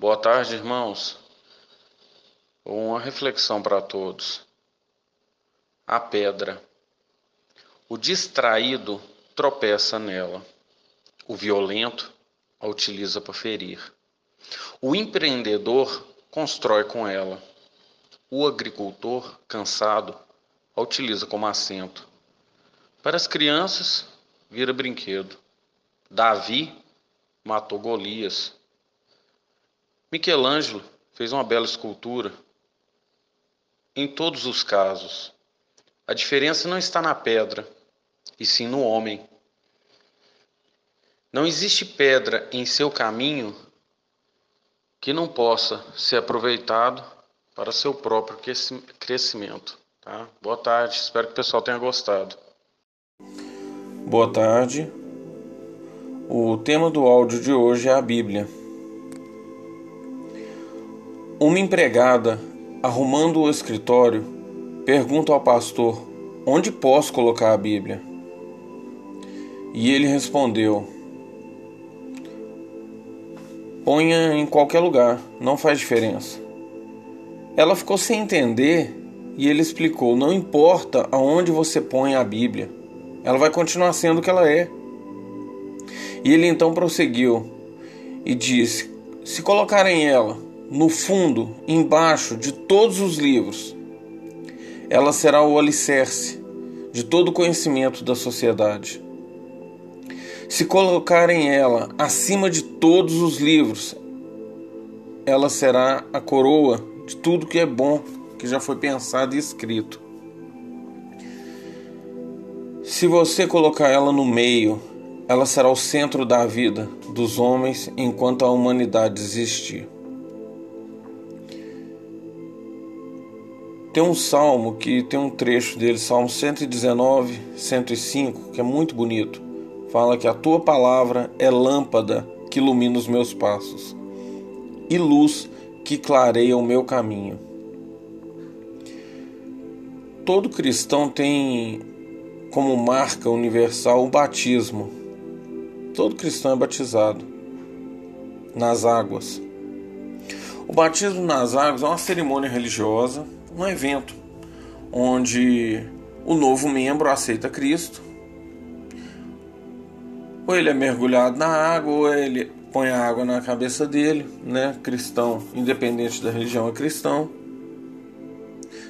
Boa tarde, irmãos. Uma reflexão para todos. A pedra. O distraído tropeça nela. O violento a utiliza para ferir. O empreendedor constrói com ela. O agricultor, cansado, a utiliza como assento. Para as crianças, vira brinquedo. Davi matou Golias. Michelangelo fez uma bela escultura. Em todos os casos, a diferença não está na pedra, e sim no homem. Não existe pedra em seu caminho que não possa ser aproveitado para seu próprio crescimento. Tá? Boa tarde, espero que o pessoal tenha gostado. Boa tarde. O tema do áudio de hoje é a Bíblia. Uma empregada, arrumando o escritório, pergunta ao pastor: Onde posso colocar a Bíblia? E ele respondeu: Ponha em qualquer lugar, não faz diferença. Ela ficou sem entender e ele explicou: Não importa aonde você põe a Bíblia, ela vai continuar sendo o que ela é. E ele então prosseguiu e disse: Se colocarem ela no fundo, embaixo de todos os livros, ela será o alicerce de todo o conhecimento da sociedade. Se colocarem ela acima de todos os livros, ela será a coroa de tudo que é bom, que já foi pensado e escrito. Se você colocar ela no meio, ela será o centro da vida dos homens enquanto a humanidade existir. Tem um salmo que tem um trecho dele, Salmo 119, 105, que é muito bonito. Fala que a tua palavra é lâmpada que ilumina os meus passos e luz que clareia o meu caminho. Todo cristão tem como marca universal o batismo Todo cristão é batizado nas águas. O batismo nas águas é uma cerimônia religiosa, um evento onde o novo membro aceita Cristo. Ou ele é mergulhado na água, ou ele põe a água na cabeça dele, né? Cristão, independente da religião, é cristão,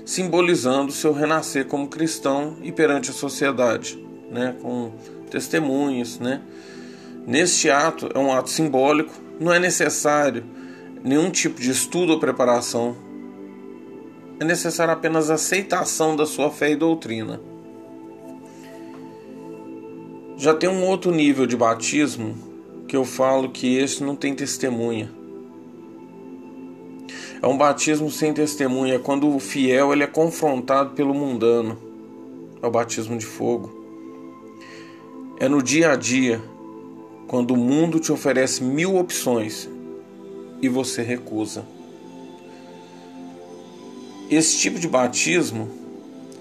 simbolizando seu renascer como cristão e perante a sociedade, né? Com testemunhos, né? Neste ato, é um ato simbólico, não é necessário nenhum tipo de estudo ou preparação. É necessário apenas aceitação da sua fé e doutrina. Já tem um outro nível de batismo que eu falo que esse não tem testemunha. É um batismo sem testemunha, quando o fiel ele é confrontado pelo mundano. É o batismo de fogo. É no dia a dia, quando o mundo te oferece mil opções e você recusa. Esse tipo de batismo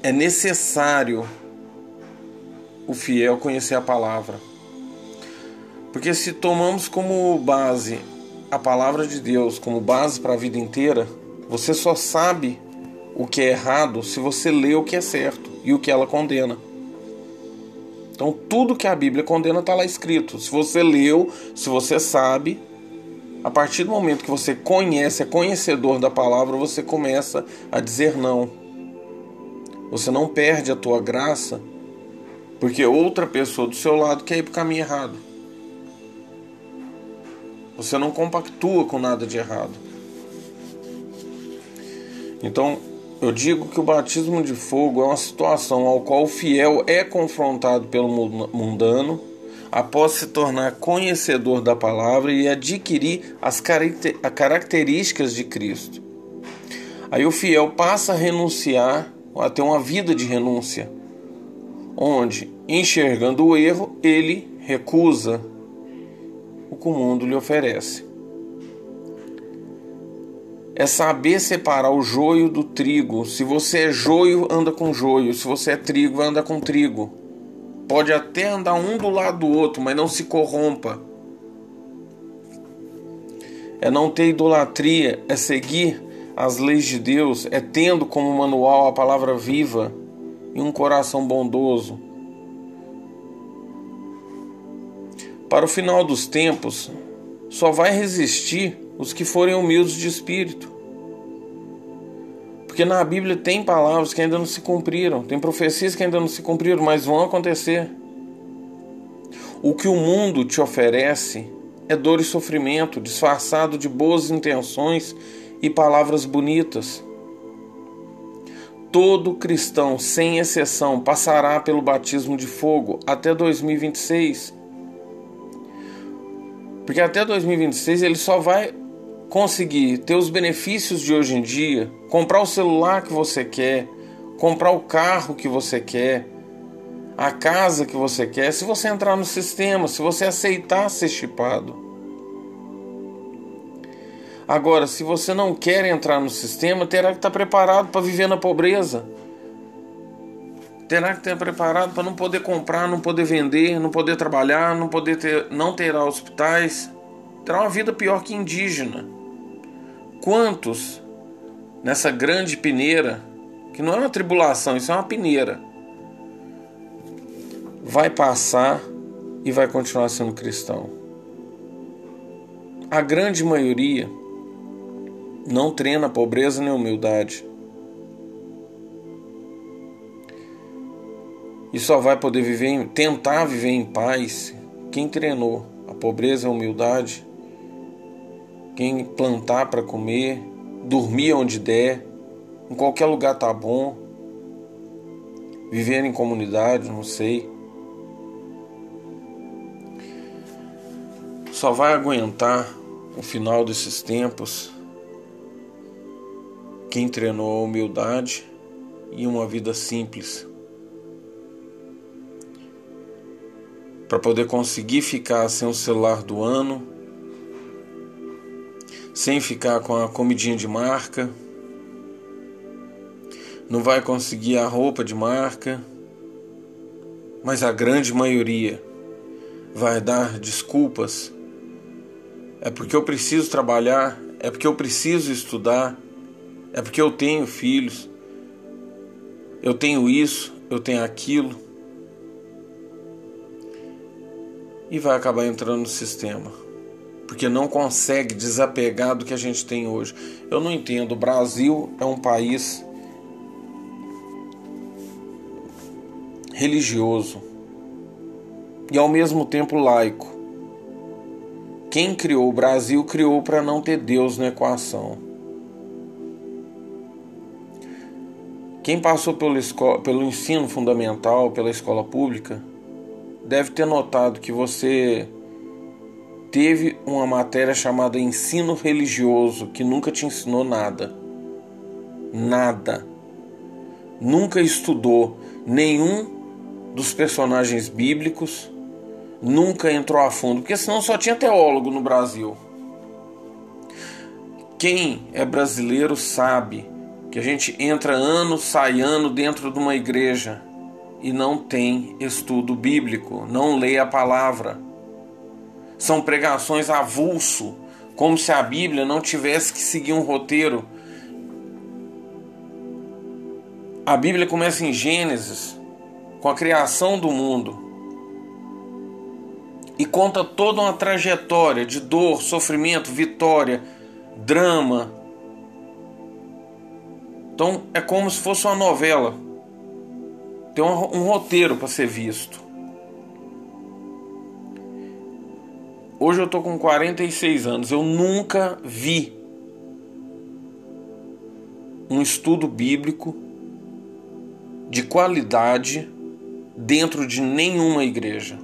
é necessário o fiel conhecer a palavra. Porque se tomamos como base a palavra de Deus, como base para a vida inteira, você só sabe o que é errado se você lê o que é certo e o que ela condena. Então, tudo que a Bíblia condena está lá escrito. Se você leu, se você sabe, a partir do momento que você conhece, é conhecedor da palavra, você começa a dizer não. Você não perde a tua graça porque outra pessoa do seu lado quer ir para o caminho errado. Você não compactua com nada de errado. Então, eu digo que o batismo de fogo é uma situação ao qual o fiel é confrontado pelo mundano após se tornar conhecedor da palavra e adquirir as características de Cristo. Aí o fiel passa a renunciar, a ter uma vida de renúncia, onde, enxergando o erro, ele recusa o que o mundo lhe oferece é saber separar o joio do trigo. Se você é joio, anda com joio. Se você é trigo, anda com trigo. Pode até andar um do lado do outro, mas não se corrompa. é não ter idolatria, é seguir as leis de Deus, é tendo como manual a palavra viva e um coração bondoso. Para o final dos tempos, só vai resistir os que forem humildes de espírito. Porque na Bíblia tem palavras que ainda não se cumpriram, tem profecias que ainda não se cumpriram, mas vão acontecer. O que o mundo te oferece é dor e sofrimento, disfarçado de boas intenções e palavras bonitas. Todo cristão, sem exceção, passará pelo batismo de fogo até 2026. Porque até 2026 ele só vai conseguir ter os benefícios de hoje em dia, comprar o celular que você quer, comprar o carro que você quer, a casa que você quer, se você entrar no sistema, se você aceitar ser chipado. Agora, se você não quer entrar no sistema, terá que estar preparado para viver na pobreza. Terá que estar preparado para não poder comprar, não poder vender, não poder trabalhar, não poder ter, não terá hospitais. Terá uma vida pior que indígena. Quantos nessa grande peneira, que não é uma tribulação, isso é uma peneira, vai passar e vai continuar sendo cristão? A grande maioria não treina pobreza nem humildade. E só vai poder viver, tentar viver em paz quem treinou a pobreza a humildade quem plantar para comer, dormir onde der, em qualquer lugar tá bom, viver em comunidade, não sei. Só vai aguentar o final desses tempos quem treinou a humildade e uma vida simples. Para poder conseguir ficar sem o celular do ano, sem ficar com a comidinha de marca, não vai conseguir a roupa de marca, mas a grande maioria vai dar desculpas. É porque eu preciso trabalhar, é porque eu preciso estudar, é porque eu tenho filhos, eu tenho isso, eu tenho aquilo. E vai acabar entrando no sistema porque não consegue desapegar do que a gente tem hoje. Eu não entendo. O Brasil é um país religioso e ao mesmo tempo laico. Quem criou o Brasil criou para não ter Deus na equação. Quem passou pelo, escola, pelo ensino fundamental, pela escola pública, deve ter notado que você teve uma matéria chamada ensino religioso que nunca te ensinou nada. Nada. Nunca estudou nenhum dos personagens bíblicos, nunca entrou a fundo, porque senão só tinha teólogo no Brasil. Quem é brasileiro sabe que a gente entra ano, sai ano dentro de uma igreja e não tem estudo bíblico, não lê a palavra são pregações avulso, como se a Bíblia não tivesse que seguir um roteiro. A Bíblia começa em Gênesis, com a criação do mundo, e conta toda uma trajetória de dor, sofrimento, vitória, drama. Então é como se fosse uma novela. Tem um, roteiro para ser visto. Hoje eu tô com 46 anos. Eu nunca vi um estudo bíblico de qualidade dentro de nenhuma igreja.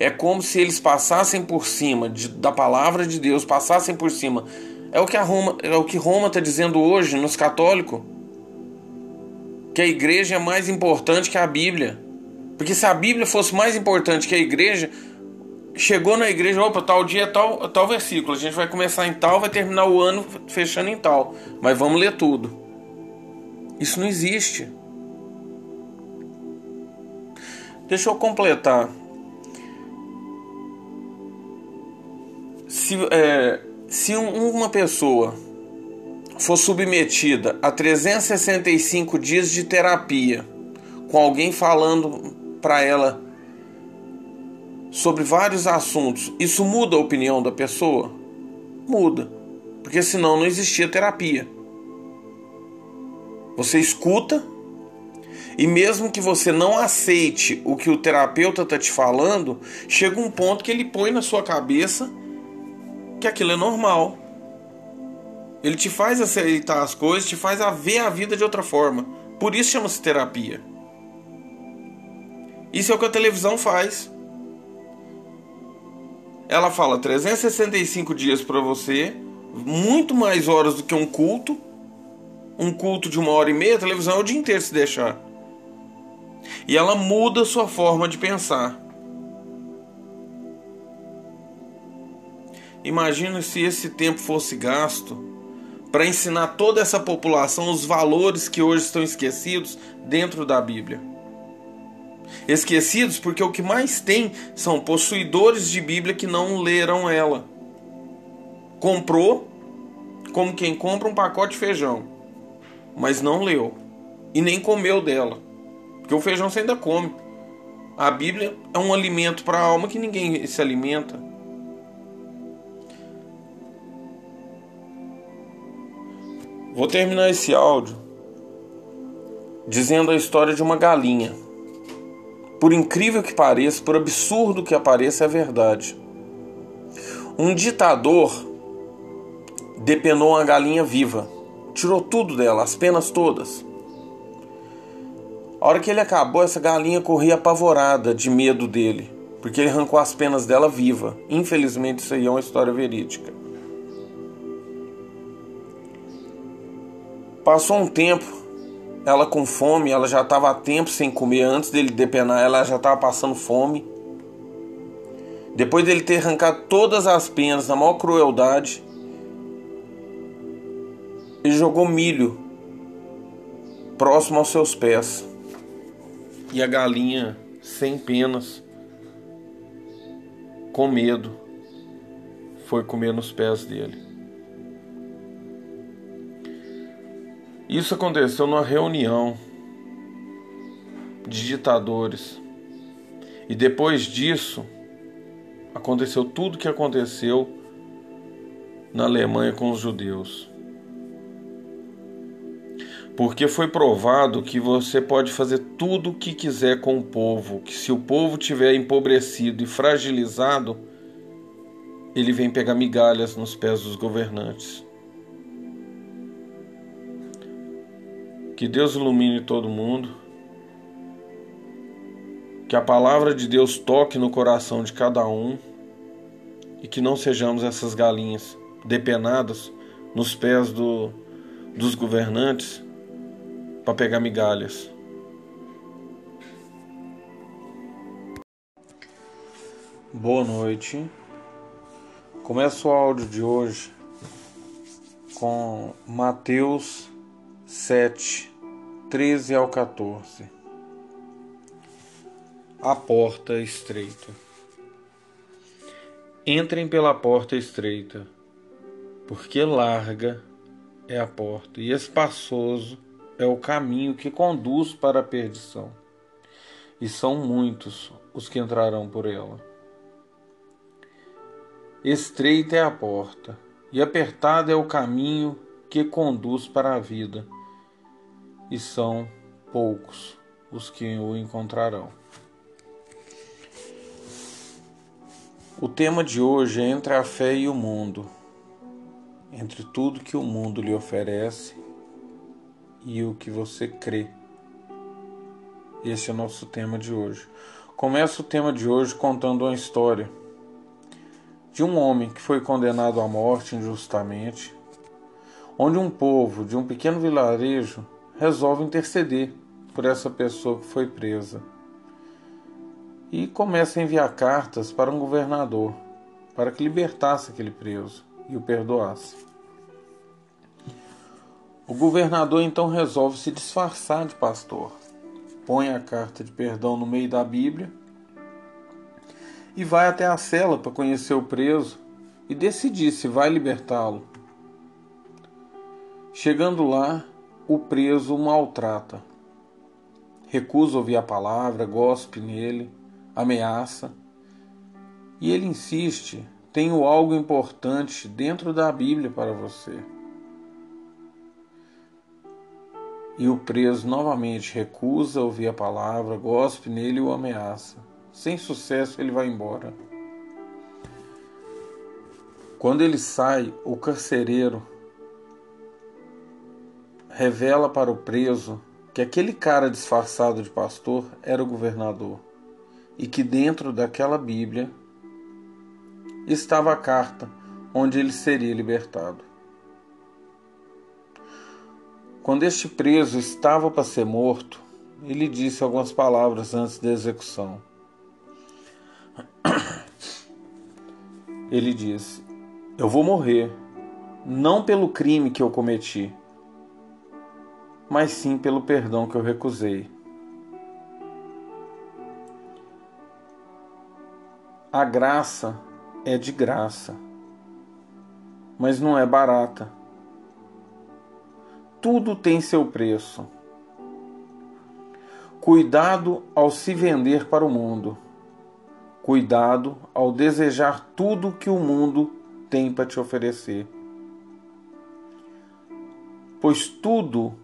É como se eles passassem por cima de, da palavra de Deus, passassem por cima. É o que a Roma, é o que Roma está dizendo hoje nos católicos, que a igreja é mais importante que a Bíblia. Porque se a Bíblia fosse mais importante que a igreja, chegou na igreja, opa, tal dia, tal, tal versículo. A gente vai começar em tal, vai terminar o ano fechando em tal. Mas vamos ler tudo. Isso não existe. Deixa eu completar. Se, é, se uma pessoa for submetida a 365 dias de terapia, com alguém falando para ela sobre vários assuntos, isso muda a opinião da pessoa? Muda, porque senão não existia terapia. Você escuta e mesmo que você não aceite o que o terapeuta está te falando, chega um ponto que ele põe na sua cabeça que aquilo é normal. Ele te faz aceitar as coisas, te faz ver a vida de outra forma. Por isso chama-se terapia. Isso é o que a televisão faz. Ela fala 365 dias para você, muito mais horas do que um culto. Um culto de uma hora e meia, a televisão é o dia inteiro se deixar. E ela muda sua forma de pensar. Imagina se esse tempo fosse gasto para ensinar toda essa população os valores que hoje estão esquecidos dentro da Bíblia. Esquecidos porque o que mais tem são possuidores de Bíblia que não leram ela. Comprou como quem compra um pacote de feijão, mas não leu e nem comeu dela. Porque o feijão você ainda come. A Bíblia é um alimento para a alma que ninguém se alimenta. Vou terminar esse áudio dizendo a história de uma galinha. Por incrível que pareça, por absurdo que apareça, é verdade. Um ditador depenou uma galinha viva, tirou tudo dela, as penas todas. A hora que ele acabou, essa galinha corria apavorada de medo dele, porque ele arrancou as penas dela viva. Infelizmente, isso aí é uma história verídica. Passou um tempo, ela com fome, ela já estava há tempo sem comer. Antes dele depenar, ela já estava passando fome. Depois dele ter arrancado todas as penas na maior crueldade, ele jogou milho próximo aos seus pés e a galinha sem penas, com medo, foi comer nos pés dele. Isso aconteceu numa reunião de ditadores. E depois disso, aconteceu tudo o que aconteceu na Alemanha com os judeus porque foi provado que você pode fazer tudo o que quiser com o povo, que se o povo tiver empobrecido e fragilizado, ele vem pegar migalhas nos pés dos governantes. Que Deus ilumine todo mundo. Que a palavra de Deus toque no coração de cada um e que não sejamos essas galinhas depenadas nos pés do, dos governantes para pegar migalhas. Boa noite. Começo o áudio de hoje com Mateus 7, 13 ao 14. A porta estreita. Entrem pela porta estreita, porque larga é a porta e espaçoso é o caminho que conduz para a perdição, e são muitos os que entrarão por ela. Estreita é a porta, e apertado é o caminho que conduz para a vida, e são poucos os que o encontrarão. O tema de hoje é entre a fé e o mundo, entre tudo que o mundo lhe oferece e o que você crê. Esse é o nosso tema de hoje. Começa o tema de hoje contando uma história de um homem que foi condenado à morte injustamente, onde um povo de um pequeno vilarejo resolve interceder por essa pessoa que foi presa e começa a enviar cartas para um governador para que libertasse aquele preso e o perdoasse. O governador então resolve se disfarçar de pastor, põe a carta de perdão no meio da Bíblia e vai até a cela para conhecer o preso e decidir se vai libertá-lo. Chegando lá, o preso maltrata. Recusa ouvir a palavra, gospe nele, ameaça. E ele insiste: tenho algo importante dentro da Bíblia para você. E o preso novamente recusa ouvir a palavra, gospe nele e o ameaça. Sem sucesso, ele vai embora. Quando ele sai, o carcereiro revela para o preso que aquele cara disfarçado de pastor era o governador e que dentro daquela Bíblia estava a carta onde ele seria libertado. Quando este preso estava para ser morto, ele disse algumas palavras antes da execução. Ele disse: Eu vou morrer, não pelo crime que eu cometi, mas sim pelo perdão que eu recusei. A graça é de graça, mas não é barata. Tudo tem seu preço. Cuidado ao se vender para o mundo. Cuidado ao desejar tudo que o mundo tem para te oferecer. Pois tudo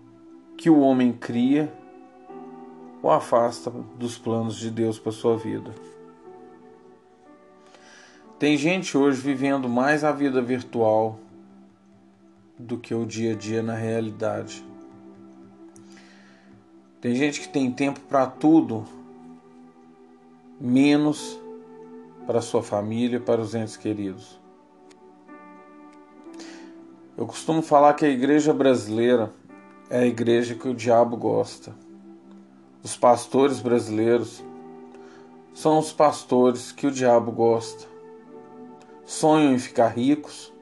que o homem cria o afasta dos planos de Deus para sua vida. Tem gente hoje vivendo mais a vida virtual do que o dia a dia na realidade. Tem gente que tem tempo para tudo, menos para sua família, para os entes queridos. Eu costumo falar que a igreja brasileira é a igreja que o diabo gosta. Os pastores brasileiros são os pastores que o diabo gosta. Sonham em ficar ricos,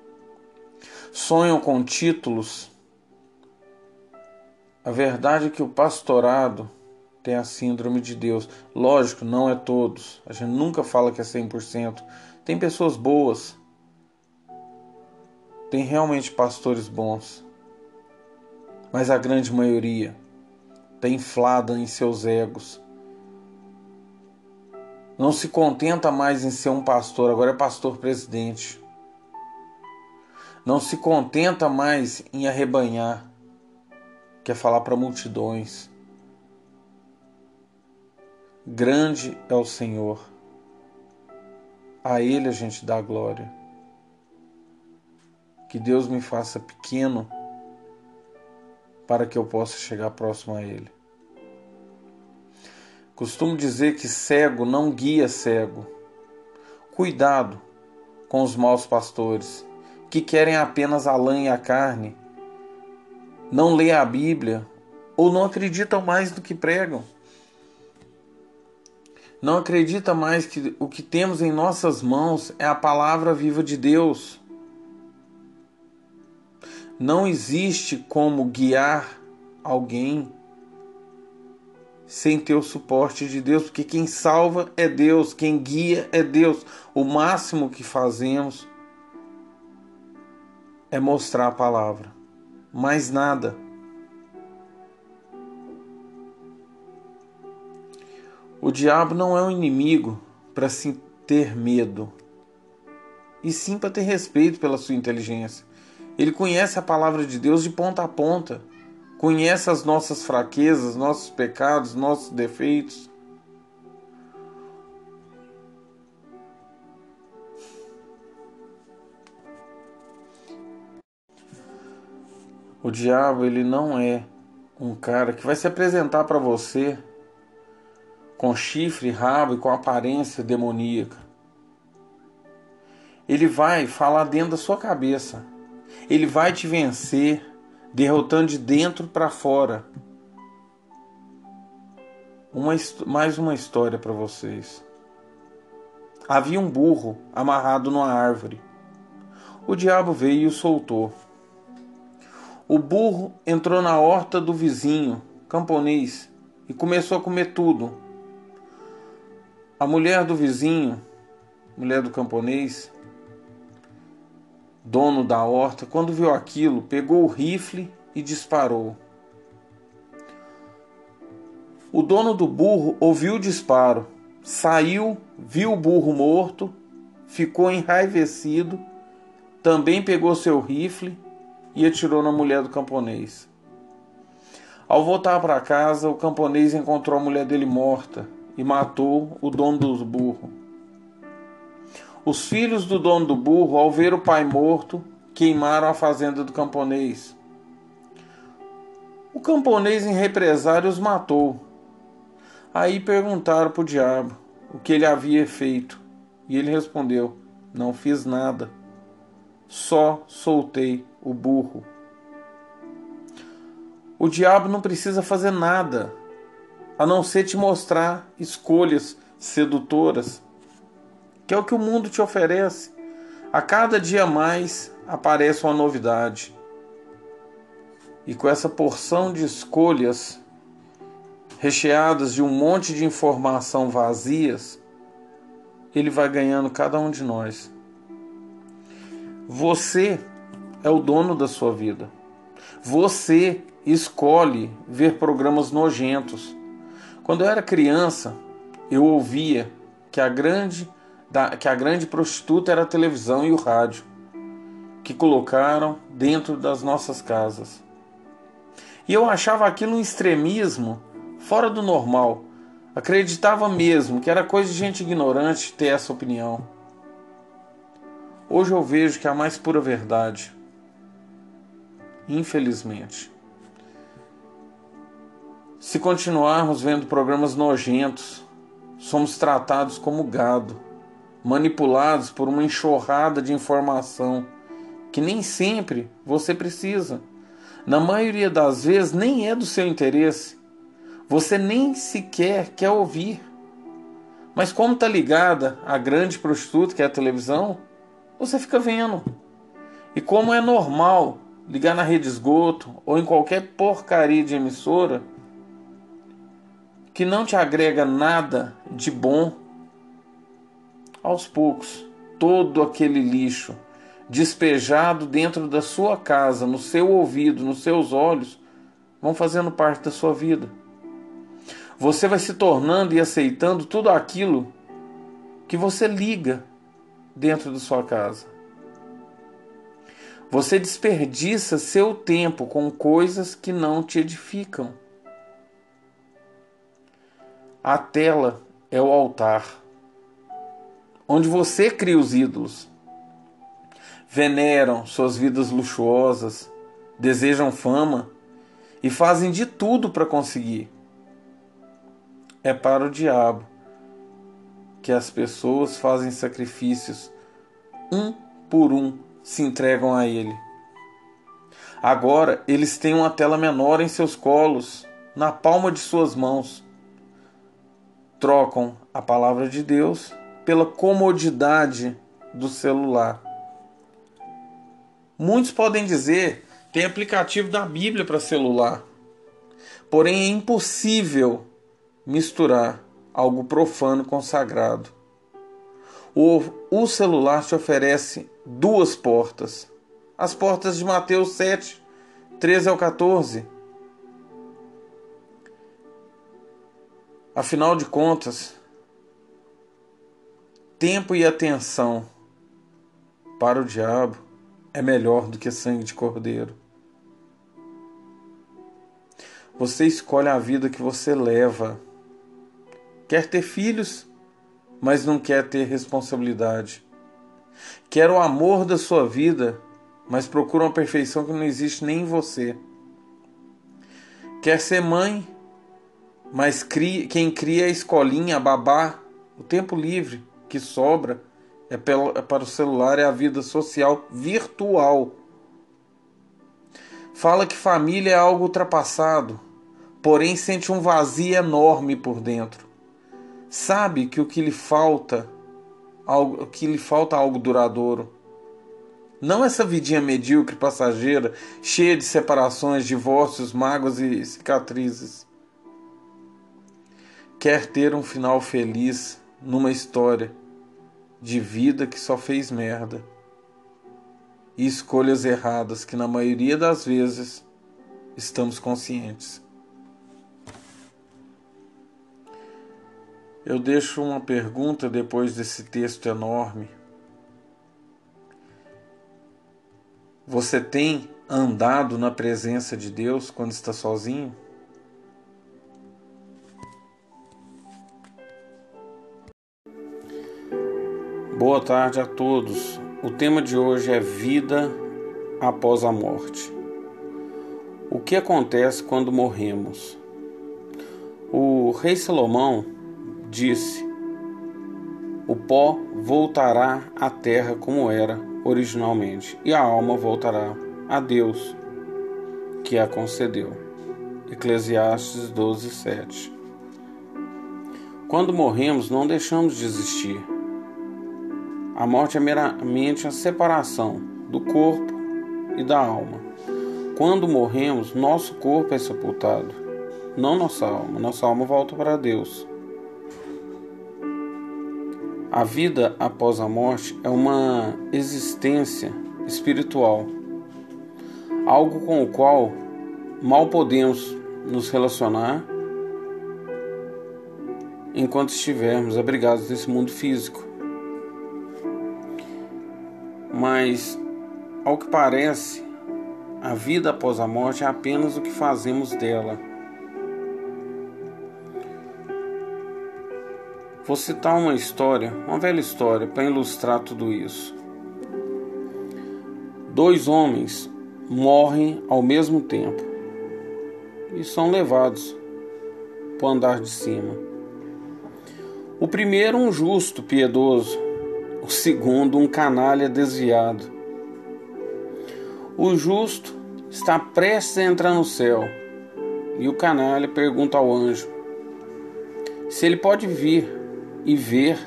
sonham com títulos. A verdade é que o pastorado tem a síndrome de Deus. Lógico, não é todos. A gente nunca fala que é 100%. Tem pessoas boas. Tem realmente pastores bons mas a grande maioria está inflada em seus egos. Não se contenta mais em ser um pastor, agora é pastor presidente. Não se contenta mais em arrebanhar, quer falar para multidões. Grande é o Senhor, a Ele a gente dá glória. Que Deus me faça pequeno para que eu possa chegar próximo a Ele. Costumo dizer que cego não guia cego. Cuidado com os maus pastores que querem apenas a lã e a carne, não lê a Bíblia ou não acreditam mais no que pregam. Não acredita mais que o que temos em nossas mãos é a palavra viva de Deus. Não existe como guiar alguém sem ter o suporte de Deus, porque quem salva é Deus, quem guia é Deus. O máximo que fazemos é mostrar a palavra, mais nada. O diabo não é um inimigo para se ter medo, e sim para ter respeito pela sua inteligência. Ele conhece a palavra de Deus de ponta a ponta, conhece as nossas fraquezas, nossos pecados, nossos defeitos. O diabo, ele não é um cara que vai se apresentar para você com chifre, rabo e com aparência demoníaca. Ele vai falar dentro da sua cabeça ele vai te vencer, derrotando de dentro para fora. Uma, mais uma história para vocês. Havia um burro amarrado numa árvore. O diabo veio e o soltou. O burro entrou na horta do vizinho, camponês, e começou a comer tudo. A mulher do vizinho, mulher do camponês, dono da horta, quando viu aquilo, pegou o rifle e disparou. O dono do burro ouviu o disparo, saiu, viu o burro morto, ficou enraivecido, também pegou seu rifle e atirou na mulher do camponês. Ao voltar para casa, o camponês encontrou a mulher dele morta e matou o dono do burro. Os filhos do dono do burro, ao ver o pai morto, queimaram a fazenda do camponês. O camponês, em represário, os matou. Aí perguntaram para o diabo o que ele havia feito. E ele respondeu: Não fiz nada, só soltei o burro. O diabo não precisa fazer nada, a não ser te mostrar escolhas sedutoras que é o que o mundo te oferece. A cada dia mais aparece uma novidade. E com essa porção de escolhas recheadas de um monte de informação vazias, ele vai ganhando cada um de nós. Você é o dono da sua vida. Você escolhe ver programas nojentos. Quando eu era criança, eu ouvia que a grande da, que a grande prostituta era a televisão e o rádio, que colocaram dentro das nossas casas. E eu achava aquilo um extremismo fora do normal. Acreditava mesmo que era coisa de gente ignorante ter essa opinião. Hoje eu vejo que é a mais pura verdade. Infelizmente. Se continuarmos vendo programas nojentos, somos tratados como gado manipulados por uma enxurrada de informação que nem sempre você precisa. Na maioria das vezes nem é do seu interesse. Você nem sequer quer ouvir. Mas como está ligada à grande prostituta que é a televisão, você fica vendo. E como é normal ligar na rede esgoto ou em qualquer porcaria de emissora que não te agrega nada de bom aos poucos, todo aquele lixo despejado dentro da sua casa, no seu ouvido, nos seus olhos, vão fazendo parte da sua vida. Você vai se tornando e aceitando tudo aquilo que você liga dentro da sua casa. Você desperdiça seu tempo com coisas que não te edificam. A tela é o altar onde você cria os ídolos. Veneram suas vidas luxuosas, desejam fama e fazem de tudo para conseguir. É para o diabo que as pessoas fazem sacrifícios, um por um se entregam a ele. Agora eles têm uma tela menor em seus colos, na palma de suas mãos. Trocam a palavra de Deus pela comodidade do celular. Muitos podem dizer tem aplicativo da Bíblia para celular. Porém, é impossível misturar algo profano com sagrado. O, o celular te oferece duas portas. As portas de Mateus 7, 13 ao 14. Afinal de contas, tempo e atenção para o diabo é melhor do que sangue de cordeiro. Você escolhe a vida que você leva. Quer ter filhos, mas não quer ter responsabilidade. Quer o amor da sua vida, mas procura uma perfeição que não existe nem em você. Quer ser mãe, mas cria, quem cria a escolinha, a babá, o tempo livre que sobra é, é para o celular é a vida social virtual. Fala que família é algo ultrapassado, porém sente um vazio enorme por dentro. Sabe que o que lhe falta, algo, que lhe falta algo duradouro. Não essa vidinha medíocre, passageira, cheia de separações, divórcios, mágoas e cicatrizes. Quer ter um final feliz, numa história de vida que só fez merda. e escolhas erradas que, na maioria das vezes, estamos conscientes. Eu deixo uma pergunta depois desse texto enorme. Você tem andado na presença de Deus quando está sozinho? Boa tarde a todos. O tema de hoje é vida após a morte. O que acontece quando morremos? O rei Salomão disse: O pó voltará à terra como era originalmente, e a alma voltará a Deus, que a concedeu. Eclesiastes 12, 7. Quando morremos, não deixamos de existir a morte é meramente a separação do corpo e da alma. Quando morremos, nosso corpo é sepultado, não nossa alma. Nossa alma volta para Deus. A vida após a morte é uma existência espiritual, algo com o qual mal podemos nos relacionar enquanto estivermos abrigados nesse mundo físico. Mas, ao que parece, a vida após a morte é apenas o que fazemos dela. Vou citar uma história, uma velha história, para ilustrar tudo isso. Dois homens morrem ao mesmo tempo e são levados para o andar de cima. O primeiro, um justo, piedoso, o segundo, um canalha desviado. O justo está prestes a entrar no céu e o canalha pergunta ao anjo se ele pode vir e ver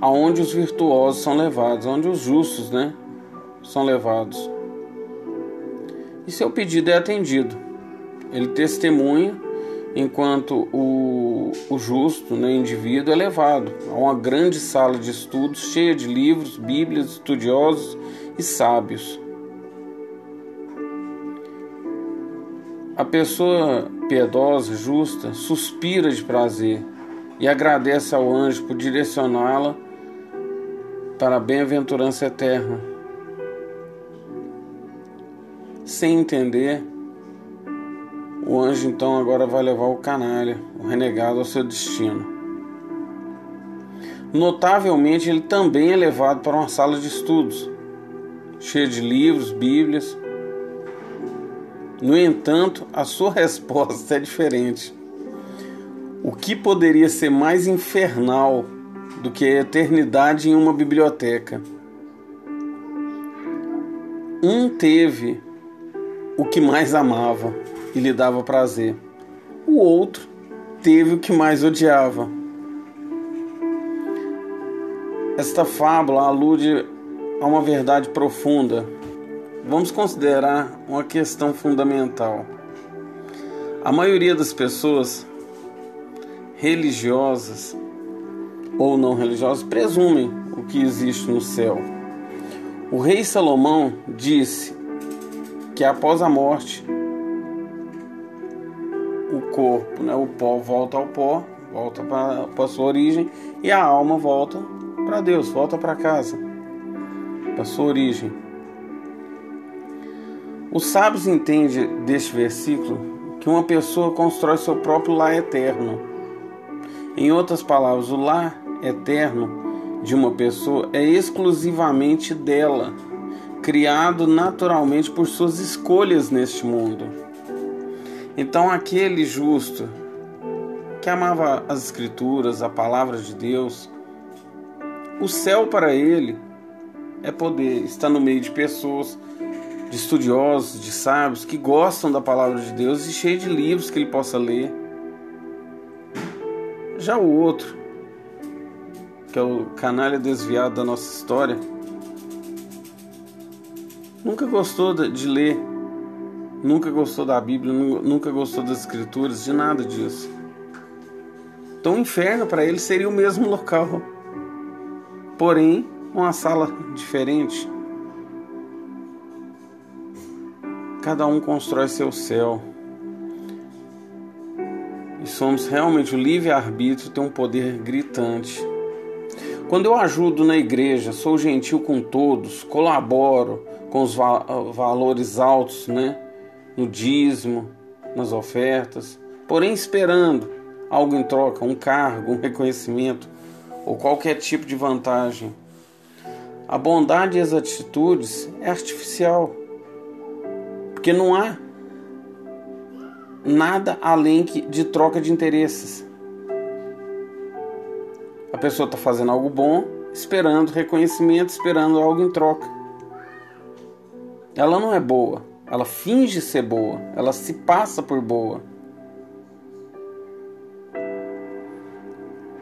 aonde os virtuosos são levados, onde os justos, né, são levados. E seu pedido é atendido. Ele testemunha enquanto o, o justo, né, indivíduo, é levado a uma grande sala de estudos cheia de livros, bíblias, estudiosos e sábios. A pessoa piedosa, justa, suspira de prazer e agradece ao anjo por direcioná-la para a bem-aventurança eterna. Sem entender, o anjo então agora vai levar o canalha, o renegado, ao seu destino. Notavelmente, ele também é levado para uma sala de estudos, cheia de livros, bíblias. No entanto, a sua resposta é diferente. O que poderia ser mais infernal do que a eternidade em uma biblioteca? Um teve o que mais amava e lhe dava prazer. O outro teve o que mais odiava. Esta fábula alude a uma verdade profunda. Vamos considerar uma questão fundamental. A maioria das pessoas religiosas ou não religiosas presumem o que existe no céu. O rei Salomão disse que após a morte o corpo, né, o pó volta ao pó, volta para a sua origem, e a alma volta para Deus, volta para casa, para sua origem. Os sábios entendem deste versículo que uma pessoa constrói seu próprio lar eterno. Em outras palavras, o lar eterno de uma pessoa é exclusivamente dela, criado naturalmente por suas escolhas neste mundo. Então, aquele justo que amava as Escrituras, a palavra de Deus, o céu para ele é poder estar no meio de pessoas, de estudiosos, de sábios que gostam da palavra de Deus e cheio de livros que ele possa ler. Já o outro, que é o canalha desviado da nossa história, nunca gostou de ler nunca gostou da Bíblia, nunca gostou das Escrituras, de nada disso. Então o inferno para ele seria o mesmo local, porém uma sala diferente. cada um constrói seu céu. E somos realmente o livre-arbítrio tem um poder gritante. Quando eu ajudo na igreja, sou gentil com todos, colaboro com os va valores altos, né? No dízimo, nas ofertas, porém esperando algo em troca, um cargo, um reconhecimento ou qualquer tipo de vantagem. A bondade e as atitudes é artificial, porque não há nada além de troca de interesses. A pessoa está fazendo algo bom, esperando reconhecimento, esperando algo em troca. Ela não é boa, ela finge ser boa, ela se passa por boa.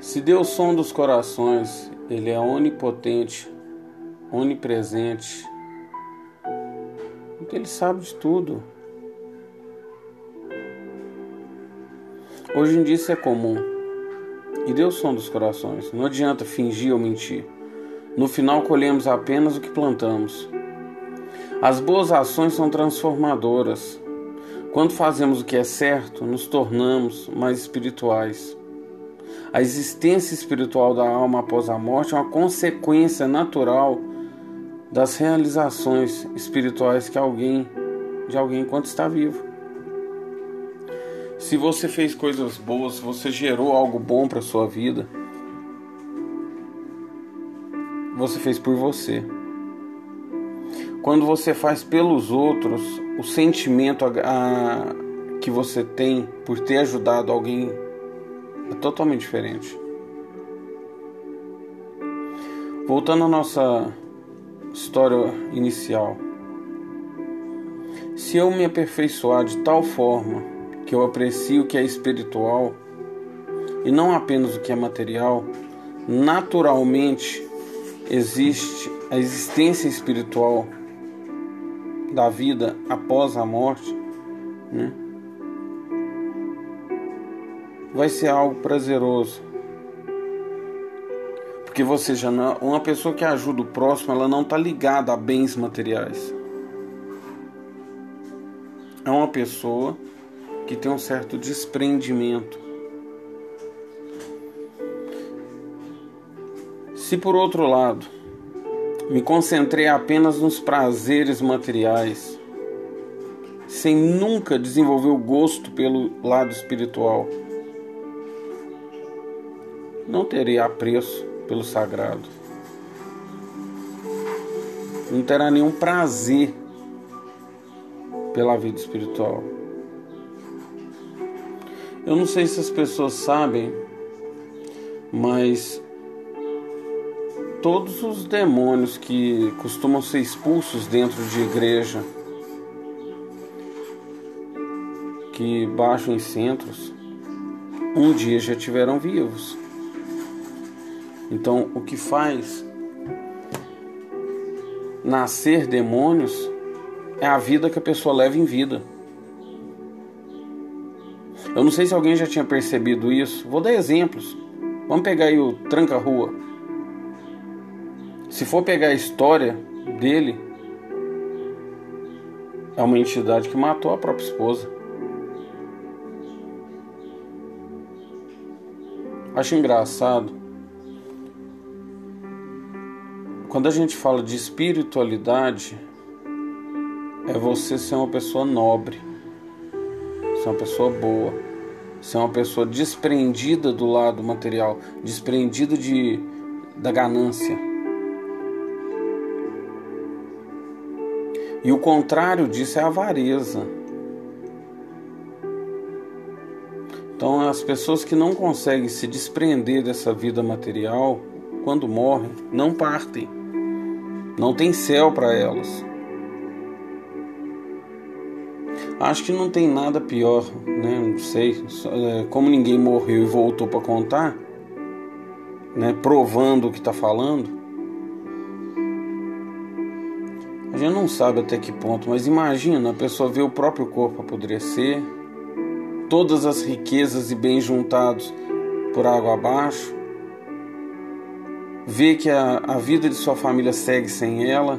Se Deus som dos corações, Ele é onipotente, onipresente, Ele sabe de tudo. Hoje em dia isso é comum. E Deus som dos corações. Não adianta fingir ou mentir. No final colhemos apenas o que plantamos. As boas ações são transformadoras. Quando fazemos o que é certo, nos tornamos mais espirituais. A existência espiritual da alma após a morte é uma consequência natural das realizações espirituais que alguém de alguém enquanto está vivo. Se você fez coisas boas, se você gerou algo bom para sua vida, você fez por você. Quando você faz pelos outros, o sentimento a, a, que você tem por ter ajudado alguém é totalmente diferente. Voltando à nossa história inicial. Se eu me aperfeiçoar de tal forma que eu aprecio o que é espiritual e não apenas o que é material, naturalmente existe a existência espiritual da vida após a morte, né? vai ser algo prazeroso. Porque você já não, uma pessoa que ajuda o próximo, ela não está ligada a bens materiais. É uma pessoa que tem um certo desprendimento. Se por outro lado me concentrei apenas nos prazeres materiais, sem nunca desenvolver o gosto pelo lado espiritual, não terei apreço pelo sagrado. Não terá nenhum prazer pela vida espiritual. Eu não sei se as pessoas sabem, mas todos os demônios que costumam ser expulsos dentro de igreja, que baixam em centros, um dia já tiveram vivos. Então, o que faz nascer demônios é a vida que a pessoa leva em vida. Eu não sei se alguém já tinha percebido isso. Vou dar exemplos. Vamos pegar aí o Tranca-Rua. Se for pegar a história dele, é uma entidade que matou a própria esposa. Acho engraçado. Quando a gente fala de espiritualidade, é você ser uma pessoa nobre ser uma pessoa boa, ser uma pessoa desprendida do lado material, desprendida de, da ganância. E o contrário disso é a avareza. Então, as pessoas que não conseguem se desprender dessa vida material, quando morrem, não partem. Não tem céu para elas. Acho que não tem nada pior, né? Não sei. É, como ninguém morreu e voltou para contar, né? Provando o que está falando. Gente não sabe até que ponto, mas imagina a pessoa ver o próprio corpo apodrecer, todas as riquezas e bens juntados por água abaixo, ver que a, a vida de sua família segue sem ela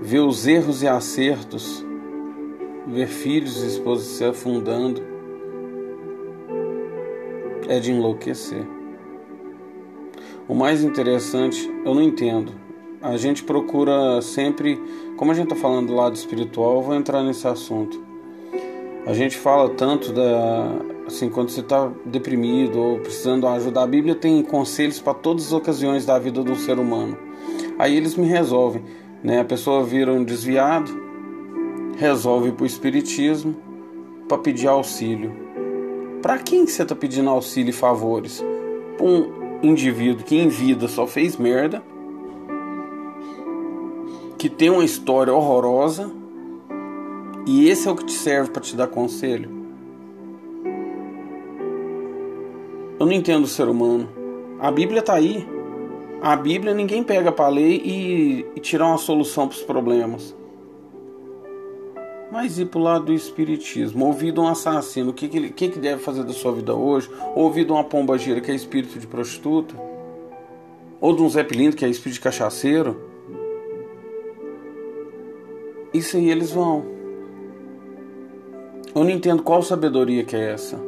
ver os erros e acertos, ver filhos e esposas se afundando, é de enlouquecer. O mais interessante, eu não entendo. A gente procura sempre, como a gente está falando do lado espiritual, eu vou entrar nesse assunto. A gente fala tanto da, assim, quando você está deprimido ou precisando de ajuda. A Bíblia tem conselhos para todas as ocasiões da vida do ser humano. Aí eles me resolvem, né? A pessoa vira um desviado, resolve para o espiritismo para pedir auxílio. Para quem você está pedindo auxílio e favores? Um indivíduo que em vida só fez merda, que tem uma história horrorosa, e esse é o que te serve para te dar conselho. Eu não entendo o ser humano. A Bíblia está aí. A Bíblia ninguém pega para ler e, e tirar uma solução para os problemas. Mas ir para o lado do espiritismo, ouvir de um assassino, o que, que, que, que deve fazer da sua vida hoje? Ouvir de uma pomba gira que é espírito de prostituta? Ou de um Zé que é espírito de cachaceiro? Isso aí eles vão. Eu não entendo qual sabedoria que é essa.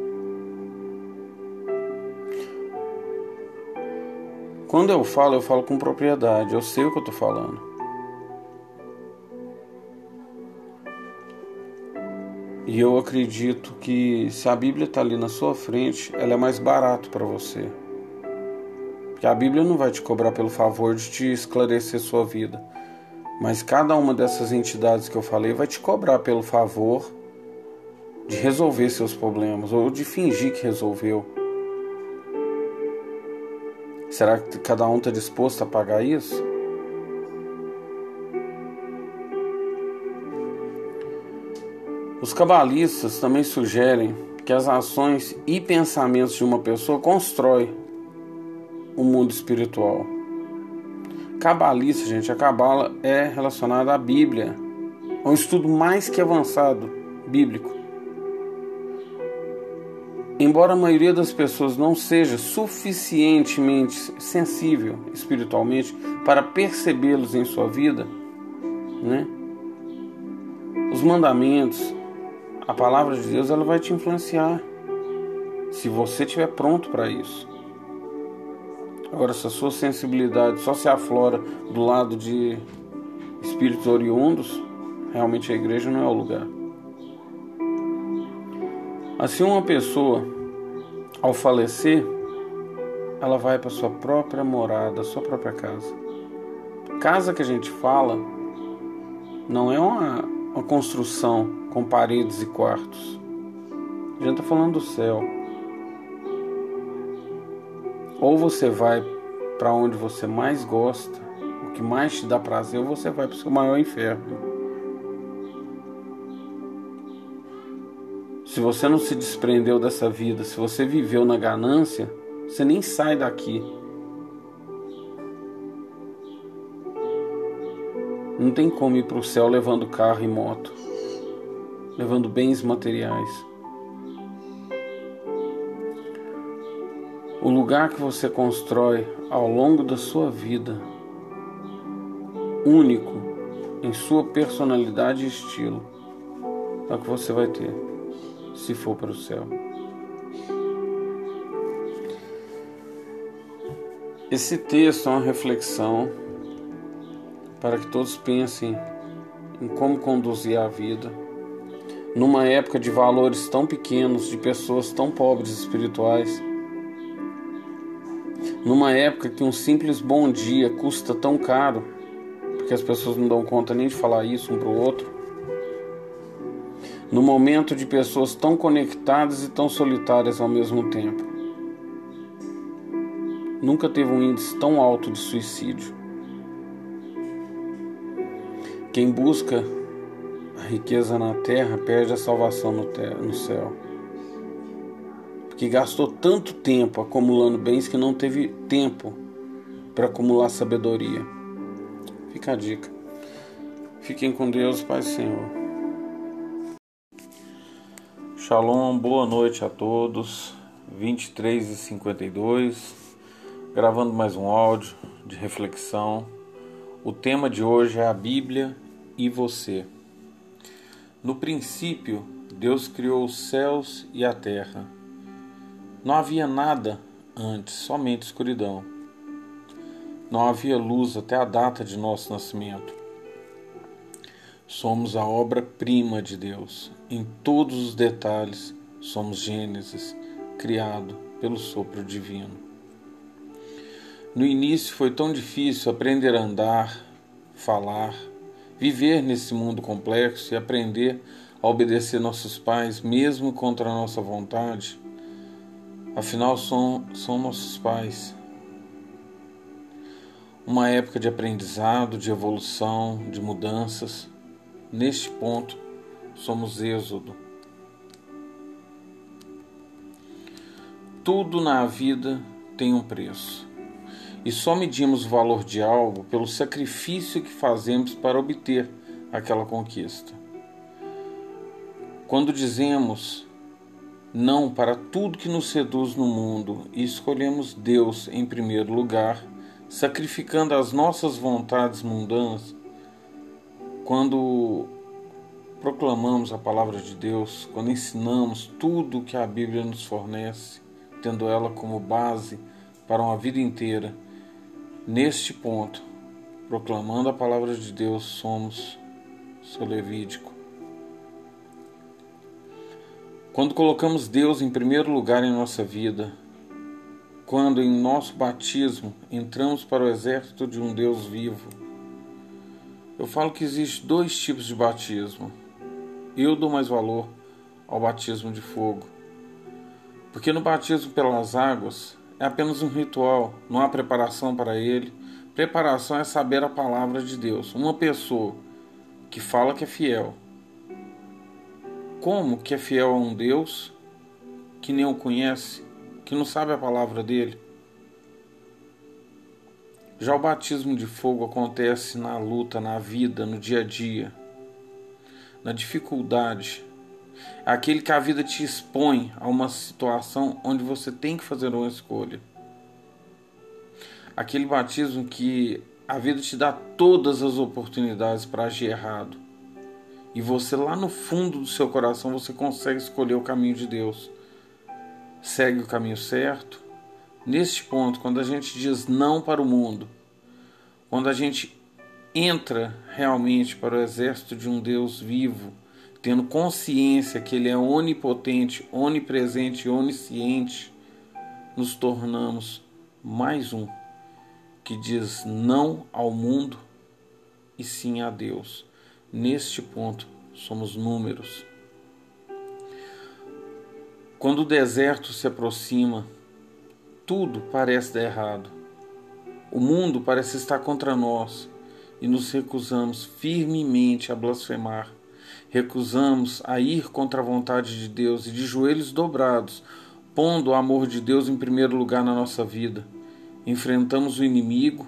Quando eu falo, eu falo com propriedade, eu sei o que eu estou falando. E eu acredito que se a Bíblia está ali na sua frente, ela é mais barato para você. Porque a Bíblia não vai te cobrar pelo favor de te esclarecer sua vida. Mas cada uma dessas entidades que eu falei vai te cobrar pelo favor de resolver seus problemas ou de fingir que resolveu. Será que cada um está disposto a pagar isso? Os cabalistas também sugerem que as ações e pensamentos de uma pessoa constroem o mundo espiritual. Cabalista, gente, a cabala é relacionada à Bíblia, é um estudo mais que avançado bíblico. Embora a maioria das pessoas não seja suficientemente sensível espiritualmente para percebê-los em sua vida, né? Os mandamentos, a palavra de Deus ela vai te influenciar se você estiver pronto para isso. Agora, se a sua sensibilidade só se aflora do lado de espíritos oriundos, realmente a igreja não é o lugar. Assim, uma pessoa, ao falecer, ela vai para sua própria morada, sua própria casa. Casa que a gente fala não é uma, uma construção com paredes e quartos. A gente está falando do céu. Ou você vai para onde você mais gosta, o que mais te dá prazer, ou você vai para o seu maior inferno. Se você não se desprendeu dessa vida, se você viveu na ganância, você nem sai daqui. Não tem como ir para o céu levando carro e moto levando bens materiais. O lugar que você constrói ao longo da sua vida, único em sua personalidade e estilo, é o que você vai ter se for para o céu. Esse texto é uma reflexão para que todos pensem em como conduzir a vida numa época de valores tão pequenos, de pessoas tão pobres espirituais, numa época que um simples bom dia custa tão caro, porque as pessoas não dão conta nem de falar isso um para o outro, no momento de pessoas tão conectadas e tão solitárias ao mesmo tempo. Nunca teve um índice tão alto de suicídio. Quem busca a riqueza na terra perde a salvação no, no céu. Porque gastou tanto tempo acumulando bens que não teve tempo para acumular sabedoria. Fica a dica. Fiquem com Deus, Pai Senhor. Shalom, boa noite a todos. 23 e 52, gravando mais um áudio de reflexão. O tema de hoje é a Bíblia e você. No princípio, Deus criou os céus e a terra. Não havia nada antes, somente escuridão. Não havia luz até a data de nosso nascimento. Somos a obra-prima de Deus. Em todos os detalhes, somos Gênesis, criado pelo sopro divino. No início foi tão difícil aprender a andar, falar, viver nesse mundo complexo e aprender a obedecer nossos pais, mesmo contra a nossa vontade. Afinal, são, são nossos pais. Uma época de aprendizado, de evolução, de mudanças. Neste ponto, somos Êxodo. Tudo na vida tem um preço e só medimos o valor de algo pelo sacrifício que fazemos para obter aquela conquista. Quando dizemos não para tudo que nos seduz no mundo e escolhemos Deus em primeiro lugar, sacrificando as nossas vontades mundanas, quando proclamamos a palavra de Deus, quando ensinamos tudo o que a Bíblia nos fornece, tendo ela como base para uma vida inteira, Neste ponto, proclamando a palavra de Deus, somos seu Levítico. Quando colocamos Deus em primeiro lugar em nossa vida, quando em nosso batismo entramos para o exército de um Deus vivo, eu falo que existe dois tipos de batismo. Eu dou mais valor ao batismo de fogo, porque no batismo pelas águas é apenas um ritual, não há preparação para ele. Preparação é saber a palavra de Deus. Uma pessoa que fala que é fiel. Como que é fiel a um Deus que nem o conhece, que não sabe a palavra dele? Já o batismo de fogo acontece na luta, na vida, no dia a dia, na dificuldade, aquele que a vida te expõe a uma situação onde você tem que fazer uma escolha. Aquele batismo que a vida te dá todas as oportunidades para agir errado. E você lá no fundo do seu coração você consegue escolher o caminho de Deus. Segue o caminho certo. Neste ponto, quando a gente diz não para o mundo, quando a gente entra realmente para o exército de um Deus vivo, tendo consciência que Ele é onipotente, onipresente e onisciente, nos tornamos mais um que diz não ao mundo e sim a Deus. Neste ponto, somos números. Quando o deserto se aproxima, tudo parece dar errado. O mundo parece estar contra nós e nos recusamos firmemente a blasfemar recusamos a ir contra a vontade de Deus e de joelhos dobrados, pondo o amor de Deus em primeiro lugar na nossa vida, enfrentamos o inimigo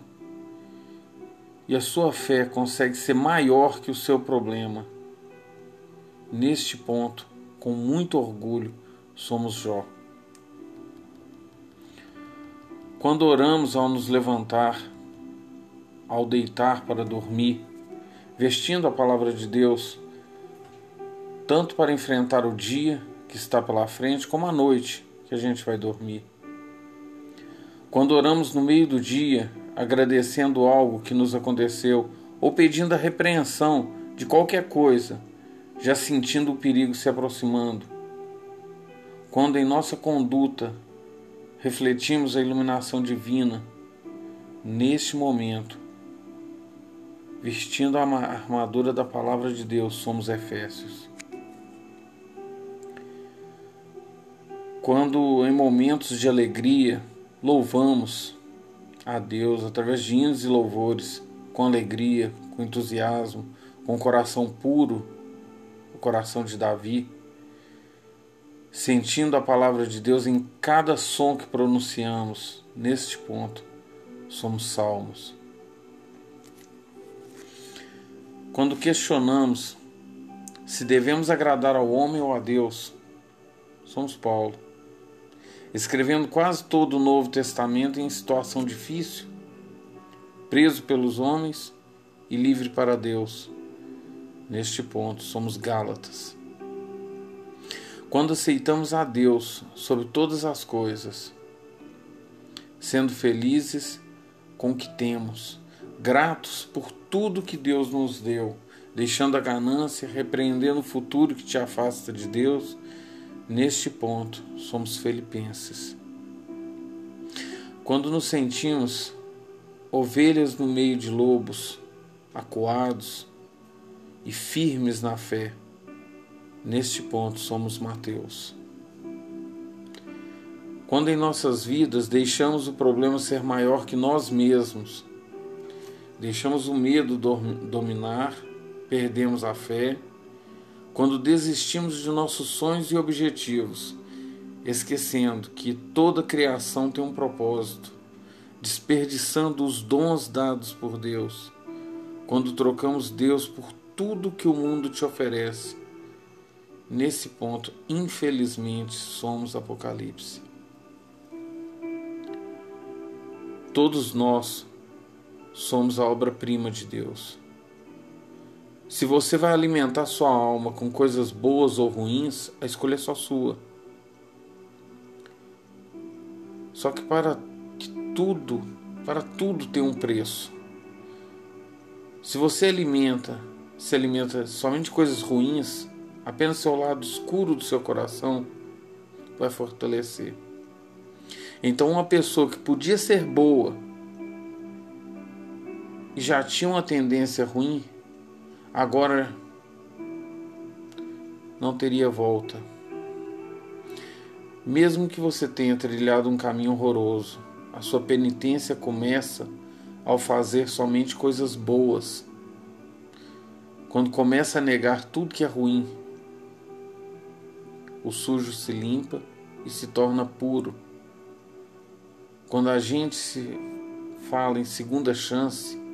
e a sua fé consegue ser maior que o seu problema. Neste ponto, com muito orgulho, somos Jó. Quando oramos ao nos levantar, ao deitar para dormir, vestindo a palavra de Deus, tanto para enfrentar o dia que está pela frente, como a noite que a gente vai dormir. Quando oramos no meio do dia, agradecendo algo que nos aconteceu ou pedindo a repreensão de qualquer coisa, já sentindo o perigo se aproximando. Quando em nossa conduta refletimos a iluminação divina, neste momento, vestindo a armadura da palavra de Deus, somos Efésios. Quando em momentos de alegria louvamos a Deus através de hinos e louvores, com alegria, com entusiasmo, com o coração puro, o coração de Davi, sentindo a palavra de Deus em cada som que pronunciamos, neste ponto, somos salmos. Quando questionamos se devemos agradar ao homem ou a Deus, somos Paulo escrevendo quase todo o Novo Testamento em situação difícil, preso pelos homens e livre para Deus. Neste ponto, somos Gálatas. Quando aceitamos a Deus sobre todas as coisas, sendo felizes com o que temos, gratos por tudo que Deus nos deu, deixando a ganância, repreendendo o futuro que te afasta de Deus, neste ponto somos filipenses. Quando nos sentimos ovelhas no meio de lobos, acuados e firmes na fé, neste ponto somos Mateus. Quando em nossas vidas deixamos o problema ser maior que nós mesmos, deixamos o medo dominar, perdemos a fé, quando desistimos de nossos sonhos e objetivos, esquecendo que toda criação tem um propósito, desperdiçando os dons dados por Deus, quando trocamos Deus por tudo que o mundo te oferece. Nesse ponto, infelizmente, somos Apocalipse. Todos nós somos a obra-prima de Deus. Se você vai alimentar sua alma com coisas boas ou ruins, a escolha é só sua. Só que para tudo, para tudo tem um preço. Se você alimenta, se alimenta somente de coisas ruins, apenas seu lado escuro do seu coração vai fortalecer. Então, uma pessoa que podia ser boa e já tinha uma tendência ruim, agora não teria volta. Mesmo que você tenha trilhado um caminho horroroso, a sua penitência começa ao fazer somente coisas boas. Quando começa a negar tudo que é ruim, o sujo se limpa e se torna puro. Quando a gente se fala em segunda chance,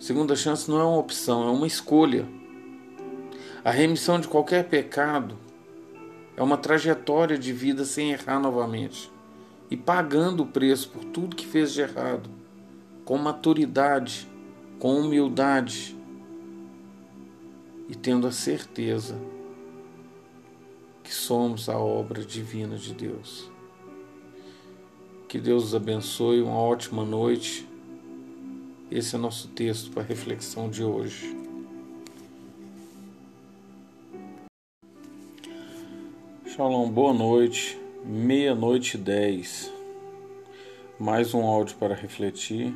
segunda chance não é uma opção, é uma escolha. A remissão de qualquer pecado é uma trajetória de vida sem errar novamente e pagando o preço por tudo que fez de errado, com maturidade, com humildade e tendo a certeza que somos a obra divina de Deus. Que Deus os abençoe, uma ótima noite. Esse é o nosso texto para a reflexão de hoje. Shalom, boa noite, meia-noite e dez. Mais um áudio para refletir.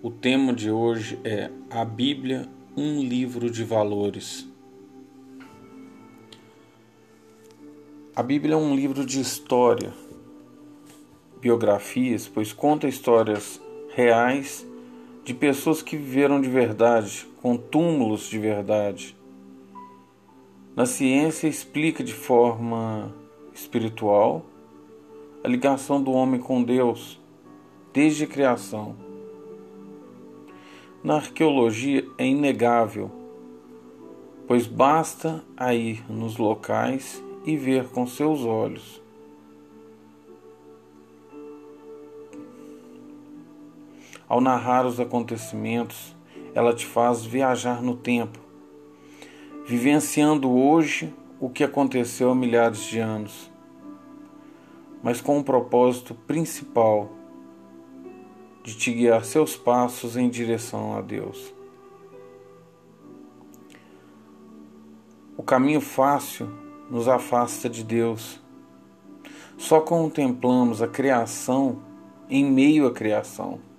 O tema de hoje é A Bíblia, um livro de valores. A Bíblia é um livro de história biografias, pois conta histórias reais de pessoas que viveram de verdade, com túmulos de verdade. Na ciência, explica de forma espiritual a ligação do homem com Deus desde a criação. Na arqueologia é inegável, pois basta ir nos locais e ver com seus olhos Ao narrar os acontecimentos, ela te faz viajar no tempo, vivenciando hoje o que aconteceu há milhares de anos, mas com um propósito principal de te guiar seus passos em direção a Deus. O caminho fácil nos afasta de Deus. Só contemplamos a criação em meio à criação.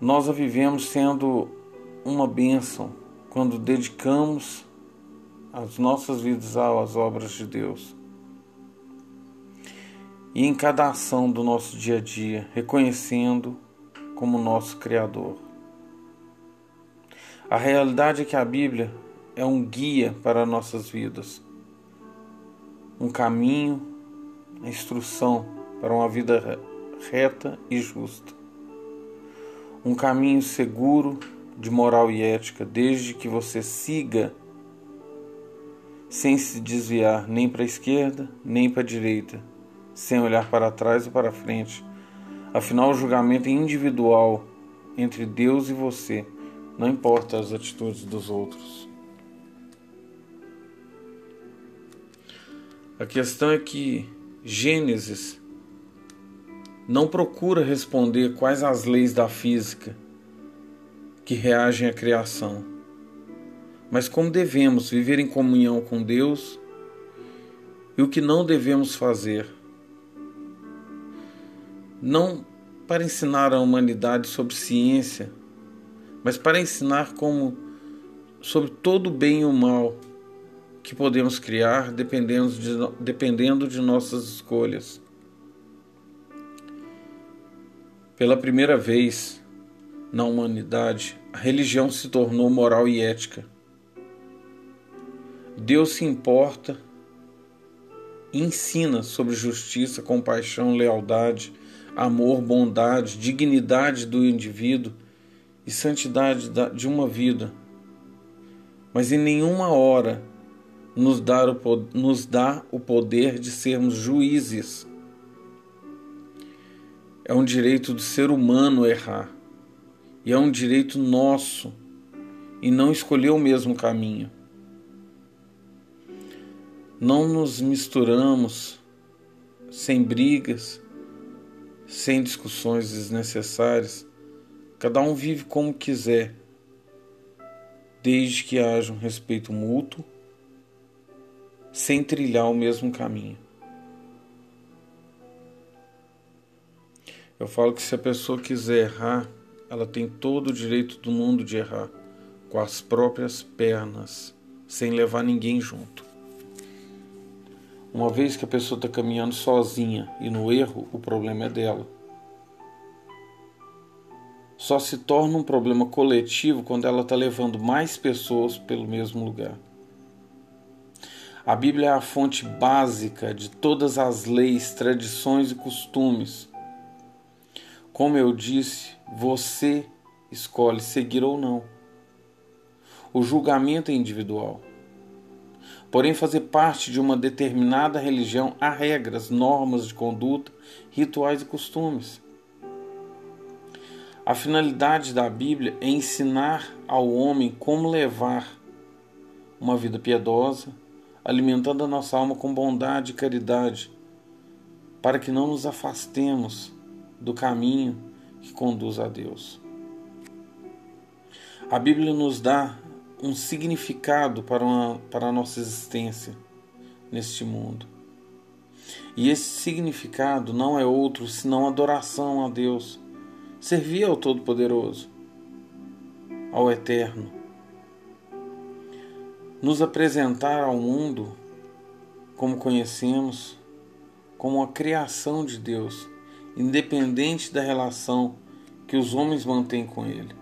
Nós a vivemos sendo uma bênção quando dedicamos as nossas vidas às obras de Deus. E em cada ação do nosso dia a dia, reconhecendo como nosso Criador. A realidade é que a Bíblia é um guia para nossas vidas, um caminho, a instrução para uma vida reta e justa um caminho seguro de moral e ética, desde que você siga sem se desviar nem para a esquerda nem para a direita, sem olhar para trás ou para frente, Afinal, o julgamento é individual entre Deus e você, não importa as atitudes dos outros. A questão é que Gênesis não procura responder quais as leis da física que reagem à criação, mas como devemos viver em comunhão com Deus e o que não devemos fazer. Não para ensinar a humanidade sobre ciência, mas para ensinar como sobre todo o bem e o mal que podemos criar dependendo de, dependendo de nossas escolhas. Pela primeira vez na humanidade, a religião se tornou moral e ética. Deus se importa e ensina sobre justiça, compaixão, lealdade, amor, bondade, dignidade do indivíduo e santidade de uma vida. Mas em nenhuma hora nos dá o, poder de sermos juízes. É um direito do ser humano errar. E é um direito nosso e não escolher o mesmo caminho. Não nos misturamos sem brigas, sem discussões desnecessárias. Cada um vive como quiser, desde que haja um respeito mútuo sem trilhar o mesmo caminho. Eu falo que se a pessoa quiser errar, ela tem todo o direito do mundo de errar, com as próprias pernas, sem levar ninguém junto. Uma vez que a pessoa está caminhando sozinha e no erro, o problema é dela. Só se torna um problema coletivo quando ela está levando mais pessoas pelo mesmo lugar. A Bíblia é a fonte básica de todas as leis, tradições e costumes. Como eu disse, você escolhe seguir ou não. O julgamento é individual. Porém, fazer parte de uma determinada religião há regras, normas de conduta, rituais e costumes. A finalidade da Bíblia é ensinar ao homem como levar uma vida piedosa, alimentando a nossa alma com bondade e caridade, para que não nos afastemos do caminho que conduz a Deus. A Bíblia nos dá um significado para, uma, para a nossa existência neste mundo. E esse significado não é outro senão adoração a Deus, servir ao Todo-Poderoso, ao Eterno, nos apresentar ao mundo como conhecemos, como a criação de Deus, independente da relação que os homens mantêm com Ele,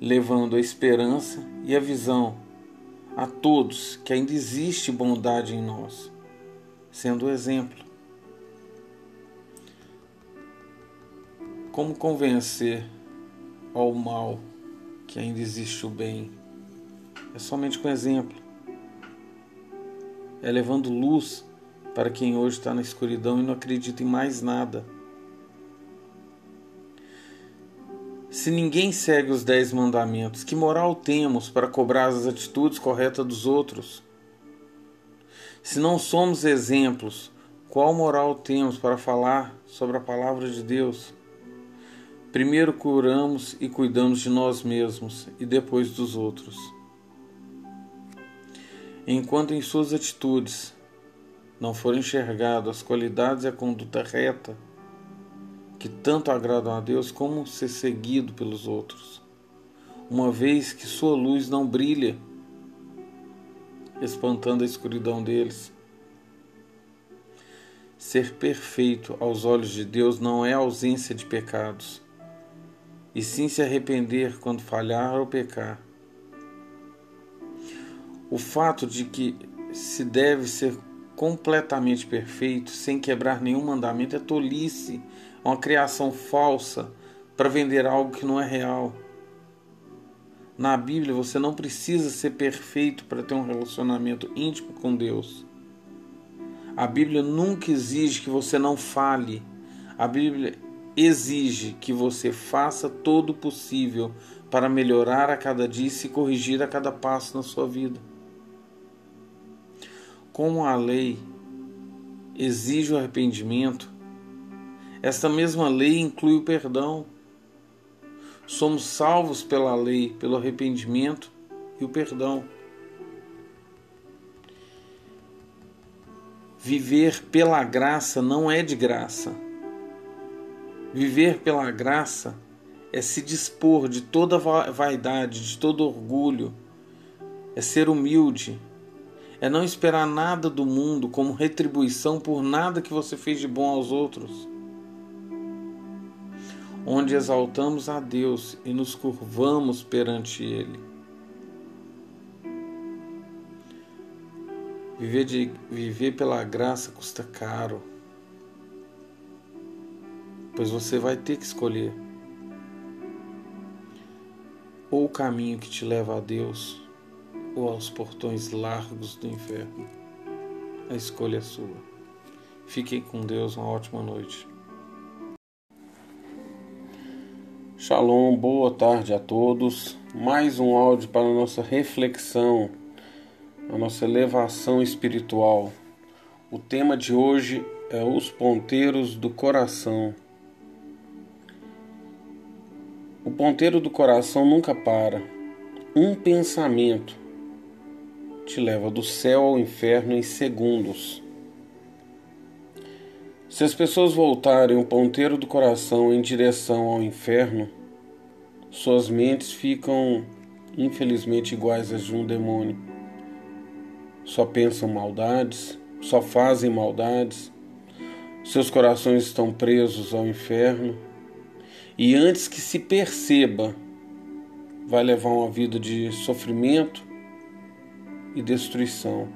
levando a esperança e a visão a todos que ainda existe bondade em nós, sendo o exemplo. Como convencer ao mal que ainda existe o bem? é somente com exemplo. É levando luz para quem hoje está na escuridão e não acredita em mais nada. Se ninguém segue os dez mandamentos, que moral temos para cobrar as atitudes corretas dos outros? Se não somos exemplos, qual moral temos para falar sobre a palavra de Deus? Primeiro curamos e cuidamos de nós mesmos e depois dos outros enquanto em suas atitudes não forem enxergadas as qualidades e a conduta reta que tanto agradam a Deus como ser seguido pelos outros, uma vez que sua luz não brilha, espantando a escuridão deles. Ser perfeito aos olhos de Deus não é ausência de pecados, e sim se arrepender quando falhar ou pecar o fato de que se deve ser completamente perfeito, sem quebrar nenhum mandamento, é tolice, é uma criação falsa para vender algo que não é real. Na Bíblia, você não precisa ser perfeito para ter um relacionamento íntimo com Deus. A Bíblia nunca exige que você não fale. A Bíblia exige que você faça todo o possível para melhorar a cada dia e se corrigir a cada passo na sua vida. Como a lei exige o arrependimento, esta mesma lei inclui o perdão. Somos salvos pela lei, pelo arrependimento e o perdão. Viver pela graça não é de graça. Viver pela graça é se dispor de toda vaidade, de todo orgulho, é ser humilde, é não esperar nada do mundo como retribuição por nada que você fez de bom aos outros. Onde exaltamos a Deus e nos curvamos perante Ele. Viver, de, viver pela graça custa caro, pois você vai ter que escolher ou o caminho que te leva a Deus, ou aos portões largos do inferno. A escolha é sua. Fiquem com Deus, uma ótima noite. Shalom, boa tarde a todos. Mais um áudio para a nossa reflexão, a nossa elevação espiritual. O tema de hoje é os ponteiros do coração. O ponteiro do coração nunca para. Um pensamento te leva do céu ao inferno em segundos. Se as pessoas voltarem o ponteiro do coração em direção ao inferno, suas mentes ficam infelizmente iguais às de um demônio. Só pensam maldades, só fazem maldades, seus corações estão presos ao inferno e antes que se perceba, vai levar uma vida de sofrimento e destruição,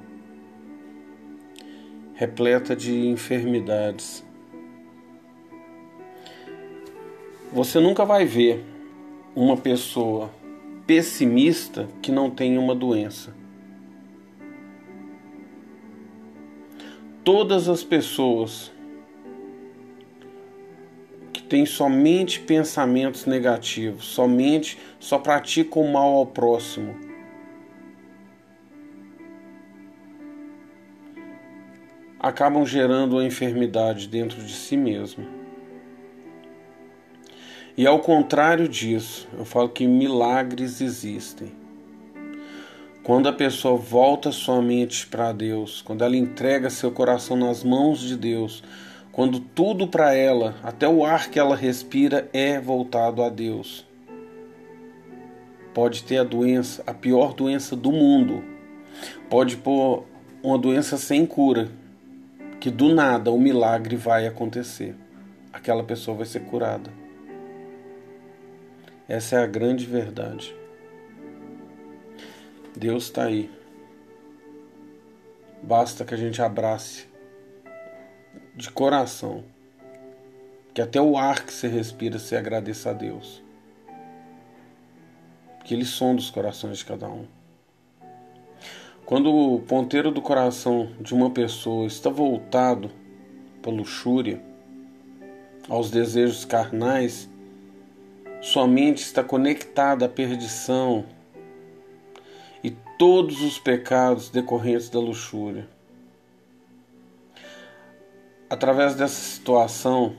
repleta de enfermidades. Você nunca vai ver uma pessoa pessimista que não tem uma doença. Todas as pessoas tem somente pensamentos negativos, somente só pratica o mal ao próximo. Acabam gerando a enfermidade dentro de si mesmo. E ao contrário disso, eu falo que milagres existem. Quando a pessoa volta sua mente para Deus, quando ela entrega seu coração nas mãos de Deus, quando tudo para ela, até o ar que ela respira, é voltado a Deus. Pode ter a doença, a pior doença do mundo. Pode pôr uma doença sem cura, que do nada o um milagre vai acontecer. Aquela pessoa vai ser curada. Essa é a grande verdade. Deus está aí. Basta que a gente abrace de coração. Que até o ar que você respira você agradeça a Deus. Que Ele sonda os corações de cada um. Quando o ponteiro do coração de uma pessoa está voltado para luxúria, aos desejos carnais, sua mente está conectada à perdição e todos os pecados decorrentes da luxúria. Através dessa situação,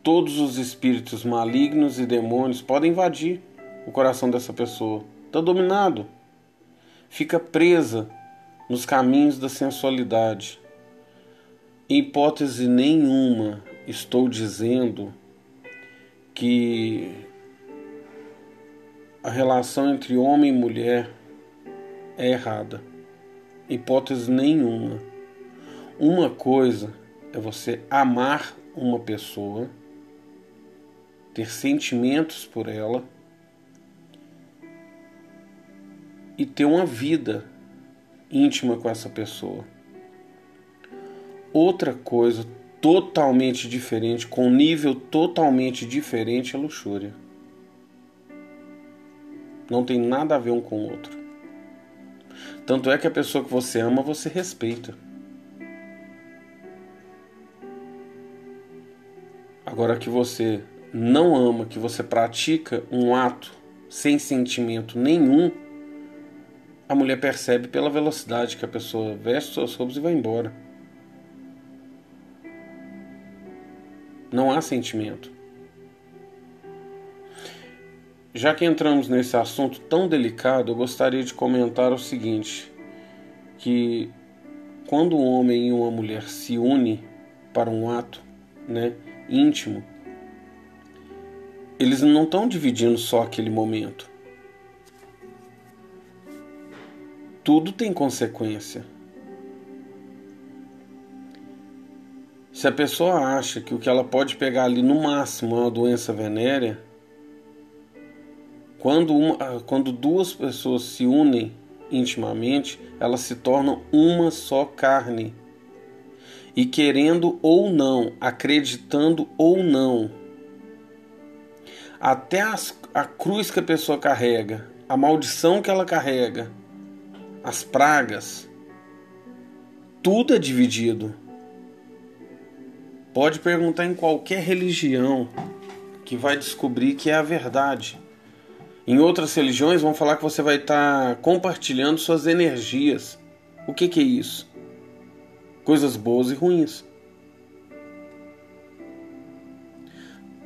todos os espíritos malignos e demônios podem invadir o coração dessa pessoa. Está dominado. Fica presa nos caminhos da sensualidade. Em hipótese nenhuma estou dizendo que a relação entre homem e mulher é errada. Hipótese nenhuma. Uma coisa é você amar uma pessoa, ter sentimentos por ela e ter uma vida íntima com essa pessoa. Outra coisa totalmente diferente, com nível totalmente diferente, é luxúria. Não tem nada a ver um com o outro. Tanto é que a pessoa que você ama, você respeita. Agora que você não ama, que você pratica um ato sem sentimento nenhum, a mulher percebe pela velocidade que a pessoa veste suas roupas e vai embora. Não há sentimento. Já que entramos nesse assunto tão delicado, eu gostaria de comentar o seguinte: que quando um homem e uma mulher se unem para um ato né, íntimo, eles não estão dividindo só aquele momento. Tudo tem consequência. Se a pessoa acha que o que ela pode pegar ali no máximo é uma doença venérea, quando, uma, quando duas pessoas se unem intimamente, elas se tornam uma só carne. E querendo ou não, acreditando ou não, até as, a cruz que a pessoa carrega, a maldição que ela carrega, as pragas, tudo é dividido. Pode perguntar em qualquer religião que vai descobrir que é a verdade. Em outras religiões vão falar que você vai estar compartilhando suas energias. O que, que é isso? Coisas boas e ruins.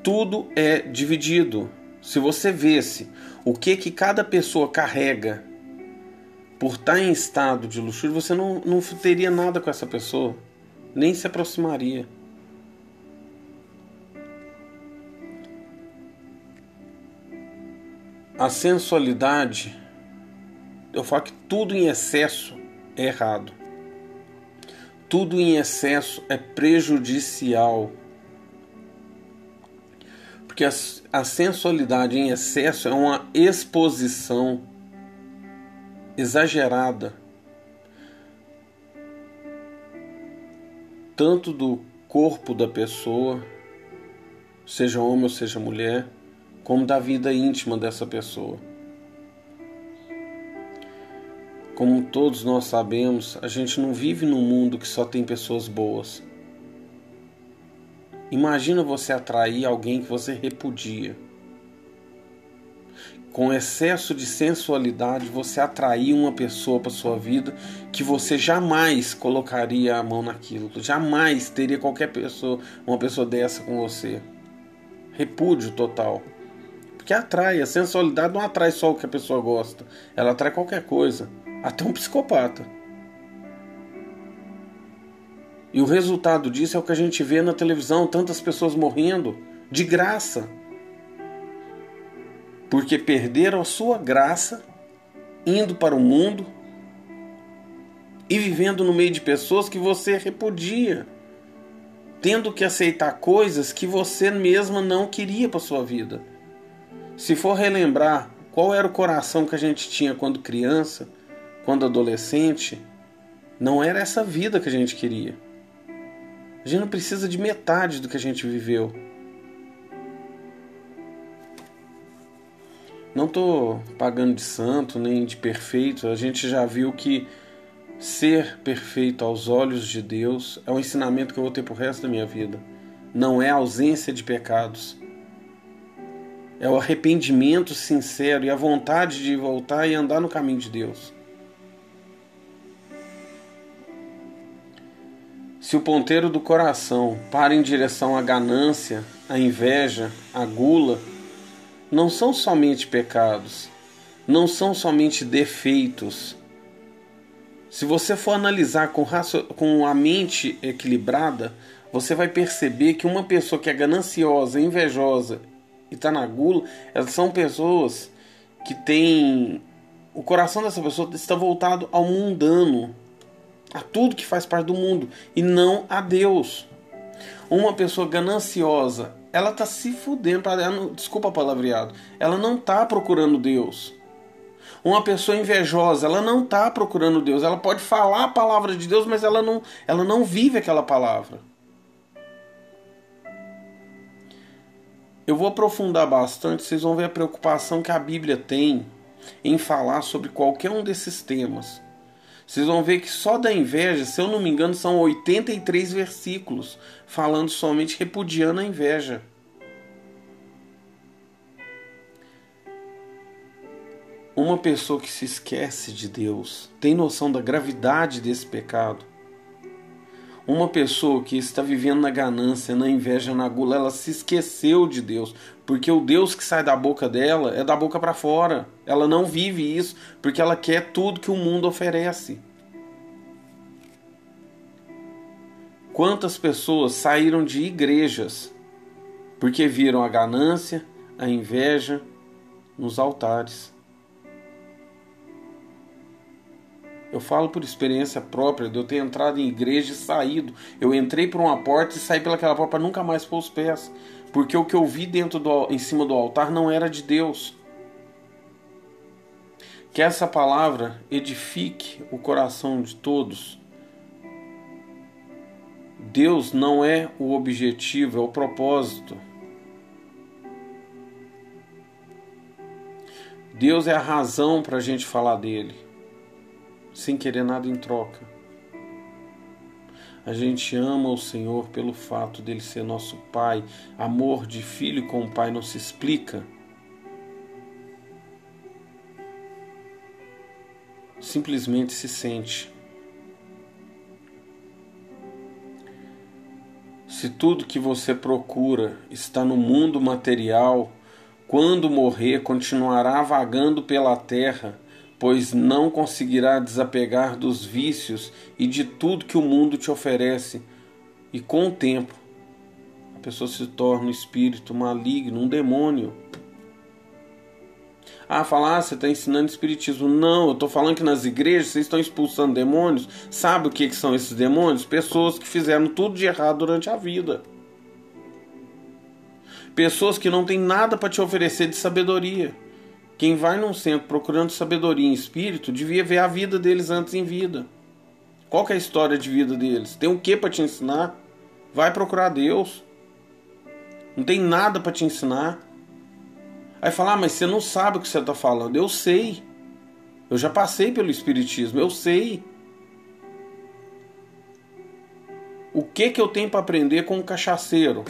Tudo é dividido. Se você vesse o que que cada pessoa carrega por estar em estado de luxúria, você não, não teria nada com essa pessoa, nem se aproximaria. A sensualidade, eu falo que tudo em excesso é errado. Tudo em excesso é prejudicial. Porque a, a sensualidade em excesso é uma exposição exagerada, tanto do corpo da pessoa, seja homem ou seja mulher, como da vida íntima dessa pessoa. Como todos nós sabemos, a gente não vive num mundo que só tem pessoas boas. Imagina você atrair alguém que você repudia com excesso de sensualidade, você atrair uma pessoa para sua vida que você jamais colocaria a mão naquilo, jamais teria qualquer pessoa, uma pessoa dessa com você. Repúdio total. Porque atrai, a sensualidade não atrai só o que a pessoa gosta, ela atrai qualquer coisa, até um psicopata. E o resultado disso é o que a gente vê na televisão, tantas pessoas morrendo de graça porque perderam a sua graça indo para o mundo e vivendo no meio de pessoas que você repudia, tendo que aceitar coisas que você mesma não queria para sua vida. Se for relembrar qual era o coração que a gente tinha quando criança, quando adolescente, não era essa vida que a gente queria. A gente não precisa de metade do que a gente viveu. Não estou pagando de santo nem de perfeito. A gente já viu que ser perfeito aos olhos de Deus é um ensinamento que eu vou ter pro resto da minha vida. Não é ausência de pecados. É o arrependimento sincero e a vontade de voltar e andar no caminho de Deus. Se o ponteiro do coração para em direção à ganância, à inveja, à gula, não são somente pecados, não são somente defeitos. Se você for analisar com, com a mente equilibrada, você vai perceber que uma pessoa que é gananciosa, invejosa e está na gula, elas são pessoas que têm. O coração dessa pessoa está voltado ao mundano, a tudo que faz parte do mundo, e não a Deus. Uma pessoa gananciosa ela tá se fudendo, ela não, desculpa palavreado, ela não tá procurando Deus. Uma pessoa invejosa, ela não tá procurando Deus, ela pode falar a palavra de Deus, mas ela não, ela não vive aquela palavra. Eu vou aprofundar bastante, vocês vão ver a preocupação que a Bíblia tem em falar sobre qualquer um desses temas. Vocês vão ver que só da inveja, se eu não me engano, são 83 versículos falando somente repudiando a inveja. Uma pessoa que se esquece de Deus tem noção da gravidade desse pecado. Uma pessoa que está vivendo na ganância, na inveja, na gula, ela se esqueceu de Deus, porque o Deus que sai da boca dela é da boca para fora. Ela não vive isso porque ela quer tudo que o mundo oferece. Quantas pessoas saíram de igrejas porque viram a ganância, a inveja nos altares? Eu falo por experiência própria de eu ter entrado em igreja e saído. Eu entrei por uma porta e saí pelaquela porta para nunca mais pôr os pés. Porque o que eu vi dentro do, em cima do altar não era de Deus. Que essa palavra edifique o coração de todos. Deus não é o objetivo, é o propósito. Deus é a razão para a gente falar dele sem querer nada em troca. A gente ama o Senhor pelo fato dele ser nosso Pai. Amor de filho com o Pai não se explica. Simplesmente se sente. Se tudo que você procura está no mundo material, quando morrer continuará vagando pela terra pois não conseguirá desapegar dos vícios e de tudo que o mundo te oferece. E com o tempo, a pessoa se torna um espírito maligno, um demônio. Ah, falar, ah, você está ensinando espiritismo. Não, eu estou falando que nas igrejas vocês estão expulsando demônios. Sabe o que, que são esses demônios? Pessoas que fizeram tudo de errado durante a vida. Pessoas que não têm nada para te oferecer de sabedoria. Quem vai num centro procurando sabedoria em espírito devia ver a vida deles antes em vida. Qual é a história de vida deles? Tem o que para te ensinar? Vai procurar Deus. Não tem nada para te ensinar. Aí falar, ah, mas você não sabe o que você está falando. Eu sei. Eu já passei pelo Espiritismo, eu sei. O que que eu tenho para aprender com um cachaceiro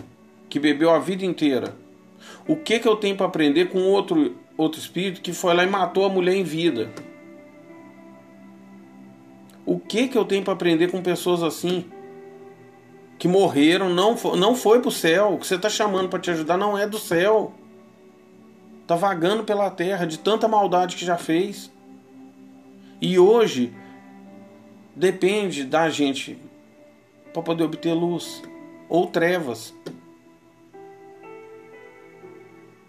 que bebeu a vida inteira? O que que eu tenho para aprender com outro outro espírito que foi lá e matou a mulher em vida. O que que eu tenho para aprender com pessoas assim? Que morreram, não, não foi para o céu. O que você está chamando para te ajudar não é do céu. Está vagando pela terra de tanta maldade que já fez. E hoje depende da gente para poder obter luz ou trevas.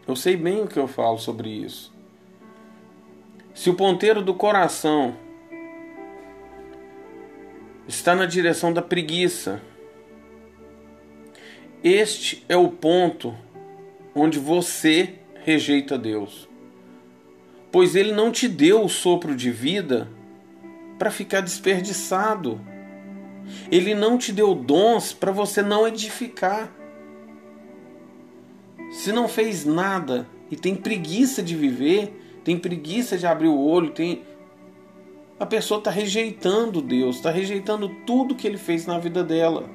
Eu sei bem o que eu falo sobre isso. Se o ponteiro do coração está na direção da preguiça, este é o ponto onde você rejeita Deus. Pois ele não te deu o sopro de vida para ficar desperdiçado. Ele não te deu dons para você não edificar. Se não fez nada e tem preguiça de viver, tem preguiça de abrir o olho, tem a pessoa está rejeitando Deus, está rejeitando tudo que Ele fez na vida dela.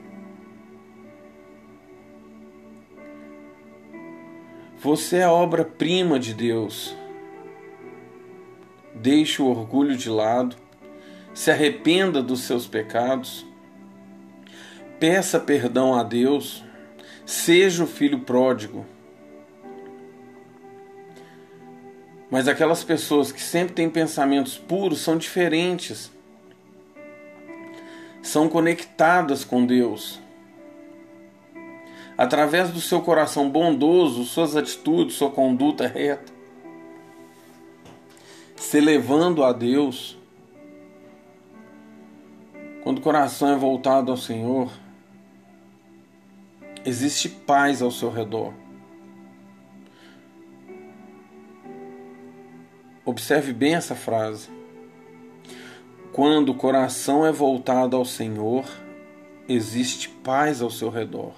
Você é a obra-prima de Deus. Deixe o orgulho de lado, se arrependa dos seus pecados, peça perdão a Deus, seja o filho pródigo. Mas aquelas pessoas que sempre têm pensamentos puros são diferentes. São conectadas com Deus. Através do seu coração bondoso, suas atitudes, sua conduta reta, se levando a Deus. Quando o coração é voltado ao Senhor, existe paz ao seu redor. Observe bem essa frase. Quando o coração é voltado ao Senhor, existe paz ao seu redor.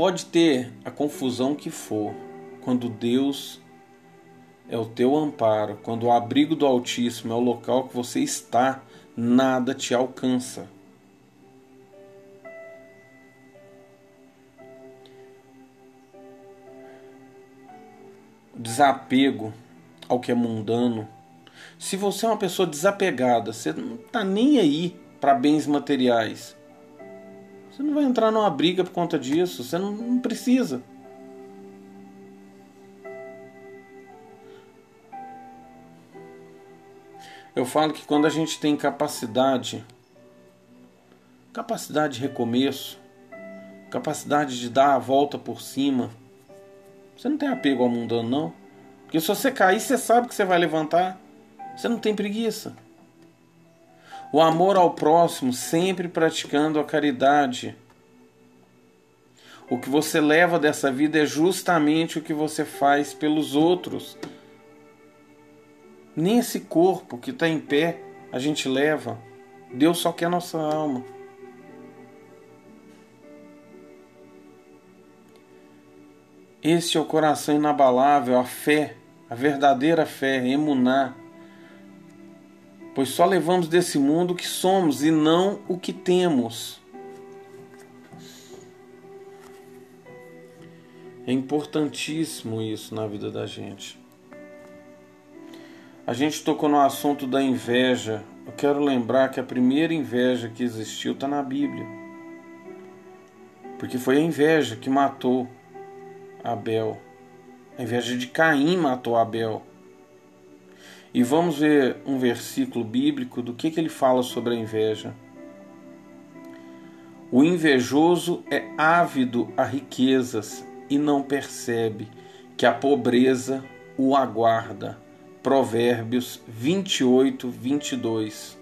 Pode ter a confusão que for, quando Deus é o teu amparo. Quando o abrigo do Altíssimo é o local que você está, nada te alcança. Desapego ao que é mundano. Se você é uma pessoa desapegada, você não está nem aí para bens materiais. Você não vai entrar numa briga por conta disso, você não, não precisa. Eu falo que quando a gente tem capacidade, capacidade de recomeço, capacidade de dar a volta por cima, você não tem apego ao mundano, não. Porque se você cair, você sabe que você vai levantar. Você não tem preguiça. O amor ao próximo, sempre praticando a caridade. O que você leva dessa vida é justamente o que você faz pelos outros. Nem esse corpo que está em pé a gente leva. Deus só quer nossa alma. Esse é o coração inabalável, a fé, a verdadeira fé, emuná. Pois só levamos desse mundo o que somos e não o que temos. É importantíssimo isso na vida da gente. A gente tocou no assunto da inveja. Eu quero lembrar que a primeira inveja que existiu está na Bíblia. Porque foi a inveja que matou Abel. A inveja de Caim matou Abel. E vamos ver um versículo bíblico do que, que ele fala sobre a inveja. O invejoso é ávido a riquezas e não percebe que a pobreza o aguarda. Provérbios 28, 22.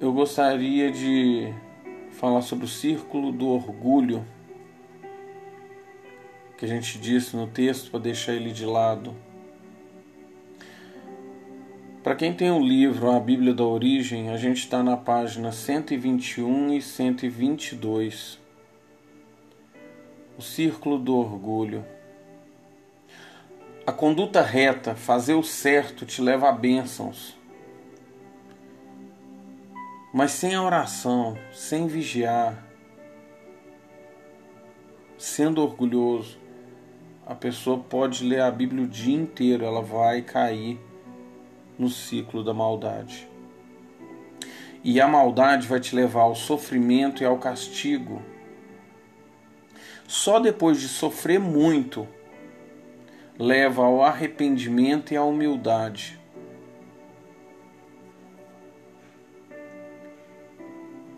Eu gostaria de falar sobre o círculo do orgulho que a gente disse no texto para deixar ele de lado. Para quem tem o livro A Bíblia da Origem, a gente está na página 121 e 122. O círculo do orgulho. A conduta reta, fazer o certo, te leva a bênçãos. Mas sem a oração, sem vigiar, sendo orgulhoso, a pessoa pode ler a Bíblia o dia inteiro, ela vai cair no ciclo da maldade. E a maldade vai te levar ao sofrimento e ao castigo. Só depois de sofrer muito, leva ao arrependimento e à humildade.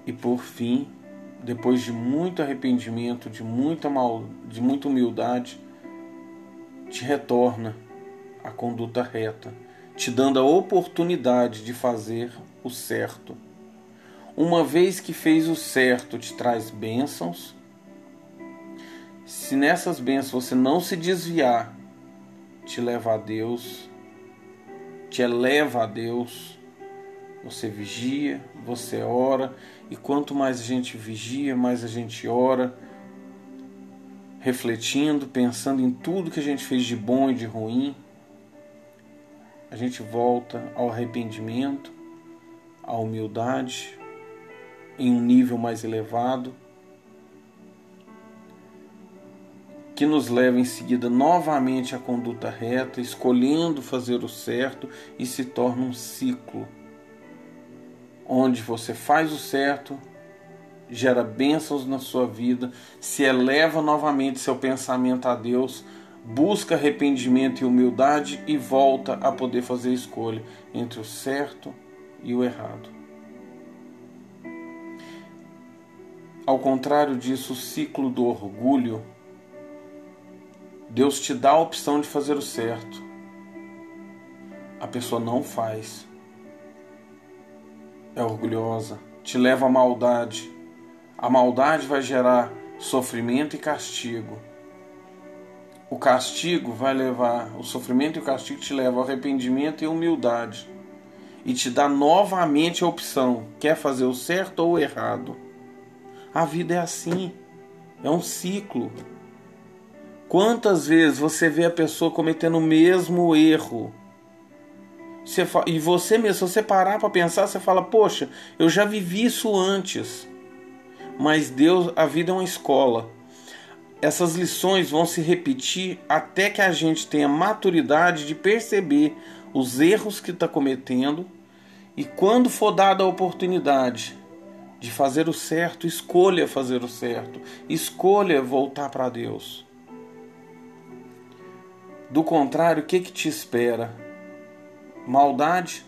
E por fim, depois de muito arrependimento, de muita mal, de muita humildade, te retorna a conduta reta, te dando a oportunidade de fazer o certo. Uma vez que fez o certo, te traz bênçãos. Se nessas bênçãos você não se desviar, te leva a Deus, te eleva a Deus. Você vigia, você ora, e quanto mais a gente vigia, mais a gente ora, refletindo, pensando em tudo que a gente fez de bom e de ruim, a gente volta ao arrependimento, à humildade, em um nível mais elevado, que nos leva em seguida novamente à conduta reta, escolhendo fazer o certo e se torna um ciclo onde você faz o certo, gera bênçãos na sua vida, se eleva novamente seu pensamento a Deus, busca arrependimento e humildade e volta a poder fazer escolha entre o certo e o errado. Ao contrário disso, o ciclo do orgulho, Deus te dá a opção de fazer o certo. A pessoa não faz é orgulhosa, te leva à maldade. A maldade vai gerar sofrimento e castigo. O castigo vai levar, o sofrimento e o castigo te levam ao arrependimento e humildade. E te dá novamente a opção: quer fazer o certo ou o errado. A vida é assim, é um ciclo. Quantas vezes você vê a pessoa cometendo o mesmo erro? Você e você mesmo, se você parar para pensar, você fala: Poxa, eu já vivi isso antes. Mas Deus, a vida é uma escola. Essas lições vão se repetir até que a gente tenha maturidade de perceber os erros que está cometendo e quando for dada a oportunidade de fazer o certo, escolha fazer o certo, escolha voltar para Deus. Do contrário, o que, que te espera? Maldade,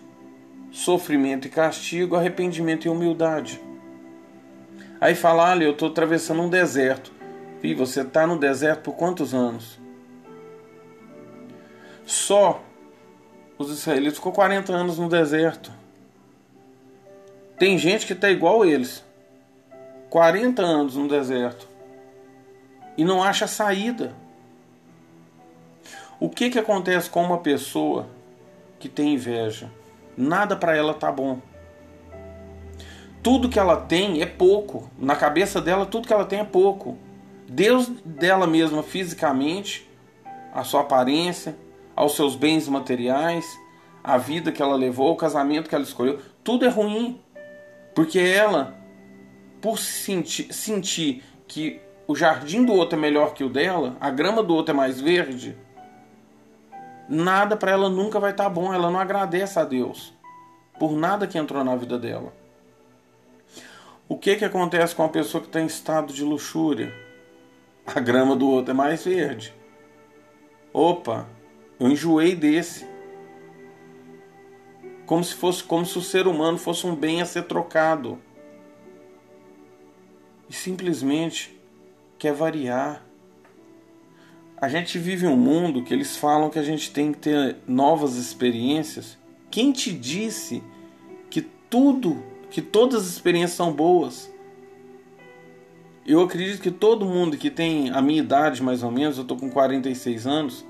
sofrimento e castigo, arrependimento e humildade. Aí fala, olha, eu estou atravessando um deserto. E você está no deserto por quantos anos? Só os israelitas ficou 40 anos no deserto. Tem gente que está igual eles. 40 anos no deserto. E não acha saída. O que, que acontece com uma pessoa que tem inveja? Nada para ela tá bom. Tudo que ela tem é pouco. Na cabeça dela, tudo que ela tem é pouco. Deus dela mesma fisicamente, a sua aparência, aos seus bens materiais, a vida que ela levou, o casamento que ela escolheu, tudo é ruim. Porque ela, por sentir, sentir que o jardim do outro é melhor que o dela, a grama do outro é mais verde, nada para ela nunca vai estar tá bom. Ela não agradece a Deus por nada que entrou na vida dela. O que, que acontece com a pessoa que está em estado de luxúria? A grama do outro é mais verde. Opa, eu enjoei desse. Como se fosse como se o ser humano fosse um bem a ser trocado. E simplesmente quer variar. A gente vive um mundo que eles falam que a gente tem que ter novas experiências. Quem te disse que tudo, que todas as experiências são boas? Eu acredito que todo mundo que tem a minha idade, mais ou menos, eu estou com 46 anos,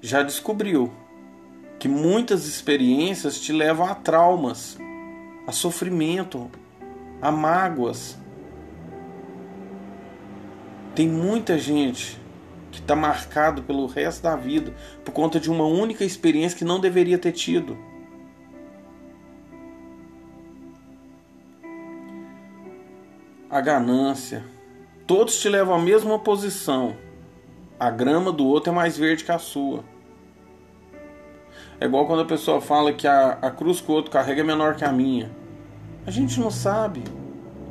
já descobriu que muitas experiências te levam a traumas, a sofrimento, a mágoas. Tem muita gente que está marcado pelo resto da vida por conta de uma única experiência que não deveria ter tido. A ganância. Todos te levam à mesma posição. A grama do outro é mais verde que a sua. É igual quando a pessoa fala que a, a cruz que o outro carrega é menor que a minha. A gente não sabe.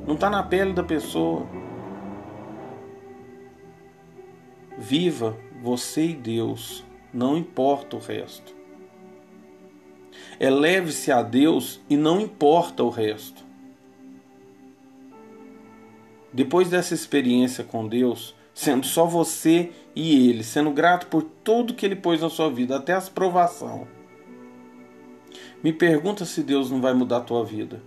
Não está na pele da pessoa. Viva você e Deus, não importa o resto. Eleve-se a Deus e não importa o resto. Depois dessa experiência com Deus, sendo só você e Ele, sendo grato por tudo que Ele pôs na sua vida, até as provação, me pergunta se Deus não vai mudar a tua vida.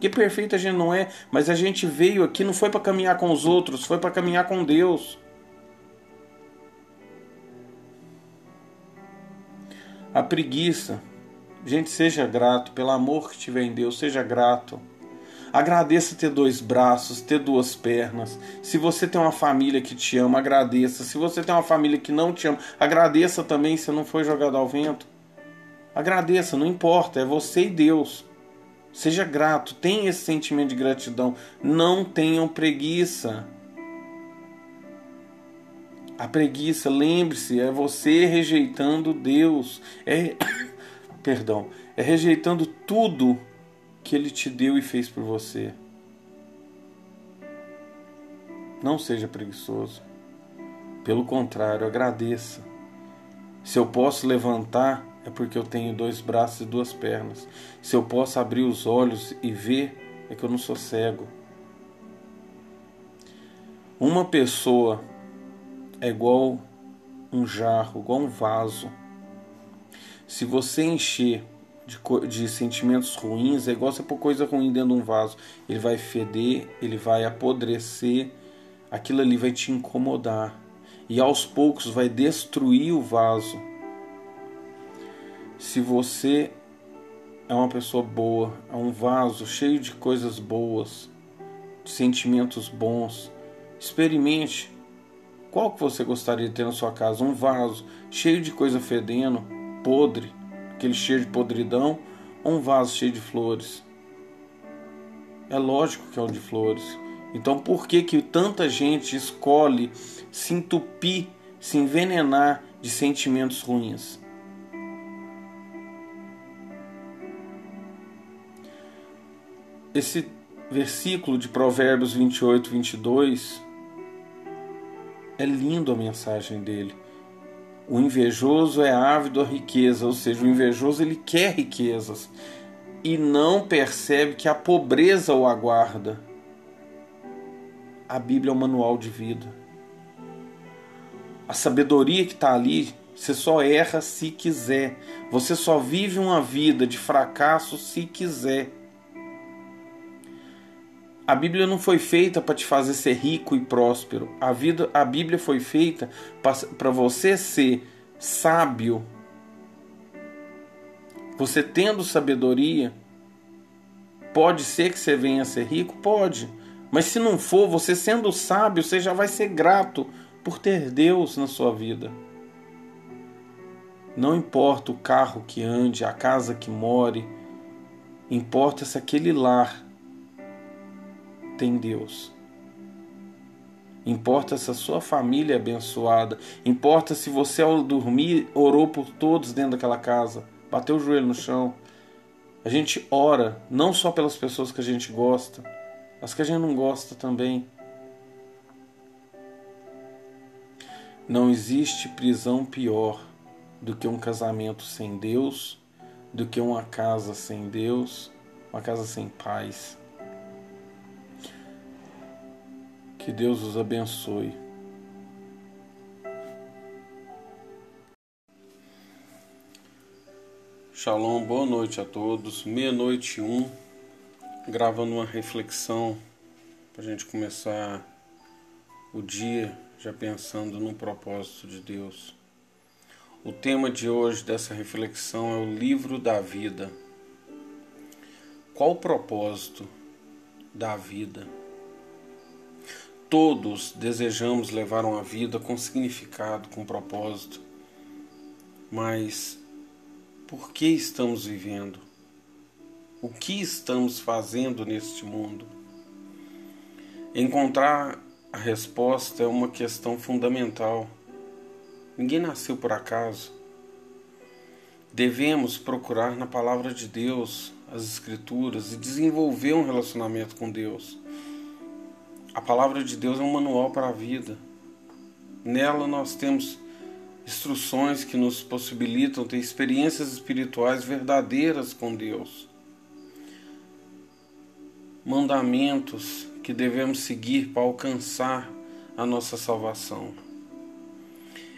Que perfeito a gente não é, mas a gente veio aqui não foi para caminhar com os outros, foi para caminhar com Deus. A preguiça. Gente, seja grato pelo amor que tiver em Deus, seja grato. Agradeça ter dois braços, ter duas pernas. Se você tem uma família que te ama, agradeça. Se você tem uma família que não te ama, agradeça também se não foi jogado ao vento. Agradeça, não importa, é você e Deus. Seja grato, tenha esse sentimento de gratidão. Não tenham preguiça. A preguiça, lembre-se, é você rejeitando Deus. É perdão, é rejeitando tudo que ele te deu e fez por você. Não seja preguiçoso. Pelo contrário, agradeça. Se eu posso levantar, é porque eu tenho dois braços e duas pernas. Se eu posso abrir os olhos e ver, é que eu não sou cego. Uma pessoa é igual um jarro, igual um vaso. Se você encher de, de, sentimentos ruins, é igual você pôr coisa ruim dentro de um vaso. Ele vai feder, ele vai apodrecer, aquilo ali vai te incomodar. E aos poucos vai destruir o vaso. Se você é uma pessoa boa, é um vaso cheio de coisas boas, de sentimentos bons, experimente Qual que você gostaria de ter na sua casa? Um vaso cheio de coisa fedendo, podre, aquele cheiro de podridão, ou um vaso cheio de flores? É lógico que é o de flores. Então por que que tanta gente escolhe se entupir, se envenenar de sentimentos ruins? Esse versículo de Provérbios 28, 22 é lindo a mensagem dele. O invejoso é ávido à riqueza, ou seja, o invejoso ele quer riquezas e não percebe que a pobreza o aguarda. A Bíblia é um manual de vida. A sabedoria que está ali, você só erra se quiser. Você só vive uma vida de fracasso se quiser. A Bíblia não foi feita para te fazer ser rico e próspero. A, vida, a Bíblia foi feita para você ser sábio. Você tendo sabedoria, pode ser que você venha a ser rico? Pode. Mas se não for, você sendo sábio, você já vai ser grato por ter Deus na sua vida. Não importa o carro que ande, a casa que more, importa se aquele lar tem Deus. Importa se a sua família é abençoada. Importa se você, ao dormir, orou por todos dentro daquela casa. Bateu o joelho no chão. A gente ora não só pelas pessoas que a gente gosta, as que a gente não gosta também. Não existe prisão pior do que um casamento sem Deus, do que uma casa sem Deus, uma casa sem paz. Que Deus os abençoe. Shalom, boa noite a todos. Meia-noite um, gravando uma reflexão para a gente começar o dia já pensando no propósito de Deus. O tema de hoje dessa reflexão é o livro da vida. Qual o propósito da vida? Todos desejamos levar uma vida com significado, com propósito, mas por que estamos vivendo? O que estamos fazendo neste mundo? Encontrar a resposta é uma questão fundamental. Ninguém nasceu por acaso. Devemos procurar na palavra de Deus, as Escrituras, e desenvolver um relacionamento com Deus a palavra de Deus é um manual para a vida. Nela nós temos instruções que nos possibilitam ter experiências espirituais verdadeiras com Deus. Mandamentos que devemos seguir para alcançar a nossa salvação.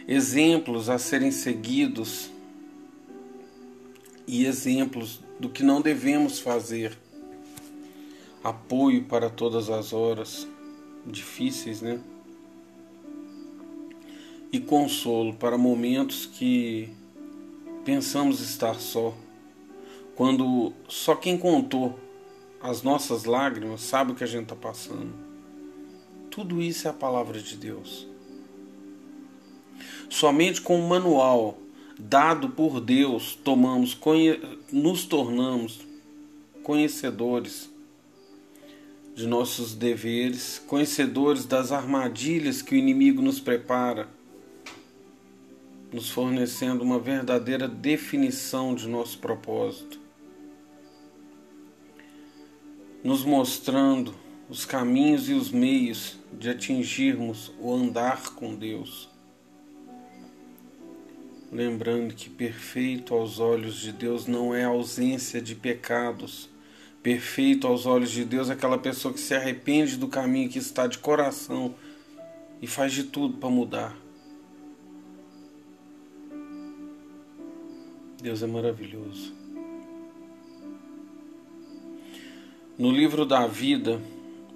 Exemplos a serem seguidos e exemplos do que não devemos fazer. Apoio para todas as horas difíceis, né? E consolo para momentos que pensamos estar só, quando só quem contou as nossas lágrimas sabe o que a gente está passando. Tudo isso é a palavra de Deus. Somente com o manual dado por Deus tomamos, nos tornamos conhecedores de nossos deveres, conhecedores das armadilhas que o inimigo nos prepara, nos fornecendo uma verdadeira definição de nosso propósito, nos mostrando os caminhos e os meios de atingirmos o andar com Deus. Lembrando que perfeito aos olhos de Deus não é ausência de pecados, Perfeito aos olhos de Deus aquela pessoa que se arrepende do caminho que está de coração e faz de tudo para mudar. Deus é maravilhoso. No livro da vida,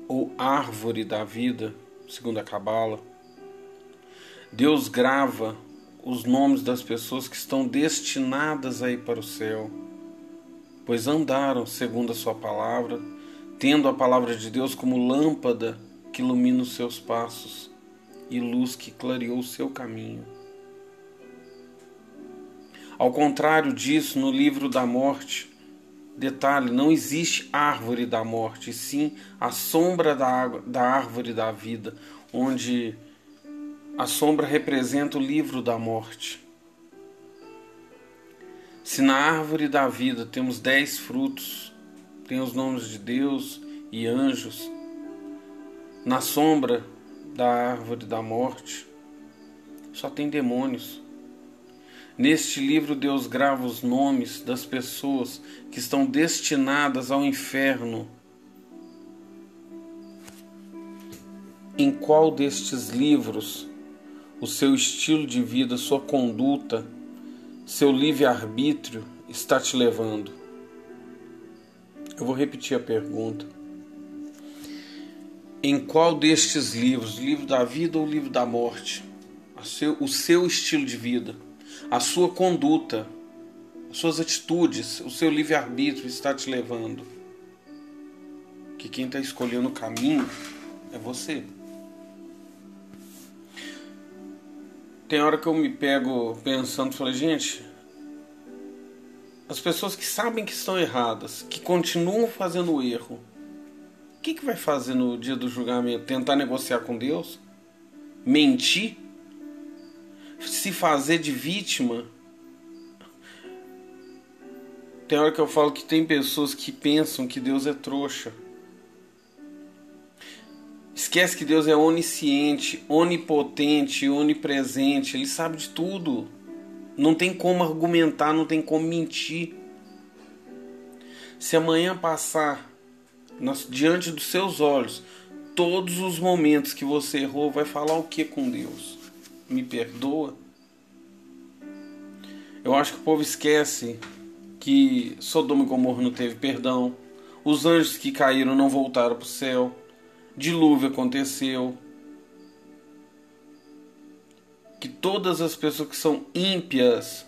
ou árvore da vida, segundo a Cabala, Deus grava os nomes das pessoas que estão destinadas a ir para o céu pois andaram segundo a sua palavra, tendo a palavra de Deus como lâmpada que ilumina os seus passos. e luz que clareou o seu caminho. Ao contrário disso, no livro da morte, detalhe, não existe árvore da morte, sim a sombra da, da árvore da vida, onde a sombra representa o livro da morte. Se na árvore da vida temos dez frutos, tem os nomes de Deus e anjos, na sombra da árvore da morte só tem demônios. Neste livro, Deus grava os nomes das pessoas que estão destinadas ao inferno. Em qual destes livros o seu estilo de vida, sua conduta, seu livre-arbítrio está te levando? Eu vou repetir a pergunta. Em qual destes livros, livro da vida ou livro da morte, o seu estilo de vida? a sua conduta, as suas atitudes, o seu livre-arbítrio está te levando. Que quem está escolhendo o caminho é você. Tem hora que eu me pego pensando, falei, gente, as pessoas que sabem que estão erradas, que continuam fazendo o erro, o que, que vai fazer no dia do julgamento? Tentar negociar com Deus? Mentir? se fazer de vítima. Tem hora que eu falo que tem pessoas que pensam que Deus é trouxa. Esquece que Deus é onisciente, onipotente, onipresente, Ele sabe de tudo. Não tem como argumentar, não tem como mentir. Se amanhã passar diante dos seus olhos todos os momentos que você errou, vai falar o que com Deus? me perdoa. Eu acho que o povo esquece que Sodoma e Gomorra não teve perdão, os anjos que caíram não voltaram para o céu, dilúvio aconteceu, que todas as pessoas que são ímpias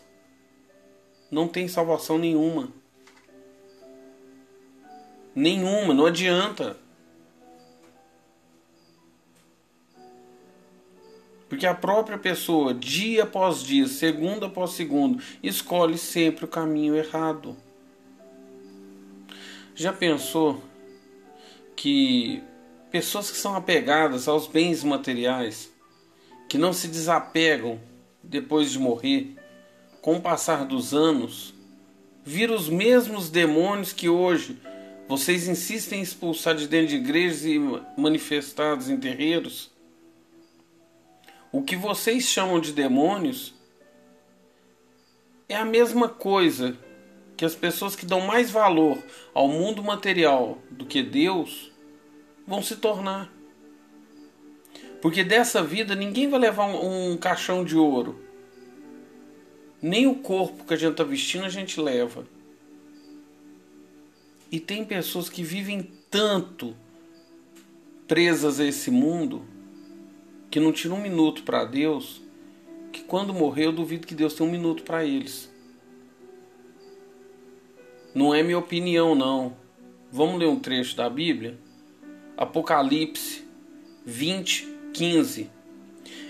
não têm salvação nenhuma. Nenhuma, não adianta. Porque a própria pessoa, dia após dia, segundo após segundo, escolhe sempre o caminho errado. Já pensou que pessoas que são apegadas aos bens materiais, que não se desapegam depois de morrer, com o passar dos anos, viram os mesmos demônios que hoje vocês insistem em expulsar de dentro de igrejas e manifestados em terreiros? O que vocês chamam de demônios é a mesma coisa que as pessoas que dão mais valor ao mundo material do que Deus vão se tornar. Porque dessa vida ninguém vai levar um, um caixão de ouro. Nem o corpo que a gente está vestindo a gente leva. E tem pessoas que vivem tanto presas a esse mundo que não tira um minuto para Deus, que quando morrer eu duvido que Deus tenha um minuto para eles. Não é minha opinião, não. Vamos ler um trecho da Bíblia? Apocalipse 20, 15.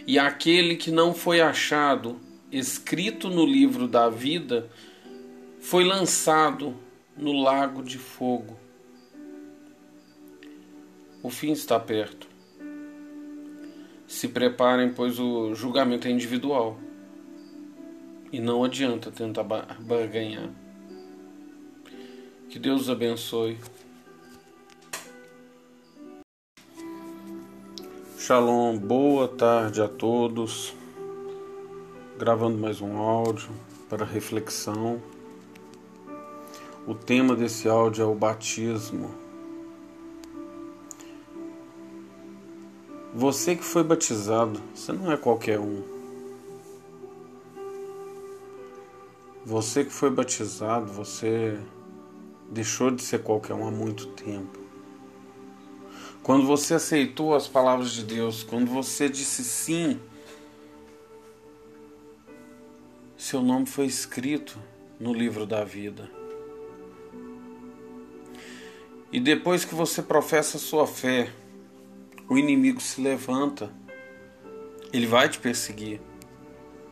E aquele que não foi achado escrito no livro da vida foi lançado no lago de fogo. O fim está perto. Se preparem, pois o julgamento é individual. E não adianta tentar barganhar. Que Deus abençoe. Shalom, boa tarde a todos. Gravando mais um áudio para reflexão. O tema desse áudio é o batismo. Você que foi batizado, você não é qualquer um. Você que foi batizado, você deixou de ser qualquer um há muito tempo. Quando você aceitou as palavras de Deus, quando você disse sim, seu nome foi escrito no livro da vida. E depois que você professa sua fé, o inimigo se levanta Ele vai te perseguir.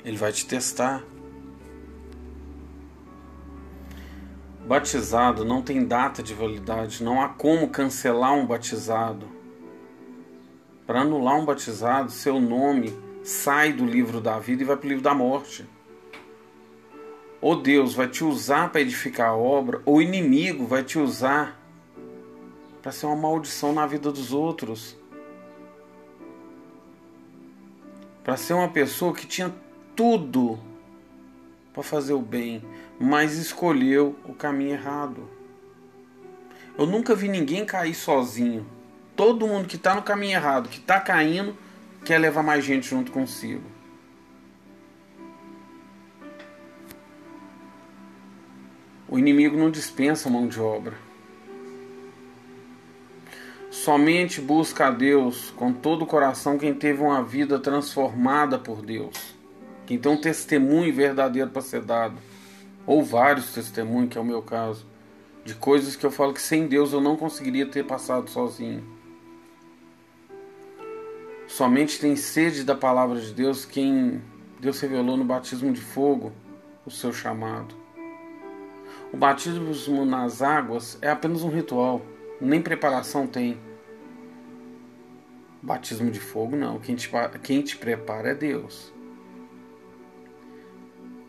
Ele vai te testar. Batizado não tem data de validade, não há como cancelar um batizado. Para anular um batizado, seu nome sai do livro da vida e vai para o livro da morte. Ou Deus vai te usar para edificar a obra, ou o inimigo vai te usar para ser uma maldição na vida dos outros. Para ser uma pessoa que tinha tudo para fazer o bem, mas escolheu o caminho errado. Eu nunca vi ninguém cair sozinho. Todo mundo que está no caminho errado, que está caindo, quer levar mais gente junto consigo. O inimigo não dispensa mão de obra. Somente busca a Deus com todo o coração quem teve uma vida transformada por Deus. Quem tem um testemunho verdadeiro para ser dado. Ou vários testemunhos, que é o meu caso. De coisas que eu falo que sem Deus eu não conseguiria ter passado sozinho. Somente tem sede da palavra de Deus quem Deus revelou no batismo de fogo o seu chamado. O batismo nas águas é apenas um ritual, nem preparação tem. Batismo de fogo não, quem te, quem te prepara é Deus.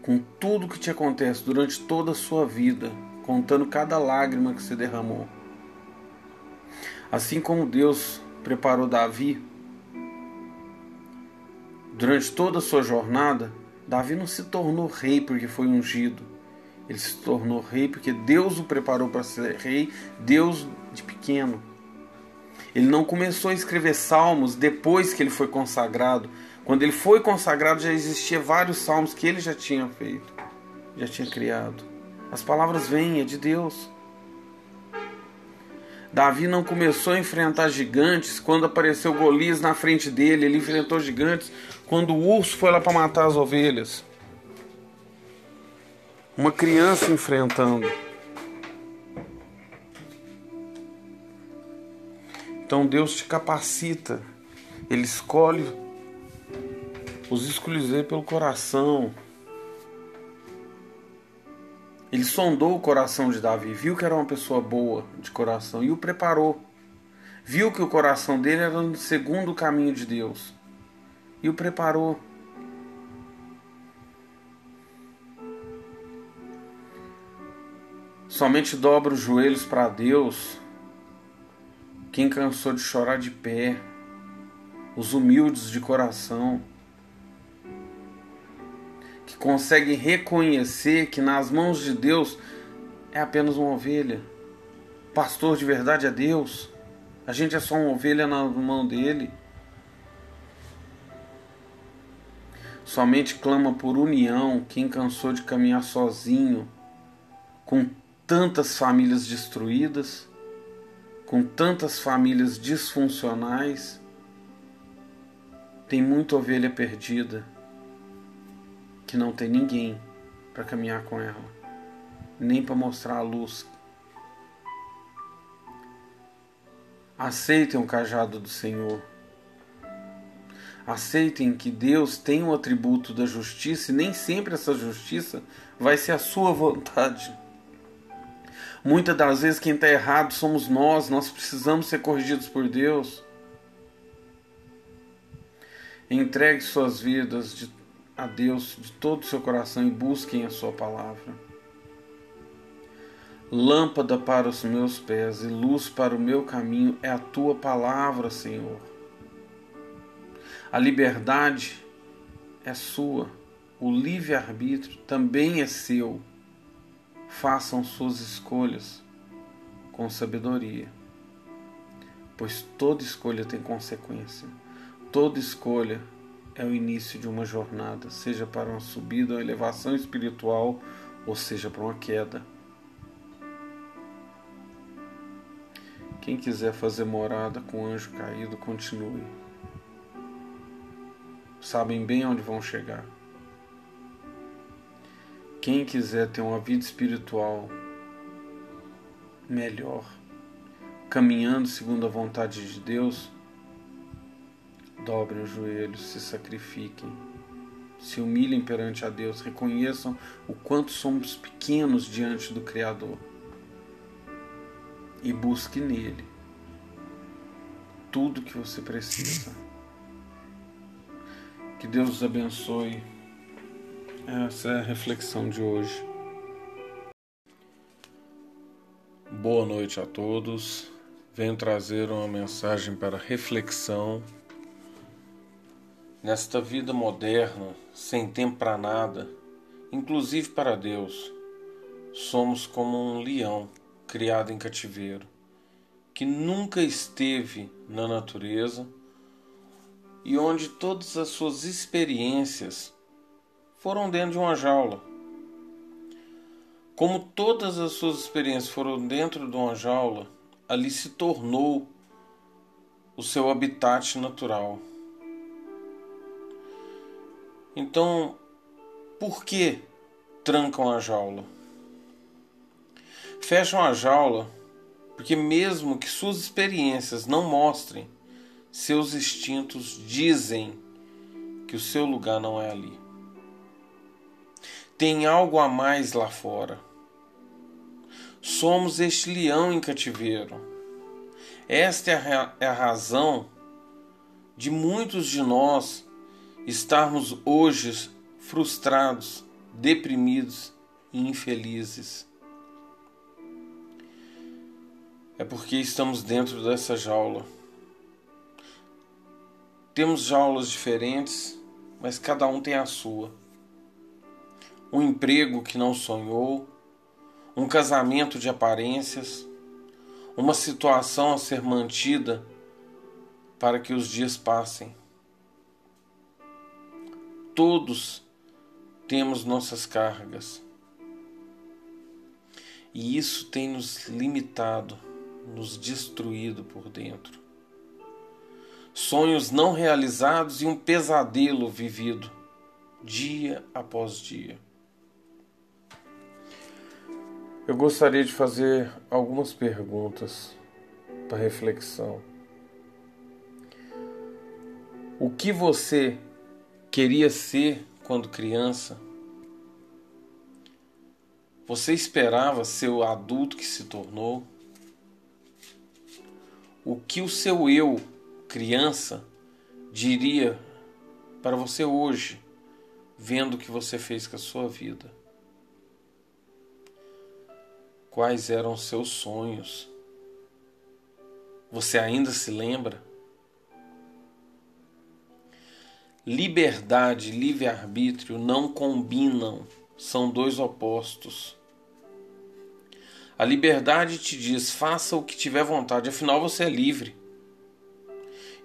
Com tudo que te acontece durante toda a sua vida, contando cada lágrima que você derramou. Assim como Deus preparou Davi durante toda a sua jornada, Davi não se tornou rei porque foi ungido ele se tornou rei porque Deus o preparou para ser rei, Deus de pequeno. Ele não começou a escrever salmos depois que ele foi consagrado. Quando ele foi consagrado já existia vários salmos que ele já tinha feito, já tinha criado. As palavras vêm, é de Deus. Davi não começou a enfrentar gigantes quando apareceu Golias na frente dele. Ele enfrentou gigantes quando o urso foi lá para matar as ovelhas uma criança enfrentando. Então Deus te capacita, Ele escolhe os escolher pelo coração. Ele sondou o coração de Davi, viu que era uma pessoa boa de coração e o preparou. Viu que o coração dele era no segundo caminho de Deus e o preparou. Somente dobra os joelhos para Deus quem cansou de chorar de pé, os humildes de coração, que conseguem reconhecer que nas mãos de Deus é apenas uma ovelha. Pastor de verdade é Deus. A gente é só uma ovelha na mão dele. Somente clama por união quem cansou de caminhar sozinho, com tantas famílias destruídas, com tantas famílias disfuncionais, tem muita ovelha perdida que não tem ninguém para caminhar com ela, nem para mostrar a luz. Aceitem o cajado do Senhor. Aceitem que Deus tem o atributo da justiça e nem sempre essa justiça vai ser a sua vontade. Muitas das vezes quem está errado somos nós, nós precisamos ser corrigidos por Deus. Entregue suas vidas de, a Deus de todo o seu coração e busquem a sua palavra. Lâmpada para os meus pés e luz para o meu caminho é a tua palavra, Senhor. A liberdade é sua, o livre-arbítrio também é seu façam suas escolhas com sabedoria, pois toda escolha tem consequência. Toda escolha é o início de uma jornada, seja para uma subida ou elevação espiritual, ou seja para uma queda. Quem quiser fazer morada com o anjo caído, continue. Sabem bem onde vão chegar. Quem quiser ter uma vida espiritual melhor, caminhando segundo a vontade de Deus, dobrem os joelhos, se sacrifiquem, se humilhem perante a Deus, reconheçam o quanto somos pequenos diante do Criador e busque nele tudo que você precisa. Que Deus os abençoe. Essa é a reflexão de hoje. Boa noite a todos. Venho trazer uma mensagem para reflexão. Nesta vida moderna, sem tempo para nada, inclusive para Deus, somos como um leão criado em cativeiro, que nunca esteve na natureza e onde todas as suas experiências foram dentro de uma jaula. Como todas as suas experiências foram dentro de uma jaula, ali se tornou o seu habitat natural. Então, por que trancam a jaula? Fecham a jaula porque, mesmo que suas experiências não mostrem, seus instintos dizem que o seu lugar não é ali. Tem algo a mais lá fora. Somos este leão em cativeiro. Esta é a, é razão de muitos de nós estarmos hoje frustrados, deprimidos e infelizes é porque estamos dentro dessa jaula. Temos jaulas diferentes, mas cada um tem a sua. Um emprego que não sonhou, um casamento de aparências, uma situação a ser mantida para que os dias passem. Todos temos nossas cargas. E isso tem nos limitado nos destruído por dentro. Sonhos não realizados e um pesadelo vivido dia após dia. Eu gostaria de fazer algumas perguntas para reflexão. O que você queria ser quando criança? Você esperava ser o adulto que se tornou? o que o seu eu, criança, diria para você hoje, vendo o que você fez com a sua vida? Quais eram seus sonhos? Você ainda se lembra? Liberdade e livre-arbítrio não combinam, são dois opostos. A liberdade te diz: faça o que tiver vontade, afinal você é livre.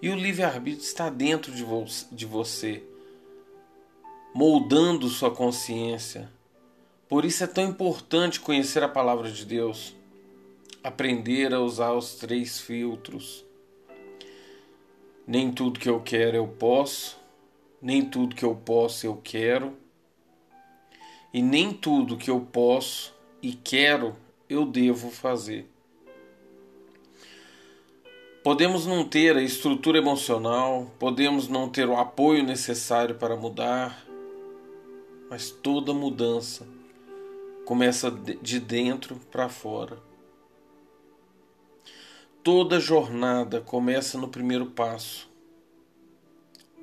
E o livre-arbítrio está dentro de, vo de você, moldando sua consciência. Por isso é tão importante conhecer a palavra de Deus, aprender a usar os três filtros. Nem tudo que eu quero eu posso, nem tudo que eu posso eu quero, e nem tudo que eu posso e quero eu devo fazer. Podemos não ter a estrutura emocional, podemos não ter o apoio necessário para mudar, mas toda mudança começa de dentro para fora. Toda jornada começa no primeiro passo.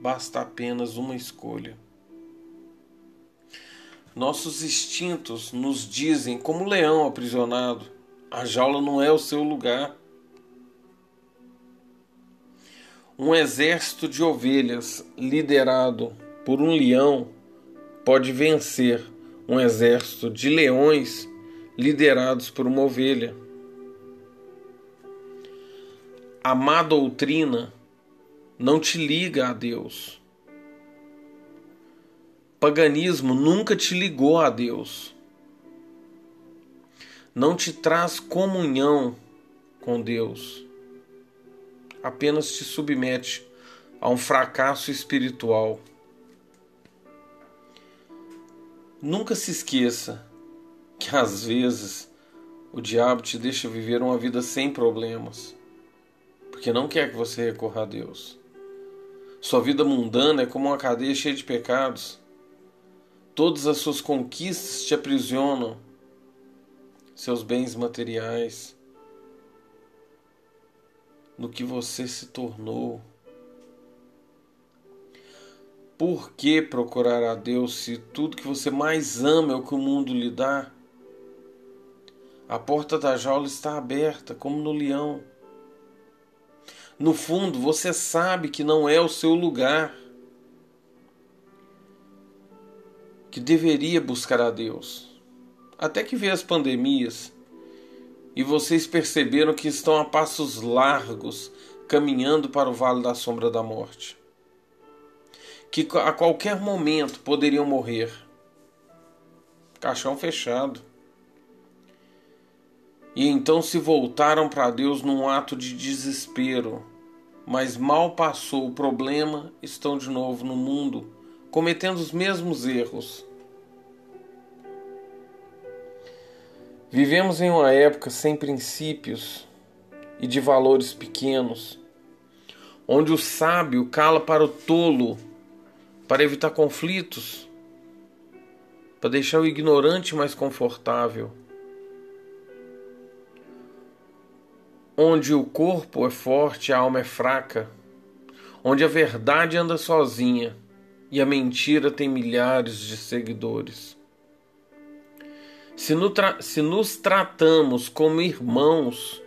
Basta apenas uma escolha. Nossos instintos nos dizem, como leão aprisionado, a jaula não é o seu lugar. Um exército de ovelhas liderado por um leão pode vencer um exército de leões liderados por uma ovelha. A má doutrina não te liga a Deus paganismo nunca te ligou a Deus. Não te traz comunhão com Deus. Apenas te submete a um fracasso espiritual. Nunca se esqueça que às vezes o diabo te deixa viver uma vida sem problemas, porque não quer que você recorra a Deus. Sua vida mundana é como uma cadeia cheia de pecados. Todas as suas conquistas te aprisionam, seus bens materiais, no que você se tornou. Por que procurar a Deus se tudo que você mais ama é o que o mundo lhe dá? A porta da jaula está aberta, como no leão. No fundo, você sabe que não é o seu lugar, que deveria buscar a Deus. Até que veio as pandemias e vocês perceberam que estão a passos largos caminhando para o vale da sombra da morte que a qualquer momento poderiam morrer. Caixão fechado. E então se voltaram para Deus num ato de desespero. Mas mal passou o problema, estão de novo no mundo, cometendo os mesmos erros. Vivemos em uma época sem princípios e de valores pequenos, onde o sábio cala para o tolo para evitar conflitos, para deixar o ignorante mais confortável. Onde o corpo é forte, a alma é fraca, onde a verdade anda sozinha e a mentira tem milhares de seguidores. Se, no se nos tratamos como irmãos,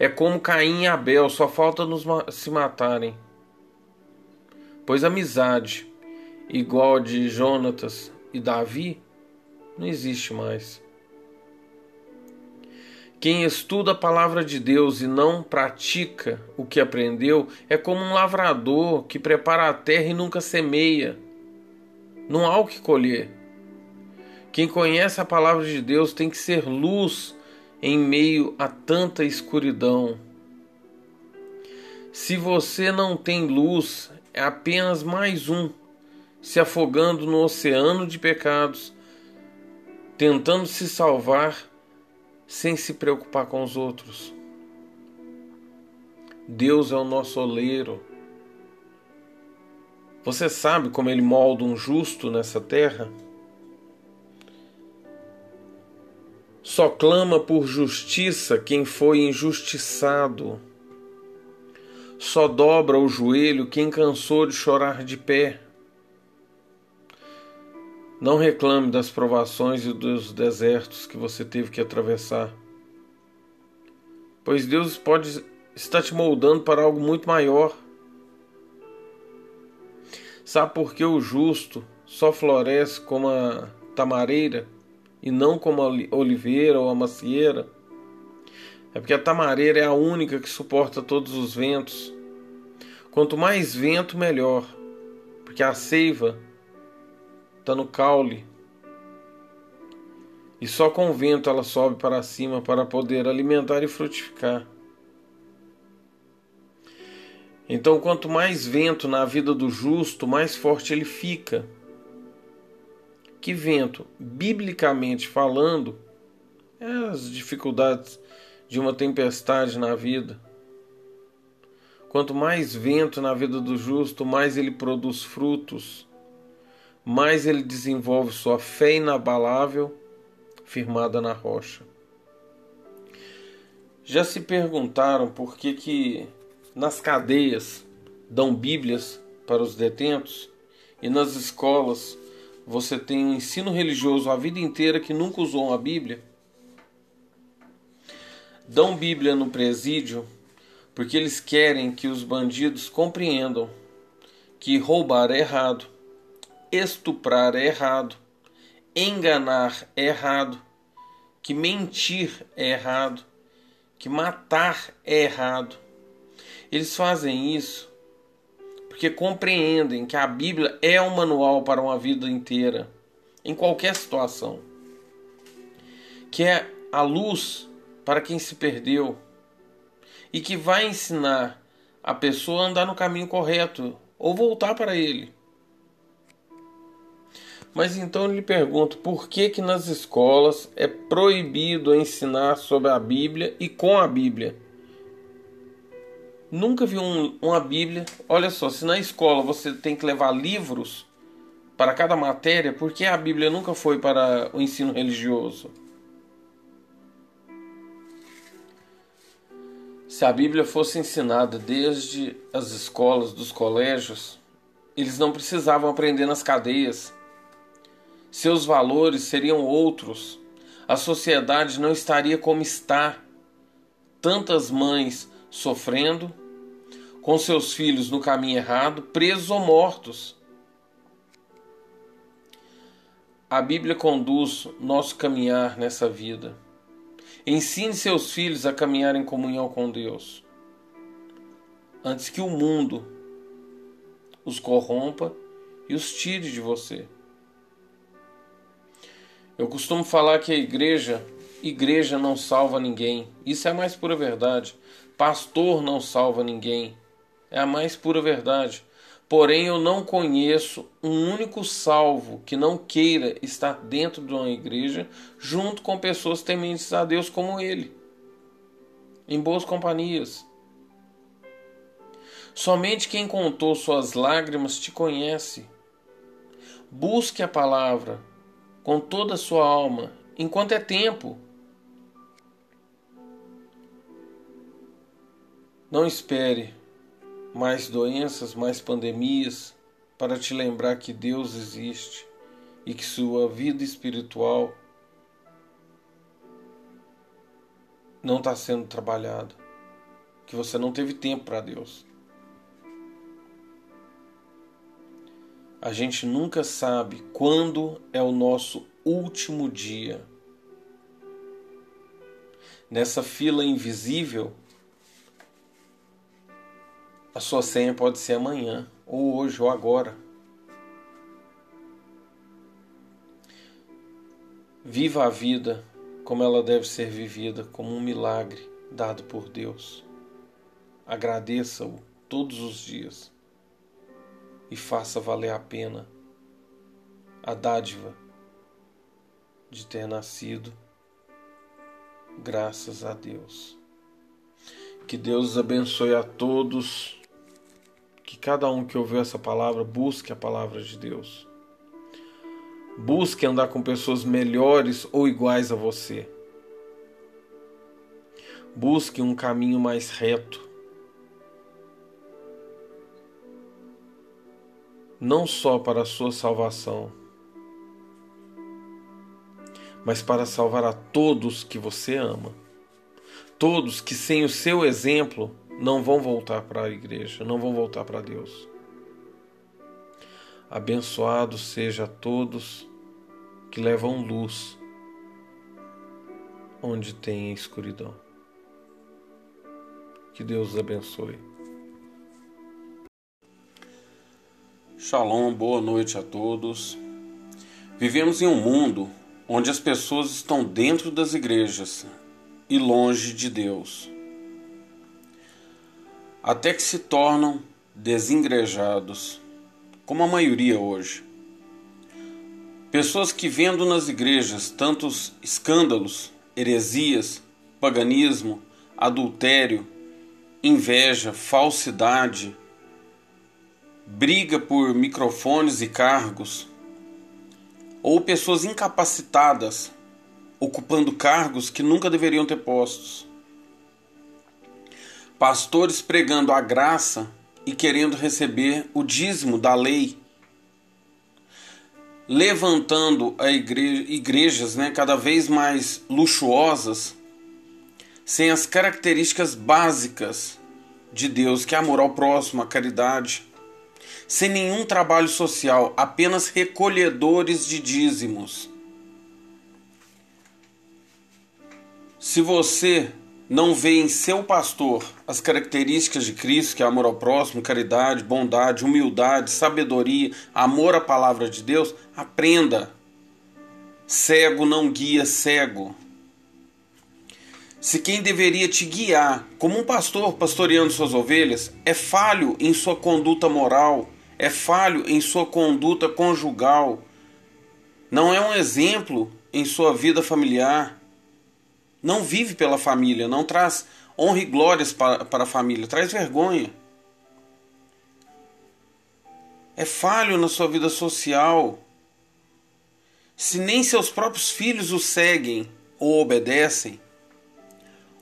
é como Caim e Abel, só falta nos ma se matarem. Pois amizade igual de Jonatas e Davi não existe mais. Quem estuda a palavra de Deus e não pratica o que aprendeu é como um lavrador que prepara a terra e nunca semeia. Não há o que colher. Quem conhece a palavra de Deus tem que ser luz em meio a tanta escuridão. Se você não tem luz, é apenas mais um se afogando no oceano de pecados, tentando se salvar sem se preocupar com os outros. Deus é o nosso oleiro. Você sabe como ele molda um justo nessa terra? Só clama por justiça quem foi injustiçado. Só dobra o joelho quem cansou de chorar de pé. Não reclame das provações e dos desertos que você teve que atravessar, pois Deus pode estar te moldando para algo muito maior. Sabe por que o justo só floresce como a tamareira e não como a oliveira ou a macieira? É porque a tamareira é a única que suporta todos os ventos. Quanto mais vento, melhor, porque a seiva está no caule. E só com o vento ela sobe para cima para poder alimentar e frutificar. Então, quanto mais vento na vida do justo, mais forte ele fica. Que vento, biblicamente falando, é as dificuldades de uma tempestade na vida. Quanto mais vento na vida do justo, mais ele produz frutos mais ele desenvolve sua fé inabalável, firmada na rocha. Já se perguntaram por que, que nas cadeias dão Bíblias para os detentos e nas escolas você tem um ensino religioso a vida inteira que nunca usou uma Bíblia? Dão Bíblia no presídio porque eles querem que os bandidos compreendam que roubar é errado, estuprar é errado, enganar é errado, que mentir é errado, que matar é errado. Eles fazem isso porque compreendem que a Bíblia é um manual para uma vida inteira, em qualquer situação, que é a luz para quem se perdeu e que vai ensinar a pessoa a andar no caminho correto ou voltar para ele. Mas então eu lhe pergunto, por que que nas escolas é proibido ensinar sobre a Bíblia e com a Bíblia? Nunca vi um, uma Bíblia. Olha só, se na escola você tem que levar livros para cada matéria, por que a Bíblia nunca foi para o ensino religioso? Se a Bíblia fosse ensinada desde as escolas, dos colégios, eles não precisavam aprender nas cadeias. Seus valores seriam outros. A sociedade não estaria como está. Tantas mães sofrendo, com seus filhos no caminho errado, presos ou mortos. A Bíblia conduz nosso caminhar nessa vida. Ensine seus filhos a caminhar em comunhão com Deus, antes que o mundo os corrompa e os tire de você. Eu costumo falar que a igreja, igreja não salva ninguém. Isso é a mais pura verdade. Pastor não salva ninguém. É a mais pura verdade. Porém, eu não conheço um único salvo que não queira estar dentro de uma igreja junto com pessoas tementes a Deus como ele, em boas companhias. Somente quem contou suas lágrimas te conhece. Busque a palavra com toda a sua alma, enquanto é tempo. Não espere mais doenças, mais pandemias, para te lembrar que Deus existe e que sua vida espiritual não está sendo trabalhada, que você não teve tempo para Deus. A gente nunca sabe quando é o nosso último dia. Nessa fila invisível, a sua senha pode ser amanhã, ou hoje, ou agora. Viva a vida como ela deve ser vivida, como um milagre dado por Deus. Agradeça-o todos os dias e faça valer a pena a dádiva de ter nascido, graças a Deus. Que Deus abençoe a todos que cada um que ouviu essa palavra busque a palavra de Deus. Busque andar com pessoas melhores ou iguais a você. Busque um caminho mais reto. Não só para a sua salvação, mas para salvar a todos que você ama. Todos que, sem o seu exemplo, não vão voltar para a igreja, não vão voltar para Deus. Abençoado seja a todos que levam luz onde tem escuridão. Que Deus os abençoe. Shalom, boa noite a todos. Vivemos em um mundo onde as pessoas estão dentro das igrejas e longe de Deus até que se tornam desengrejados, como a maioria hoje. Pessoas que vendo nas igrejas tantos escândalos, heresias, paganismo, adultério, inveja, falsidade, briga por microfones e cargos, ou pessoas incapacitadas ocupando cargos que nunca deveriam ter postos. Pastores pregando a graça e querendo receber o dízimo da lei, levantando a igreja, igrejas né, cada vez mais luxuosas, sem as características básicas de Deus, que é amor ao próximo, a caridade, sem nenhum trabalho social, apenas recolhedores de dízimos. Se você não vê em seu pastor as características de Cristo, que é amor ao próximo, caridade, bondade, humildade, sabedoria, amor à palavra de Deus, aprenda. Cego não guia cego. Se quem deveria te guiar, como um pastor pastoreando suas ovelhas, é falho em sua conduta moral, é falho em sua conduta conjugal, não é um exemplo em sua vida familiar, não vive pela família, não traz honra e glórias para, para a família, traz vergonha. É falho na sua vida social. Se nem seus próprios filhos o seguem ou obedecem,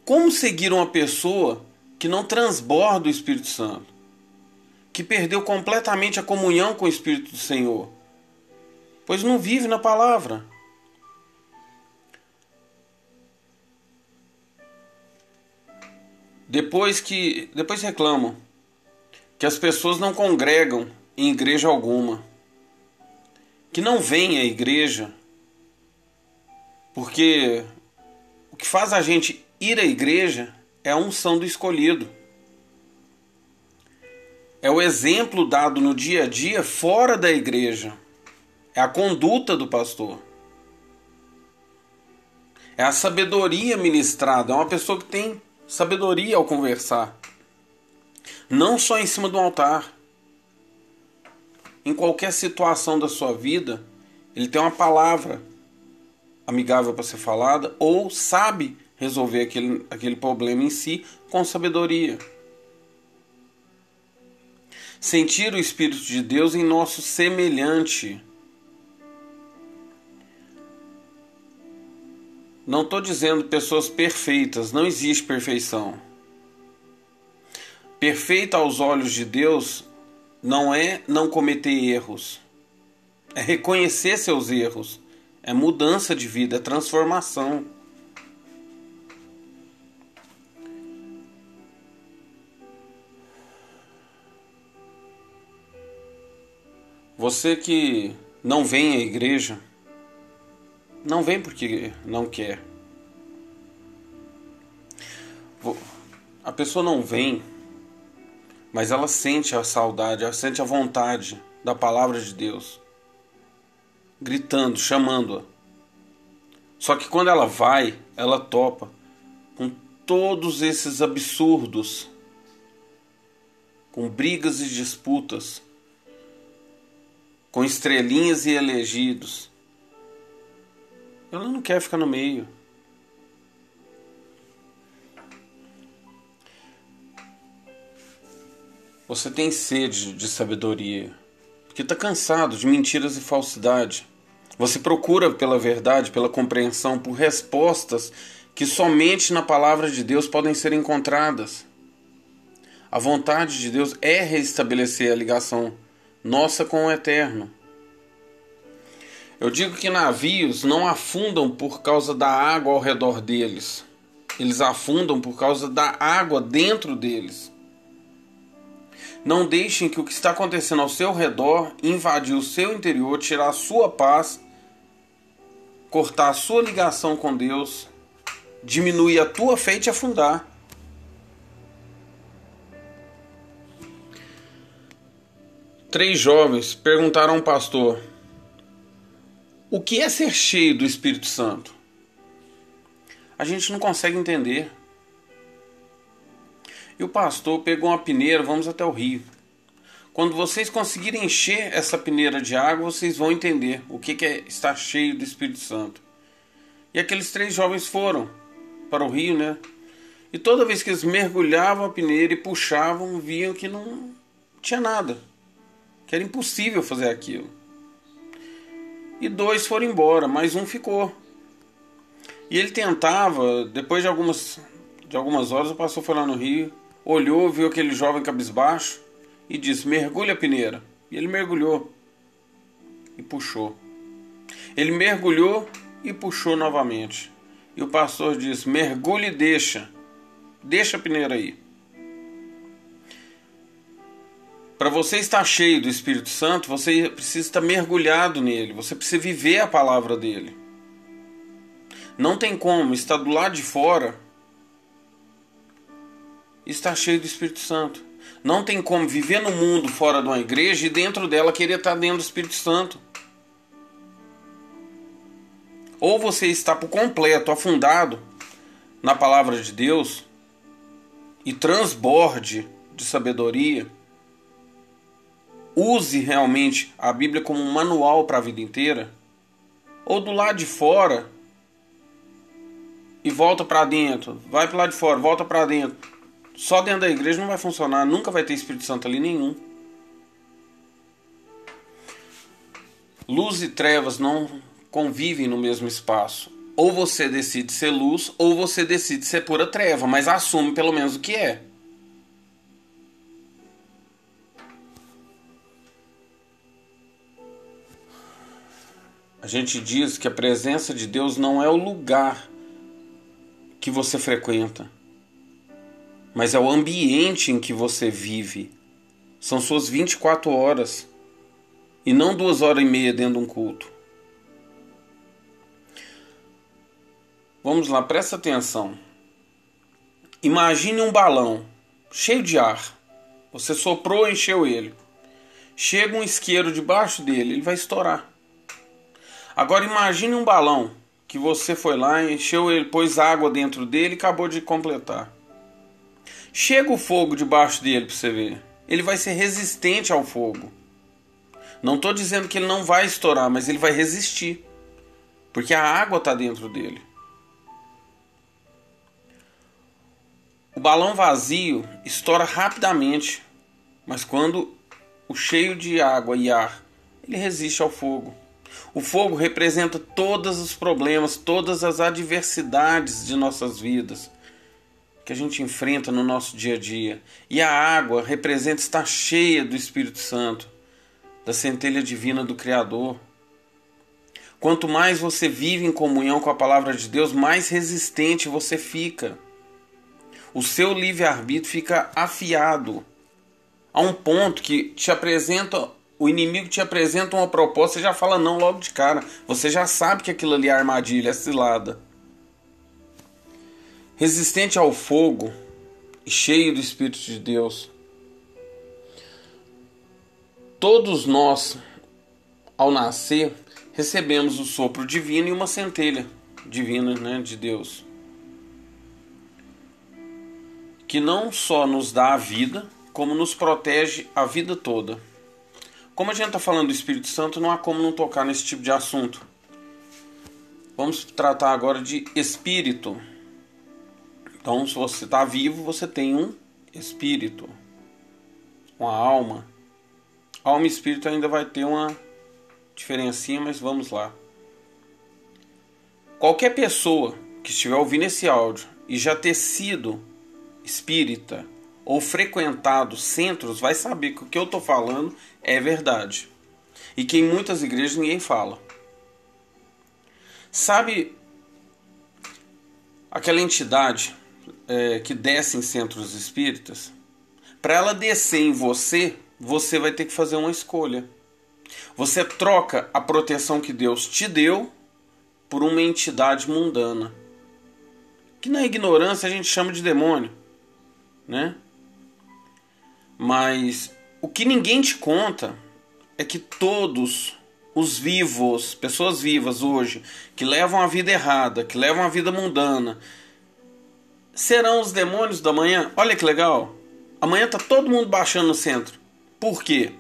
como seguir uma pessoa que não transborda o Espírito Santo? Que perdeu completamente a comunhão com o Espírito do Senhor? Pois não vive na palavra. Depois que depois reclamam que as pessoas não congregam em igreja alguma, que não vêm à igreja, porque o que faz a gente ir à igreja é a unção do escolhido. É o exemplo dado no dia a dia fora da igreja. É a conduta do pastor. É a sabedoria ministrada. É uma pessoa que tem sabedoria ao conversar. Não só em cima do altar. Em qualquer situação da sua vida, ele tem uma palavra amigável para ser falada ou sabe resolver aquele, aquele problema em si com sabedoria. Sentir o Espírito de Deus em nosso semelhante. Não estou dizendo pessoas perfeitas, não existe perfeição. Perfeita aos olhos de Deus não é não cometer erros, é reconhecer seus erros, é mudança de vida, é transformação. Você que não vem à igreja, não vem porque não quer. A pessoa não vem, mas ela sente a saudade, ela sente a vontade da palavra de Deus, gritando, chamando-a. Só que quando ela vai, ela topa com todos esses absurdos, com brigas e disputas com estrelinhas e elegidos. Ela não quer ficar no meio. Você tem sede de sabedoria, porque está cansado de mentiras e falsidade. Você procura pela verdade, pela compreensão, por respostas que somente na palavra de Deus podem ser encontradas. A vontade de Deus é restabelecer a ligação nossa com o eterno. Eu digo que navios não afundam por causa da água ao redor deles. Eles afundam por causa da água dentro deles. Não deixem que o que está acontecendo ao seu redor invadir o seu interior, tirar a sua paz, cortar a sua ligação com Deus, diminuir a tua fé e te afundar. Três jovens perguntaram ao pastor: O que é ser cheio do Espírito Santo? A gente não consegue entender. E o pastor pegou uma peneira, vamos até o rio. Quando vocês conseguirem encher essa peneira de água, vocês vão entender o que é estar cheio do Espírito Santo. E aqueles três jovens foram para o rio, né? E toda vez que eles mergulhavam a peneira e puxavam, viam que não tinha nada que era impossível fazer aquilo. E dois foram embora, mas um ficou. E ele tentava, depois de algumas, de algumas horas, o pastor foi lá no rio, olhou, viu aquele jovem cabisbaixo e disse: mergulha a peneira. E ele mergulhou e puxou. Ele mergulhou e puxou novamente. E o pastor disse: mergulhe e deixa. Deixa a peneira aí. Para você estar cheio do Espírito Santo, você precisa estar mergulhado nele, você precisa viver a palavra dele. Não tem como estar do lado de fora e estar cheio do Espírito Santo. Não tem como viver no mundo fora de uma igreja e dentro dela querer estar dentro do Espírito Santo. Ou você está por completo afundado na palavra de Deus e transborde de sabedoria use realmente a Bíblia como um manual para a vida inteira, ou do lado de fora, e volta para dentro, vai para lá de fora, volta para dentro. Só dentro da igreja não vai funcionar, nunca vai ter Espírito Santo ali nenhum. Luz e trevas não convivem no mesmo espaço. Ou você decide ser luz, ou você decide ser pura treva, mas assume pelo menos o que é. A gente diz que a presença de Deus não é o lugar que você frequenta, mas é o ambiente em que você vive. São suas 24 horas e não duas horas e meia dentro de um culto. Vamos lá, presta atenção. Imagine um balão cheio de ar. Você soprou e encheu ele. Chega um isqueiro debaixo dele, ele vai estourar. Agora imagine um balão que você foi lá, encheu ele, pôs água dentro dele e acabou de completar. Chega o fogo debaixo dele para você ver. Ele vai ser resistente ao fogo. Não estou dizendo que ele não vai estourar, mas ele vai resistir. Porque a água está dentro dele. O balão vazio estoura rapidamente, mas quando o cheio de água e ar, ele resiste ao fogo. O fogo representa todos os problemas, todas as adversidades de nossas vidas que a gente enfrenta no nosso dia a dia. E a água representa estar cheia do Espírito Santo, da centelha divina do Criador. Quanto mais você vive em comunhão com a palavra de Deus, mais resistente você fica. O seu livre-arbítrio fica afiado a um ponto que te apresenta o inimigo te apresenta uma proposta, você já fala não logo de cara. Você já sabe que aquilo ali é armadilha, é cilada. Resistente ao fogo e cheio do Espírito de Deus. Todos nós, ao nascer, recebemos o sopro divino e uma centelha divina né, de Deus. Que não só nos dá a vida, como nos protege a vida toda. Como a gente está falando do Espírito Santo, não há como não tocar nesse tipo de assunto. Vamos tratar agora de espírito. Então, se você está vivo, você tem um espírito, uma alma. Alma e espírito ainda vai ter uma diferencinha, mas vamos lá. Qualquer pessoa que estiver ouvindo esse áudio e já ter sido espírita ou frequentado centros vai saber que o que eu estou falando é verdade. E que em muitas igrejas ninguém fala. Sabe aquela entidade é, que desce em centros espíritas? Para ela descer em você, você vai ter que fazer uma escolha. Você troca a proteção que Deus te deu por uma entidade mundana. Que na ignorância a gente chama de demônio, né? Mas o que ninguém te conta é que todos os vivos, pessoas vivas hoje, que levam a vida errada, que levam a vida mundana, serão os demônios da manhã. Olha que legal. Amanhã tá todo mundo baixando no centro. Por quê?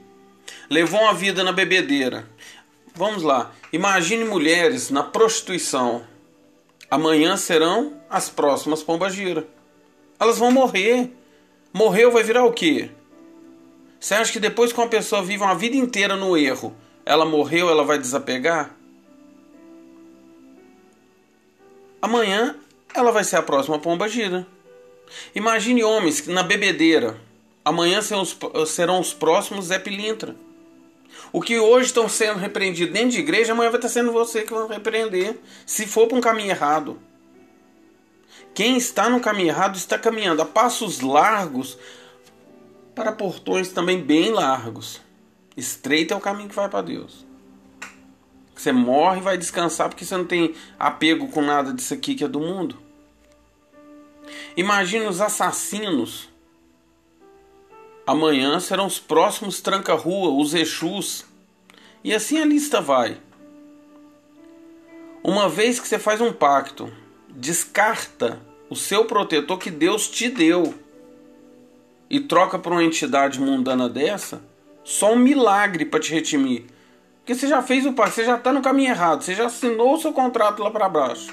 Levou a vida na bebedeira. Vamos lá. Imagine mulheres na prostituição. Amanhã serão as próximas pombagira. Elas vão morrer. Morreu vai virar o quê? Você acha que depois que uma pessoa vive uma vida inteira no erro, ela morreu, ela vai desapegar? Amanhã ela vai ser a próxima pomba gira. Imagine homens na bebedeira. Amanhã serão os, serão os próximos Zé Pilintra. O que hoje estão sendo repreendidos dentro de igreja, amanhã vai estar sendo você que vai repreender. Se for para um caminho errado. Quem está no caminho errado está caminhando a passos largos para portões também bem largos. Estreito é o caminho que vai para Deus. Você morre e vai descansar porque você não tem apego com nada disso aqui que é do mundo. Imagine os assassinos. Amanhã serão os próximos tranca-rua, os Exus. E assim a lista vai. Uma vez que você faz um pacto, descarta o seu protetor que Deus te deu e troca por uma entidade mundana dessa, só um milagre para te redimir. Porque você já fez o passo, você já está no caminho errado, você já assinou o seu contrato lá para baixo.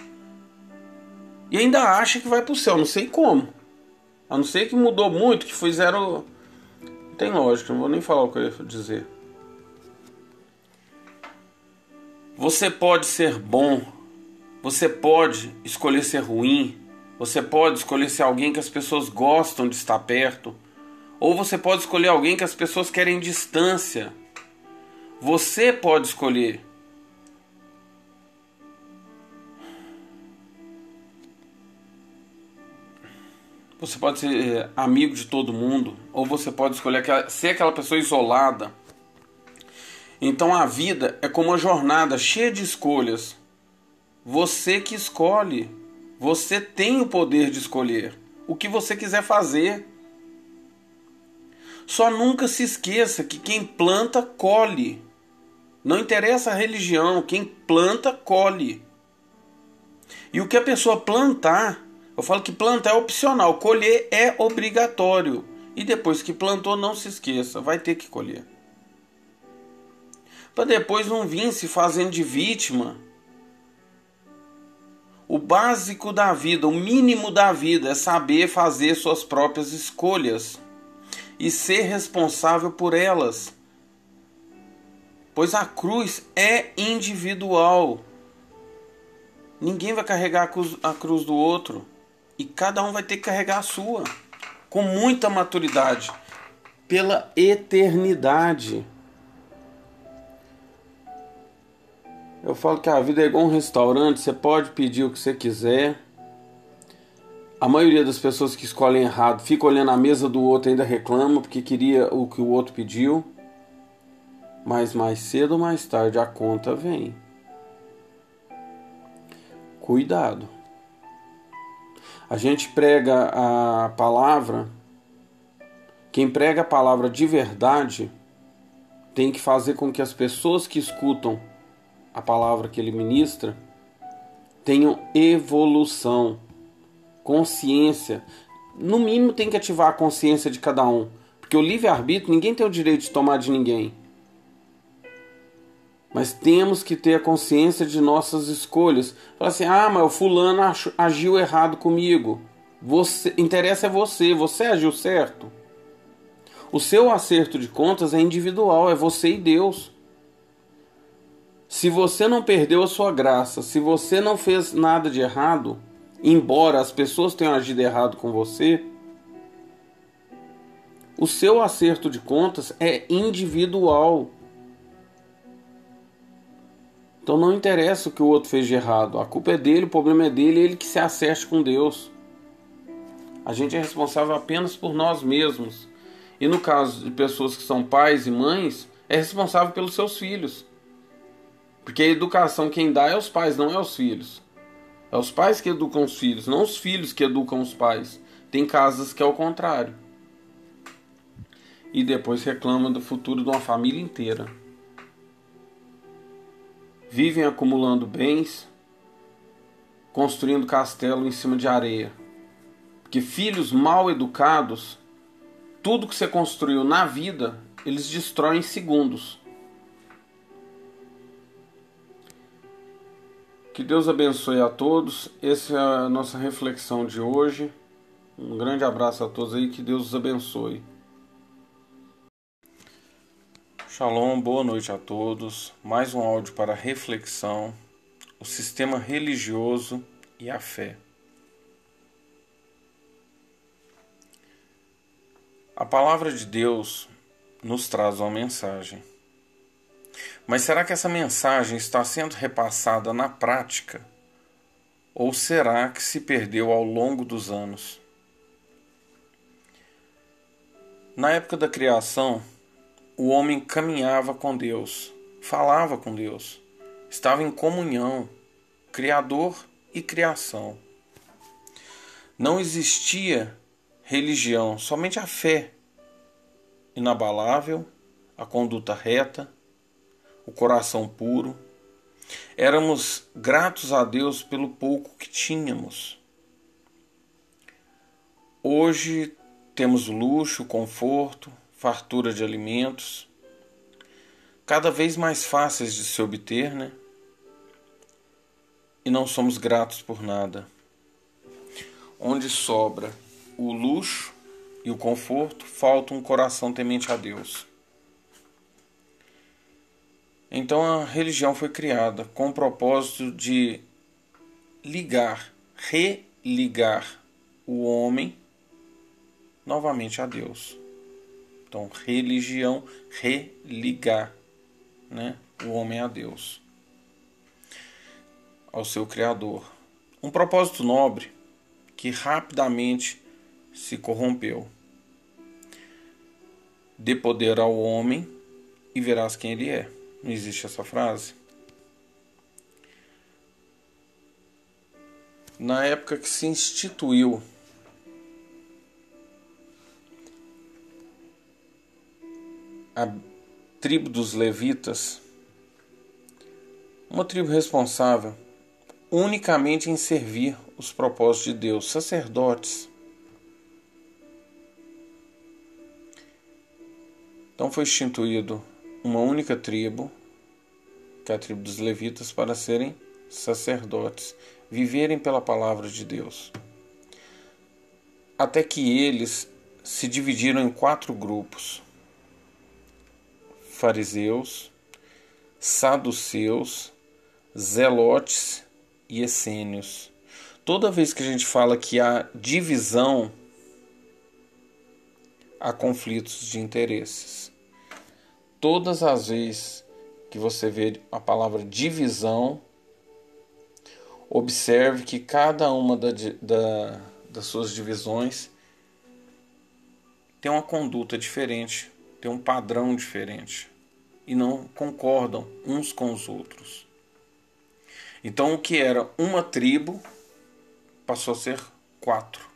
e ainda acha que vai para o céu, não sei como. A não ser que mudou muito, que fizeram. Não tem lógica, não vou nem falar o que eu ia dizer. Você pode ser bom, você pode escolher ser ruim, você pode escolher ser alguém que as pessoas gostam de estar perto, ou você pode escolher alguém que as pessoas querem distância. Você pode escolher. Você pode ser eh, amigo de todo mundo, ou você pode escolher ser aquela pessoa isolada. Então a vida é como uma jornada cheia de escolhas. Você que escolhe. Você tem o poder de escolher o que você quiser fazer. Só nunca se esqueça que quem planta, colhe. Não interessa a religião, quem planta, colhe. E o que a pessoa plantar, eu falo que plantar é opcional, colher é obrigatório. E depois que plantou, não se esqueça, vai ter que colher. Para depois não vir se fazendo de vítima. O básico da vida, o mínimo da vida é saber fazer suas próprias escolhas e ser responsável por elas. Pois a cruz é individual. Ninguém vai carregar a cruz, a cruz do outro e cada um vai ter que carregar a sua com muita maturidade pela eternidade. Eu falo que a vida é igual um restaurante, você pode pedir o que você quiser. A maioria das pessoas que escolhem errado fica olhando a mesa do outro e ainda reclama porque queria o que o outro pediu. Mas mais cedo ou mais tarde a conta vem. Cuidado. A gente prega a palavra, quem prega a palavra de verdade tem que fazer com que as pessoas que escutam a palavra que ele ministra tenham evolução, consciência. No mínimo tem que ativar a consciência de cada um, porque o livre-arbítrio ninguém tem o direito de tomar de ninguém. Mas temos que ter a consciência de nossas escolhas. Falar assim: ah, mas o fulano agiu errado comigo. Você interessa é você, você agiu certo. O seu acerto de contas é individual, é você e Deus. Se você não perdeu a sua graça, se você não fez nada de errado, embora as pessoas tenham agido errado com você, o seu acerto de contas é individual. Então não interessa o que o outro fez de errado. A culpa é dele, o problema é dele, ele que se acerte com Deus. A gente é responsável apenas por nós mesmos. E no caso de pessoas que são pais e mães, é responsável pelos seus filhos. Porque a educação quem dá é os pais, não é os filhos. É os pais que educam os filhos, não os filhos que educam os pais. Tem casas que é o contrário. E depois reclama do futuro de uma família inteira vivem acumulando bens, construindo castelo em cima de areia. Porque filhos mal educados, tudo que você construiu na vida, eles destroem em segundos. Que Deus abençoe a todos. Essa é a nossa reflexão de hoje. Um grande abraço a todos aí, que Deus os abençoe. Shalom, boa noite a todos. Mais um áudio para reflexão: o sistema religioso e a fé. A palavra de Deus nos traz uma mensagem. Mas será que essa mensagem está sendo repassada na prática? Ou será que se perdeu ao longo dos anos? Na época da criação, o homem caminhava com Deus, falava com Deus, estava em comunhão, Criador e criação. Não existia religião, somente a fé inabalável, a conduta reta, o coração puro. Éramos gratos a Deus pelo pouco que tínhamos. Hoje temos luxo, conforto, fartura de alimentos, cada vez mais fáceis de se obter, né? E não somos gratos por nada. onde sobra o luxo e o conforto, falta um coração temente a Deus. Então a religião foi criada com o propósito de ligar, religar o homem novamente a Deus. Então, religião, religar né, o homem a Deus, ao seu Criador. Um propósito nobre que rapidamente se corrompeu. Dê poder ao homem e verás quem ele é. Não existe essa frase? Na época que se instituiu a tribo dos levitas, uma tribo responsável unicamente em servir os propósitos de Deus, sacerdotes. Então foi instituído uma única tribo, que é a tribo dos levitas, para serem sacerdotes, viverem pela palavra de Deus. Até que eles se dividiram em quatro grupos: fariseus, saduceus, zelotes e essênios. Toda vez que a gente fala que há divisão, há conflitos de interesses. Todas as vezes que você vê a palavra divisão, observe que cada uma da, da, das suas divisões tem uma conduta diferente, tem um padrão diferente e não concordam uns com os outros. Então, o que era uma tribo passou a ser quatro: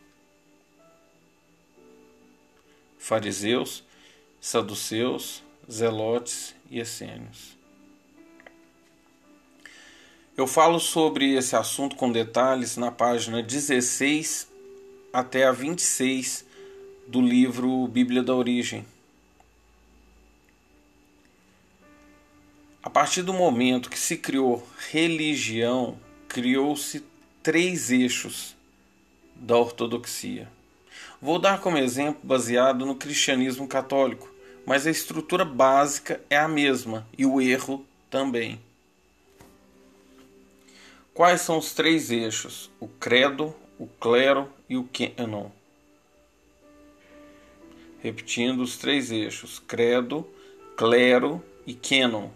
fariseus, saduceus, zelotes e essênios. Eu falo sobre esse assunto com detalhes na página 16 até a 26 do livro Bíblia da Origem. A partir do momento que se criou religião, criou-se três eixos da ortodoxia. Vou dar como exemplo baseado no cristianismo católico, mas a estrutura básica é a mesma e o erro também. Quais são os três eixos? O credo, o clero e o canon. Repetindo os três eixos: credo, clero e canon.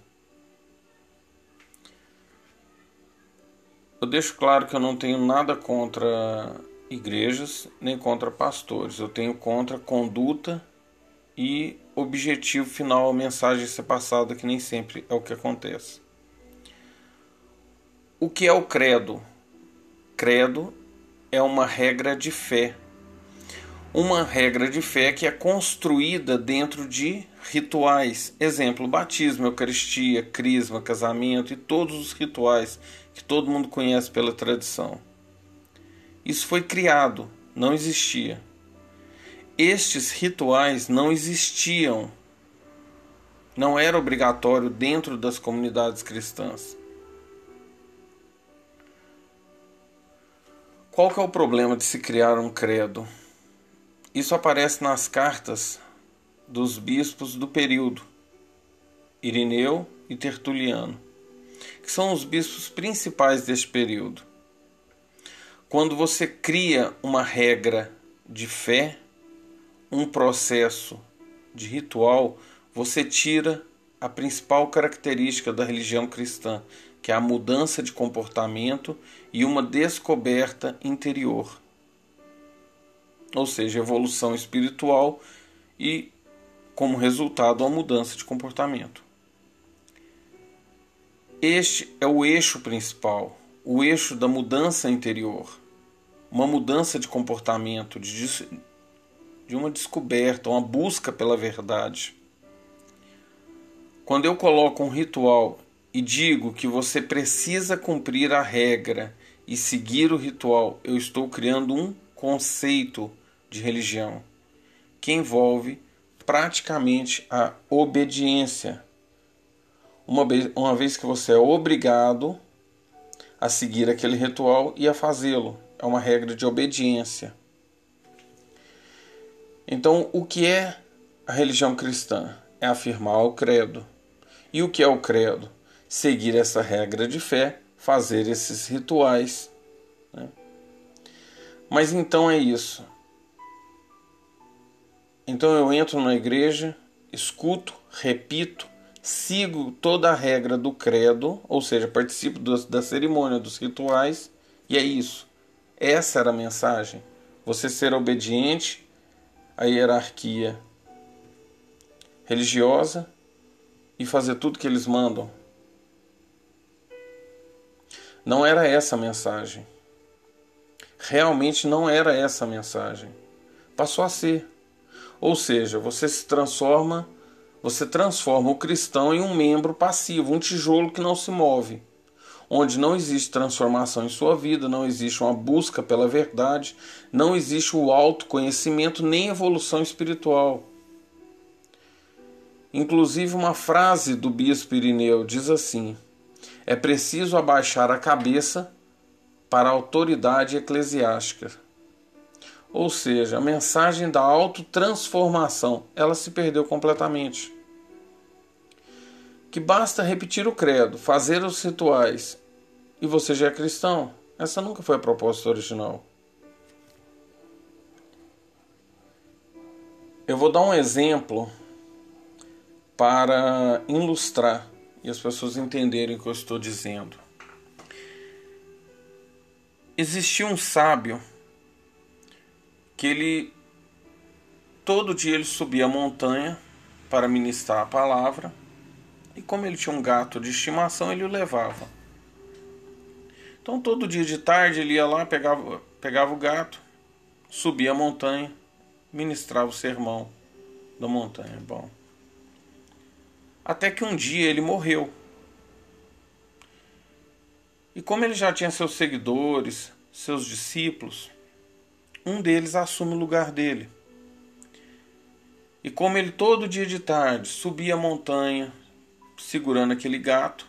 Eu deixo claro que eu não tenho nada contra igrejas nem contra pastores. Eu tenho contra conduta e objetivo final, a mensagem ser passada, que nem sempre é o que acontece. O que é o credo? Credo é uma regra de fé. Uma regra de fé que é construída dentro de rituais. Exemplo: batismo, eucaristia, crisma, casamento e todos os rituais que todo mundo conhece pela tradição. Isso foi criado, não existia. Estes rituais não existiam. Não era obrigatório dentro das comunidades cristãs. Qual que é o problema de se criar um credo? Isso aparece nas cartas dos bispos do período, Irineu e Tertuliano que são os bispos principais deste período. Quando você cria uma regra de fé, um processo de ritual, você tira a principal característica da religião cristã, que é a mudança de comportamento e uma descoberta interior. Ou seja, evolução espiritual e, como resultado, a mudança de comportamento. Este é o eixo principal, o eixo da mudança interior, uma mudança de comportamento, de, de uma descoberta, uma busca pela verdade. Quando eu coloco um ritual e digo que você precisa cumprir a regra e seguir o ritual, eu estou criando um conceito de religião que envolve praticamente a obediência uma vez, uma vez que você é obrigado a seguir aquele ritual e a fazê-lo. é uma regra de obediência. Então, o que é a religião cristã? É afirmar o credo. E o que é o credo? Seguir essa regra de fé, fazer esses rituais. Né? Mas então é isso. Então eu entro na igreja, escuto, repito, sigo toda a regra do credo, ou seja, participo do, da cerimônia, dos rituais, e é isso. Essa era a mensagem. Você ser obediente à hierarquia religiosa e fazer tudo que eles mandam. Não era essa a mensagem. Realmente não era essa a mensagem. Passou a ser. Ou seja, você se transforma, você transforma o cristão em um membro passivo, um tijolo que não se move, onde não existe transformação em sua vida, não existe uma busca pela verdade, não existe o autoconhecimento nem evolução espiritual. Inclusive, uma frase do bispo Irineu diz assim: é preciso abaixar a cabeça para a autoridade eclesiástica. Ou seja, a mensagem da autotransformação, ela se perdeu completamente. Que basta repetir o credo, fazer os rituais e você já é cristão. Essa nunca foi a proposta original. Eu vou dar um exemplo para ilustrar e as pessoas entenderem o que eu estou dizendo. Existia um sábio que ele todo dia ele subia a montanha para ministrar a palavra e como ele tinha um gato de estimação ele o levava. Então todo dia de tarde ele ia lá, pegava, pegava o gato, subia a montanha, ministrava o sermão da montanha. Bom. Até que um dia ele morreu. E como ele já tinha seus seguidores, seus discípulos, um deles assume o lugar dele. E como ele todo dia de tarde subia a montanha segurando aquele gato,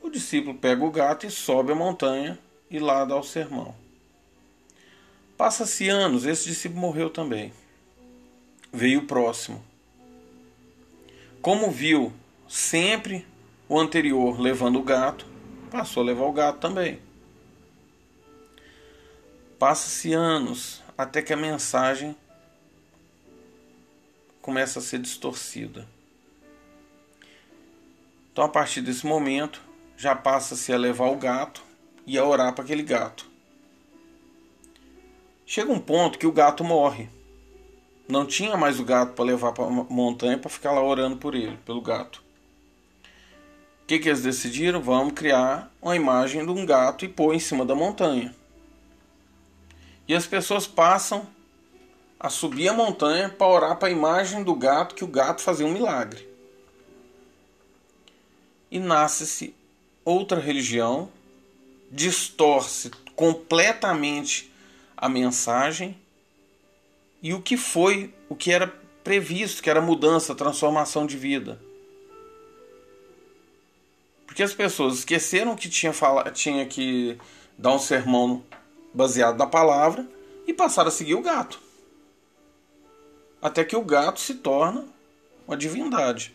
o discípulo pega o gato e sobe a montanha e lá dá o sermão. Passa-se anos, esse discípulo morreu também. Veio o próximo. Como viu sempre o anterior levando o gato, passou a levar o gato também. Passa-se anos até que a mensagem começa a ser distorcida. Então, a partir desse momento, já passa-se a levar o gato e a orar para aquele gato. Chega um ponto que o gato morre. Não tinha mais o gato para levar para a montanha para ficar lá orando por ele, pelo gato. O que, que eles decidiram? Vamos criar uma imagem de um gato e pôr em cima da montanha. E as pessoas passam a subir a montanha para orar para a imagem do gato, que o gato fazia um milagre. E nasce-se outra religião, distorce completamente a mensagem e o que foi, o que era previsto, que era mudança, transformação de vida. Porque as pessoas esqueceram que tinha, fala, tinha que dar um sermão baseado na palavra e passaram a seguir o gato. Até que o gato se torna uma divindade.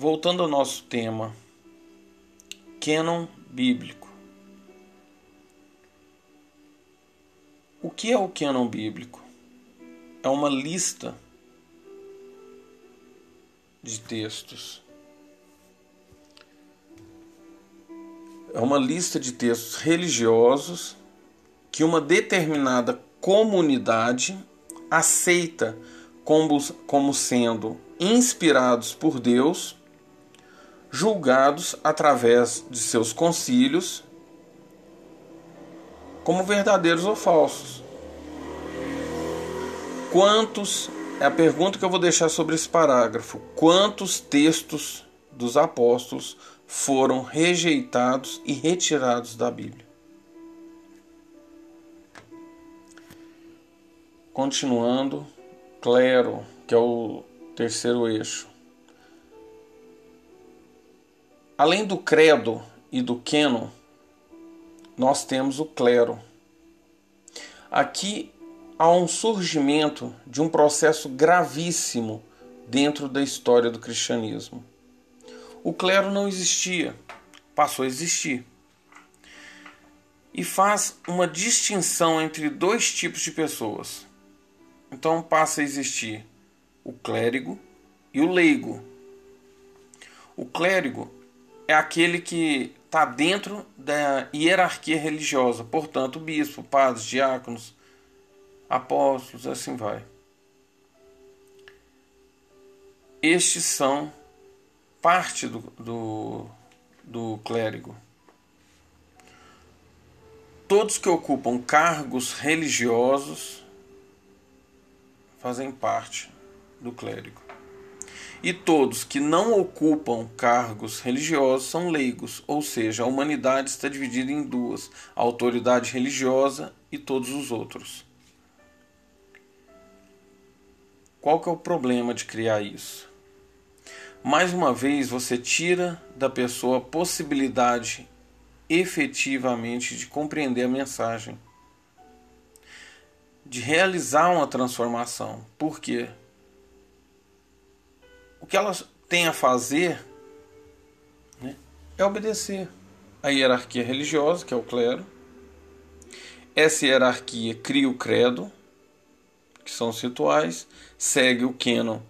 Voltando ao nosso tema, cânon bíblico. O que é o cânon bíblico? É uma lista de textos é uma lista de textos religiosos que uma determinada comunidade aceita como, como sendo inspirados por Deus, julgados através de seus concílios como verdadeiros ou falsos. Quantos é a pergunta que eu vou deixar sobre esse parágrafo. Quantos textos dos apóstolos foram rejeitados e retirados da Bíblia. Continuando, clero, que é o terceiro eixo. Além do credo e do queno, nós temos o clero. Aqui há um surgimento de um processo gravíssimo dentro da história do cristianismo. O clero não existia, passou a existir. E faz uma distinção entre dois tipos de pessoas. Então passa a existir o clérigo e o leigo. O clérigo é aquele que está dentro da hierarquia religiosa, portanto, bispo, padres, diáconos, apóstolos, assim vai. Estes são parte do, do, do clérigo. Todos que ocupam cargos religiosos fazem parte do clérigo. E todos que não ocupam cargos religiosos são leigos, ou seja, a humanidade está dividida em duas: a autoridade religiosa e todos os outros. Qual que é o problema de criar isso? Mais uma vez, você tira da pessoa a possibilidade efetivamente de compreender a mensagem, de realizar uma transformação. Por quê? O que ela tem a fazer né, é obedecer a hierarquia religiosa, que é o clero. Essa hierarquia cria o credo, que são os rituais, segue o Canon,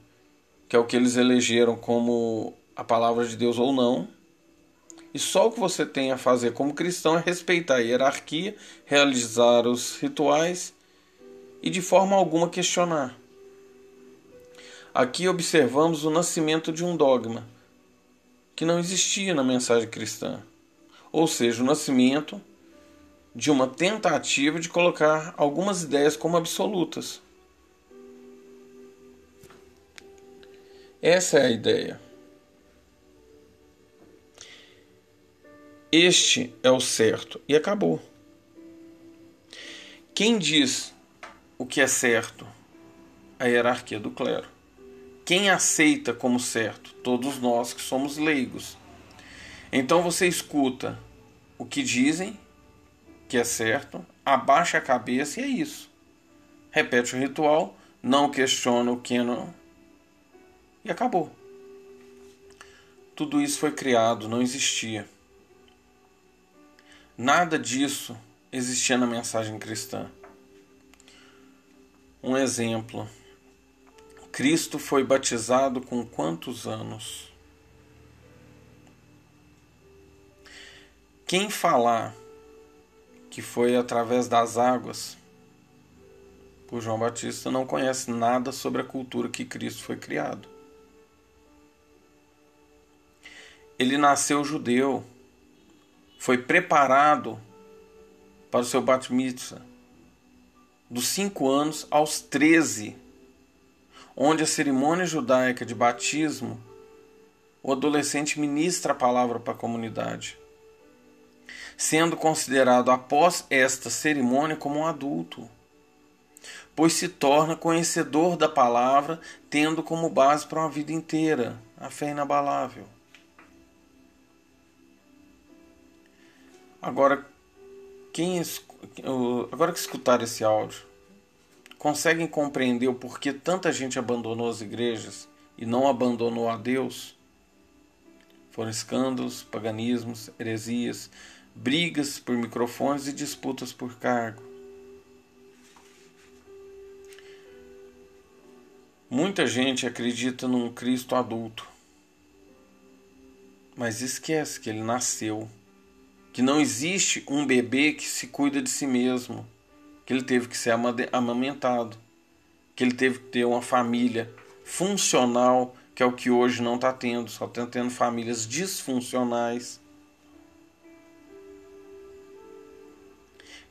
que é o que eles elegeram como a palavra de Deus ou não. E só o que você tem a fazer como cristão é respeitar a hierarquia, realizar os rituais e de forma alguma questionar. Aqui observamos o nascimento de um dogma que não existia na mensagem cristã, ou seja, o nascimento de uma tentativa de colocar algumas ideias como absolutas. Essa é a ideia. Este é o certo e acabou. Quem diz o que é certo? A hierarquia do clero. Quem aceita como certo? Todos nós que somos leigos. Então você escuta o que dizem que é certo, abaixa a cabeça e é isso. Repete o ritual, não questiona o que não e acabou. Tudo isso foi criado, não existia. Nada disso existia na mensagem cristã. Um exemplo. Cristo foi batizado com quantos anos? Quem falar que foi através das águas por João Batista não conhece nada sobre a cultura que Cristo foi criado. ele nasceu judeu, foi preparado para o seu bat dos 5 anos aos 13, onde a cerimônia judaica de batismo, o adolescente ministra a palavra para a comunidade, sendo considerado após esta cerimônia como um adulto, pois se torna conhecedor da palavra, tendo como base para uma vida inteira a fé inabalável. Agora, quem agora que escutar esse áudio, conseguem compreender o porquê tanta gente abandonou as igrejas e não abandonou a Deus? Foram escândalos, paganismos, heresias, brigas por microfones e disputas por cargo. Muita gente acredita num Cristo adulto, mas esquece que ele nasceu que não existe um bebê que se cuida de si mesmo, que ele teve que ser amamentado, que ele teve que ter uma família funcional, que é o que hoje não está tendo, só está tendo famílias disfuncionais.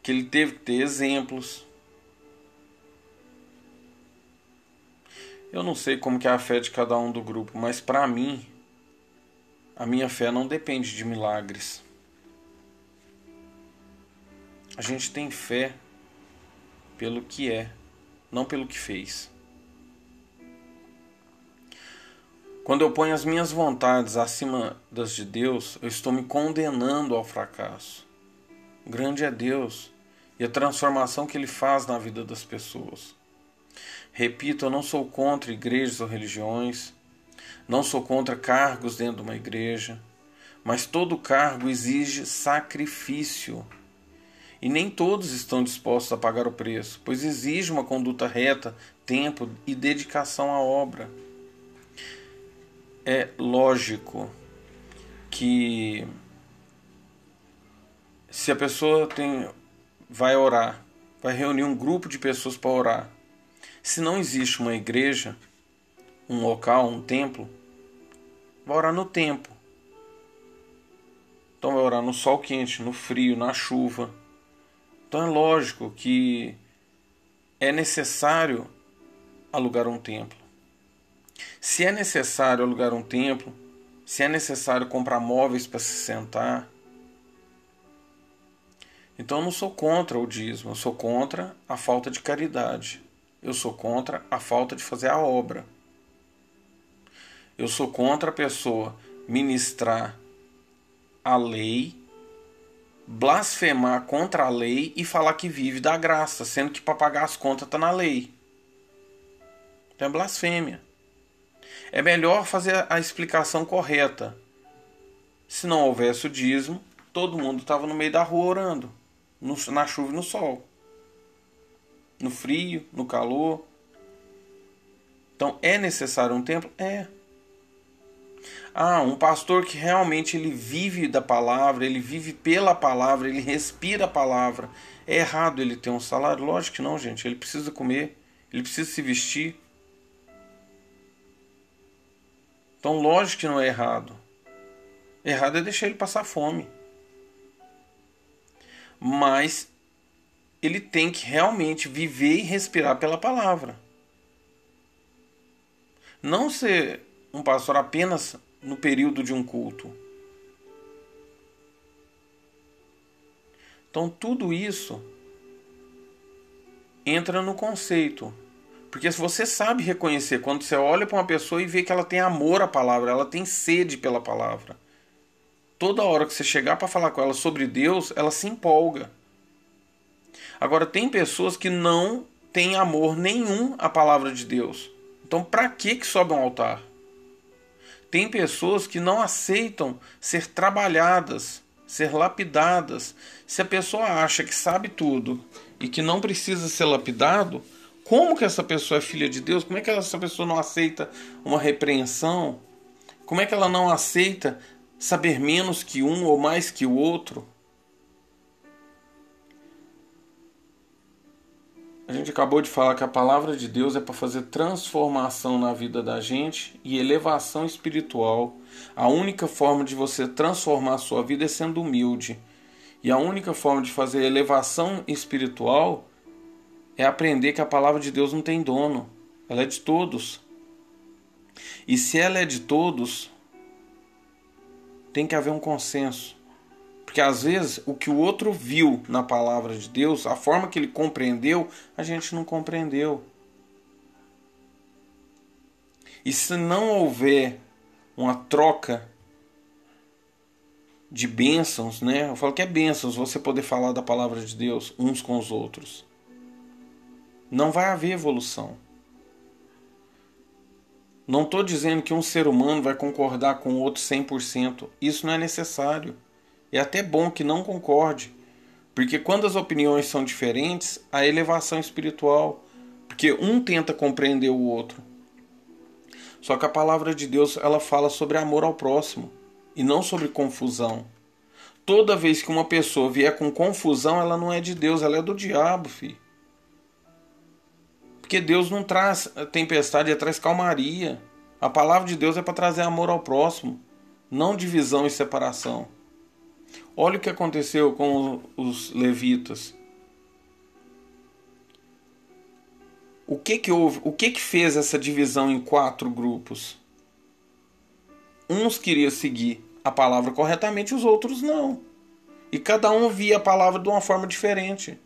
Que ele teve que ter exemplos. Eu não sei como que é a fé de cada um do grupo, mas para mim, a minha fé não depende de milagres. A gente tem fé pelo que é, não pelo que fez. Quando eu ponho as minhas vontades acima das de Deus, eu estou me condenando ao fracasso. Grande é Deus e a transformação que Ele faz na vida das pessoas. Repito, eu não sou contra igrejas ou religiões, não sou contra cargos dentro de uma igreja, mas todo cargo exige sacrifício. E nem todos estão dispostos a pagar o preço, pois exige uma conduta reta, tempo e dedicação à obra é lógico que se a pessoa tem vai orar, vai reunir um grupo de pessoas para orar. Se não existe uma igreja, um local, um templo, vai orar no tempo. Então vai orar no sol quente, no frio, na chuva. Então é lógico que é necessário alugar um templo. Se é necessário alugar um templo, se é necessário comprar móveis para se sentar, então eu não sou contra o dízimo, eu sou contra a falta de caridade. Eu sou contra a falta de fazer a obra. Eu sou contra a pessoa ministrar a lei, blasfemar contra a lei e falar que vive da graça, sendo que para pagar as contas está na lei. Então é blasfêmia. É melhor fazer a explicação correta. Se não houvesse o dízimo, todo mundo estava no meio da rua orando, no, na chuva e no sol, no frio, no calor. Então é necessário um templo? É. Ah, um pastor que realmente ele vive da palavra, ele vive pela palavra, ele respira a palavra. É errado ele ter um salário? Lógico que não, gente. Ele precisa comer, ele precisa se vestir. Então, lógico que não é errado. Errado é deixar ele passar fome. Mas ele tem que realmente viver e respirar pela palavra. Não ser um pastor apenas no período de um culto. Então, tudo isso entra no conceito porque se você sabe reconhecer, quando você olha para uma pessoa e vê que ela tem amor à palavra, ela tem sede pela palavra. Toda hora que você chegar para falar com ela sobre Deus, ela se empolga. Agora, tem pessoas que não têm amor nenhum à palavra de Deus. Então, para que, que sobe um altar? Tem pessoas que não aceitam ser trabalhadas, ser lapidadas. Se a pessoa acha que sabe tudo e que não precisa ser lapidado, como que essa pessoa é filha de Deus? Como é que essa pessoa não aceita uma repreensão? Como é que ela não aceita saber menos que um ou mais que o outro? A gente acabou de falar que a palavra de Deus é para fazer transformação na vida da gente e elevação espiritual. A única forma de você transformar a sua vida é sendo humilde. E a única forma de fazer elevação espiritual é aprender que a palavra de Deus não tem dono, ela é de todos. E se ela é de todos, tem que haver um consenso. Porque às vezes o que o outro viu na palavra de Deus, a forma que ele compreendeu, a gente não compreendeu. E se não houver uma troca de bênçãos, né? Eu falo que é bênçãos você poder falar da palavra de Deus uns com os outros não vai haver evolução. Não estou dizendo que um ser humano vai concordar com o outro 100%. Isso não é necessário. É até bom que não concorde. Porque quando as opiniões são diferentes, a elevação espiritual. Porque um tenta compreender o outro. Só que a palavra de Deus ela fala sobre amor ao próximo e não sobre confusão. Toda vez que uma pessoa vier com confusão, ela não é de Deus, ela é do diabo, filho. Porque Deus não traz tempestade, ele traz calmaria. A palavra de Deus é para trazer amor ao próximo, não divisão e separação. Olha o que aconteceu com os levitas. O que que houve? O que que fez essa divisão em quatro grupos? Uns queriam seguir a palavra corretamente, os outros não. E cada um via a palavra de uma forma diferente.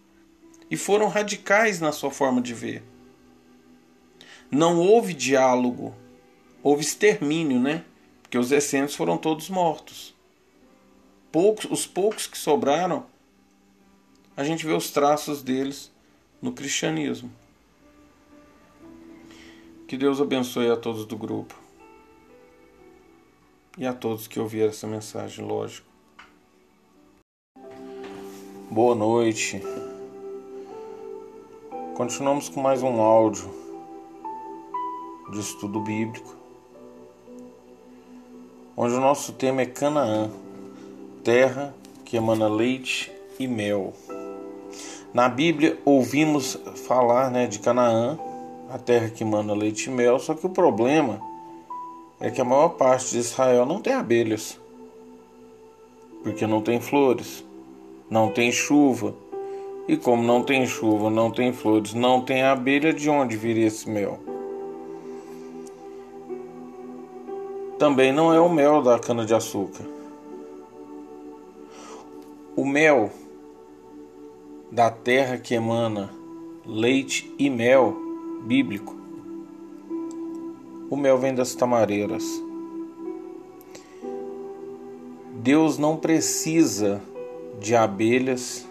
E foram radicais na sua forma de ver. Não houve diálogo. houve extermínio, né? Porque os essênios foram todos mortos. Poucos, os poucos que sobraram, a gente vê os traços deles no cristianismo. Que Deus abençoe a todos do grupo. E a todos que ouviram essa mensagem, lógico. Boa noite. Continuamos com mais um áudio de estudo bíblico, onde o nosso tema é Canaã, terra que emana leite e mel. Na Bíblia ouvimos falar né, de Canaã, a terra que emana leite e mel, só que o problema é que a maior parte de Israel não tem abelhas, porque não tem flores, não tem chuva. E como não tem chuva, não tem flores, não tem abelha, de onde viria esse mel? Também não é o mel da cana-de-açúcar. O mel da terra que emana leite e mel bíblico. O mel vem das tamareiras. Deus não precisa de abelhas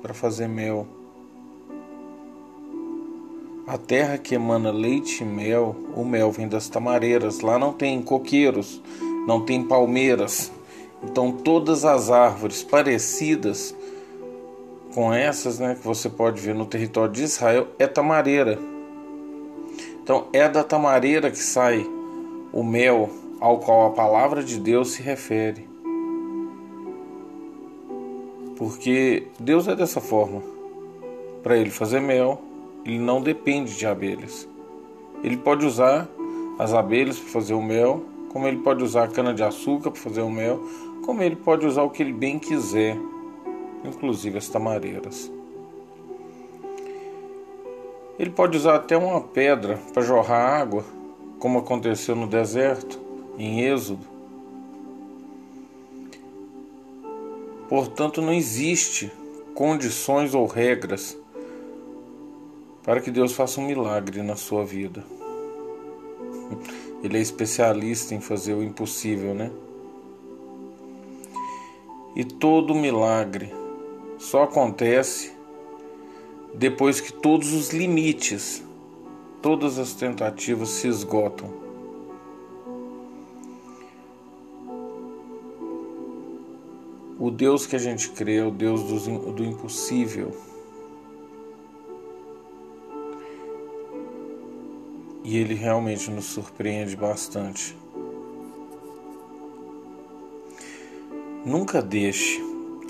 para fazer mel. A terra que emana leite e mel, o mel vem das tamareiras. Lá não tem coqueiros, não tem palmeiras. Então todas as árvores parecidas com essas, né, que você pode ver no território de Israel, é tamareira. Então é da tamareira que sai o mel ao qual a palavra de Deus se refere. Porque Deus é dessa forma. Para ele fazer mel, ele não depende de abelhas. Ele pode usar as abelhas para fazer o mel, como ele pode usar a cana de açúcar para fazer o mel, como ele pode usar o que ele bem quiser, inclusive as tamareiras. Ele pode usar até uma pedra para jorrar água, como aconteceu no deserto, em Êxodo. Portanto, não existe condições ou regras para que Deus faça um milagre na sua vida. Ele é especialista em fazer o impossível, né? E todo milagre só acontece depois que todos os limites, todas as tentativas se esgotam. O Deus que a gente crê o Deus do, do impossível. E ele realmente nos surpreende bastante. Nunca deixe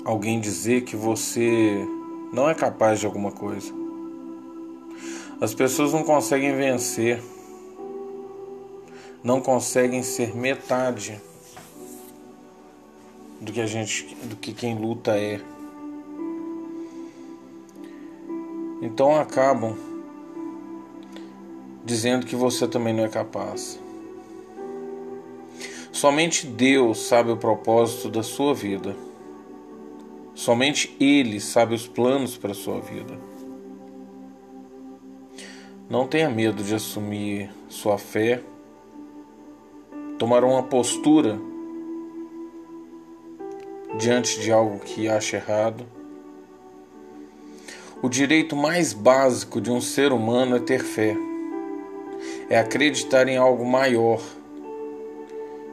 alguém dizer que você não é capaz de alguma coisa. As pessoas não conseguem vencer, não conseguem ser metade do que a gente, do que quem luta é. Então acabam dizendo que você também não é capaz. Somente Deus sabe o propósito da sua vida. Somente Ele sabe os planos para a sua vida. Não tenha medo de assumir sua fé, tomar uma postura diante de algo que acha errado. O direito mais básico de um ser humano é ter fé, é acreditar em algo maior.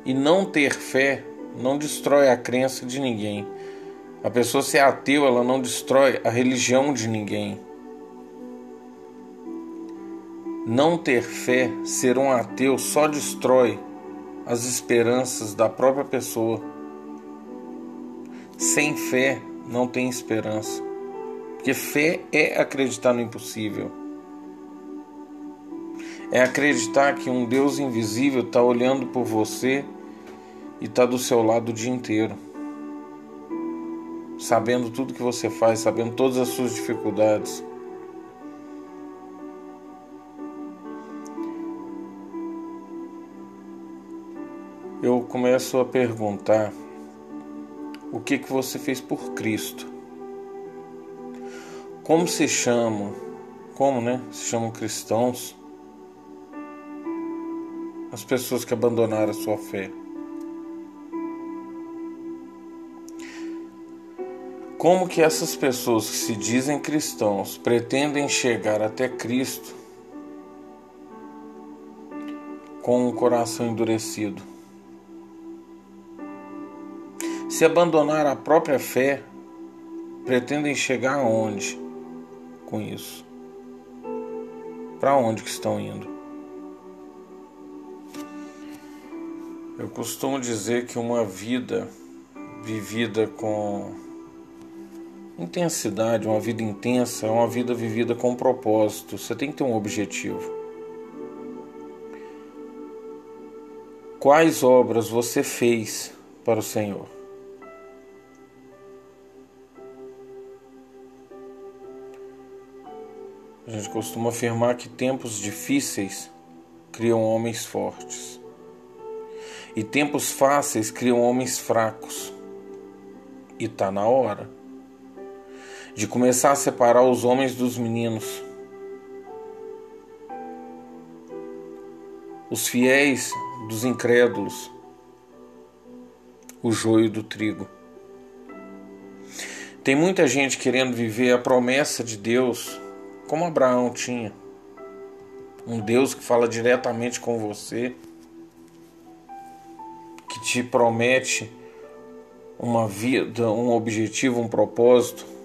E não ter fé não destrói a crença de ninguém a pessoa ser ateu, ela não destrói a religião de ninguém. Não ter fé, ser um ateu, só destrói as esperanças da própria pessoa. Sem fé, não tem esperança. Porque fé é acreditar no impossível. É acreditar que um Deus invisível está olhando por você e está do seu lado o dia inteiro sabendo tudo que você faz, sabendo todas as suas dificuldades. Eu começo a perguntar o que que você fez por Cristo? Como se chamam? Como, né? Se chamam cristãos? as pessoas que abandonaram a sua fé. Como que essas pessoas que se dizem cristãos pretendem chegar até Cristo com o coração endurecido? Se abandonar a própria fé, pretendem chegar aonde com isso? Para onde que estão indo? Eu costumo dizer que uma vida vivida com Intensidade, uma vida intensa, é uma vida vivida com propósito. Você tem que ter um objetivo. Quais obras você fez para o Senhor? A gente costuma afirmar que tempos difíceis criam homens fortes. E tempos fáceis criam homens fracos. E está na hora de começar a separar os homens dos meninos. Os fiéis dos incrédulos, o joio do trigo. Tem muita gente querendo viver a promessa de Deus como Abraão tinha. Um Deus que fala diretamente com você, que te promete uma vida, um objetivo, um propósito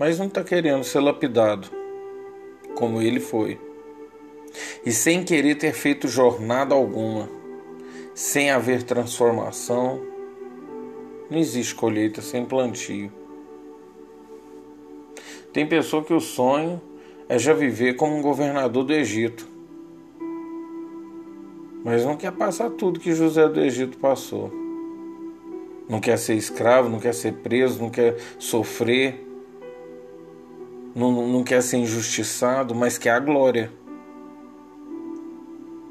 mas não está querendo ser lapidado, como ele foi. E sem querer ter feito jornada alguma, sem haver transformação, não existe colheita sem plantio. Tem pessoa que o sonho é já viver como um governador do Egito, mas não quer passar tudo que José do Egito passou. Não quer ser escravo, não quer ser preso, não quer sofrer não, não quer ser injustiçado, mas quer a glória.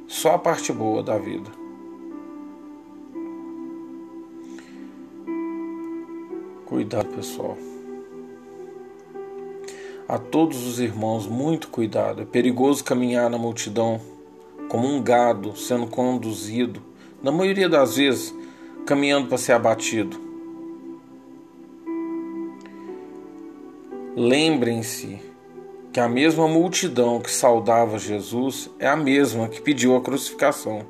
Só a parte boa da vida. Cuidado, pessoal. A todos os irmãos, muito cuidado. É perigoso caminhar na multidão como um gado sendo conduzido, na maioria das vezes, caminhando para ser abatido. Lembrem-se que a mesma multidão que saudava Jesus é a mesma que pediu a crucificação.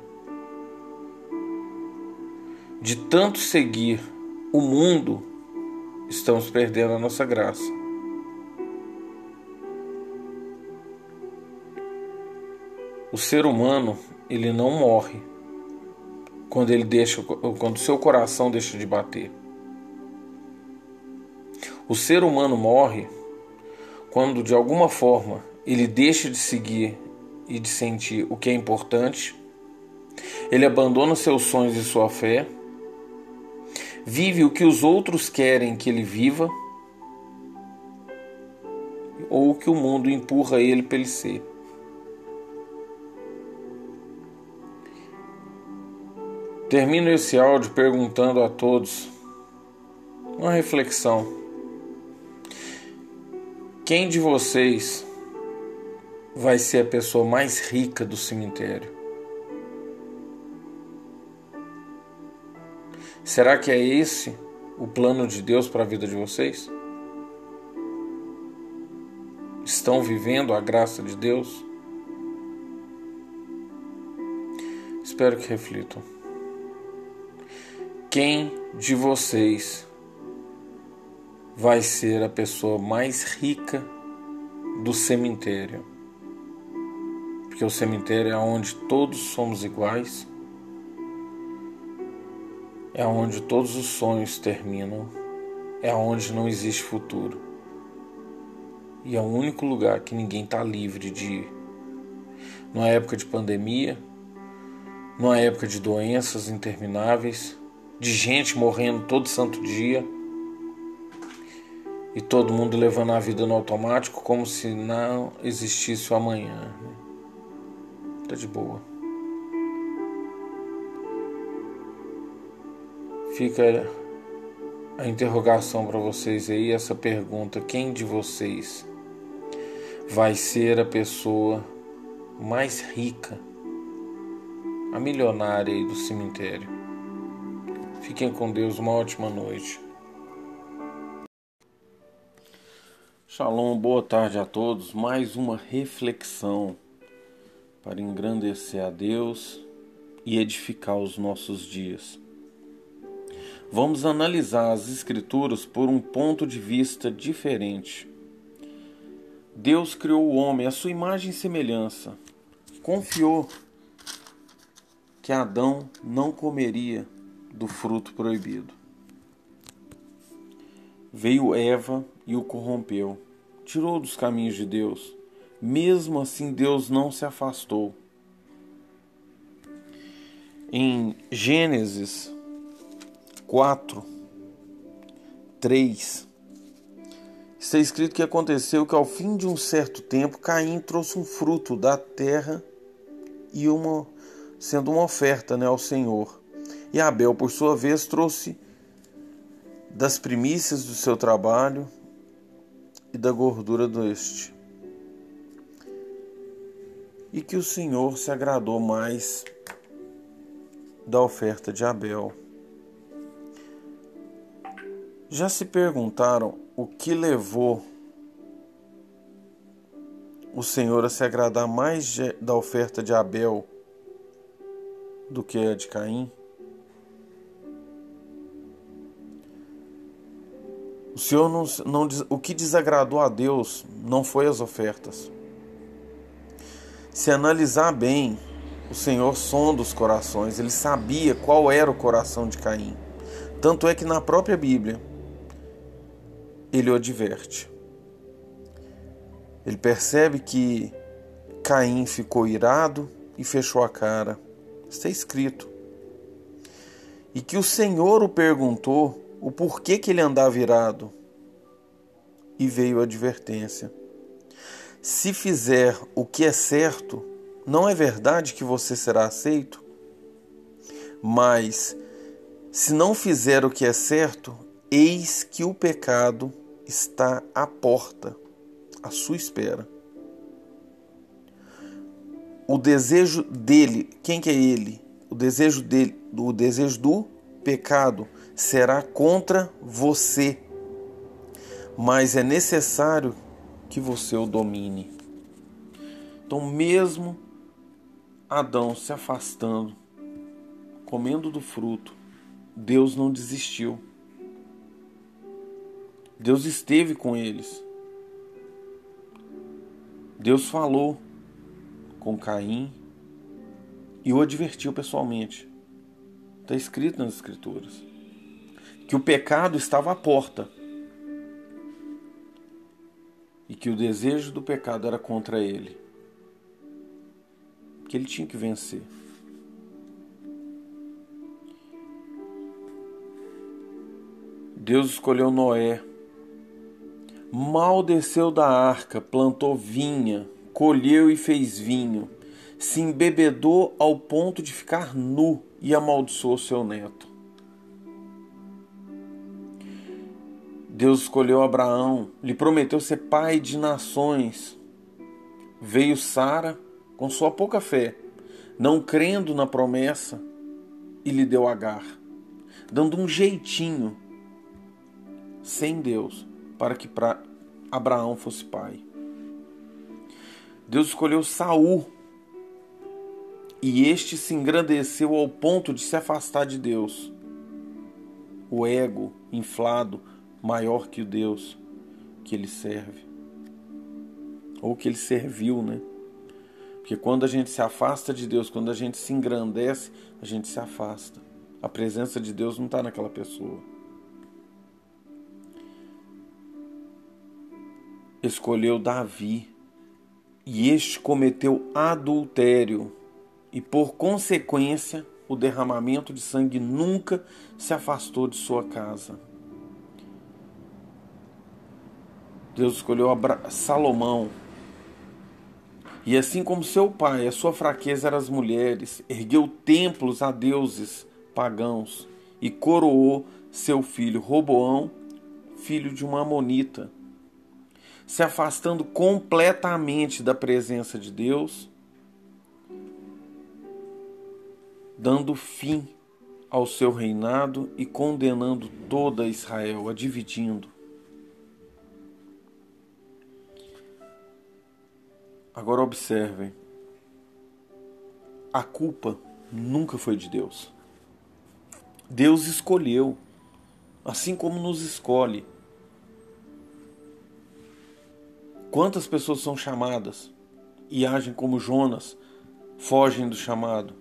De tanto seguir o mundo, estamos perdendo a nossa graça. O ser humano, ele não morre quando ele deixa quando seu coração deixa de bater. O ser humano morre quando de alguma forma ele deixa de seguir e de sentir o que é importante, ele abandona seus sonhos e sua fé, vive o que os outros querem que ele viva, ou o que o mundo empurra ele para ele ser. Termino esse áudio perguntando a todos uma reflexão. Quem de vocês vai ser a pessoa mais rica do cemitério? Será que é esse o plano de Deus para a vida de vocês? Estão vivendo a graça de Deus? Espero que reflitam. Quem de vocês vai ser a pessoa mais rica do cemitério. Porque o cemitério é onde todos somos iguais, é onde todos os sonhos terminam, é onde não existe futuro. E é o único lugar que ninguém está livre de ir. Numa época de pandemia, numa época de doenças intermináveis, de gente morrendo todo santo dia e todo mundo levando a vida no automático como se não existisse o amanhã. Tá de boa. Fica a interrogação para vocês aí, essa pergunta: quem de vocês vai ser a pessoa mais rica a milionária aí do cemitério. Fiquem com Deus, uma ótima noite. Shalom, boa tarde a todos. Mais uma reflexão para engrandecer a Deus e edificar os nossos dias. Vamos analisar as Escrituras por um ponto de vista diferente. Deus criou o homem à sua imagem e semelhança. Confiou que Adão não comeria do fruto proibido. Veio Eva e o corrompeu, tirou dos caminhos de Deus. Mesmo assim, Deus não se afastou. Em Gênesis 4, 3, está escrito que aconteceu que ao fim de um certo tempo Caim trouxe um fruto da terra e uma sendo uma oferta né, ao Senhor. E Abel, por sua vez, trouxe das primícias do seu trabalho e da gordura deste. E que o Senhor se agradou mais da oferta de Abel. Já se perguntaram o que levou o Senhor a se agradar mais da oferta de Abel do que a de Caim? Senhor não, não o que desagradou a Deus não foi as ofertas. Se analisar bem, o Senhor sonda os corações, ele sabia qual era o coração de Caim. Tanto é que na própria Bíblia ele o adverte. Ele percebe que Caim ficou irado e fechou a cara. Está escrito. E que o Senhor o perguntou o porquê que ele andava irado. E veio a advertência. Se fizer o que é certo, não é verdade que você será aceito? Mas, se não fizer o que é certo, eis que o pecado está à porta, à sua espera. O desejo dele, quem que é ele? O desejo dele, o desejo do pecado será contra você. Mas é necessário que você o domine. Então, mesmo Adão se afastando, comendo do fruto, Deus não desistiu. Deus esteve com eles. Deus falou com Caim e o advertiu pessoalmente. Está escrito nas Escrituras que o pecado estava à porta e que o desejo do pecado era contra ele que ele tinha que vencer. Deus escolheu Noé. Mal desceu da arca, plantou vinha, colheu e fez vinho, se embebedou ao ponto de ficar nu e amaldiçoou seu neto. Deus escolheu Abraão, lhe prometeu ser pai de nações. Veio Sara, com sua pouca fé, não crendo na promessa, e lhe deu Agar, dando um jeitinho sem Deus para que pra Abraão fosse pai. Deus escolheu Saul e este se engrandeceu ao ponto de se afastar de Deus. O ego inflado maior que o Deus que ele serve ou que ele serviu, né? Porque quando a gente se afasta de Deus, quando a gente se engrandece, a gente se afasta. A presença de Deus não está naquela pessoa. Escolheu Davi e este cometeu adultério, e por consequência, o derramamento de sangue nunca se afastou de sua casa. Deus escolheu Salomão e assim como seu pai, a sua fraqueza era as mulheres, ergueu templos a deuses pagãos e coroou seu filho Roboão, filho de uma amonita, se afastando completamente da presença de Deus. dando fim ao seu reinado e condenando toda Israel, a dividindo. Agora observem, a culpa nunca foi de Deus. Deus escolheu, assim como nos escolhe. Quantas pessoas são chamadas e agem como Jonas, fogem do chamado?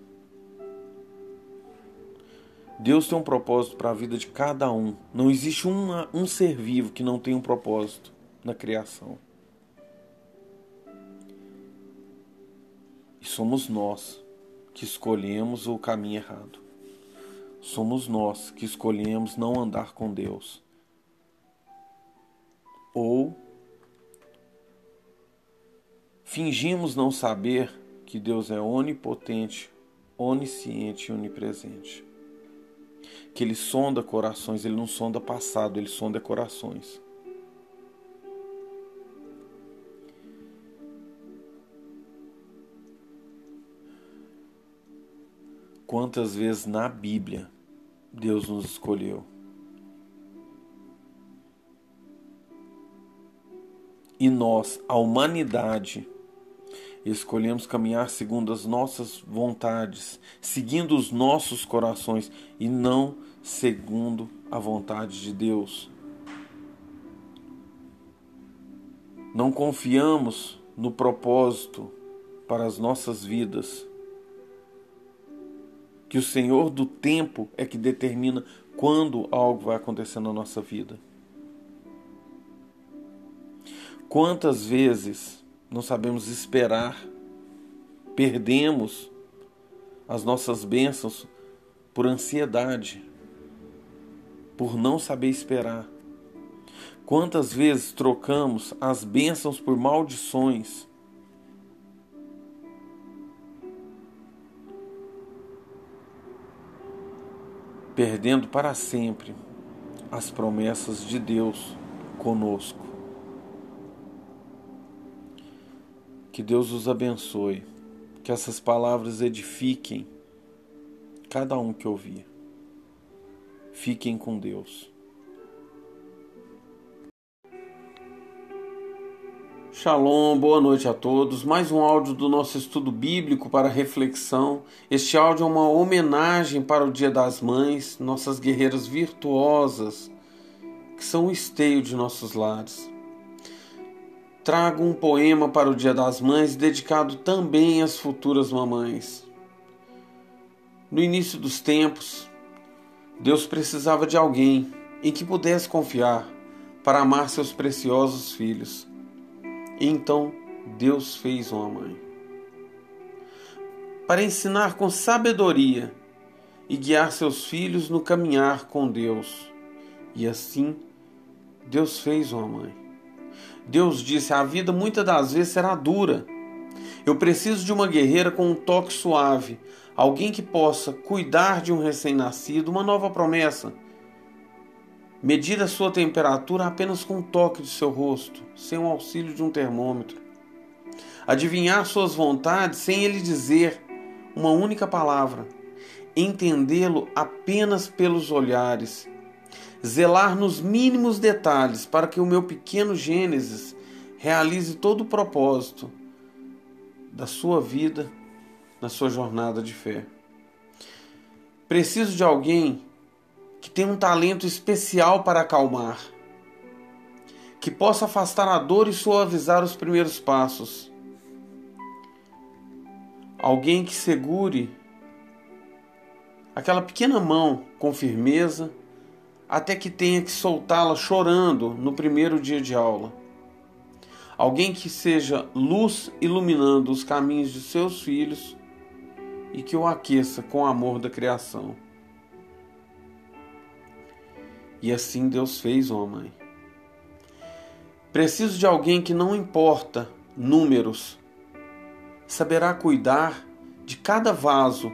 Deus tem um propósito para a vida de cada um. Não existe uma, um ser vivo que não tenha um propósito na criação. E somos nós que escolhemos o caminho errado. Somos nós que escolhemos não andar com Deus. Ou fingimos não saber que Deus é onipotente, onisciente e onipresente. Que Ele sonda corações, Ele não sonda passado, Ele sonda corações. Quantas vezes na Bíblia Deus nos escolheu? E nós, a humanidade, escolhemos caminhar segundo as nossas vontades, seguindo os nossos corações e não segundo a vontade de Deus. Não confiamos no propósito para as nossas vidas que o Senhor do tempo é que determina quando algo vai acontecer na nossa vida. Quantas vezes não sabemos esperar, perdemos as nossas bênçãos por ansiedade, por não saber esperar. Quantas vezes trocamos as bênçãos por maldições perdendo para sempre as promessas de Deus conosco. Que Deus os abençoe, que essas palavras edifiquem cada um que ouvir. Fiquem com Deus. Shalom, boa noite a todos. Mais um áudio do nosso estudo bíblico para reflexão. Este áudio é uma homenagem para o Dia das Mães, nossas guerreiras virtuosas, que são o esteio de nossos lares. Trago um poema para o Dia das Mães dedicado também às futuras mamães. No início dos tempos, Deus precisava de alguém em que pudesse confiar para amar seus preciosos filhos. Então Deus fez uma mãe. Para ensinar com sabedoria e guiar seus filhos no caminhar com Deus. E assim, Deus fez uma mãe. Deus disse: A vida muitas das vezes será dura. Eu preciso de uma guerreira com um toque suave, alguém que possa cuidar de um recém-nascido, uma nova promessa Medir a sua temperatura apenas com um toque de seu rosto, sem o auxílio de um termômetro. Adivinhar suas vontades sem ele dizer uma única palavra. Entendê-lo apenas pelos olhares. Zelar nos mínimos detalhes para que o meu pequeno Gênesis realize todo o propósito da sua vida na sua jornada de fé. Preciso de alguém que tem um talento especial para acalmar, que possa afastar a dor e suavizar os primeiros passos. Alguém que segure aquela pequena mão com firmeza até que tenha que soltá-la chorando no primeiro dia de aula. Alguém que seja luz iluminando os caminhos de seus filhos e que o aqueça com o amor da criação. E assim Deus fez uma mãe. Preciso de alguém que não importa números, saberá cuidar de cada vaso,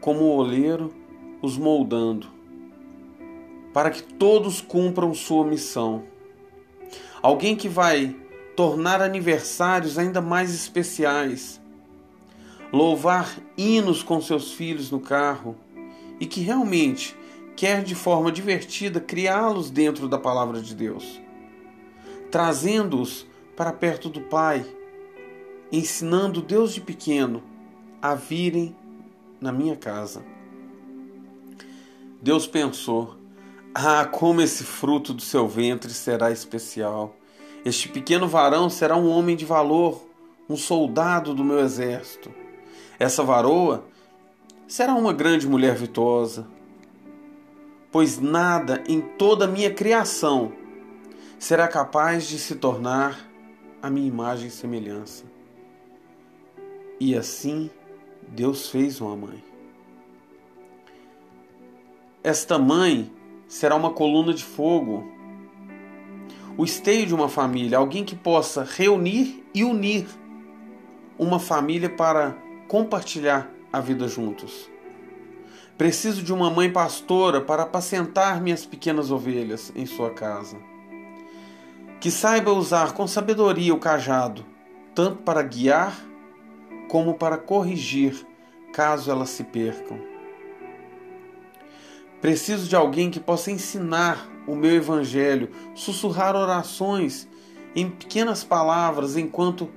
como o oleiro os moldando, para que todos cumpram sua missão. Alguém que vai tornar aniversários ainda mais especiais, louvar hinos com seus filhos no carro e que realmente quer de forma divertida criá-los dentro da palavra de Deus, trazendo-os para perto do Pai, ensinando Deus de pequeno a virem na minha casa. Deus pensou: ah, como esse fruto do seu ventre será especial. Este pequeno varão será um homem de valor, um soldado do meu exército. Essa varoa será uma grande mulher virtuosa, pois nada em toda a minha criação será capaz de se tornar a minha imagem e semelhança. E assim Deus fez uma mãe. Esta mãe será uma coluna de fogo, o esteio de uma família, alguém que possa reunir e unir uma família para compartilhar a vida juntos. Preciso de uma mãe pastora para apacentar minhas pequenas ovelhas em sua casa. Que saiba usar com sabedoria o cajado, tanto para guiar como para corrigir, caso elas se percam. Preciso de alguém que possa ensinar o meu evangelho, sussurrar orações em pequenas palavras enquanto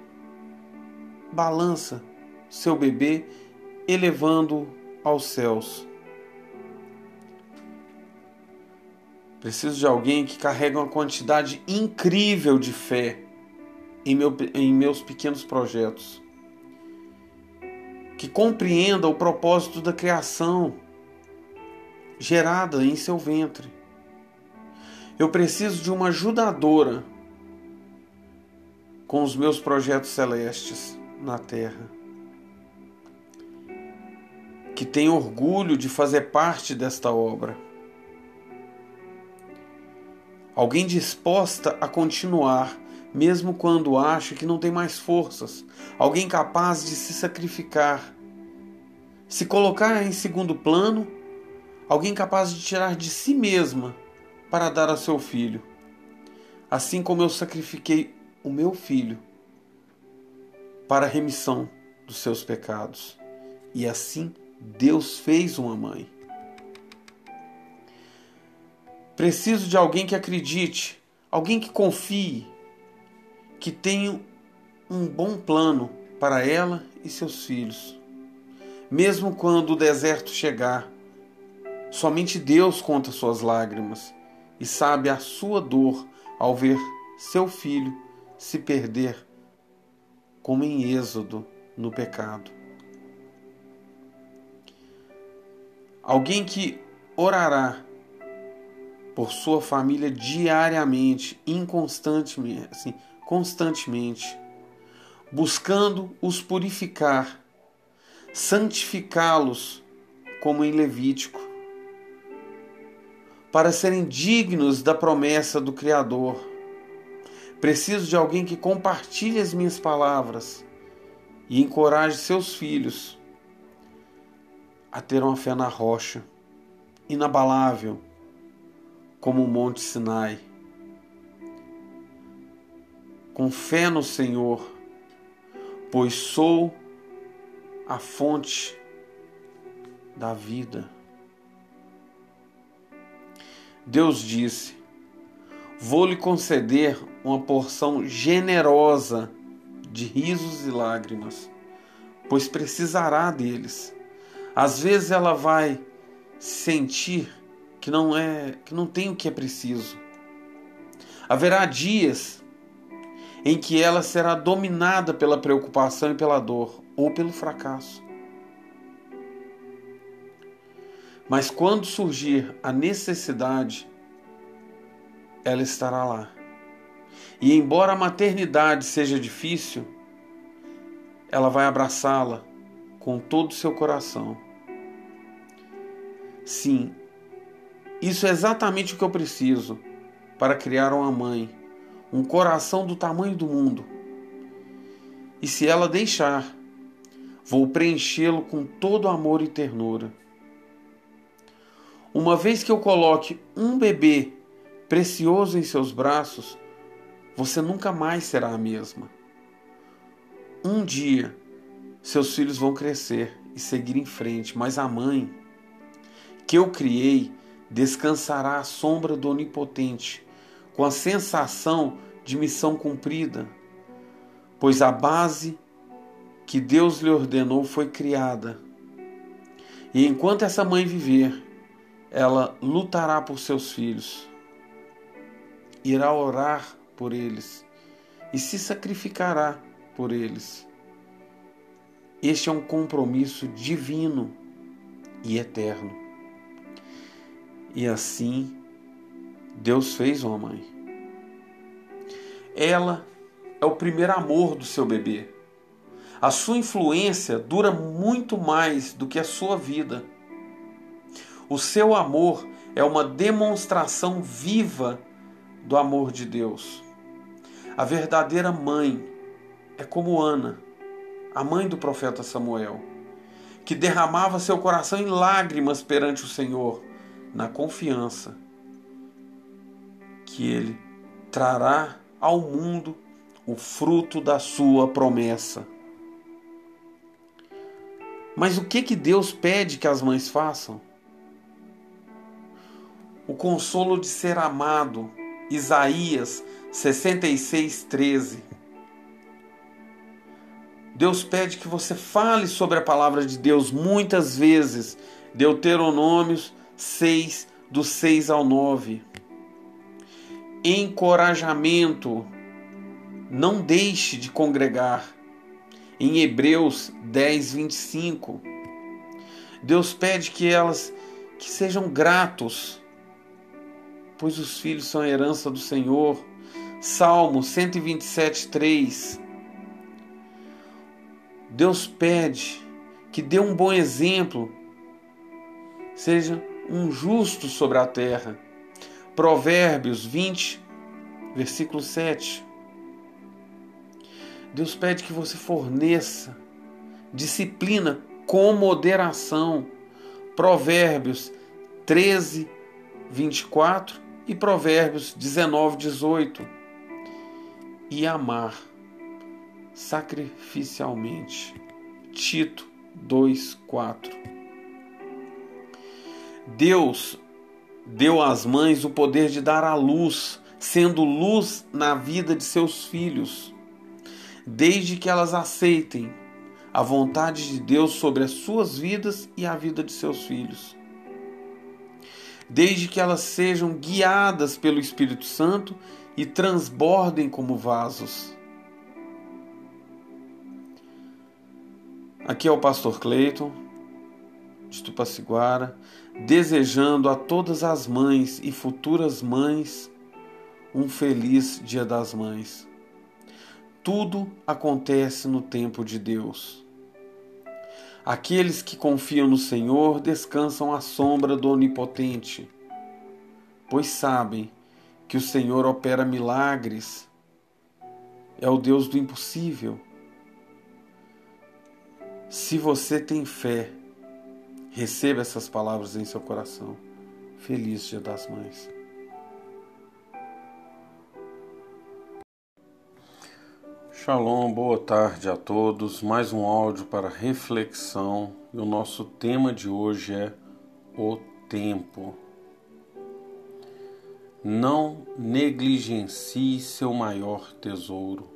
balança seu bebê, elevando-o aos céus. Preciso de alguém que carregue uma quantidade incrível de fé em, meu, em meus pequenos projetos. Que compreenda o propósito da criação gerada em seu ventre. Eu preciso de uma ajudadora com os meus projetos celestes na terra. Que tem orgulho de fazer parte desta obra. Alguém disposta a continuar, mesmo quando acha que não tem mais forças. Alguém capaz de se sacrificar, se colocar em segundo plano alguém capaz de tirar de si mesma para dar a seu filho. Assim como eu sacrifiquei o meu filho para a remissão dos seus pecados. E assim Deus fez uma mãe. Preciso de alguém que acredite, alguém que confie, que tenha um bom plano para ela e seus filhos. Mesmo quando o deserto chegar, Somente Deus conta suas lágrimas e sabe a sua dor ao ver seu filho se perder, como em Êxodo no pecado. Alguém que orará por sua família diariamente, inconstantemente, assim, constantemente, buscando os purificar, santificá-los, como em Levítico, para serem dignos da promessa do Criador. Preciso de alguém que compartilhe as minhas palavras e encoraje seus filhos a ter uma fé na rocha, inabalável, como o Monte Sinai. Com fé no Senhor, pois sou a fonte da vida. Deus disse: Vou lhe conceder uma porção generosa de risos e lágrimas, pois precisará deles. Às vezes ela vai sentir que não é, que não tem o que é preciso. Haverá dias em que ela será dominada pela preocupação e pela dor ou pelo fracasso. Mas quando surgir a necessidade, ela estará lá. E embora a maternidade seja difícil, ela vai abraçá-la com todo o seu coração. Sim, isso é exatamente o que eu preciso para criar uma mãe, um coração do tamanho do mundo. E se ela deixar, vou preenchê-lo com todo amor e ternura. Uma vez que eu coloque um bebê precioso em seus braços, você nunca mais será a mesma. Um dia, seus filhos vão crescer e seguir em frente, mas a mãe que eu criei descansará à sombra do Onipotente, com a sensação de missão cumprida, pois a base que Deus lhe ordenou foi criada. E enquanto essa mãe viver, ela lutará por seus filhos, irá orar por eles e se sacrificará por eles. Este é um compromisso divino e eterno. E assim, Deus fez uma mãe. Ela é o primeiro amor do seu bebê. A sua influência dura muito mais do que a sua vida. O seu amor é uma demonstração viva do amor de Deus. A verdadeira mãe é como Ana a mãe do profeta Samuel, que derramava seu coração em lágrimas perante o Senhor, na confiança que ele trará ao mundo o fruto da sua promessa. Mas o que que Deus pede que as mães façam? O consolo de ser amado. Isaías 66, 13. Deus pede que você fale sobre a palavra de Deus muitas vezes. Deuteronômios 6, do 6 ao 9. Encorajamento. Não deixe de congregar. Em Hebreus 10, 25. Deus pede que elas que sejam gratos, pois os filhos são a herança do Senhor. Salmo 127, 3. Deus pede que dê um bom exemplo, seja um justo sobre a terra. Provérbios 20, versículo 7. Deus pede que você forneça disciplina com moderação. Provérbios 13, 24 e Provérbios 19, 18. E amar sacrificialmente. Tito 2:4. Deus deu às mães o poder de dar à luz, sendo luz na vida de seus filhos, desde que elas aceitem a vontade de Deus sobre as suas vidas e a vida de seus filhos. Desde que elas sejam guiadas pelo Espírito Santo e transbordem como vasos. Aqui é o pastor Cleiton, de Tupaciguara, desejando a todas as mães e futuras mães um feliz Dia das Mães. Tudo acontece no tempo de Deus. Aqueles que confiam no Senhor descansam à sombra do Onipotente, pois sabem que o Senhor opera milagres, é o Deus do impossível se você tem fé, receba essas palavras em seu coração. Feliz Dia das Mães. Shalom, boa tarde a todos. Mais um áudio para reflexão. E o nosso tema de hoje é o tempo. Não negligencie seu maior tesouro.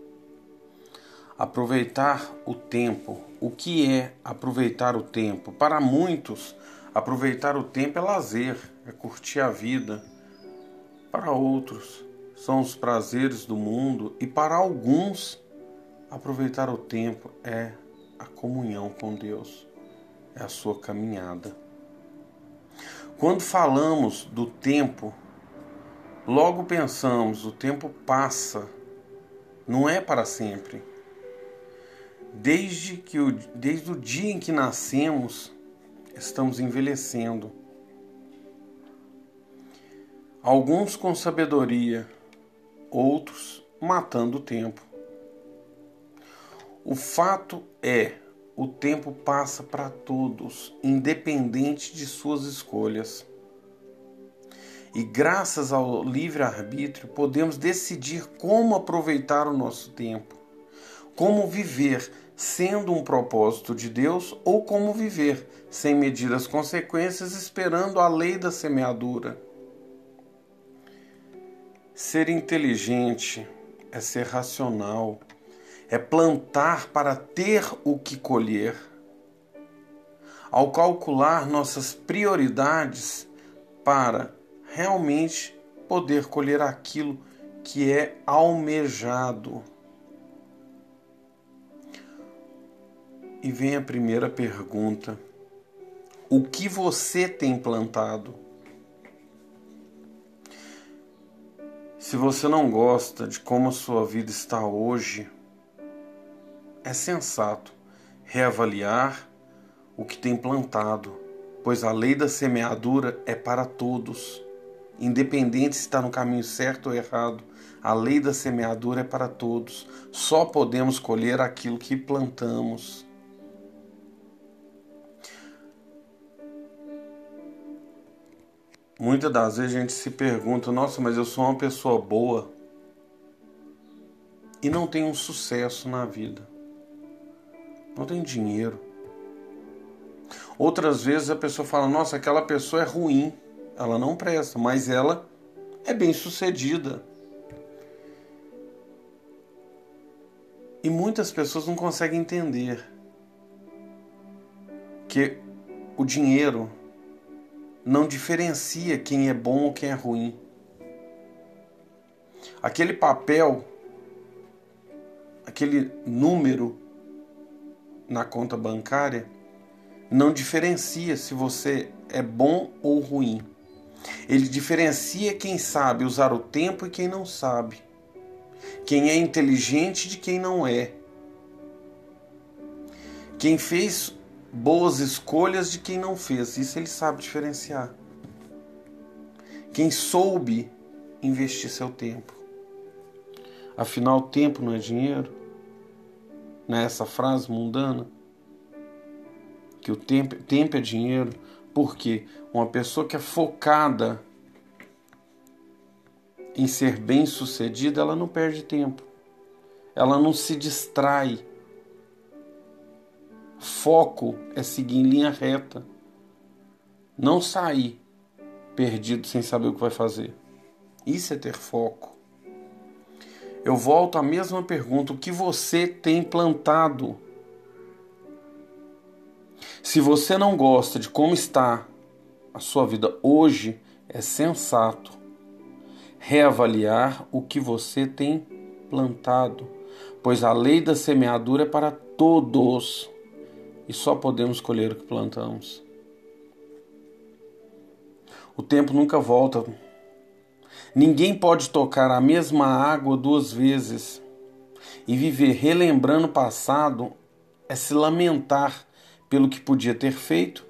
Aproveitar o tempo. O que é aproveitar o tempo? Para muitos, aproveitar o tempo é lazer, é curtir a vida. Para outros, são os prazeres do mundo e para alguns, aproveitar o tempo é a comunhão com Deus, é a sua caminhada. Quando falamos do tempo, logo pensamos, o tempo passa, não é para sempre Desde, que o, desde o dia em que nascemos, estamos envelhecendo. Alguns com sabedoria, outros matando o tempo. O fato é, o tempo passa para todos, independente de suas escolhas. E graças ao livre-arbítrio, podemos decidir como aproveitar o nosso tempo como viver sendo um propósito de Deus, ou como viver, sem medir as consequências, esperando a lei da semeadura. Ser inteligente é ser racional, é plantar para ter o que colher. Ao calcular nossas prioridades para realmente poder colher aquilo que é almejado. E vem a primeira pergunta: O que você tem plantado? Se você não gosta de como a sua vida está hoje, é sensato reavaliar o que tem plantado, pois a lei da semeadura é para todos. Independente se está no caminho certo ou errado, a lei da semeadura é para todos. Só podemos colher aquilo que plantamos. Muitas das vezes a gente se pergunta: nossa, mas eu sou uma pessoa boa e não tenho um sucesso na vida, não tenho dinheiro. Outras vezes a pessoa fala: nossa, aquela pessoa é ruim, ela não presta, mas ela é bem sucedida. E muitas pessoas não conseguem entender que o dinheiro não diferencia quem é bom ou quem é ruim. Aquele papel, aquele número na conta bancária não diferencia se você é bom ou ruim. Ele diferencia quem sabe usar o tempo e quem não sabe. Quem é inteligente de quem não é. Quem fez boas escolhas de quem não fez. Isso ele sabe diferenciar. Quem soube investir seu tempo. Afinal, tempo não é dinheiro. Não é essa frase mundana? Que o tempo, tempo é dinheiro. Porque uma pessoa que é focada em ser bem sucedida, ela não perde tempo. Ela não se distrai Foco é seguir em linha reta. Não sair perdido sem saber o que vai fazer. Isso é ter foco. Eu volto à mesma pergunta: o que você tem plantado? Se você não gosta de como está a sua vida hoje, é sensato reavaliar o que você tem plantado, pois a lei da semeadura é para todos e só podemos colher o que plantamos. O tempo nunca volta. Ninguém pode tocar a mesma água duas vezes. E viver relembrando o passado é se lamentar pelo que podia ter feito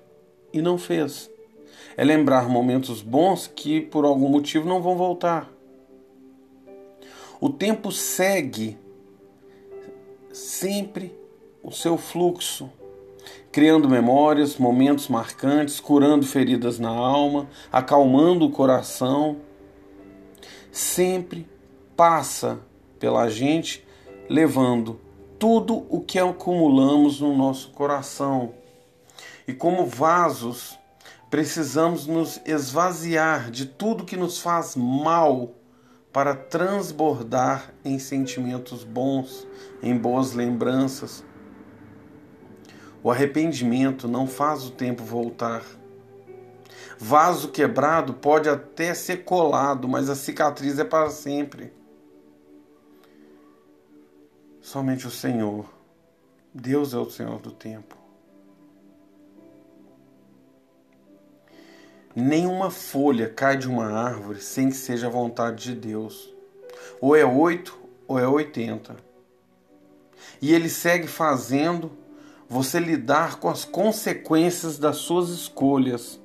e não fez. É lembrar momentos bons que por algum motivo não vão voltar. O tempo segue sempre o seu fluxo criando memórias, momentos marcantes, curando feridas na alma, acalmando o coração. Sempre passa pela gente, levando tudo o que acumulamos no nosso coração. E como vasos, precisamos nos esvaziar de tudo que nos faz mal para transbordar em sentimentos bons, em boas lembranças o arrependimento não faz o tempo voltar. Vaso quebrado pode até ser colado, mas a cicatriz é para sempre. Somente o Senhor, Deus é o Senhor do tempo. Nenhuma folha cai de uma árvore sem que seja a vontade de Deus. Ou é oito ou é oitenta. E ele segue fazendo você lidar com as consequências das suas escolhas,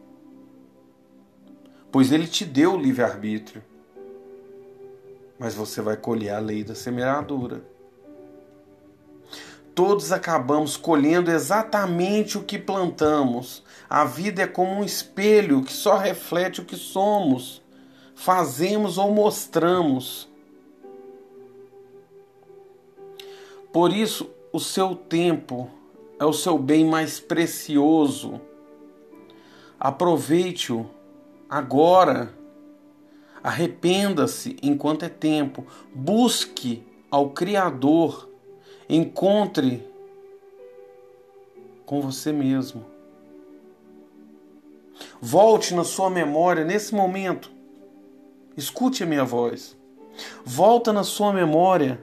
pois Ele te deu o livre-arbítrio, mas você vai colher a lei da semeadura. Todos acabamos colhendo exatamente o que plantamos. A vida é como um espelho que só reflete o que somos, fazemos ou mostramos. Por isso, o seu tempo é o seu bem mais precioso. Aproveite-o agora. Arrependa-se enquanto é tempo. Busque ao Criador. Encontre com você mesmo. Volte na sua memória nesse momento. Escute a minha voz. Volta na sua memória.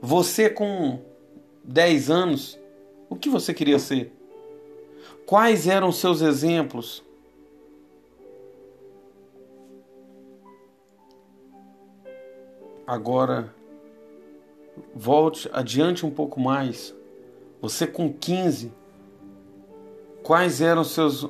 Você com 10 anos, o que você queria ser? Quais eram seus exemplos? Agora, volte adiante um pouco mais. Você com 15, quais eram seus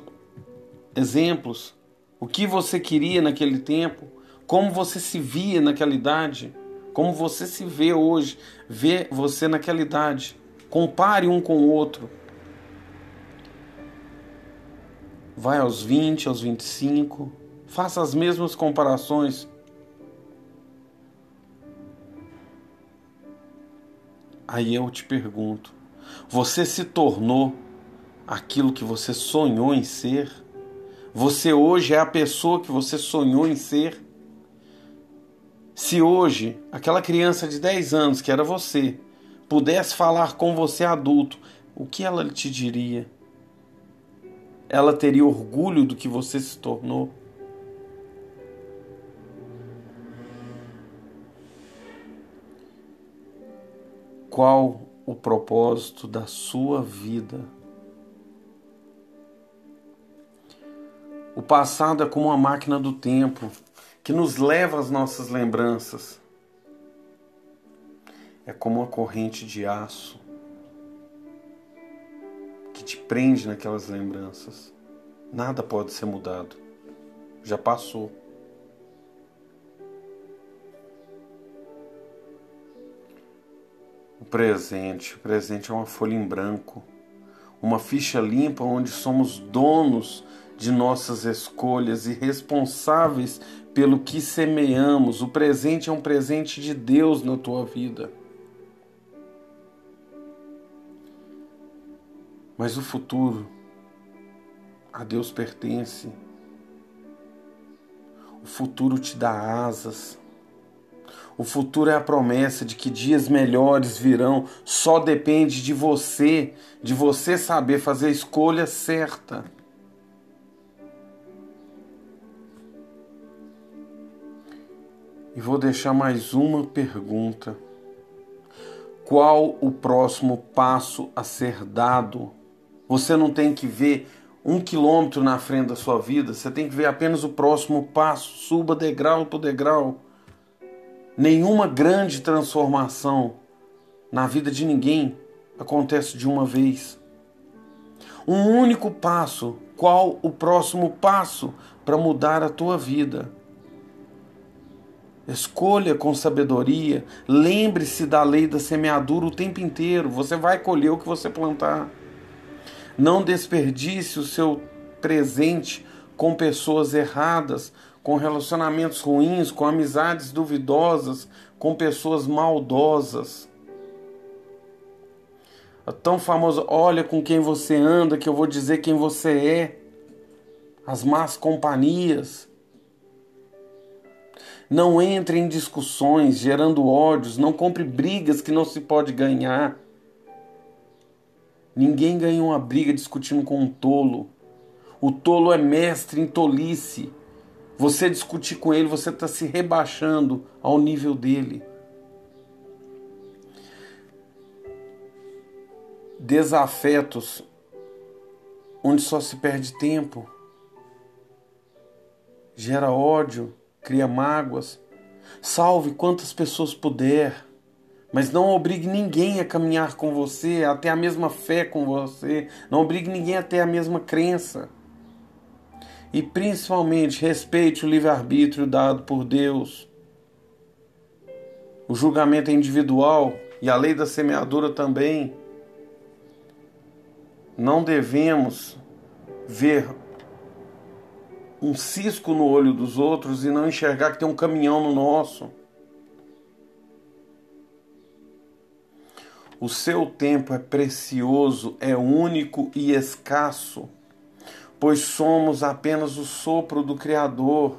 exemplos? O que você queria naquele tempo? Como você se via naquela idade? Como você se vê hoje? Vê você naquela idade. Compare um com o outro. Vai aos 20, aos 25, faça as mesmas comparações. Aí eu te pergunto: você se tornou aquilo que você sonhou em ser? Você hoje é a pessoa que você sonhou em ser? Se hoje aquela criança de 10 anos, que era você, pudesse falar com você adulto, o que ela te diria? Ela teria orgulho do que você se tornou? Qual o propósito da sua vida? O passado é como uma máquina do tempo que nos leva às nossas lembranças. É como uma corrente de aço que te prende naquelas lembranças. Nada pode ser mudado. Já passou. O presente, o presente é uma folha em branco, uma ficha limpa onde somos donos de nossas escolhas e responsáveis pelo que semeamos. O presente é um presente de Deus na tua vida. Mas o futuro a Deus pertence. O futuro te dá asas. O futuro é a promessa de que dias melhores virão. Só depende de você, de você saber fazer a escolha certa. E vou deixar mais uma pergunta. Qual o próximo passo a ser dado? Você não tem que ver um quilômetro na frente da sua vida, você tem que ver apenas o próximo passo. Suba degrau por degrau. Nenhuma grande transformação na vida de ninguém acontece de uma vez. Um único passo. Qual o próximo passo para mudar a tua vida? Escolha com sabedoria. Lembre-se da lei da semeadura o tempo inteiro. Você vai colher o que você plantar. Não desperdice o seu presente com pessoas erradas, com relacionamentos ruins, com amizades duvidosas, com pessoas maldosas. É tão famoso, olha com quem você anda que eu vou dizer quem você é. As más companhias não entre em discussões gerando ódios, não compre brigas que não se pode ganhar. Ninguém ganha uma briga discutindo com um tolo. O tolo é mestre em tolice. Você discutir com ele, você está se rebaixando ao nível dele. Desafetos onde só se perde tempo, gera ódio cria mágoas. Salve quantas pessoas puder, mas não obrigue ninguém a caminhar com você, a ter a mesma fé com você, não obrigue ninguém a ter a mesma crença. E principalmente respeite o livre-arbítrio dado por Deus. O julgamento é individual e a lei da semeadura também. Não devemos ver um cisco no olho dos outros e não enxergar que tem um caminhão no nosso. O seu tempo é precioso, é único e escasso, pois somos apenas o sopro do Criador.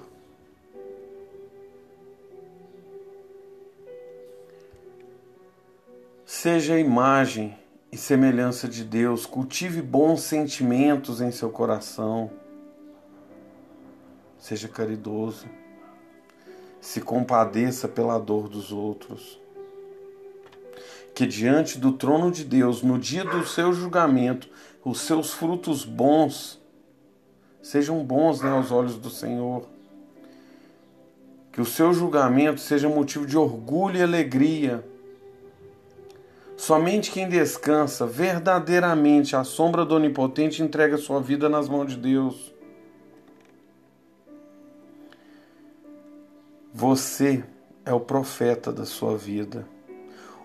Seja a imagem e semelhança de Deus, cultive bons sentimentos em seu coração. Seja caridoso, se compadeça pela dor dos outros. Que diante do trono de Deus, no dia do seu julgamento, os seus frutos bons sejam bons né, aos olhos do Senhor. Que o seu julgamento seja motivo de orgulho e alegria Somente quem descansa verdadeiramente à sombra do Onipotente entrega sua vida nas mãos de Deus. Você é o profeta da sua vida.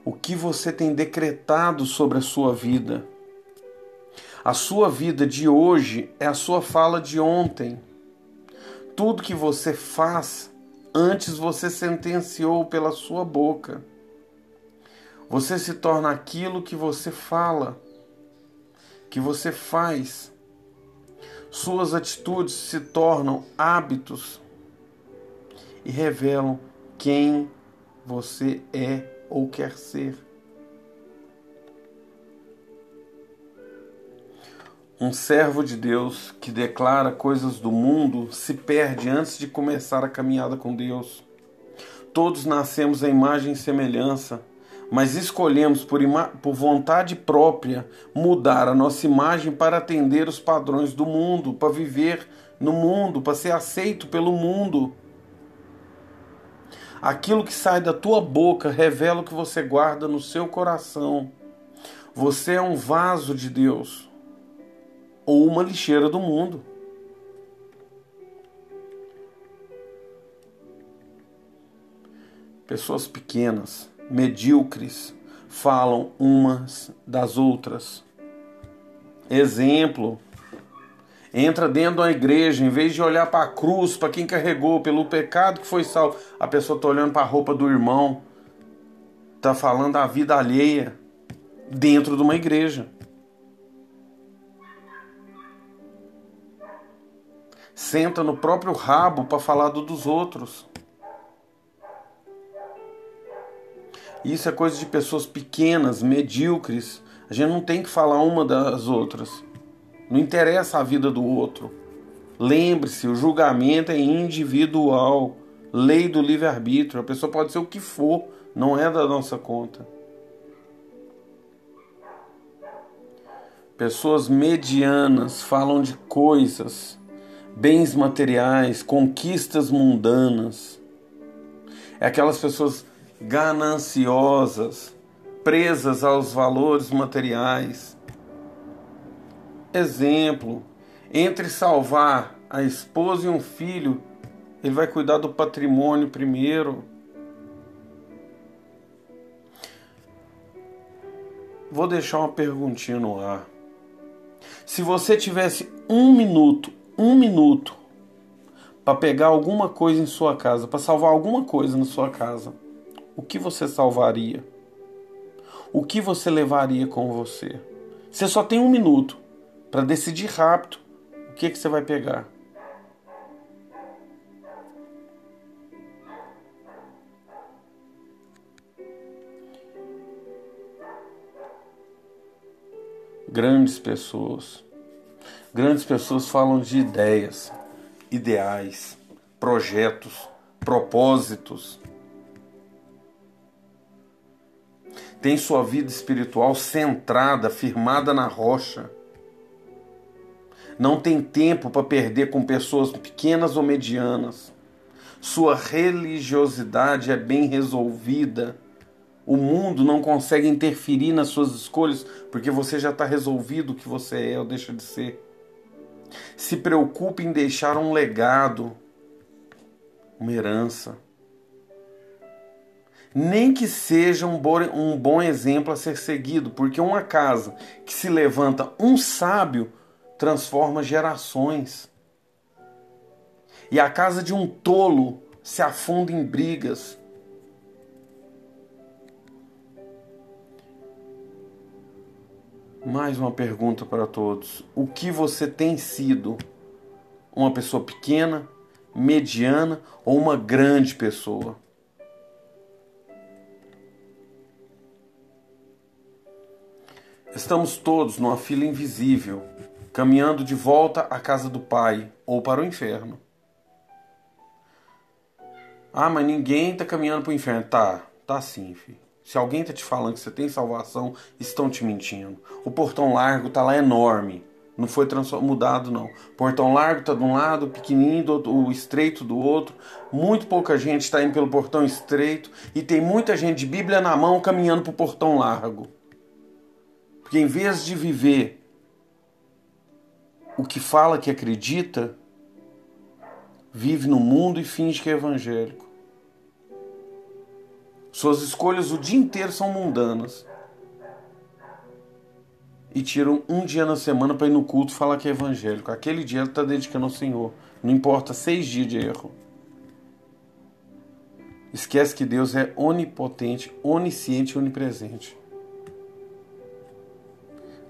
O que você tem decretado sobre a sua vida? A sua vida de hoje é a sua fala de ontem. Tudo que você faz, antes você sentenciou pela sua boca. Você se torna aquilo que você fala, que você faz. Suas atitudes se tornam hábitos e revelam quem você é ou quer ser. Um servo de Deus que declara coisas do mundo se perde antes de começar a caminhada com Deus. Todos nascemos à imagem e semelhança mas escolhemos por, por vontade própria mudar a nossa imagem para atender os padrões do mundo, para viver no mundo, para ser aceito pelo mundo. Aquilo que sai da tua boca revela o que você guarda no seu coração. Você é um vaso de Deus ou uma lixeira do mundo. Pessoas pequenas medíocres falam umas das outras. Exemplo: entra dentro da igreja, em vez de olhar para a cruz, para quem carregou, pelo pecado que foi salvo, a pessoa está olhando para a roupa do irmão, está falando da vida alheia dentro de uma igreja. Senta no próprio rabo para falar do dos outros. Isso é coisa de pessoas pequenas, medíocres. A gente não tem que falar uma das outras. Não interessa a vida do outro. Lembre-se, o julgamento é individual. Lei do livre-arbítrio. A pessoa pode ser o que for, não é da nossa conta. Pessoas medianas falam de coisas, bens materiais, conquistas mundanas. É aquelas pessoas gananciosas, presas aos valores materiais. Exemplo: entre salvar a esposa e um filho, ele vai cuidar do patrimônio primeiro. Vou deixar uma perguntinha no ar. Se você tivesse um minuto, um minuto, para pegar alguma coisa em sua casa, para salvar alguma coisa na sua casa, o que você salvaria? O que você levaria com você? Você só tem um minuto para decidir rápido o que, que você vai pegar. Grandes pessoas. Grandes pessoas falam de ideias, ideais, projetos, propósitos. tem sua vida espiritual centrada, firmada na rocha. Não tem tempo para perder com pessoas pequenas ou medianas. Sua religiosidade é bem resolvida. O mundo não consegue interferir nas suas escolhas porque você já está resolvido o que você é ou deixa de ser. Se preocupe em deixar um legado, uma herança nem que seja um bom, um bom exemplo a ser seguido, porque uma casa que se levanta um sábio transforma gerações. E a casa de um tolo se afunda em brigas. Mais uma pergunta para todos. O que você tem sido? Uma pessoa pequena, mediana ou uma grande pessoa? Estamos todos numa fila invisível, caminhando de volta à casa do Pai ou para o inferno. Ah, mas ninguém está caminhando para o inferno. Tá, tá sim, filho. Se alguém está te falando que você tem salvação, estão te mentindo. O portão largo está lá enorme. Não foi mudado, não. Portão largo está de um lado, pequenininho, do outro, o estreito do outro. Muito pouca gente está indo pelo portão estreito. E tem muita gente de Bíblia na mão caminhando para o portão largo. Porque em vez de viver o que fala que acredita, vive no mundo e finge que é evangélico. Suas escolhas o dia inteiro são mundanas. E tiram um dia na semana para ir no culto falar que é evangélico. Aquele dia ele está dedicando ao Senhor. Não importa seis dias de erro. Esquece que Deus é onipotente, onisciente e onipresente.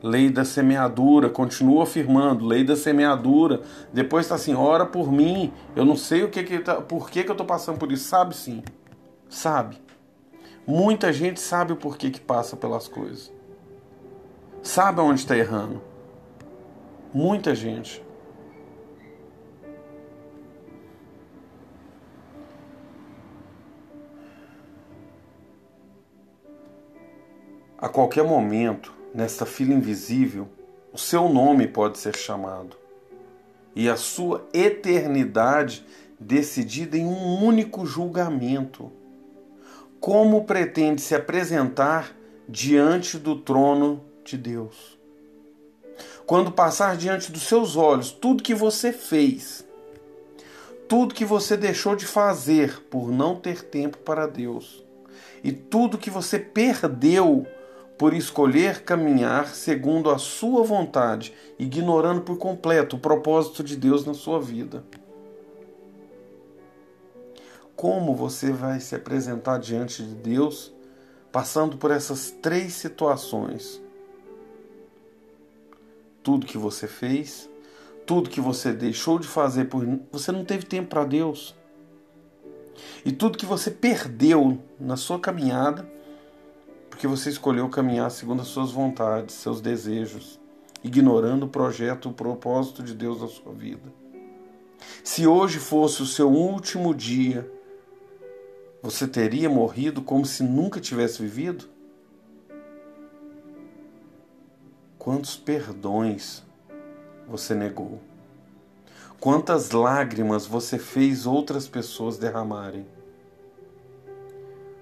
Lei da semeadura, continua afirmando, lei da semeadura. Depois está assim, ora por mim. Eu não sei o que que tá, por que, que eu estou passando por isso. Sabe sim, sabe. Muita gente sabe o porquê que passa pelas coisas. Sabe onde está errando. Muita gente. A qualquer momento, nesta fila invisível, o seu nome pode ser chamado e a sua eternidade decidida em um único julgamento como pretende se apresentar diante do trono de Deus. Quando passar diante dos seus olhos tudo que você fez, tudo que você deixou de fazer por não ter tempo para Deus, e tudo que você perdeu por escolher caminhar segundo a sua vontade, ignorando por completo o propósito de Deus na sua vida como você vai se apresentar diante de Deus passando por essas três situações. Tudo que você fez, tudo que você deixou de fazer por você não teve tempo para Deus. E tudo que você perdeu na sua caminhada, porque você escolheu caminhar segundo as suas vontades, seus desejos, ignorando o projeto, o propósito de Deus na sua vida. Se hoje fosse o seu último dia, você teria morrido como se nunca tivesse vivido? Quantos perdões você negou? Quantas lágrimas você fez outras pessoas derramarem?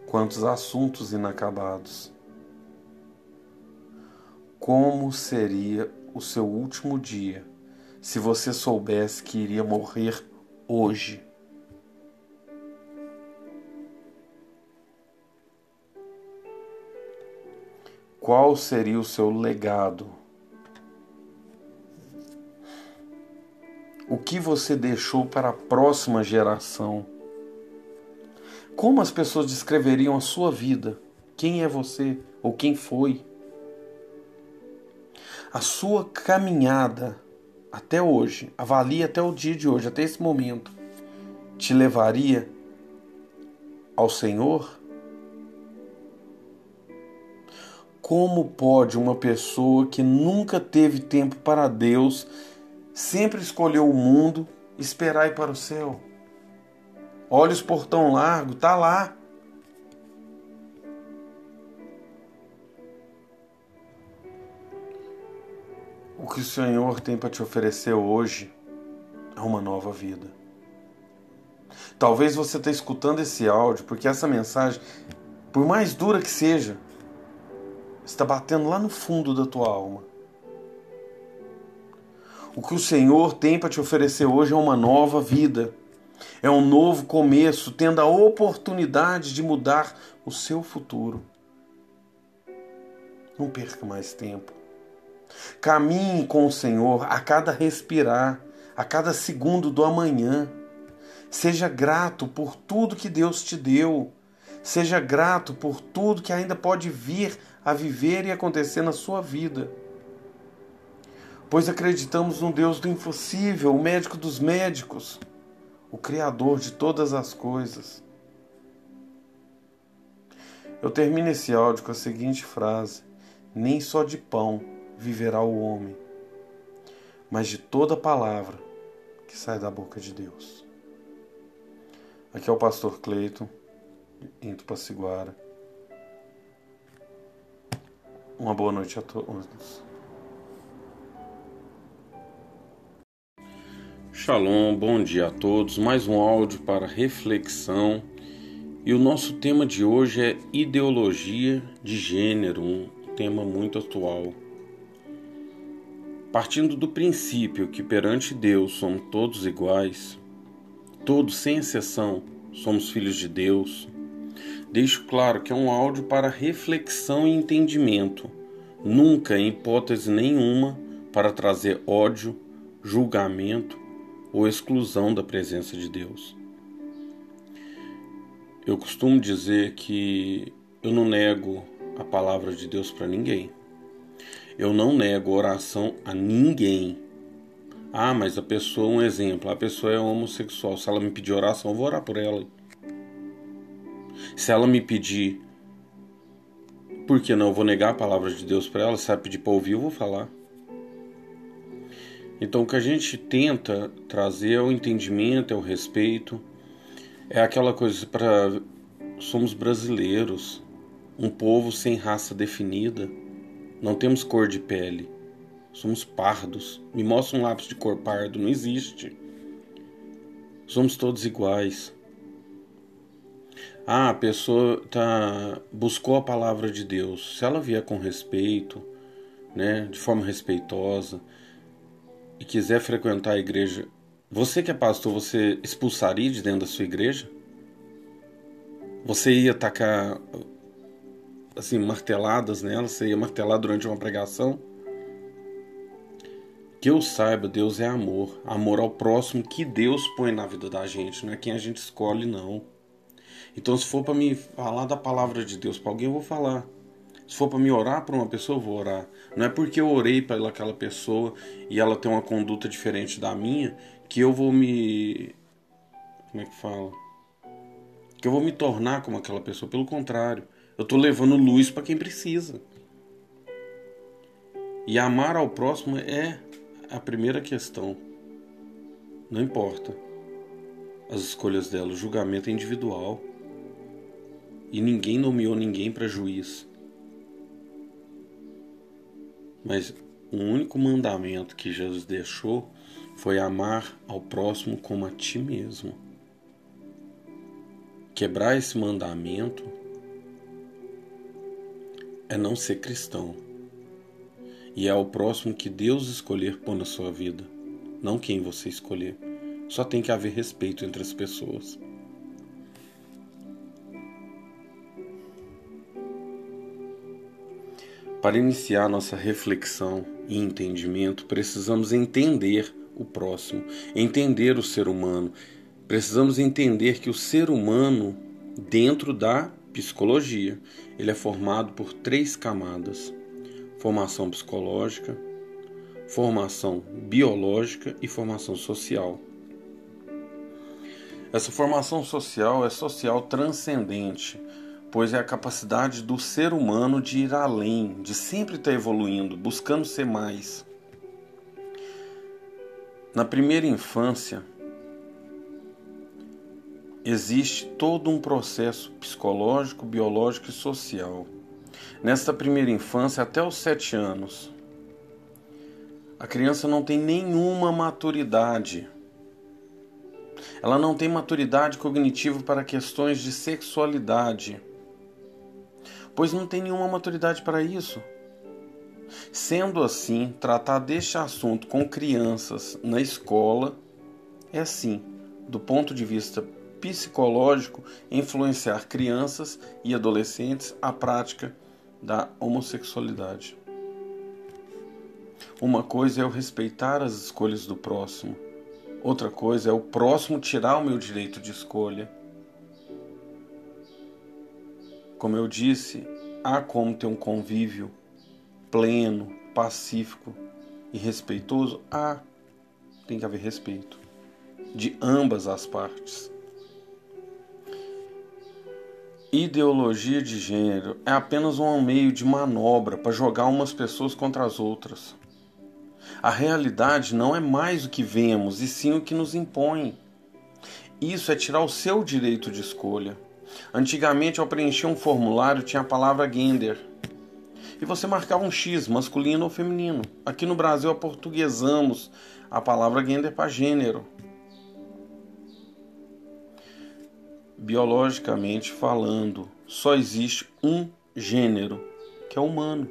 Quantos assuntos inacabados? Como seria o seu último dia se você soubesse que iria morrer hoje? qual seria o seu legado? O que você deixou para a próxima geração? Como as pessoas descreveriam a sua vida? Quem é você ou quem foi? A sua caminhada até hoje, avalie até o dia de hoje, até esse momento, te levaria ao Senhor? Como pode uma pessoa que nunca teve tempo para Deus, sempre escolheu o mundo, esperar ir para o céu? Olha os portão largo, tá lá. O que o Senhor tem para te oferecer hoje é uma nova vida. Talvez você esteja escutando esse áudio porque essa mensagem, por mais dura que seja, está batendo lá no fundo da tua alma. O que o Senhor tem para te oferecer hoje é uma nova vida, é um novo começo, tendo a oportunidade de mudar o seu futuro. Não perca mais tempo. Caminhe com o Senhor a cada respirar, a cada segundo do amanhã. Seja grato por tudo que Deus te deu. Seja grato por tudo que ainda pode vir a viver e acontecer na sua vida. pois acreditamos no Deus do impossível, o médico dos médicos, o Criador de todas as coisas. Eu termino esse áudio com a seguinte frase: Nem só de pão viverá o homem, mas de toda palavra que sai da boca de Deus. Aqui é o pastor Cleiton, em Tupaciguara. Uma boa noite a todos. Shalom, bom dia a todos. Mais um áudio para reflexão. E o nosso tema de hoje é ideologia de gênero, um tema muito atual. Partindo do princípio que perante Deus somos todos iguais, todos sem exceção somos filhos de Deus, deixo claro que é um áudio para reflexão e entendimento, nunca, em hipótese nenhuma, para trazer ódio, julgamento ou exclusão da presença de Deus. Eu costumo dizer que eu não nego a palavra de Deus para ninguém. Eu não nego oração a ninguém. Ah, mas a pessoa, um exemplo, a pessoa é homossexual. Se ela me pedir oração, eu vou orar por ela. Se ela me pedir, por que não? Eu vou negar a palavra de Deus para ela. Se ela pedir para ouvir, eu vou falar. Então, o que a gente tenta trazer é o entendimento, é o respeito, é aquela coisa para. Somos brasileiros, um povo sem raça definida. Não temos cor de pele. Somos pardos. Me mostra um lápis de cor pardo. Não existe. Somos todos iguais. Ah, a pessoa tá, buscou a palavra de Deus. Se ela vier com respeito, né, de forma respeitosa, e quiser frequentar a igreja, você que é pastor, você expulsaria de dentro da sua igreja? Você ia tacar assim, marteladas nela, você ia martelar durante uma pregação. Que eu saiba, Deus é amor. Amor ao próximo que Deus põe na vida da gente, não é quem a gente escolhe, não. Então, se for para me falar da palavra de Deus para alguém, eu vou falar. Se for para me orar para uma pessoa, eu vou orar. Não é porque eu orei para aquela pessoa e ela tem uma conduta diferente da minha que eu vou me. Como é que fala? Que eu vou me tornar como aquela pessoa. Pelo contrário, eu estou levando luz para quem precisa. E amar ao próximo é a primeira questão. Não importa as escolhas dela, o julgamento é individual. E ninguém nomeou ninguém para juiz. Mas o único mandamento que Jesus deixou foi amar ao próximo como a ti mesmo. Quebrar esse mandamento é não ser cristão. E é o próximo que Deus escolher pôr na sua vida, não quem você escolher. Só tem que haver respeito entre as pessoas. Para iniciar nossa reflexão e entendimento, precisamos entender o próximo, entender o ser humano. Precisamos entender que o ser humano, dentro da psicologia, ele é formado por três camadas: formação psicológica, formação biológica e formação social. Essa formação social é social transcendente, pois é a capacidade do ser humano de ir além, de sempre estar evoluindo, buscando ser mais. Na primeira infância, existe todo um processo psicológico, biológico e social. Nesta primeira infância, até os sete anos, a criança não tem nenhuma maturidade. Ela não tem maturidade cognitiva para questões de sexualidade, pois não tem nenhuma maturidade para isso. Sendo assim, tratar deste assunto com crianças na escola é sim, do ponto de vista psicológico influenciar crianças e adolescentes à prática da homossexualidade. Uma coisa é eu respeitar as escolhas do próximo, outra coisa é o próximo tirar o meu direito de escolha. Como eu disse, há como ter um convívio pleno, pacífico, e respeitoso? Ah, tem que haver respeito de ambas as partes. Ideologia de gênero é apenas um meio de manobra para jogar umas pessoas contra as outras. A realidade não é mais o que vemos, e sim o que nos impõe. Isso é tirar o seu direito de escolha. Antigamente, ao preencher um formulário, tinha a palavra gender. E você marcava um X, masculino ou feminino. Aqui no Brasil, aportuguesamos a palavra gender para gênero. Biologicamente falando, só existe um gênero, que é humano.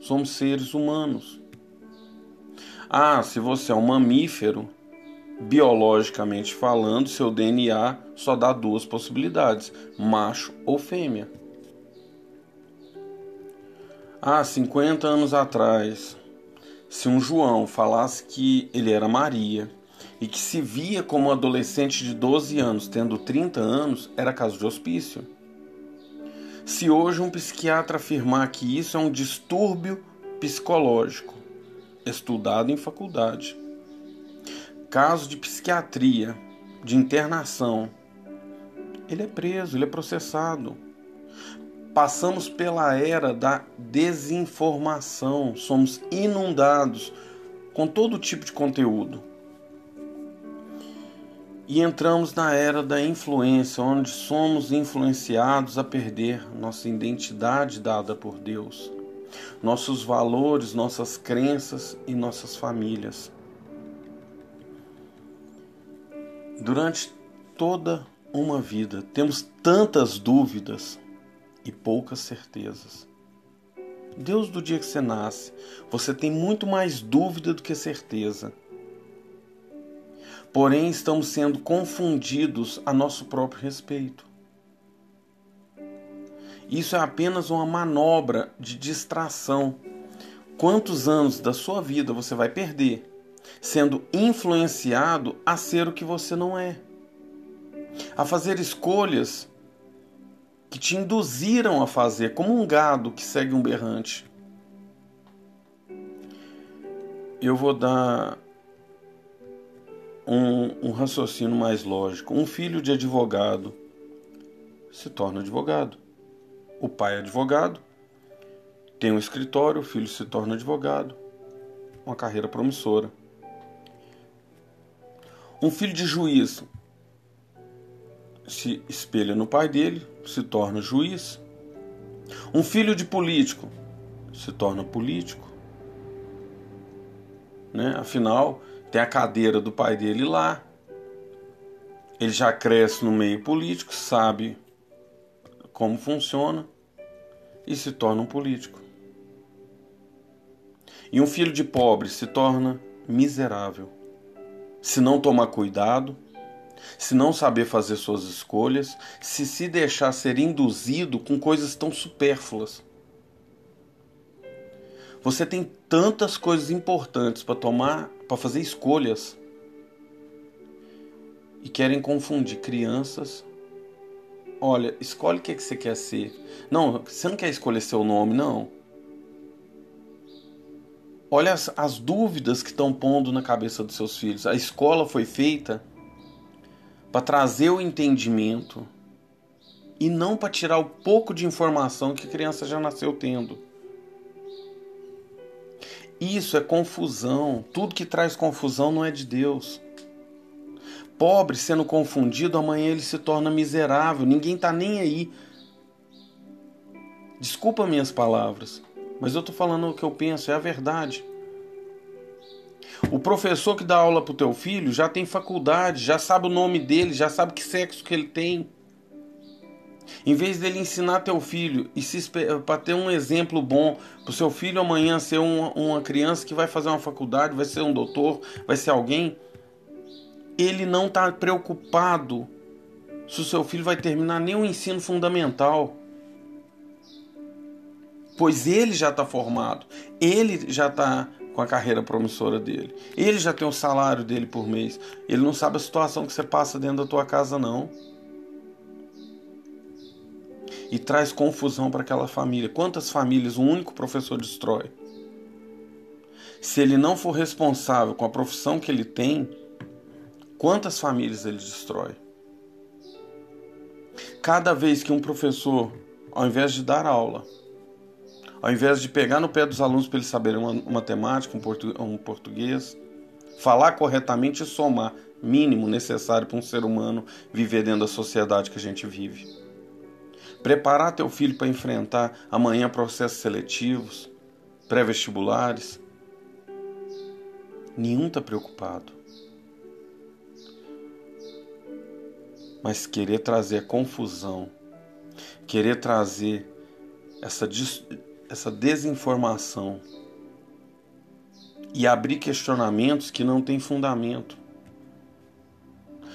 Somos seres humanos. Ah, se você é um mamífero, biologicamente falando, seu DNA só dá duas possibilidades: macho ou fêmea. Ah, 50 anos atrás, se um João falasse que ele era Maria e que se via como um adolescente de 12 anos tendo 30 anos, era caso de hospício. Se hoje um psiquiatra afirmar que isso é um distúrbio psicológico, estudado em faculdade, caso de psiquiatria, de internação, ele é preso, ele é processado. Passamos pela era da desinformação, somos inundados com todo tipo de conteúdo. E entramos na era da influência, onde somos influenciados a perder nossa identidade dada por Deus, nossos valores, nossas crenças e nossas famílias. Durante toda uma vida temos tantas dúvidas e poucas certezas. Deus, do dia que você nasce, você tem muito mais dúvida do que certeza. Porém, estamos sendo confundidos a nosso próprio respeito. Isso é apenas uma manobra de distração. Quantos anos da sua vida você vai perder sendo influenciado a ser o que você não é? A fazer escolhas que te induziram a fazer, como um gado que segue um berrante. Eu vou dar um, um raciocínio mais lógico. Um filho de advogado se torna advogado. O pai é advogado, tem um escritório, o filho se torna advogado. Uma carreira promissora. Um filho de juiz se espelha no pai dele, se torna juiz. Um filho de político se torna político. Né? Afinal, tem a cadeira do pai dele lá. Ele já cresce no meio político, sabe como funciona e se torna um político. E um filho de pobre se torna miserável. Se não tomar cuidado, se não saber fazer suas escolhas, se se deixar ser induzido com coisas tão supérfluas. Você tem tantas coisas importantes para tomar, para fazer escolhas. E querem confundir crianças. Olha, escolhe o que, é que você quer ser. Não, você não quer escolher seu nome, não. Olha as, as dúvidas que estão pondo na cabeça dos seus filhos. A escola foi feita para trazer o entendimento e não para tirar o pouco de informação que a criança já nasceu tendo. Isso é confusão. Tudo que traz confusão não é de Deus. Pobre sendo confundido, amanhã ele se torna miserável. Ninguém está nem aí. Desculpa minhas palavras, mas eu estou falando o que eu penso, é a verdade. O professor que dá aula pro teu filho já tem faculdade, já sabe o nome dele, já sabe que sexo que ele tem. Em vez dele ensinar teu filho e se para ter um exemplo bom pro seu filho amanhã ser uma, uma criança que vai fazer uma faculdade, vai ser um doutor, vai ser alguém, ele não está preocupado se o seu filho vai terminar nem o ensino fundamental. Pois ele já está formado, ele já está com a carreira promissora dele. Ele já tem o salário dele por mês. Ele não sabe a situação que você passa dentro da tua casa, não. E traz confusão para aquela família. Quantas famílias um único professor destrói? Se ele não for responsável com a profissão que ele tem, quantas famílias ele destrói? Cada vez que um professor, ao invés de dar aula, ao invés de pegar no pé dos alunos para eles saberem uma matemática, um, portu um português, falar corretamente e somar, mínimo necessário para um ser humano viver dentro da sociedade que a gente vive. Preparar teu filho para enfrentar amanhã processos seletivos, pré-vestibulares. Nenhum está preocupado. Mas querer trazer confusão, querer trazer essa, essa desinformação e abrir questionamentos que não têm fundamento.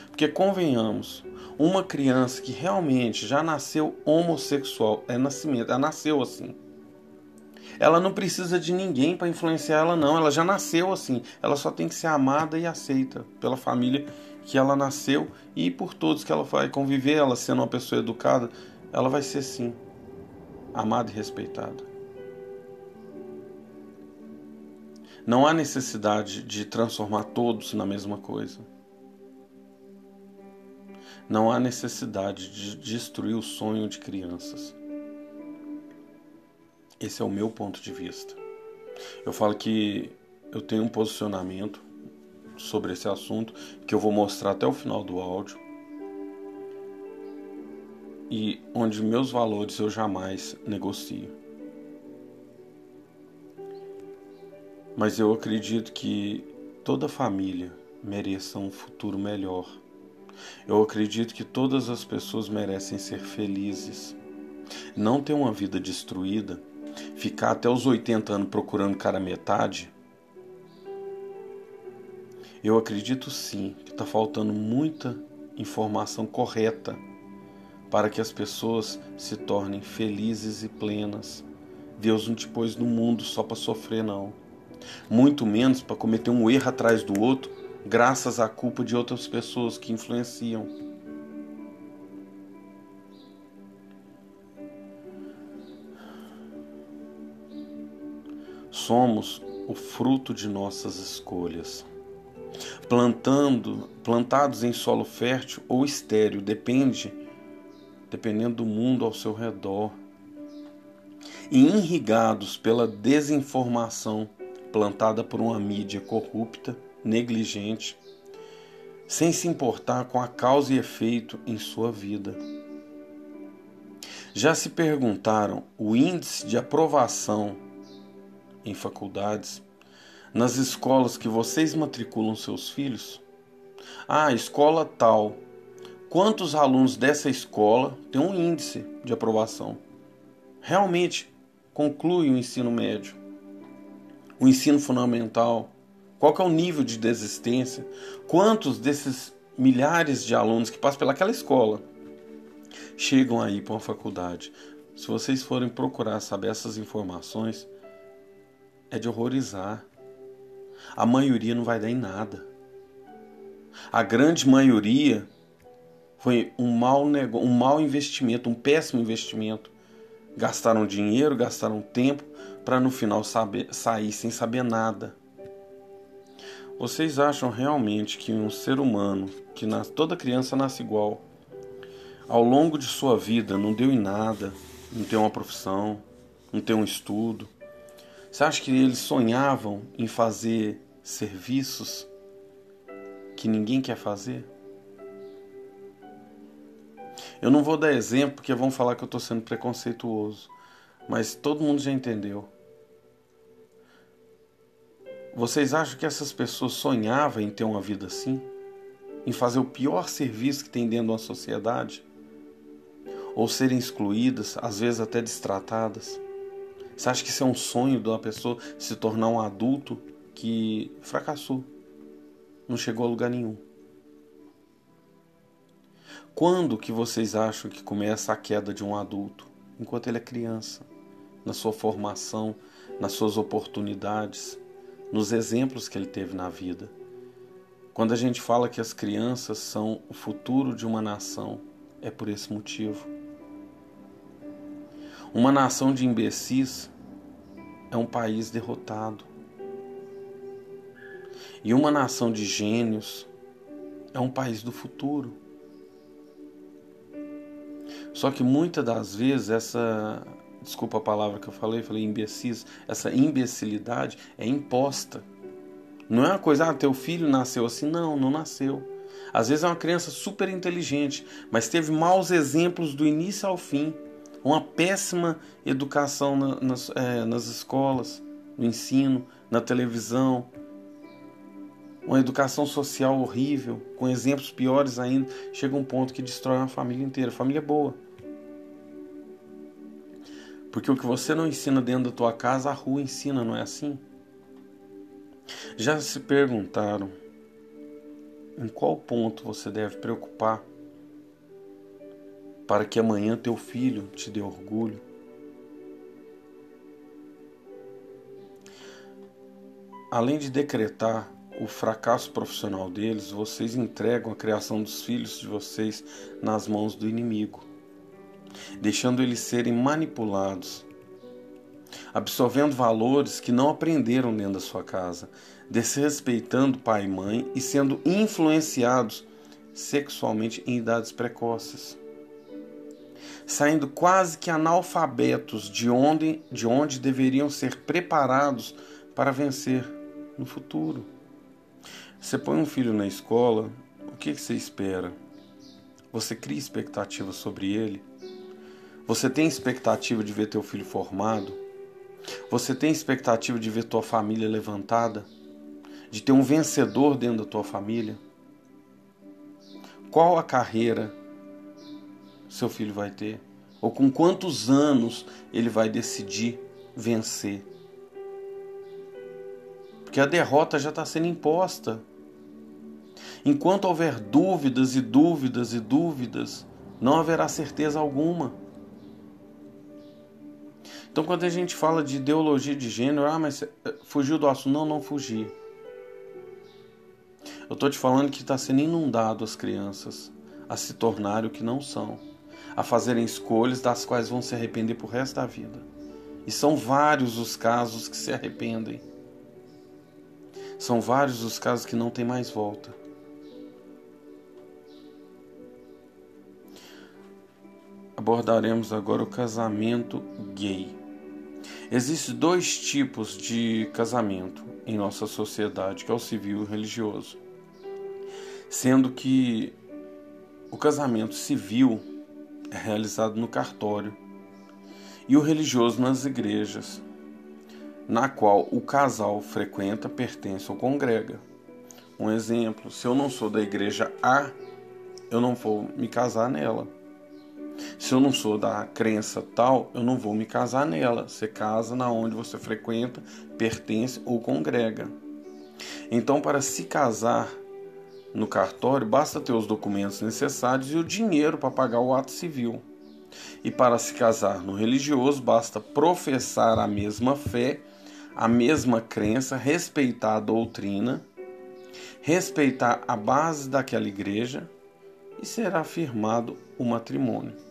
Porque convenhamos, uma criança que realmente já nasceu homossexual, é nascimento, ela nasceu assim. Ela não precisa de ninguém para influenciar ela não, ela já nasceu assim. Ela só tem que ser amada e aceita pela família que ela nasceu e por todos que ela vai conviver, ela sendo uma pessoa educada, ela vai ser sim amada e respeitada. Não há necessidade de transformar todos na mesma coisa. Não há necessidade de destruir o sonho de crianças. Esse é o meu ponto de vista. Eu falo que eu tenho um posicionamento sobre esse assunto que eu vou mostrar até o final do áudio e onde meus valores eu jamais negocio. Mas eu acredito que toda família mereça um futuro melhor. Eu acredito que todas as pessoas merecem ser felizes. Não ter uma vida destruída, ficar até os 80 anos procurando cara metade. Eu acredito sim que está faltando muita informação correta para que as pessoas se tornem felizes e plenas. Deus não te pôs no mundo só para sofrer, não. Muito menos para cometer um erro atrás do outro, graças à culpa de outras pessoas que influenciam. Somos o fruto de nossas escolhas. Plantando, plantados em solo fértil ou estéril, depende dependendo do mundo ao seu redor, e irrigados pela desinformação plantada por uma mídia corrupta, negligente, sem se importar com a causa e efeito em sua vida. Já se perguntaram o índice de aprovação em faculdades nas escolas que vocês matriculam seus filhos? Ah, escola tal quantos alunos dessa escola têm um índice de aprovação. Realmente conclui o ensino médio, o ensino fundamental, qual é o nível de desistência, quantos desses milhares de alunos que passam pelaquela escola chegam aí para uma faculdade. Se vocês forem procurar saber essas informações, é de horrorizar. A maioria não vai dar em nada. A grande maioria foi um mau, um mau investimento, um péssimo investimento. Gastaram dinheiro, gastaram tempo para no final saber, sair sem saber nada. Vocês acham realmente que um ser humano, que nas, toda criança nasce igual, ao longo de sua vida não deu em nada, não tem uma profissão, não tem um estudo? Você acha que eles sonhavam em fazer serviços que ninguém quer fazer? Eu não vou dar exemplo porque vão falar que eu estou sendo preconceituoso, mas todo mundo já entendeu. Vocês acham que essas pessoas sonhavam em ter uma vida assim? Em fazer o pior serviço que tem dentro de uma sociedade? Ou serem excluídas, às vezes até destratadas? Você acha que isso é um sonho de uma pessoa se tornar um adulto que fracassou? Não chegou a lugar nenhum. Quando que vocês acham que começa a queda de um adulto? Enquanto ele é criança, na sua formação, nas suas oportunidades, nos exemplos que ele teve na vida. Quando a gente fala que as crianças são o futuro de uma nação, é por esse motivo. Uma nação de imbecis é um país derrotado. E uma nação de gênios é um país do futuro. Só que muitas das vezes essa, desculpa a palavra que eu falei, falei imbecis, essa imbecilidade é imposta. Não é uma coisa, ah, teu filho nasceu assim. Não, não nasceu. Às vezes é uma criança super inteligente, mas teve maus exemplos do início ao fim. Uma péssima educação na, nas, é, nas escolas, no ensino, na televisão. Uma educação social horrível, com exemplos piores ainda. Chega um ponto que destrói uma família inteira. Família boa. Porque o que você não ensina dentro da tua casa, a rua ensina, não é assim? Já se perguntaram em qual ponto você deve preocupar para que amanhã teu filho te dê orgulho? Além de decretar o fracasso profissional deles, vocês entregam a criação dos filhos de vocês nas mãos do inimigo deixando eles serem manipulados, absorvendo valores que não aprenderam dentro da sua casa, desrespeitando pai e mãe e sendo influenciados sexualmente em idades precoces. Saindo quase que analfabetos de onde, de onde deveriam ser preparados para vencer no futuro. Você põe um filho na escola, o que você espera? Você cria expectativas sobre ele? Você tem expectativa de ver teu filho formado? Você tem expectativa de ver tua família levantada? De ter um vencedor dentro da tua família? Qual a carreira seu filho vai ter? Ou com quantos anos ele vai decidir vencer? Porque a derrota já está sendo imposta. Enquanto houver dúvidas e dúvidas e dúvidas, não haverá certeza alguma. Então, quando a gente fala de ideologia de gênero, ah, mas eh, fugiu do assunto. Não, não fugi. Eu estou te falando que está sendo inundado as crianças a se tornarem o que não são, a fazerem escolhas das quais vão se arrepender por resto da vida. E são vários os casos que se arrependem. São vários os casos que não tem mais volta. Abordaremos agora o casamento gay. Existem dois tipos de casamento em nossa sociedade, que é o civil e o religioso. Sendo que o casamento civil é realizado no cartório e o religioso nas igrejas, na qual o casal frequenta, pertence ou congrega. Um exemplo, se eu não sou da igreja A, eu não vou me casar nela. Se eu não sou da crença tal, eu não vou me casar nela. Você casa na onde você frequenta, pertence ou congrega. Então, para se casar no cartório, basta ter os documentos necessários e o dinheiro para pagar o ato civil. E para se casar no religioso, basta professar a mesma fé, a mesma crença, respeitar a doutrina, respeitar a base daquela igreja e será firmado o matrimônio.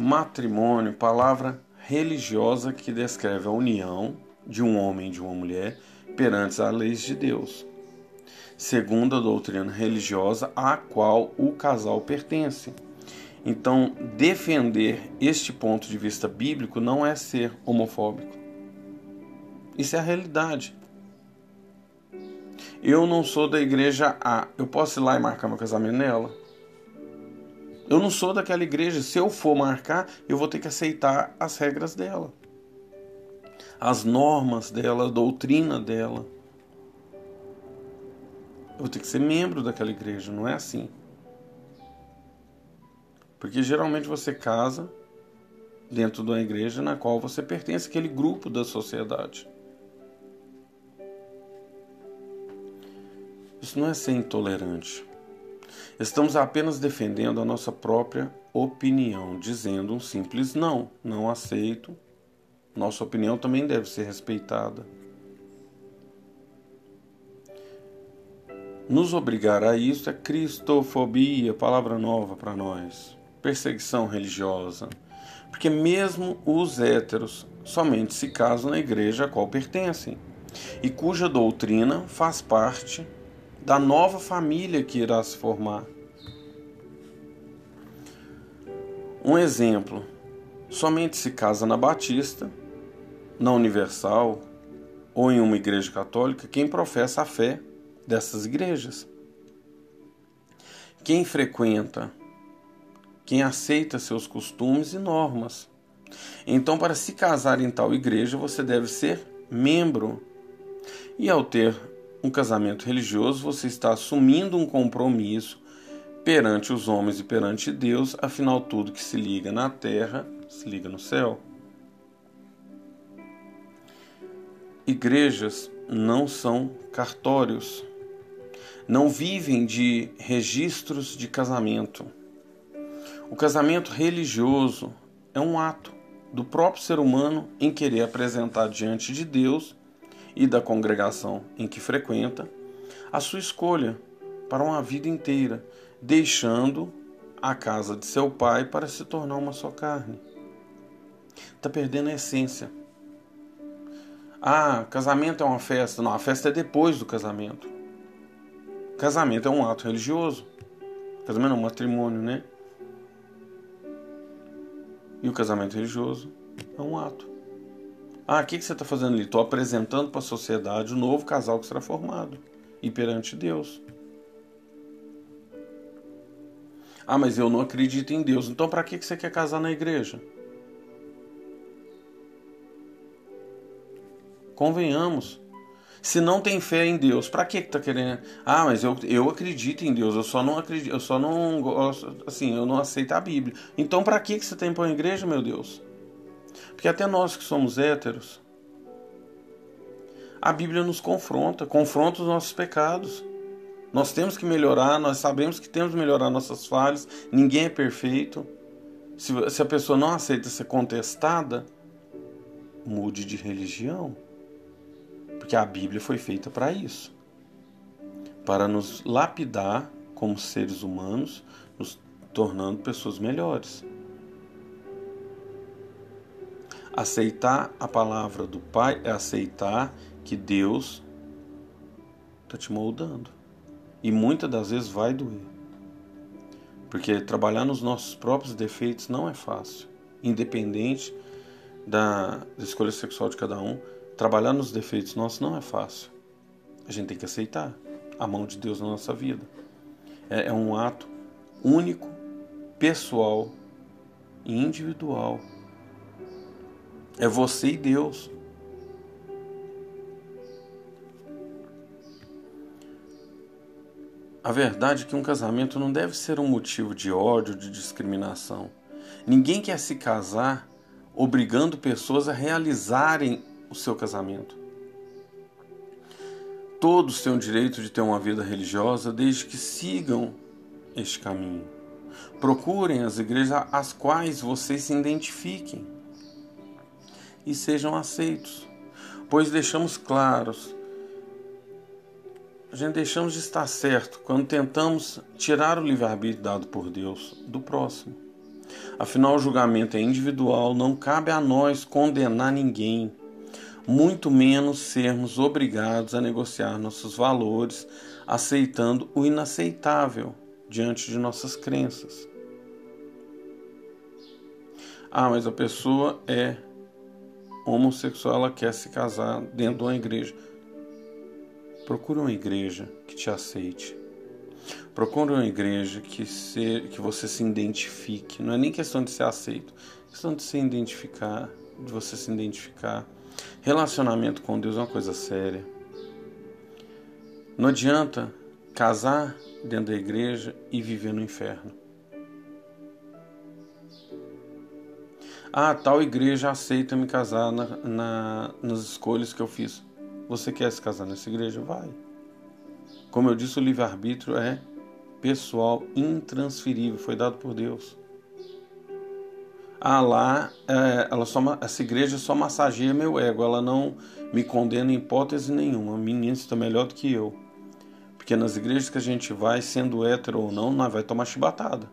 Matrimônio, palavra religiosa que descreve a união de um homem e de uma mulher perante as leis de Deus, segundo a doutrina religiosa a qual o casal pertence. Então, defender este ponto de vista bíblico não é ser homofóbico. Isso é a realidade. Eu não sou da igreja A, eu posso ir lá e marcar meu casamento nela? Eu não sou daquela igreja. Se eu for marcar, eu vou ter que aceitar as regras dela, as normas dela, a doutrina dela. Eu vou ter que ser membro daquela igreja, não é assim. Porque geralmente você casa dentro de uma igreja na qual você pertence àquele grupo da sociedade. Isso não é ser intolerante. Estamos apenas defendendo a nossa própria opinião, dizendo um simples não, não aceito. Nossa opinião também deve ser respeitada. Nos obrigar a isso é cristofobia, palavra nova para nós, perseguição religiosa, Porque mesmo os héteros somente se casam na igreja a qual pertencem e cuja doutrina faz parte da nova família que irá se formar. Um exemplo: somente se casa na Batista, na Universal ou em uma igreja católica quem professa a fé dessas igrejas. Quem frequenta, quem aceita seus costumes e normas. Então, para se casar em tal igreja, você deve ser membro. E ao ter um casamento religioso, você está assumindo um compromisso perante os homens e perante Deus, afinal, tudo que se liga na terra se liga no céu. Igrejas não são cartórios, não vivem de registros de casamento. O casamento religioso é um ato do próprio ser humano em querer apresentar diante de Deus e da congregação em que frequenta a sua escolha para uma vida inteira, deixando a casa de seu pai para se tornar uma só carne. Está perdendo a essência. Ah, casamento é uma festa. Não, a festa é depois do casamento. Casamento é um ato religioso. Casamento é um matrimônio, né? E o casamento religioso é um ato. Ah, o que, que você está fazendo ali? Estou apresentando para a sociedade o novo casal que será formado e perante Deus. Ah, mas eu não acredito em Deus. Então, para que, que você quer casar na igreja? Convenhamos. Se não tem fé em Deus, para que tá querendo? Ah, mas eu, eu acredito em Deus, eu só não acredito, eu só não gosto, assim, eu não aceito a Bíblia. Então para que que você tem para a igreja, meu Deus? Porque até nós que somos héteros, a Bíblia nos confronta, confronta os nossos pecados. Nós temos que melhorar, nós sabemos que temos que melhorar nossas falhas, ninguém é perfeito. Se, se a pessoa não aceita ser contestada, mude de religião. Porque a Bíblia foi feita para isso para nos lapidar como seres humanos, nos tornando pessoas melhores. Aceitar a palavra do Pai é aceitar que Deus está te moldando. E muitas das vezes vai doer. Porque trabalhar nos nossos próprios defeitos não é fácil. Independente da, escolha sexual de cada um, Trabalhar nos defeitos nossos não é fácil. A gente tem que aceitar a mão de Deus na nossa vida. É, é um ato único, pessoal e individual. É você e Deus. A verdade é que um casamento não deve ser um motivo de ódio, de discriminação. Ninguém quer se casar obrigando pessoas a realizarem o seu casamento. Todos têm o direito de ter uma vida religiosa desde que sigam este caminho. Procurem as igrejas às quais vocês se identifiquem e sejam aceitos, pois deixamos claros, a gente deixamos de estar certo quando tentamos tirar o livre-arbítrio dado por Deus do próximo. Afinal, o julgamento é individual, não cabe a nós condenar ninguém muito menos sermos obrigados a negociar nossos valores aceitando o inaceitável diante de nossas crenças. Ah, mas a pessoa é homossexual, ela quer se casar dentro de uma igreja. Procure uma igreja que te aceite. Procure uma igreja que, se, que você se identifique. Não é nem questão de ser aceito, é questão de se identificar, de você se identificar Relacionamento com Deus é uma coisa séria. Não adianta casar dentro da igreja e viver no inferno. Ah, tal igreja aceita me casar na, na, nas escolhas que eu fiz. Você quer se casar nessa igreja? Vai. Como eu disse, o livre-arbítrio é pessoal, intransferível, foi dado por Deus. Ah, lá, é, ela só, essa igreja só massageia meu ego, ela não me condena em hipótese nenhuma. Minha está melhor do que eu. Porque nas igrejas que a gente vai, sendo hétero ou não, nós vai tomar chibatada.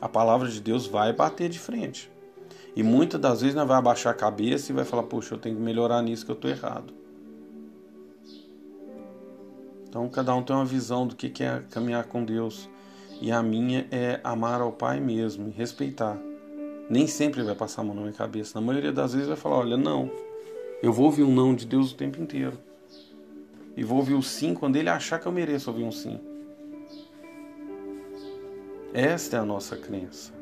A palavra de Deus vai bater de frente. E muitas das vezes nós vai abaixar a cabeça e vai falar, puxa, eu tenho que melhorar nisso que eu estou errado. Então cada um tem uma visão do que é caminhar com Deus. E a minha é amar ao Pai mesmo e respeitar. Nem sempre vai passar a mão na minha cabeça. Na maioria das vezes vai falar, olha, não. Eu vou ouvir um não de Deus o tempo inteiro. E vou ouvir o sim quando ele achar que eu mereço ouvir um sim. Esta é a nossa crença.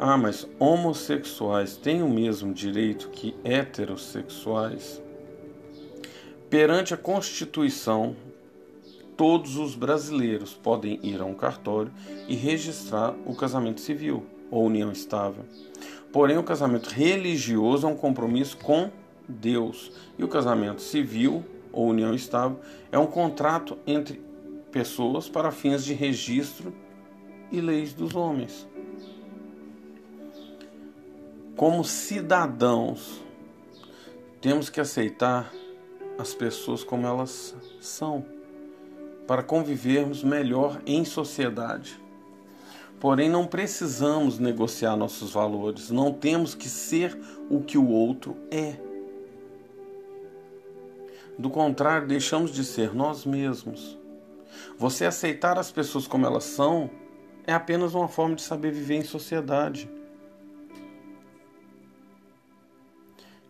Ah, mas homossexuais têm o mesmo direito que heterossexuais? Perante a Constituição, todos os brasileiros podem ir a um cartório e registrar o casamento civil ou união estável. Porém, o casamento religioso é um compromisso com Deus e o casamento civil ou união estável é um contrato entre pessoas para fins de registro e leis dos homens. Como cidadãos, temos que aceitar as pessoas como elas são, para convivermos melhor em sociedade. Porém, não precisamos negociar nossos valores, não temos que ser o que o outro é. Do contrário, deixamos de ser nós mesmos. Você aceitar as pessoas como elas são é apenas uma forma de saber viver em sociedade.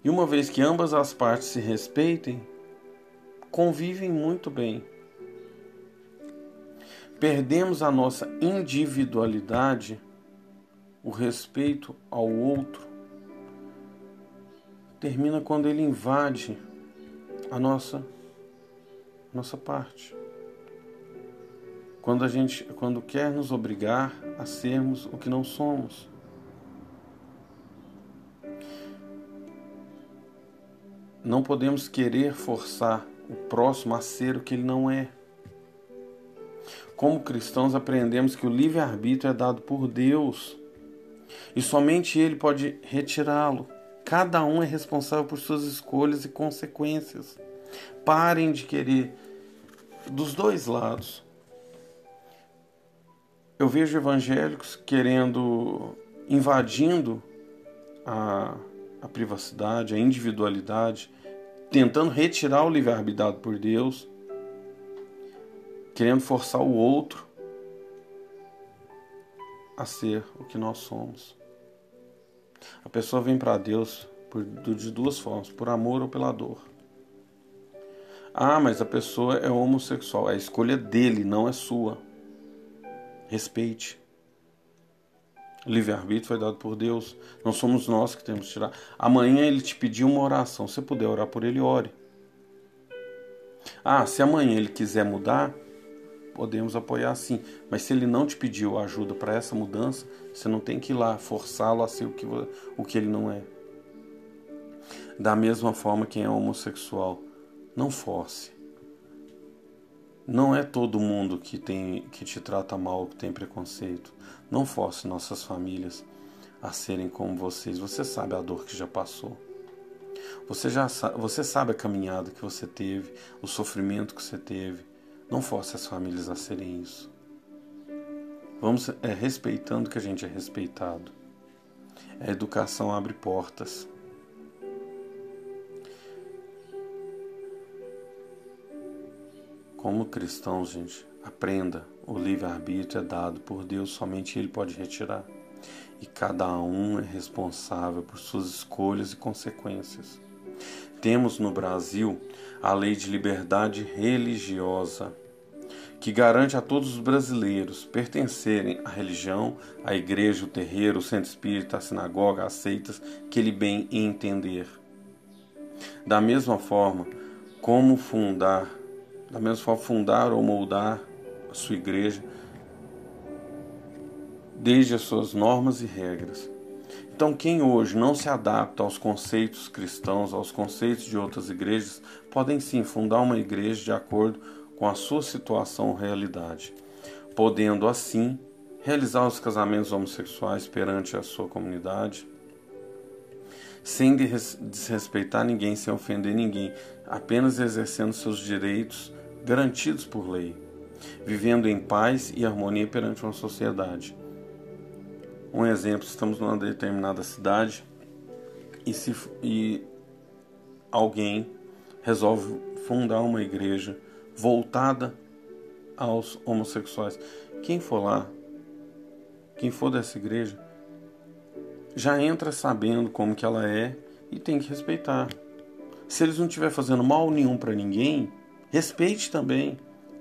E uma vez que ambas as partes se respeitem, convivem muito bem. Perdemos a nossa individualidade, o respeito ao outro, termina quando ele invade a nossa nossa parte. Quando a gente quando quer nos obrigar a sermos o que não somos. Não podemos querer forçar o próximo a ser o que ele não é. Como cristãos, aprendemos que o livre-arbítrio é dado por Deus e somente Ele pode retirá-lo. Cada um é responsável por suas escolhas e consequências. Parem de querer dos dois lados. Eu vejo evangélicos querendo, invadindo a, a privacidade, a individualidade, tentando retirar o livre-arbítrio dado por Deus, querendo forçar o outro a ser o que nós somos. A pessoa vem para Deus por, de duas formas, por amor ou pela dor. Ah, mas a pessoa é homossexual. A escolha dele, não é sua. Respeite. Livre-arbítrio foi dado por Deus. Não somos nós que temos que tirar. Amanhã ele te pediu uma oração. Se puder orar por ele, ore. Ah, se amanhã ele quiser mudar, podemos apoiar sim. Mas se ele não te pediu ajuda para essa mudança, você não tem que ir lá forçá-lo a ser o que, o que ele não é. Da mesma forma, quem é homossexual, não force. Não é todo mundo que, tem, que te trata mal, que tem preconceito. Não force nossas famílias a serem como vocês. Você sabe a dor que já passou. Você já você sabe a caminhada que você teve, o sofrimento que você teve. Não force as famílias a serem isso. Vamos é, respeitando que a gente é respeitado. A educação abre portas. Como cristãos, gente, aprenda: o livre-arbítrio é dado por Deus, somente Ele pode retirar. E cada um é responsável por suas escolhas e consequências. Temos no Brasil a Lei de Liberdade Religiosa, que garante a todos os brasileiros pertencerem à religião, à igreja, o terreiro, o centro espírita, a sinagoga, as seitas que ele bem entender. Da mesma forma, como fundar da mesma forma fundar ou moldar a sua igreja desde as suas normas e regras. Então, quem hoje não se adapta aos conceitos cristãos, aos conceitos de outras igrejas, podem sim fundar uma igreja de acordo com a sua situação ou realidade, podendo assim realizar os casamentos homossexuais perante a sua comunidade, sem desrespeitar ninguém, sem ofender ninguém, apenas exercendo seus direitos garantidos por lei, vivendo em paz e harmonia perante uma sociedade. Um exemplo, estamos numa determinada cidade e, se, e alguém resolve fundar uma igreja voltada aos homossexuais. Quem for lá, quem for dessa igreja, já entra sabendo como que ela é e tem que respeitar. Se eles não estiver fazendo mal nenhum para ninguém, respeite também.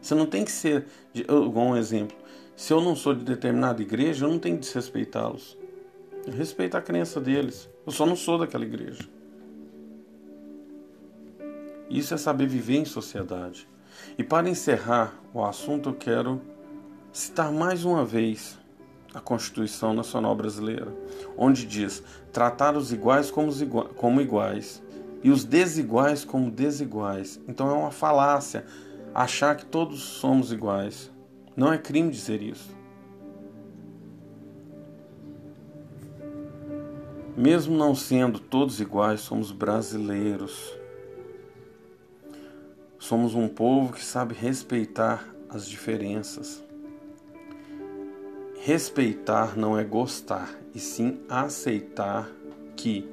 Você não tem que ser, igual um exemplo, se eu não sou de determinada igreja, eu não tenho que desrespeitá-los. Respeita a crença deles. Eu só não sou daquela igreja. Isso é saber viver em sociedade. E para encerrar o assunto, eu quero citar mais uma vez a Constituição Nacional Brasileira, onde diz: tratar os iguais como iguais e os desiguais como desiguais. Então é uma falácia achar que todos somos iguais. Não é crime dizer isso. Mesmo não sendo todos iguais, somos brasileiros. Somos um povo que sabe respeitar as diferenças. Respeitar não é gostar, e sim aceitar que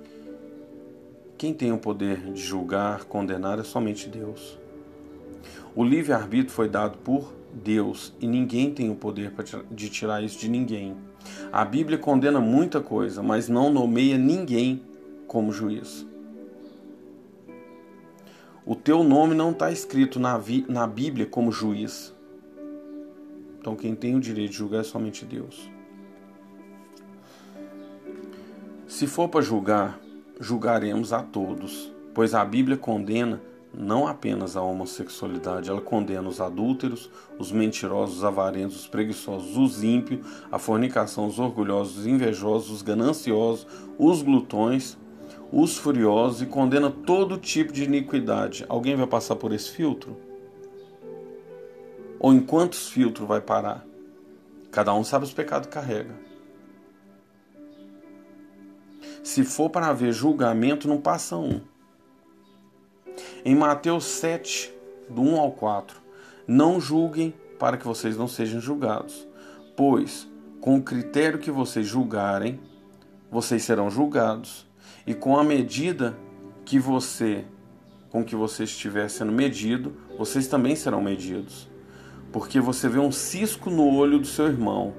quem tem o poder de julgar, condenar é somente Deus. O livre-arbítrio foi dado por Deus e ninguém tem o poder de tirar isso de ninguém. A Bíblia condena muita coisa, mas não nomeia ninguém como juiz. O teu nome não está escrito na, na Bíblia como juiz. Então quem tem o direito de julgar é somente Deus. Se for para julgar, julgaremos a todos, pois a Bíblia condena não apenas a homossexualidade, ela condena os adúlteros, os mentirosos, os avarentos, os preguiçosos, os ímpios, a fornicação, os orgulhosos, os invejosos, os gananciosos, os glutões, os furiosos e condena todo tipo de iniquidade. Alguém vai passar por esse filtro? Ou em quantos filtros vai parar? Cada um sabe os pecados que carrega. Se for para haver julgamento, não passa um. Em Mateus 7, do 1 ao 4, não julguem para que vocês não sejam julgados, pois com o critério que vocês julgarem, vocês serão julgados, e com a medida que você com que você estiver sendo medido, vocês também serão medidos. Porque você vê um cisco no olho do seu irmão,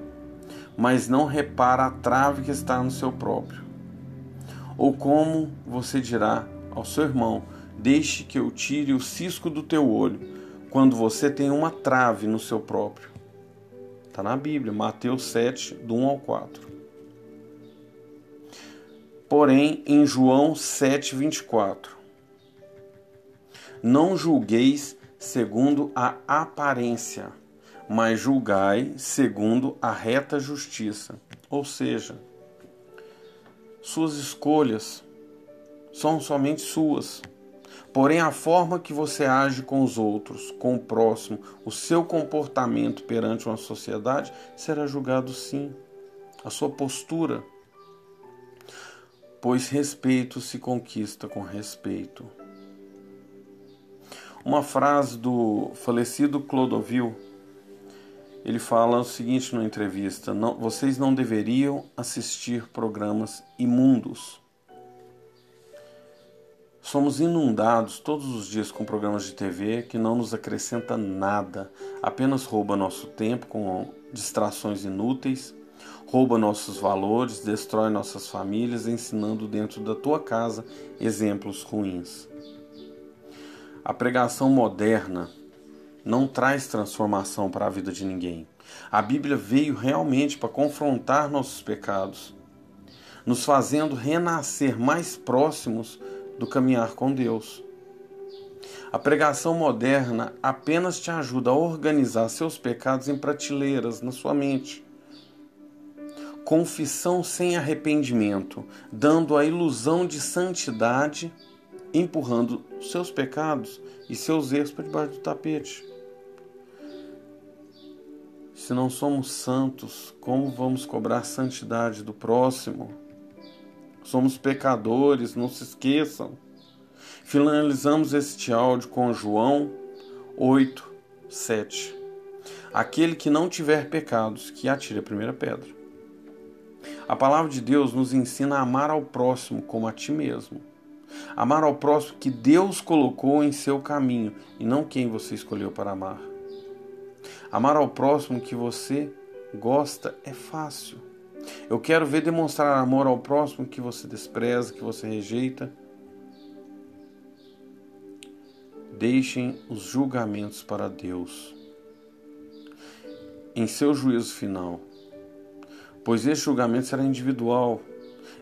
mas não repara a trave que está no seu próprio. Ou como você dirá ao seu irmão: Deixe que eu tire o cisco do teu olho, quando você tem uma trave no seu próprio. Está na Bíblia, Mateus 7, do 1 ao 4. Porém, em João 7, 24, não julgueis segundo a aparência, mas julgai segundo a reta justiça. Ou seja, suas escolhas são somente suas. Porém, a forma que você age com os outros, com o próximo, o seu comportamento perante uma sociedade será julgado sim. A sua postura. Pois respeito se conquista com respeito. Uma frase do falecido Clodovil, ele fala o seguinte na entrevista: não, vocês não deveriam assistir programas imundos Somos inundados todos os dias com programas de TV que não nos acrescenta nada, apenas rouba nosso tempo com distrações inúteis, rouba nossos valores, destrói nossas famílias, ensinando dentro da tua casa exemplos ruins. A pregação moderna não traz transformação para a vida de ninguém. A Bíblia veio realmente para confrontar nossos pecados, nos fazendo renascer mais próximos do caminhar com Deus. A pregação moderna apenas te ajuda a organizar seus pecados em prateleiras na sua mente. Confissão sem arrependimento, dando a ilusão de santidade, empurrando seus pecados e seus erros para debaixo do tapete. Se não somos santos, como vamos cobrar santidade do próximo? Somos pecadores, não se esqueçam. Finalizamos este áudio com João 8, 7. Aquele que não tiver pecados, que atire a primeira pedra. A palavra de Deus nos ensina a amar ao próximo como a ti mesmo. Amar ao próximo que Deus colocou em seu caminho e não quem você escolheu para amar. Amar ao próximo que você gosta é fácil. Eu quero ver demonstrar amor ao próximo que você despreza, que você rejeita. Deixem os julgamentos para Deus. Em seu juízo final, pois esse julgamento será individual.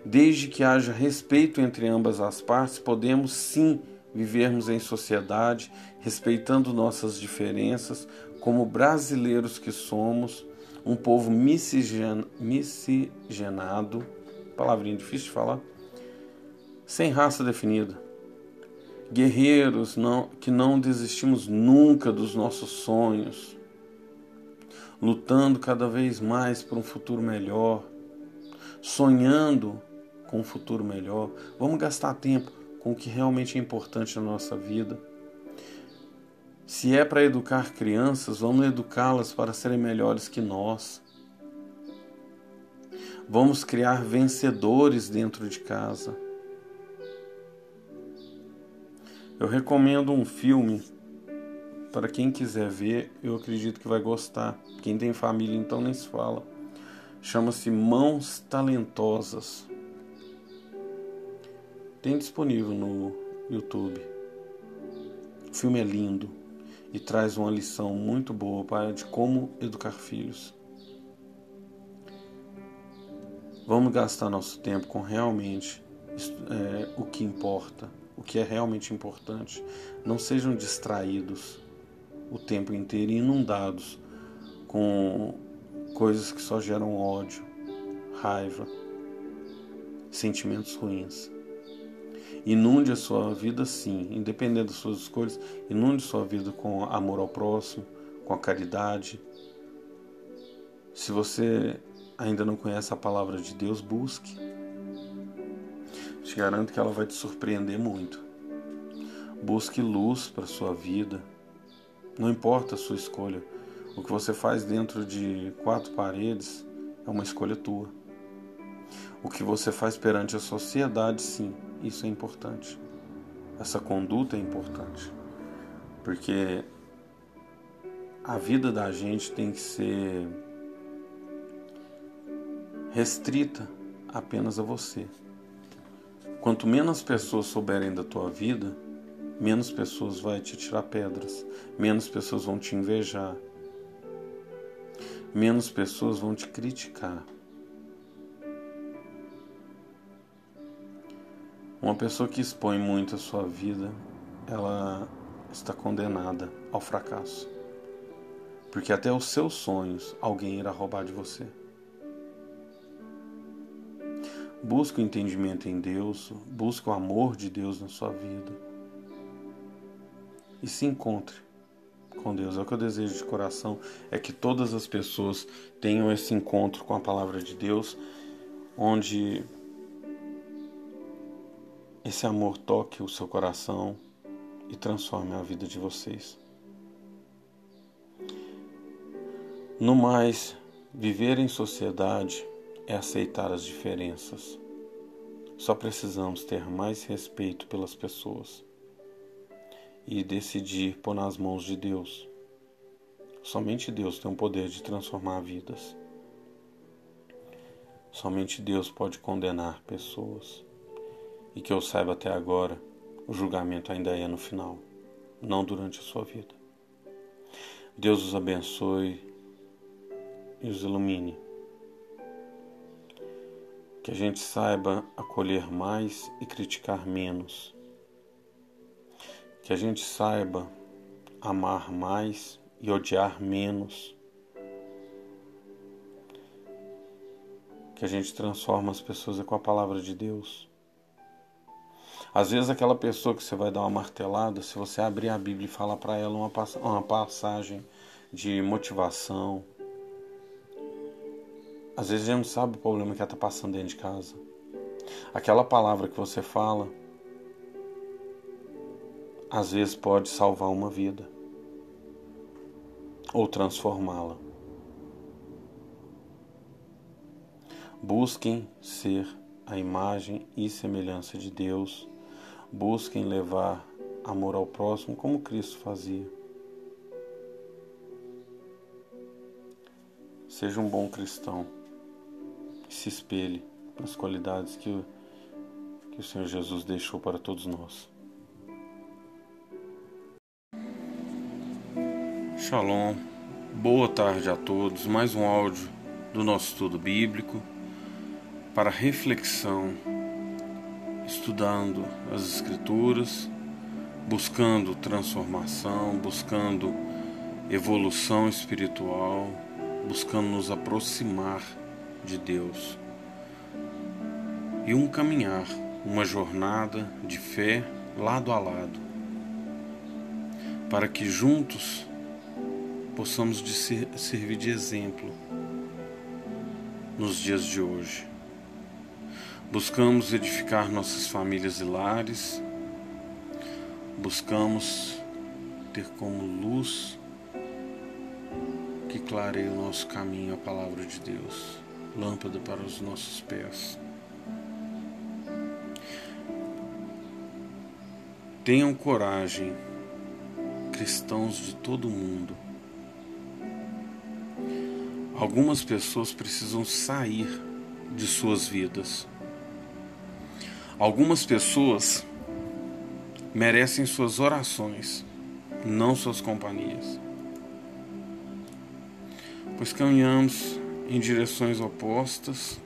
Desde que haja respeito entre ambas as partes, podemos sim vivermos em sociedade, respeitando nossas diferenças, como brasileiros que somos, um povo miscigenado, palavrinha difícil de falar, sem raça definida. Guerreiros não, que não desistimos nunca dos nossos sonhos, lutando cada vez mais por um futuro melhor, sonhando com um futuro melhor. Vamos gastar tempo com o que realmente é importante na nossa vida se é para educar crianças, vamos educá-las para serem melhores que nós. Vamos criar vencedores dentro de casa. Eu recomendo um filme para quem quiser ver, eu acredito que vai gostar. Quem tem família então nem se fala. Chama-se Mãos Talentosas. Tem disponível no YouTube. O filme é lindo e traz uma lição muito boa para de como educar filhos. Vamos gastar nosso tempo com realmente é, o que importa, o que é realmente importante. Não sejam distraídos o tempo inteiro e inundados com coisas que só geram ódio, raiva, sentimentos ruins. Inunde a sua vida sim, independente das suas escolhas, inunde sua vida com amor ao próximo, com a caridade. Se você ainda não conhece a palavra de Deus, busque. Te garanto que ela vai te surpreender muito. Busque luz para sua vida. Não importa a sua escolha. O que você faz dentro de quatro paredes é uma escolha tua. O que você faz perante a sociedade, sim, isso é importante. Essa conduta é importante. Porque a vida da gente tem que ser restrita apenas a você. Quanto menos pessoas souberem da tua vida, menos pessoas vai te tirar pedras, menos pessoas vão te invejar, menos pessoas vão te criticar. Uma pessoa que expõe muito a sua vida, ela está condenada ao fracasso. Porque até os seus sonhos alguém irá roubar de você. Busque o entendimento em Deus, busque o amor de Deus na sua vida. E se encontre com Deus. É o que eu desejo de coração, é que todas as pessoas tenham esse encontro com a palavra de Deus, onde esse amor toque o seu coração e transforme a vida de vocês. No mais, viver em sociedade é aceitar as diferenças. Só precisamos ter mais respeito pelas pessoas e decidir pôr nas mãos de Deus. Somente Deus tem o poder de transformar vidas. Somente Deus pode condenar pessoas. E que eu saiba até agora, o julgamento ainda é no final, não durante a sua vida. Deus os abençoe e os ilumine. Que a gente saiba acolher mais e criticar menos. Que a gente saiba amar mais e odiar menos. Que a gente transforma as pessoas com a palavra de Deus às vezes aquela pessoa que você vai dar uma martelada, se você abrir a Bíblia e falar para ela uma, uma passagem de motivação, às vezes gente não sabe o problema que ela está passando dentro de casa. Aquela palavra que você fala, às vezes pode salvar uma vida ou transformá-la. Busquem ser a imagem e semelhança de Deus. Busquem levar amor ao próximo como Cristo fazia. Seja um bom cristão e se espelhe nas qualidades que que o Senhor Jesus deixou para todos nós. Shalom, boa tarde a todos. Mais um áudio do nosso estudo bíblico para reflexão, estudando as Escrituras, buscando transformação, buscando evolução espiritual buscando nos aproximar de Deus. E um caminhar, uma jornada de fé lado a lado, para que juntos possamos de ser, servir de exemplo nos dias de hoje. Buscamos edificar nossas famílias e lares, buscamos ter como luz que clareie o nosso caminho a palavra de Deus, lâmpada para os nossos pés. Tenham coragem, cristãos de todo o mundo. Algumas pessoas precisam sair de suas vidas. Algumas pessoas merecem suas orações, não suas companhias pois caminhamos em direções opostas,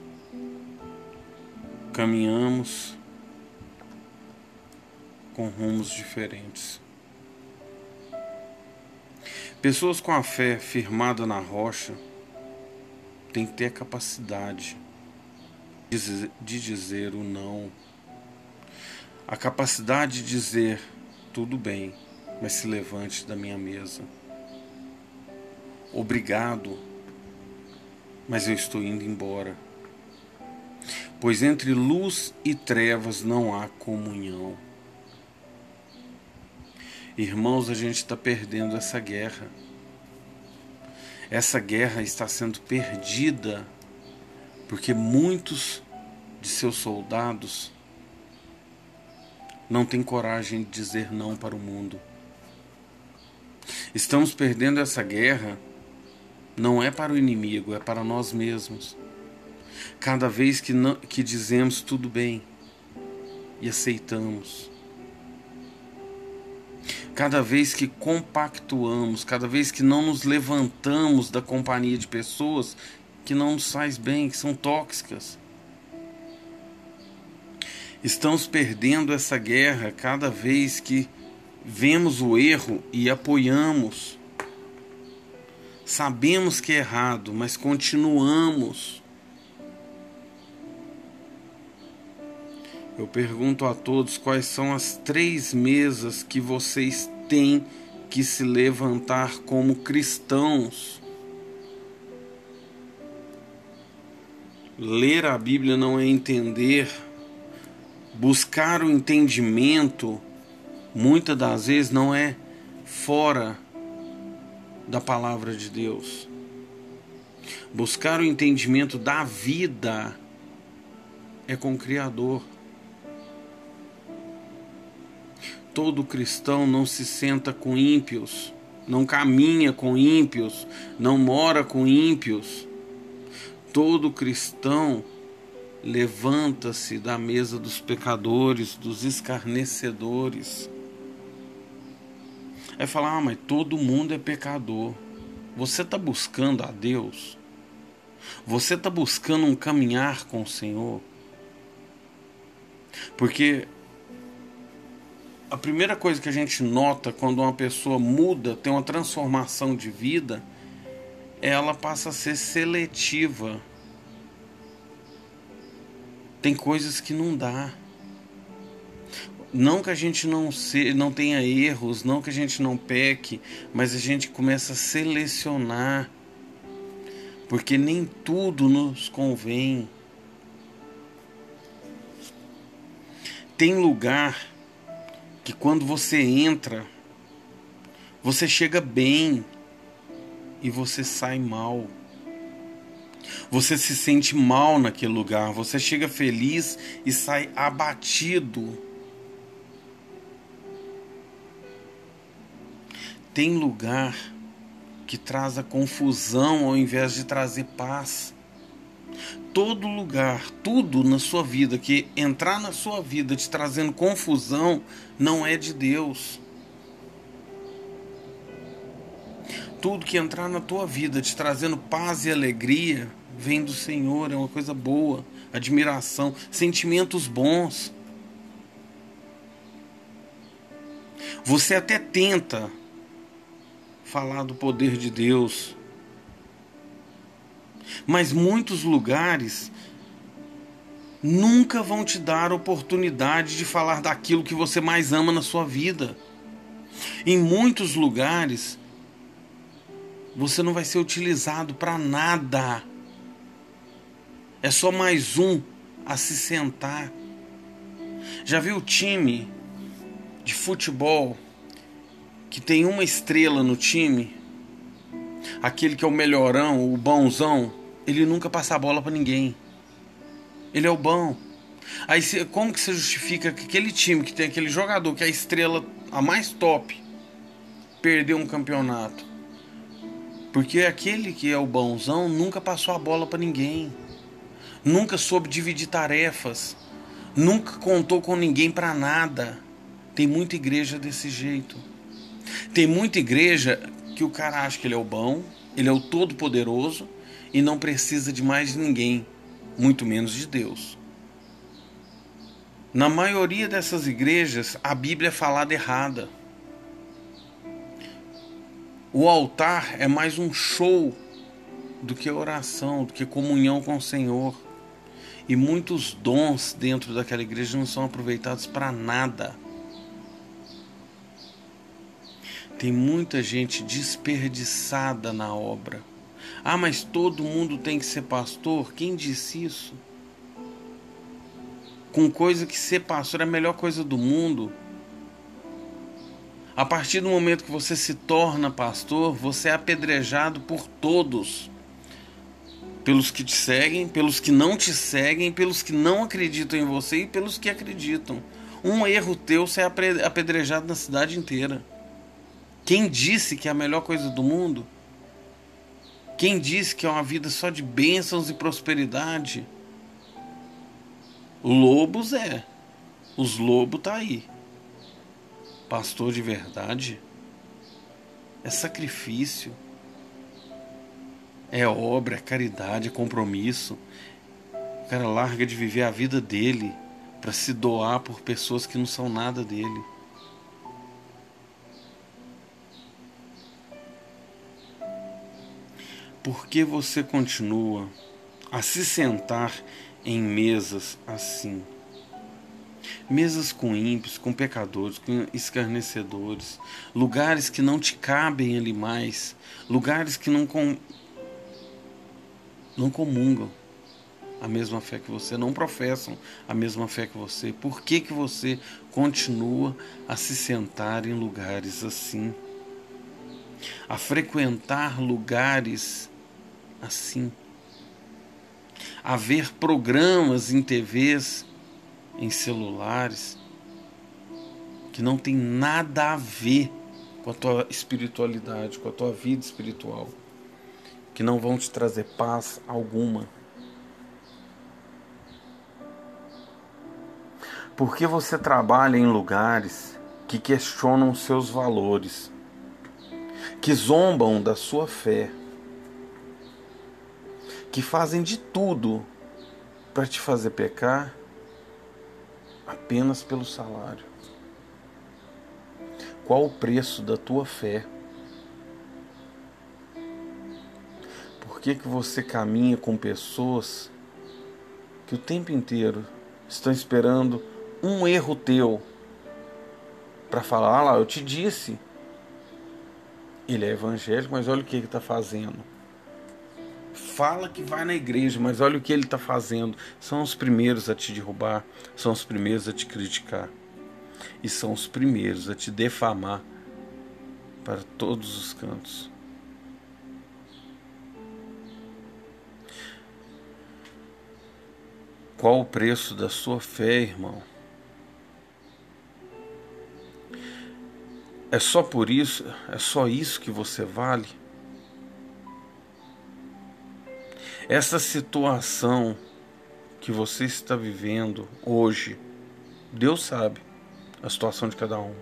caminhamos com rumos diferentes. Pessoas com a fé firmada na rocha têm que ter a capacidade de dizer o não, a capacidade de dizer tudo bem, mas se levante da minha mesa obrigado, mas eu estou indo embora. Pois entre luz e trevas não há comunhão. Irmãos, a gente está perdendo essa guerra. Essa guerra está sendo perdida porque muitos de seus soldados não têm coragem de dizer não para o mundo. Estamos perdendo essa guerra não é para o inimigo, é para nós mesmos. Cada vez que, não, que dizemos tudo bem e aceitamos, cada vez que compactuamos, cada vez que não nos levantamos da companhia de pessoas que não nos faz bem, que são tóxicas. Estamos perdendo essa guerra cada vez que vemos o erro e apoiamos Sabemos que é errado, mas continuamos. Eu pergunto a todos quais são as três mesas que vocês têm que se levantar como cristãos. Ler a Bíblia não é entender, buscar o entendimento, muitas das vezes não é fora da palavra de Deus. Buscar o entendimento da vida é com o Criador. Todo cristão não se senta com ímpios, não caminha com ímpios, não mora com ímpios. Todo cristão levanta-se da mesa dos pecadores, dos escarnecedores é falar, ah, mas todo mundo é pecador. Você está buscando a Deus? Você está buscando um caminhar com o Senhor? Porque a primeira coisa que a gente nota quando uma pessoa muda, tem uma transformação de vida, ela passa a ser seletiva. Tem coisas que não dá. Não que a gente não, se, não tenha erros, não que a gente não peque, mas a gente começa a selecionar, porque nem tudo nos convém. Tem lugar que quando você entra, você chega bem e você sai mal. Você se sente mal naquele lugar, você chega feliz e sai abatido. Tem lugar que traz a confusão ao invés de trazer paz. Todo lugar, tudo na sua vida que entrar na sua vida te trazendo confusão não é de Deus. Tudo que entrar na tua vida te trazendo paz e alegria vem do Senhor, é uma coisa boa, admiração, sentimentos bons. Você até tenta falar do poder de Deus, mas muitos lugares nunca vão te dar oportunidade de falar daquilo que você mais ama na sua vida. Em muitos lugares, você não vai ser utilizado para nada. É só mais um a se sentar. Já viu o time de futebol que tem uma estrela no time? Aquele que é o melhorão, o bonzão, ele nunca passa a bola para ninguém. Ele é o bom. Aí como que você justifica que aquele time que tem aquele jogador que é a estrela a mais top perdeu um campeonato? Porque aquele que é o bonzão nunca passou a bola para ninguém nunca soube dividir tarefas, nunca contou com ninguém para nada. Tem muita igreja desse jeito. Tem muita igreja que o cara acha que ele é o bom, ele é o todo-poderoso e não precisa de mais ninguém, muito menos de Deus. Na maioria dessas igrejas, a Bíblia é falada errada. O altar é mais um show do que oração, do que comunhão com o Senhor. E muitos dons dentro daquela igreja não são aproveitados para nada. Tem muita gente desperdiçada na obra. Ah, mas todo mundo tem que ser pastor? Quem disse isso? Com coisa que ser pastor é a melhor coisa do mundo. A partir do momento que você se torna pastor, você é apedrejado por todos pelos que te seguem, pelos que não te seguem, pelos que não acreditam em você e pelos que acreditam. Um erro teu você é apedrejado na cidade inteira. Quem disse que é a melhor coisa do mundo? Quem disse que é uma vida só de bênçãos e prosperidade? Lobos é. Os lobos tá aí. Pastor de verdade é sacrifício é obra, é caridade, é compromisso. O cara larga de viver a vida dele para se doar por pessoas que não são nada dele. Por que você continua a se sentar em mesas assim? Mesas com ímpios, com pecadores, com escarnecedores, lugares que não te cabem ali mais, lugares que não, não comungam a mesma fé que você, não professam a mesma fé que você. Por que, que você continua a se sentar em lugares assim? A frequentar lugares assim? A ver programas em TVs, em celulares, que não tem nada a ver com a tua espiritualidade, com a tua vida espiritual que não vão te trazer paz alguma. Porque você trabalha em lugares que questionam seus valores, que zombam da sua fé, que fazem de tudo para te fazer pecar apenas pelo salário. Qual o preço da tua fé? Por que, que você caminha com pessoas que o tempo inteiro estão esperando um erro teu para falar, ah lá, eu te disse. Ele é evangélico, mas olha o que ele está fazendo. Fala que vai na igreja, mas olha o que ele está fazendo. São os primeiros a te derrubar, são os primeiros a te criticar, e são os primeiros a te defamar para todos os cantos. Qual o preço da sua fé, irmão? É só por isso, é só isso que você vale? Essa situação que você está vivendo hoje, Deus sabe a situação de cada um.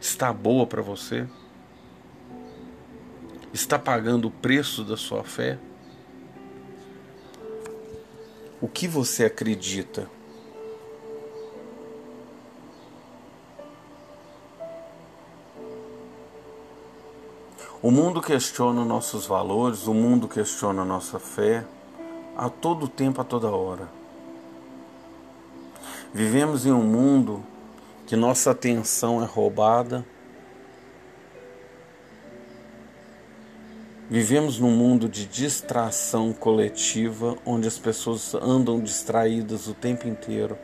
Está boa para você? Está pagando o preço da sua fé? O que você acredita? O mundo questiona nossos valores, o mundo questiona nossa fé a todo tempo, a toda hora. Vivemos em um mundo que nossa atenção é roubada. Vivemos num mundo de distração coletiva, onde as pessoas andam distraídas o tempo inteiro.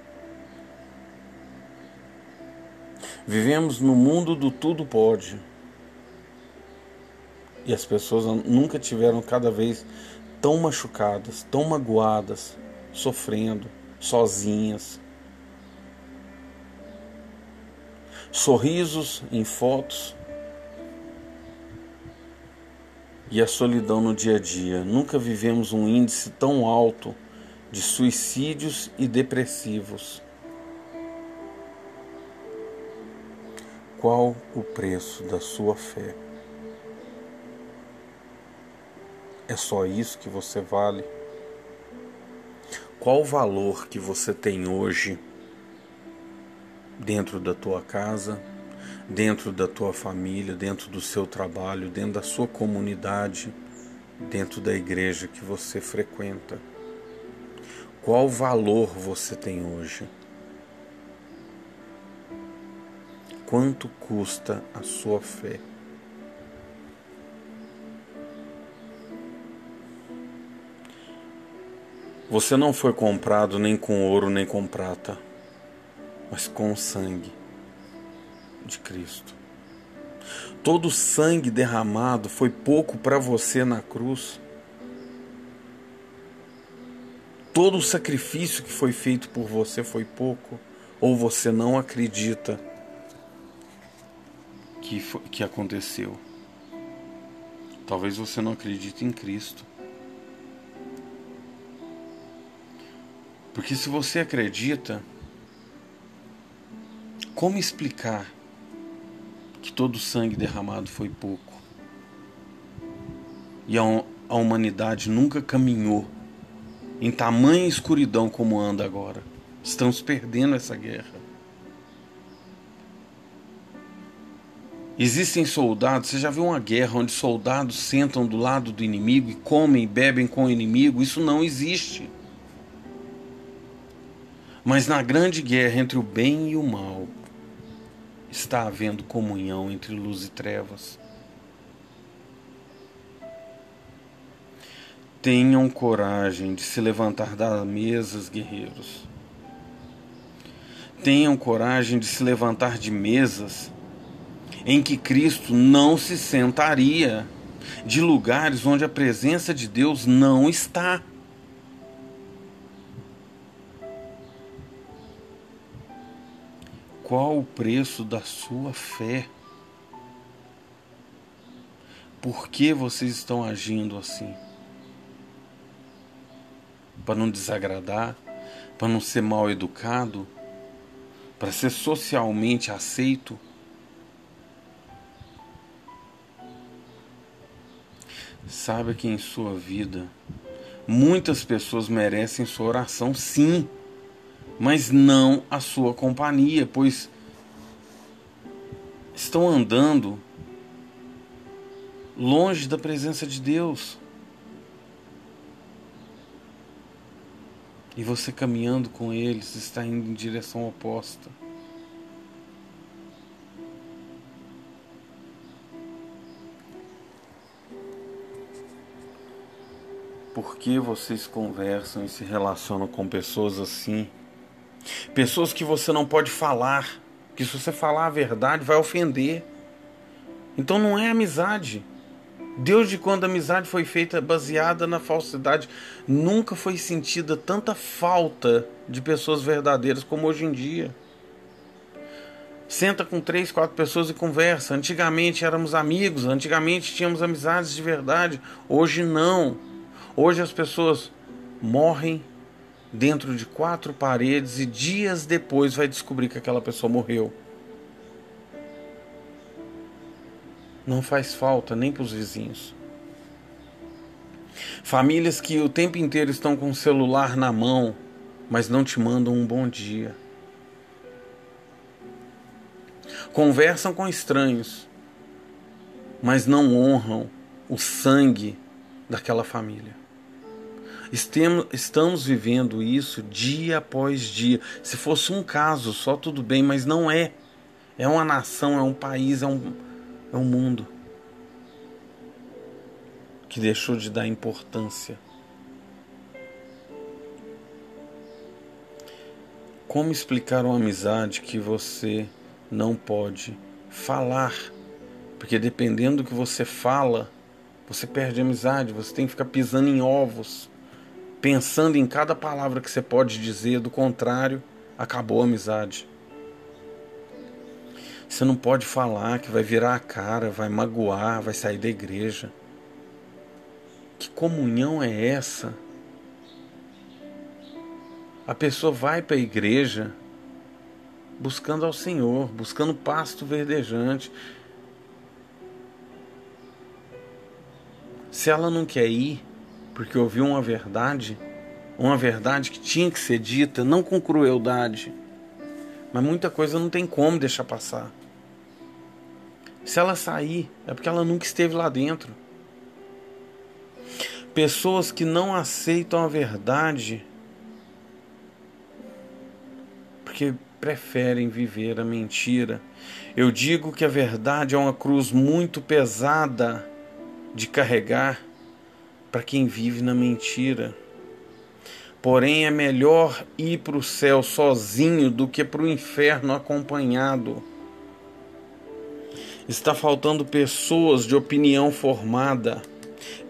Vivemos no mundo do tudo pode e as pessoas nunca tiveram cada vez tão machucadas, tão magoadas, sofrendo, sozinhas. Sorrisos em fotos e a solidão no dia a dia. Nunca vivemos um índice tão alto de suicídios e depressivos. Qual o preço da sua fé? É só isso que você vale? Qual o valor que você tem hoje dentro da tua casa, dentro da tua família, dentro do seu trabalho, dentro da sua comunidade, dentro da igreja que você frequenta? Qual valor você tem hoje? Quanto custa a sua fé? Você não foi comprado nem com ouro nem com prata, mas com sangue de Cristo. Todo o sangue derramado foi pouco para você na cruz. Todo o sacrifício que foi feito por você foi pouco, ou você não acredita que, foi, que aconteceu. Talvez você não acredite em Cristo. Porque se você acredita, como explicar que todo o sangue derramado foi pouco? E a, a humanidade nunca caminhou em tamanha escuridão como anda agora. Estamos perdendo essa guerra. Existem soldados, você já viu uma guerra onde soldados sentam do lado do inimigo e comem e bebem com o inimigo? Isso não existe. Mas na grande guerra entre o bem e o mal, está havendo comunhão entre luz e trevas. Tenham coragem de se levantar das mesas, guerreiros. Tenham coragem de se levantar de mesas em que Cristo não se sentaria, de lugares onde a presença de Deus não está. Qual o preço da sua fé? Por que vocês estão agindo assim? Para não desagradar? Para não ser mal educado? Para ser socialmente aceito? Sabe que em sua vida muitas pessoas merecem sua oração, sim mas não a sua companhia, pois estão andando longe da presença de Deus. E você caminhando com eles está indo em direção oposta. Por que vocês conversam e se relacionam com pessoas assim? Pessoas que você não pode falar, que se você falar a verdade vai ofender. Então não é amizade. Desde quando a amizade foi feita baseada na falsidade, nunca foi sentida tanta falta de pessoas verdadeiras como hoje em dia. Senta com três, quatro pessoas e conversa. Antigamente éramos amigos, antigamente tínhamos amizades de verdade. Hoje não. Hoje as pessoas morrem dentro de quatro paredes e dias depois vai descobrir que aquela pessoa morreu. não faz falta nem para os vizinhos. Famílias que o tempo inteiro estão com o celular na mão, mas não te mandam um bom dia. Conversam com estranhos, mas não honram o sangue daquela família. Estamos vivendo isso dia após dia. Se fosse um caso só, tudo bem, mas não é. É uma nação, é um país, é um, é um mundo que deixou de dar importância. Como explicar uma amizade que você não pode falar? Porque dependendo do que você fala, você perde amizade, você tem que ficar pisando em ovos, pensando em cada palavra que você pode dizer, do contrário, acabou a amizade. Você não pode falar que vai virar a cara, vai magoar, vai sair da igreja. Que comunhão é essa? A pessoa vai para a igreja buscando ao Senhor, buscando pasto verdejante. Se ela não quer ir porque ouviu uma verdade, uma verdade que tinha que ser dita, não com crueldade, mas muita coisa não tem como deixar passar. Se ela sair, é porque ela nunca esteve lá dentro. Pessoas que não aceitam a verdade porque preferem viver a mentira. Eu digo que a verdade é uma cruz muito pesada de carregar para quem vive na mentira. Porém, é melhor ir para o céu sozinho do que para o inferno acompanhado. Está faltando pessoas de opinião formada,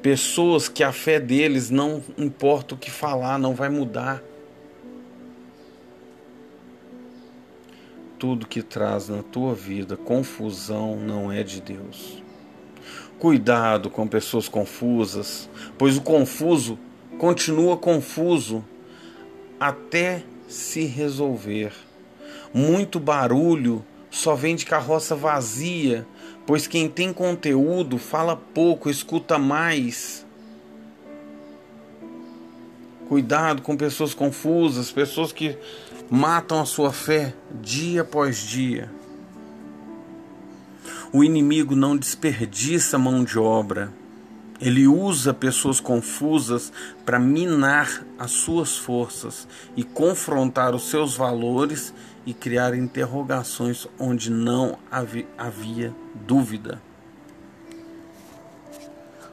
pessoas que a fé deles não importa o que falar, não vai mudar. Tudo que traz na tua vida confusão não é de Deus. Cuidado com pessoas confusas, pois o confuso continua confuso até se resolver. Muito barulho só vem de carroça vazia, pois quem tem conteúdo fala pouco, escuta mais. Cuidado com pessoas confusas, pessoas que matam a sua fé dia após dia. O inimigo não desperdiça mão de obra. Ele usa pessoas confusas para minar as suas forças e confrontar os seus valores e criar interrogações onde não havia dúvida.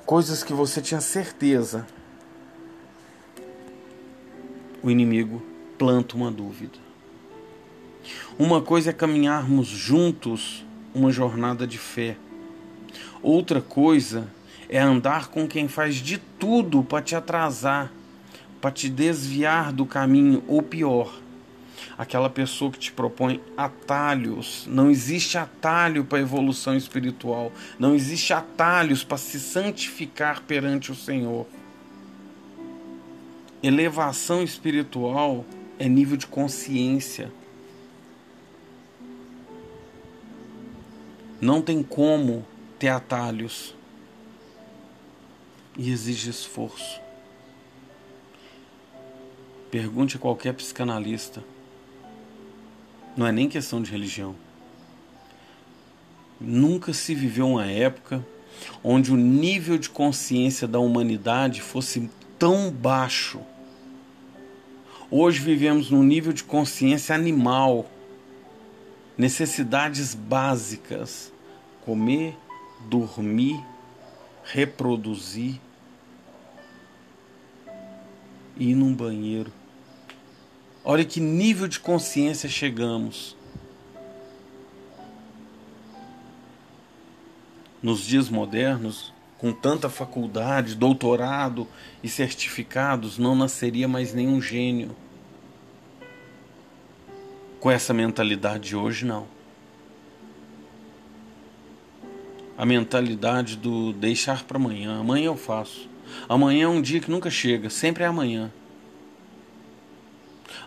Coisas que você tinha certeza, o inimigo planta uma dúvida. Uma coisa é caminharmos juntos uma jornada de fé. Outra coisa é andar com quem faz de tudo para te atrasar, para te desviar do caminho, ou pior, aquela pessoa que te propõe atalhos. Não existe atalho para evolução espiritual, não existe atalhos para se santificar perante o Senhor. Elevação espiritual é nível de consciência. Não tem como ter atalhos e exige esforço. Pergunte a qualquer psicanalista. Não é nem questão de religião. Nunca se viveu uma época onde o nível de consciência da humanidade fosse tão baixo. Hoje vivemos num nível de consciência animal, necessidades básicas: comer, dormir, reproduzir e ir num banheiro. Olha que nível de consciência chegamos. Nos dias modernos, com tanta faculdade, doutorado e certificados, não nasceria mais nenhum gênio. Com essa mentalidade de hoje, não. A mentalidade do deixar para amanhã. Amanhã eu faço. Amanhã é um dia que nunca chega, sempre é amanhã.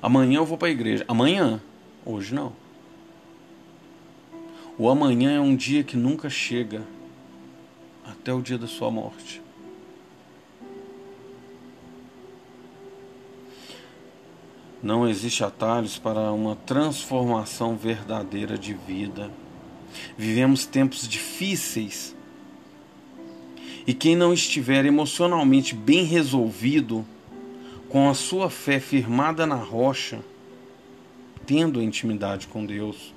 Amanhã eu vou para a igreja. Amanhã, hoje não. O amanhã é um dia que nunca chega até o dia da sua morte. Não existe atalhos para uma transformação verdadeira de vida. Vivemos tempos difíceis. E quem não estiver emocionalmente bem resolvido, com a sua fé firmada na rocha, tendo intimidade com Deus,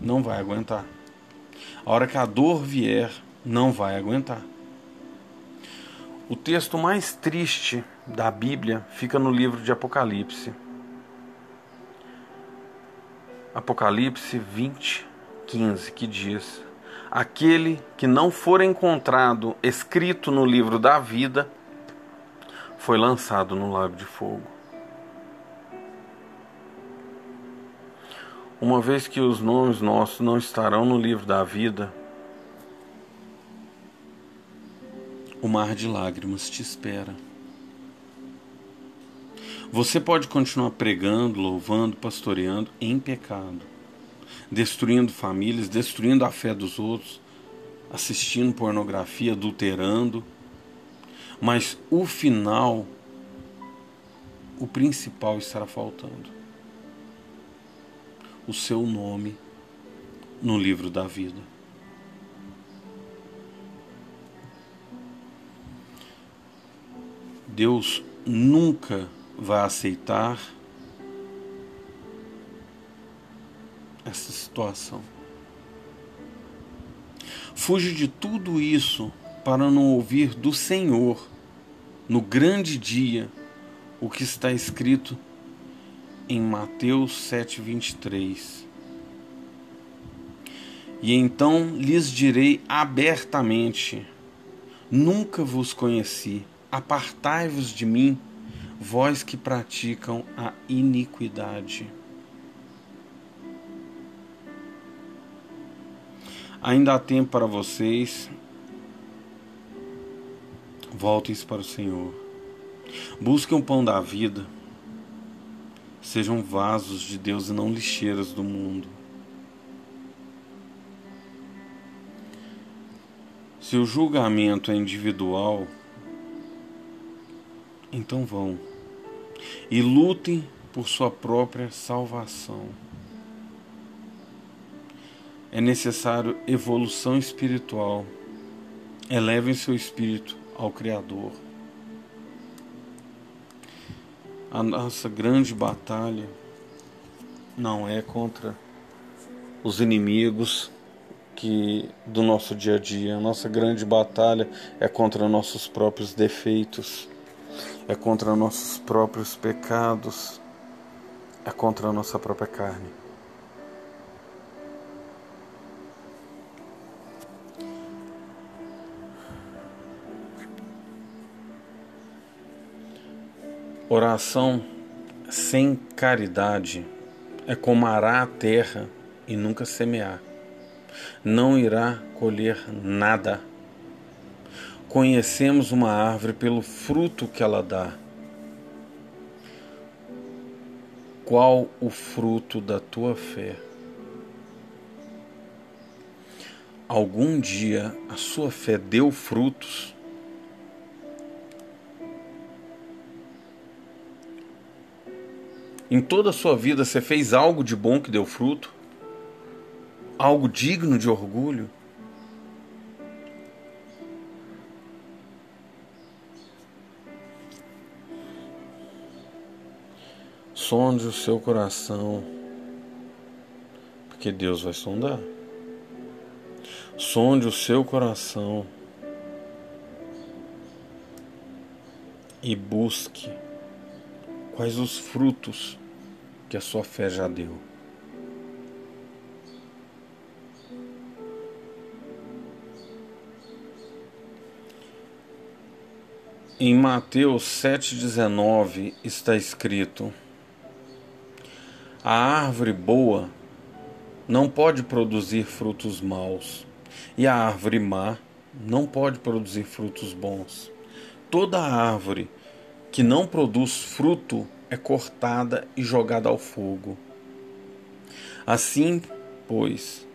não vai aguentar. A hora que a dor vier, não vai aguentar. O texto mais triste da Bíblia fica no livro de Apocalipse. Apocalipse 20, 15, que diz: Aquele que não for encontrado escrito no livro da vida foi lançado no lago de fogo. Uma vez que os nomes nossos não estarão no livro da vida, o mar de lágrimas te espera. Você pode continuar pregando, louvando, pastoreando em pecado, destruindo famílias, destruindo a fé dos outros, assistindo pornografia, adulterando, mas o final, o principal estará faltando: o seu nome no livro da vida. Deus nunca vai aceitar essa situação. Fuge de tudo isso para não ouvir do Senhor, no grande dia, o que está escrito em Mateus 7,23. E então lhes direi abertamente: Nunca vos conheci Apartai-vos de mim, vós que praticam a iniquidade. Ainda há tempo para vocês. Voltem para o Senhor. Busquem o pão da vida. Sejam vasos de Deus e não lixeiras do mundo. Se o julgamento é individual, então vão e lutem por sua própria salvação. É necessário evolução espiritual. Elevem seu espírito ao Criador. A nossa grande batalha não é contra os inimigos que do nosso dia a dia. A nossa grande batalha é contra nossos próprios defeitos é contra nossos próprios pecados, é contra a nossa própria carne. Oração sem caridade é como arar a terra e nunca semear. Não irá colher nada Conhecemos uma árvore pelo fruto que ela dá. Qual o fruto da tua fé? Algum dia a sua fé deu frutos? Em toda a sua vida você fez algo de bom que deu fruto? Algo digno de orgulho? sonde o seu coração, porque Deus vai sondar. Sonde o seu coração e busque quais os frutos que a sua fé já deu. Em Mateus 7,19 está escrito: A árvore boa não pode produzir frutos maus, e a árvore má não pode produzir frutos bons. Toda árvore que não produz fruto é cortada e jogada ao fogo. Assim, pois,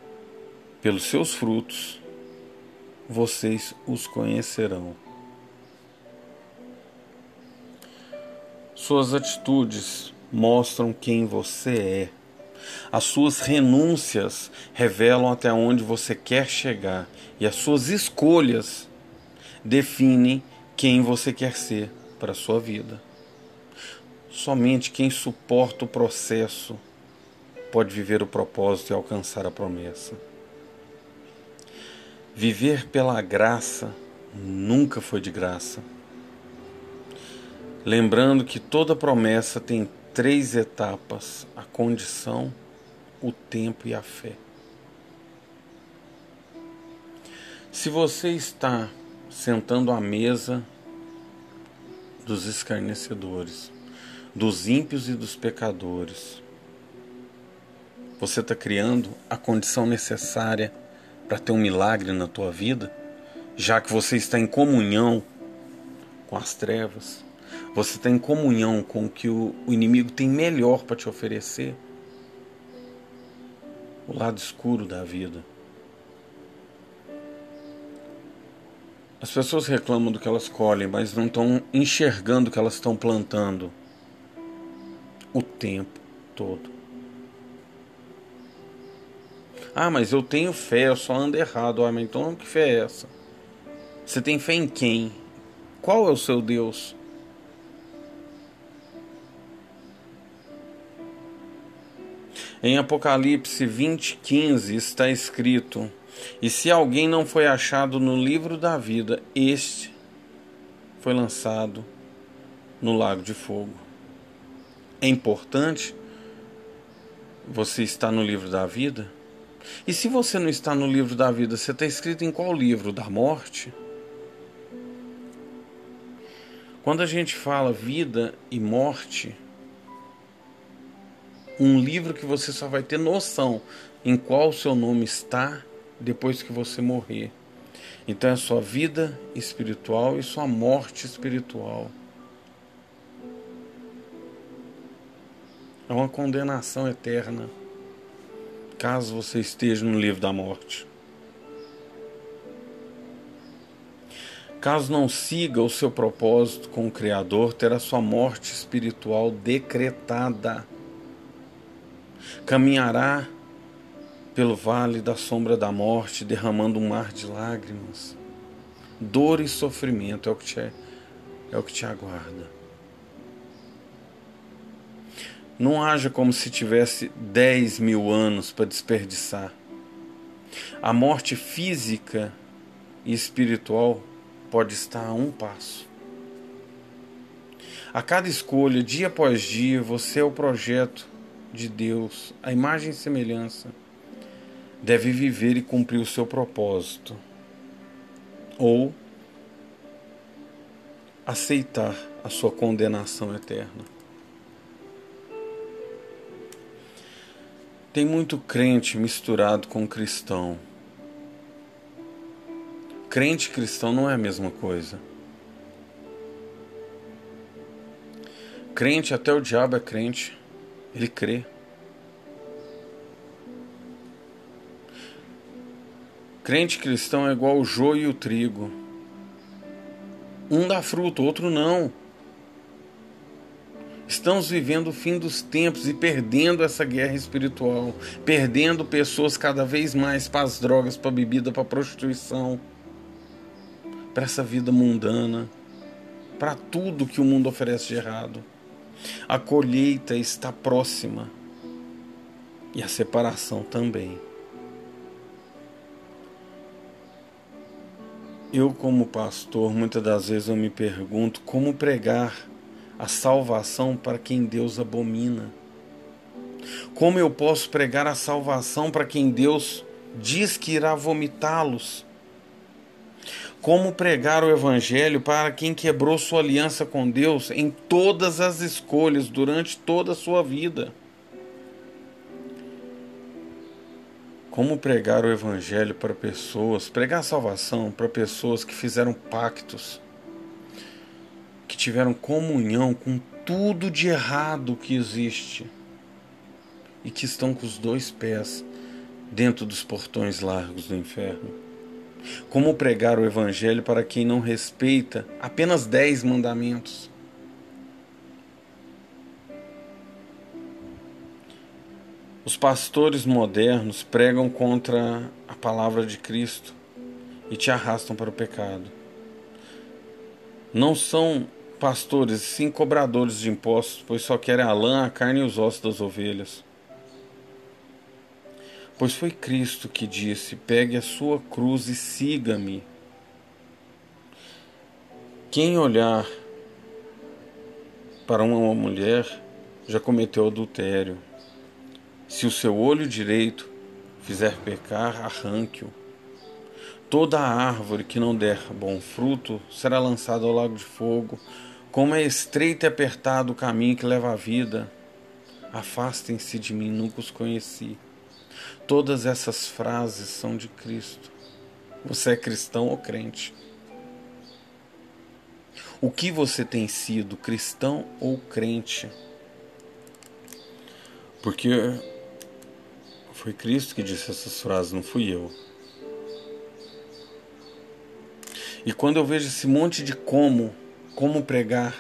pelos seus frutos vocês os conhecerão. Suas atitudes mostram quem você é. As suas renúncias revelam até onde você quer chegar e as suas escolhas definem quem você quer ser para a sua vida. Somente quem suporta o processo pode viver o propósito e alcançar a promessa. Viver pela graça nunca foi de graça. Lembrando que toda promessa tem três etapas: a condição, o tempo e a fé. Se você está sentando à mesa dos escarnecedores, dos ímpios e dos pecadores, você está criando a condição necessária para ter um milagre na tua vida, já que você está em comunhão com as trevas você está em comunhão com o que o, inimigo tem melhor para te oferecer? O lado escuro da vida. As pessoas reclamam do que elas colhem, mas não estão enxergando o que elas estão plantando o tempo todo. Ah, mas eu tenho fé, eu só ando errado. Ah, mas então que fé é essa? Você tem fé em quem? Qual é o seu Deus? Em Apocalipse 20, 15 está escrito: E se alguém não foi achado no livro da vida, este foi lançado no lago de fogo. É importante você estar no livro da vida? E se você não está no livro da vida, você está escrito em qual livro? Da morte? Quando a gente fala vida e morte, um livro que você só vai ter noção em qual seu nome está depois que você morrer. Então é sua vida espiritual e sua morte espiritual. É uma condenação eterna, caso você esteja no livro da morte. Caso não siga o seu propósito com o Criador, terá sua morte espiritual decretada caminhará pelo vale da sombra da morte, derramando um mar de lágrimas. Dor e sofrimento é o que te, é o que te aguarda. Não haja como se tivesse 10 mil anos para desperdiçar. A morte física e espiritual pode estar a um passo. A cada escolha, dia após dia, você é o projeto de Deus, a imagem e semelhança, deve viver e cumprir o seu propósito, ou aceitar a sua condenação eterna. Tem muito crente misturado com cristão. Crente e cristão não é a mesma coisa. Crente, até o diabo é crente. Ele crê. Crente cristão é igual o joio e o trigo. Um dá fruto, outro não. Estamos vivendo o fim dos tempos e perdendo essa guerra espiritual, perdendo pessoas cada vez mais para as drogas, para a bebida, para a prostituição, para essa vida mundana, para tudo que o mundo oferece de errado. A colheita está próxima e a separação também. Eu, como pastor, muitas das vezes eu me pergunto como pregar a salvação para quem Deus abomina. Como eu posso pregar a salvação para quem Deus diz que irá vomitá-los? Como pregar o Evangelho para quem quebrou sua aliança com Deus em todas as escolhas durante toda a sua vida? Como pregar o Evangelho para pessoas, pregar a salvação para pessoas que fizeram pactos, que tiveram comunhão com tudo de errado que existe e que estão com os dois pés dentro dos portões largos do inferno. Como pregar o Evangelho para quem não respeita apenas dez mandamentos? Os pastores modernos pregam contra a palavra de Cristo e te arrastam para o pecado. Não são pastores, sim cobradores de impostos, pois só querem a lã, a carne e os ossos das ovelhas. Pois foi Cristo que disse: Pegue a sua cruz e siga-me. Quem olhar para uma mulher já cometeu adultério. Se o seu olho direito fizer pecar, arranque-o. Toda árvore que não der bom fruto será lançada ao lago de fogo. Como é estreito e apertado o caminho que leva à vida, afastem-se de mim, nunca os conheci. Todas essas frases são de Cristo. Você é cristão ou crente? O que você tem sido, cristão ou crente? Porque foi Cristo que disse essas frases, não fui eu. E quando eu vejo esse monte de como, como pregar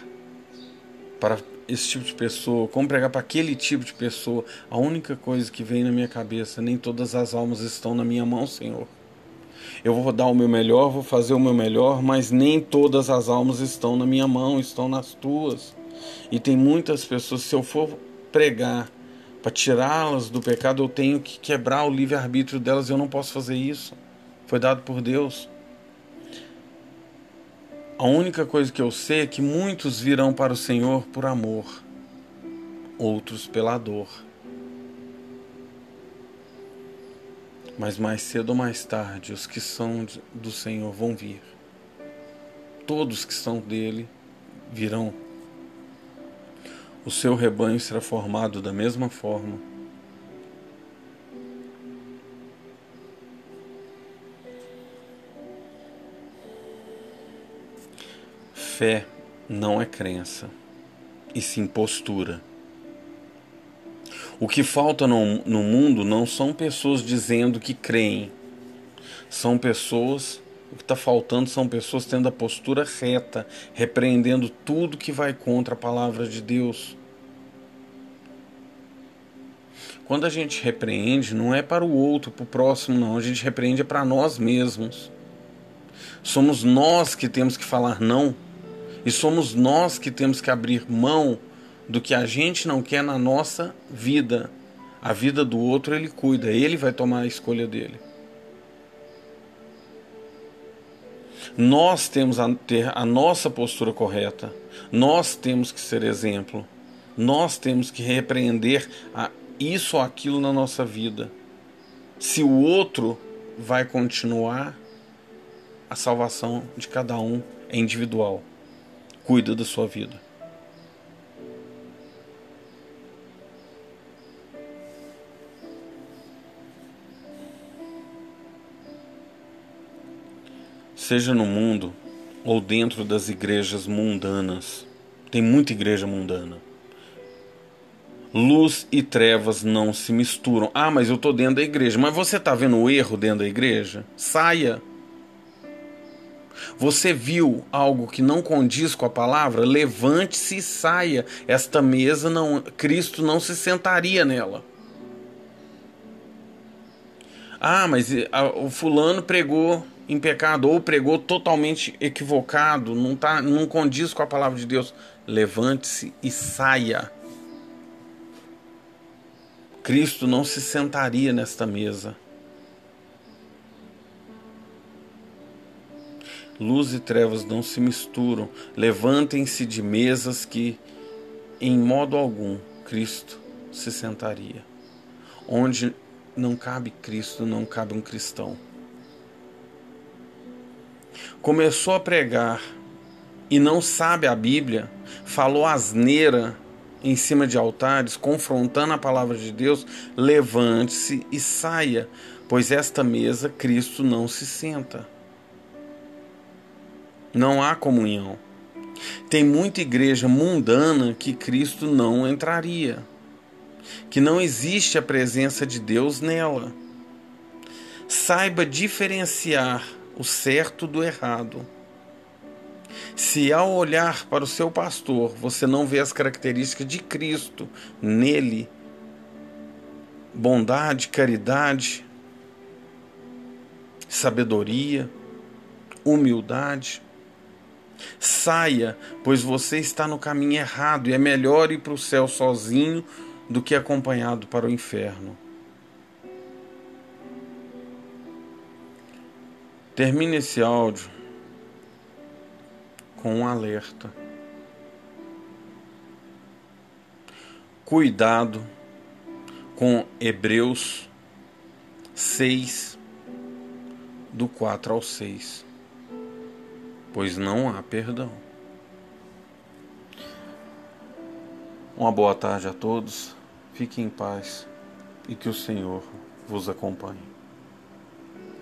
para esse tipo de pessoa, como pregar para aquele tipo de pessoa, a única coisa que vem na minha cabeça, nem todas as almas estão na minha mão, Senhor. Eu vou dar o meu melhor, vou fazer o meu melhor, mas nem todas as almas estão na minha mão, estão nas tuas. E tem muitas pessoas, se eu for pregar para tirá-las do pecado, eu tenho que quebrar o livre-arbítrio delas, eu não posso fazer isso. Foi dado por Deus. A única coisa que eu sei é que muitos virão para o Senhor por amor, outros pela dor. Mas mais cedo ou mais tarde, os que são do Senhor vão vir. Todos que são dele virão. O seu rebanho será formado da mesma forma Fé não é crença, e sim postura. O que falta no, no mundo não são pessoas dizendo que creem, são pessoas. O que está faltando são pessoas tendo a postura reta, repreendendo tudo que vai contra a palavra de Deus. Quando a gente repreende, não é para o outro, para o próximo, não. A gente repreende é para nós mesmos. Somos nós que temos que falar não e somos nós que temos que abrir mão do que a gente não quer na nossa vida. A vida do outro ele cuida, ele vai tomar a escolha dele. Nós temos a ter a nossa postura correta. Nós temos que ser exemplo. Nós temos que repreender a isso ou aquilo na nossa vida. Se o outro vai continuar, a salvação de cada um é individual cuida da sua vida. Seja no mundo ou dentro das igrejas mundanas, tem muita igreja mundana. Luz e trevas não se misturam. Ah, mas eu estou dentro da igreja. Mas você está vendo o erro dentro da igreja? Saia. Você viu algo que não condiz com a palavra? Levante-se e saia. Esta mesa não, Cristo não se sentaria nela. Ah, mas o fulano pregou em pecado ou pregou totalmente equivocado, não tá, não condiz com a palavra de Deus. Levante-se e saia. Cristo não se sentaria nesta mesa. Luz e trevas não se misturam. Levantem-se de mesas que, em modo algum, Cristo se sentaria. Onde não cabe Cristo, não cabe um cristão. começou a pregar e não sabe a Bíblia, falou asneira em cima de altares, confrontando a palavra de Deus, levante-se e saia, pois esta mesa Cristo não se senta. Não há comunhão. Tem muita igreja mundana que Cristo não entraria, que não existe a presença de Deus nela. Saiba diferenciar o certo do errado. Se ao olhar para o seu pastor você não vê as características de Cristo nele, bondade, caridade, sabedoria, humildade, saia, pois você está no caminho errado e é melhor ir para o céu sozinho do que acompanhado para o inferno. Termine esse áudio com um alerta. Cuidado com Hebreus 6, do 4 ao 6, pois não há perdão. Uma boa tarde a todos, fiquem em paz e que o Senhor vos acompanhe.